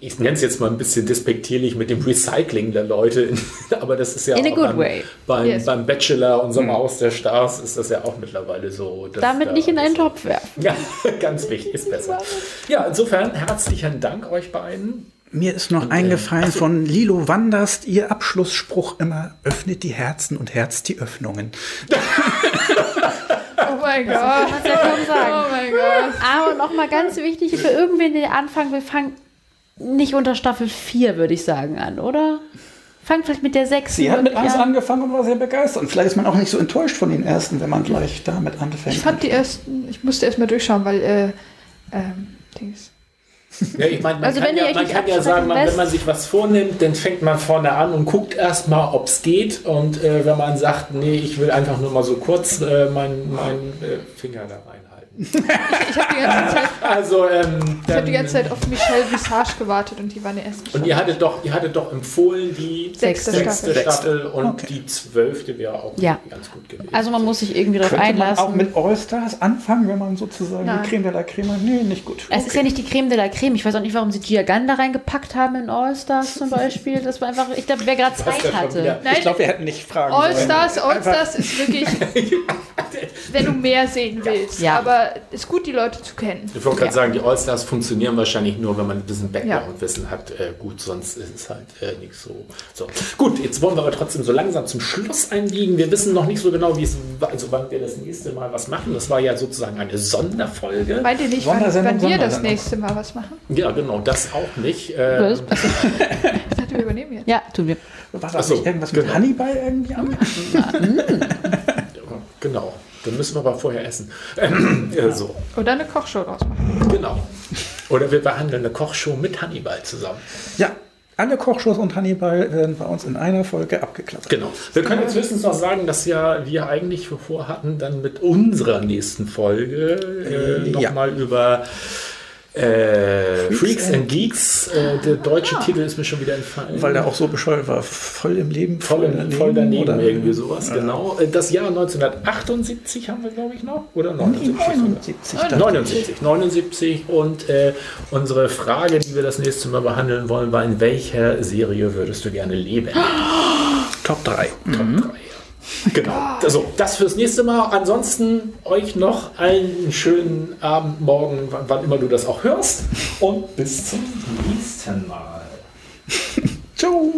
ich nenne es jetzt mal ein bisschen despektierlich mit dem Recycling der Leute, aber das ist ja In a auch good beim, way. Beim, Yes. beim Bachelor und Sommerhaus der Stars ist das ja auch mittlerweile so. dass Damit da- nicht in einen Topf werfen. Ja, ganz wichtig, ist besser. Ja, insofern herzlichen Dank euch beiden. Mir ist noch eingefallen von Lilo Wanders, ihr Abschlussspruch immer, öffnet die Herzen und herzt die Öffnungen. Oh mein Gott. Was soll ich kaum sagen? Oh mein Gott. Aber nochmal ganz wichtig für irgendwen, der anfangen will, fangen nicht unter Staffel 4, würde ich sagen, an, oder? Fangt vielleicht mit der 6. Sie hat mit eins angefangen und war sehr begeistert. Und vielleicht ist man auch nicht so enttäuscht von den ersten, wenn man gleich damit anfängt. Ich fand die ersten, ich musste erst mal durchschauen, weil, äh, ähm, Dings. Ja, ich meine, man Also kann, ja, man kann ja sagen, man, wenn man sich was vornimmt, dann fängt man vorne an und guckt erstmal, ob es geht. Und äh, wenn man sagt, nee, ich will einfach nur mal so kurz äh, meinen mein, äh, Finger da reinhalten. Ich habe die ganze Zeit, Also, ähm, ich hab dann- die ganze Zeit auf Michelle Visage gewartet und die war in der ersten Und ihr hattet doch, ihr hattet doch empfohlen die Sechste sechste Staffel. Staffel und Okay. die zwölfte wäre auch Ja. ganz gut gewesen. Also man muss sich irgendwie darauf Könnte man auch einlassen. mit All-Stars anfangen, wenn man sozusagen Nein. die Creme de la Creme hat? Nee, nicht gut. Es ist ja nicht die Creme de la Creme. Ich weiß auch nicht, warum sie Gia Gunn da reingepackt haben in All-Stars zum Beispiel. Das war einfach, ich glaube, wer gerade Zeit hatte. Nein, ich glaube, wir hätten nicht fragen All-Stars, sollen. All-Stars ist wirklich, wenn du mehr sehen willst. Ja. Aber ist gut, die Leute zu kennen. Ich wollte gerade Ja. sagen, die Allstars funktionieren wahrscheinlich nur, wenn man ein bisschen Background-Wissen hat. Äh, gut, sonst ist es halt äh, nicht so. so. Gut, jetzt wollen wir aber trotzdem so langsam zum Schluss einbiegen. Wir wissen noch nicht so genau, wie es, also wann wir das nächste Mal was machen. Das war ja sozusagen eine Sonderfolge. Meint ihr nicht, wann, wann wir das nächste Mal was machen? Ja, genau, das auch nicht. Äh, Was? Ich dachte, wir übernehmen jetzt. Ja, tun wir. War Ach das so, nicht irgendwas mit genau. Hannibal irgendwie am? genau, dann müssen wir aber vorher essen. Äh, so, Oder eine Kochshow draus machen. genau. Oder wir behandeln eine Kochshow mit Hannibal zusammen. Ja, alle Kochshows und Hannibal werden bei uns in einer Folge abgeklappert. Genau. Wir können jetzt höchstens noch sagen, dass ja wir eigentlich vorhatten, dann mit unserer nächsten Folge äh, Ja. nochmal über äh, Freaks, Freaks and Geeks. Äh, der deutsche Titel ist mir schon wieder entfallen. Weil der auch so bescheuert war. Voll im Leben, voll, im- voll daneben oder irgendwie sowas, genau. Äh, Das Jahr 1978 haben wir, glaube ich, noch. Oder 79? sogar. 79. dachte ich. 79, 79 und äh, unsere Frage, die wir das nächste Mal behandeln wollen, war, in welcher Serie würdest du gerne leben? Top 3. Top 3. Genau. Also, das fürs nächste Mal. Ansonsten euch noch einen schönen Abend, Morgen, wann, wann immer du das auch hörst. Und bis zum nächsten Mal. Ciao.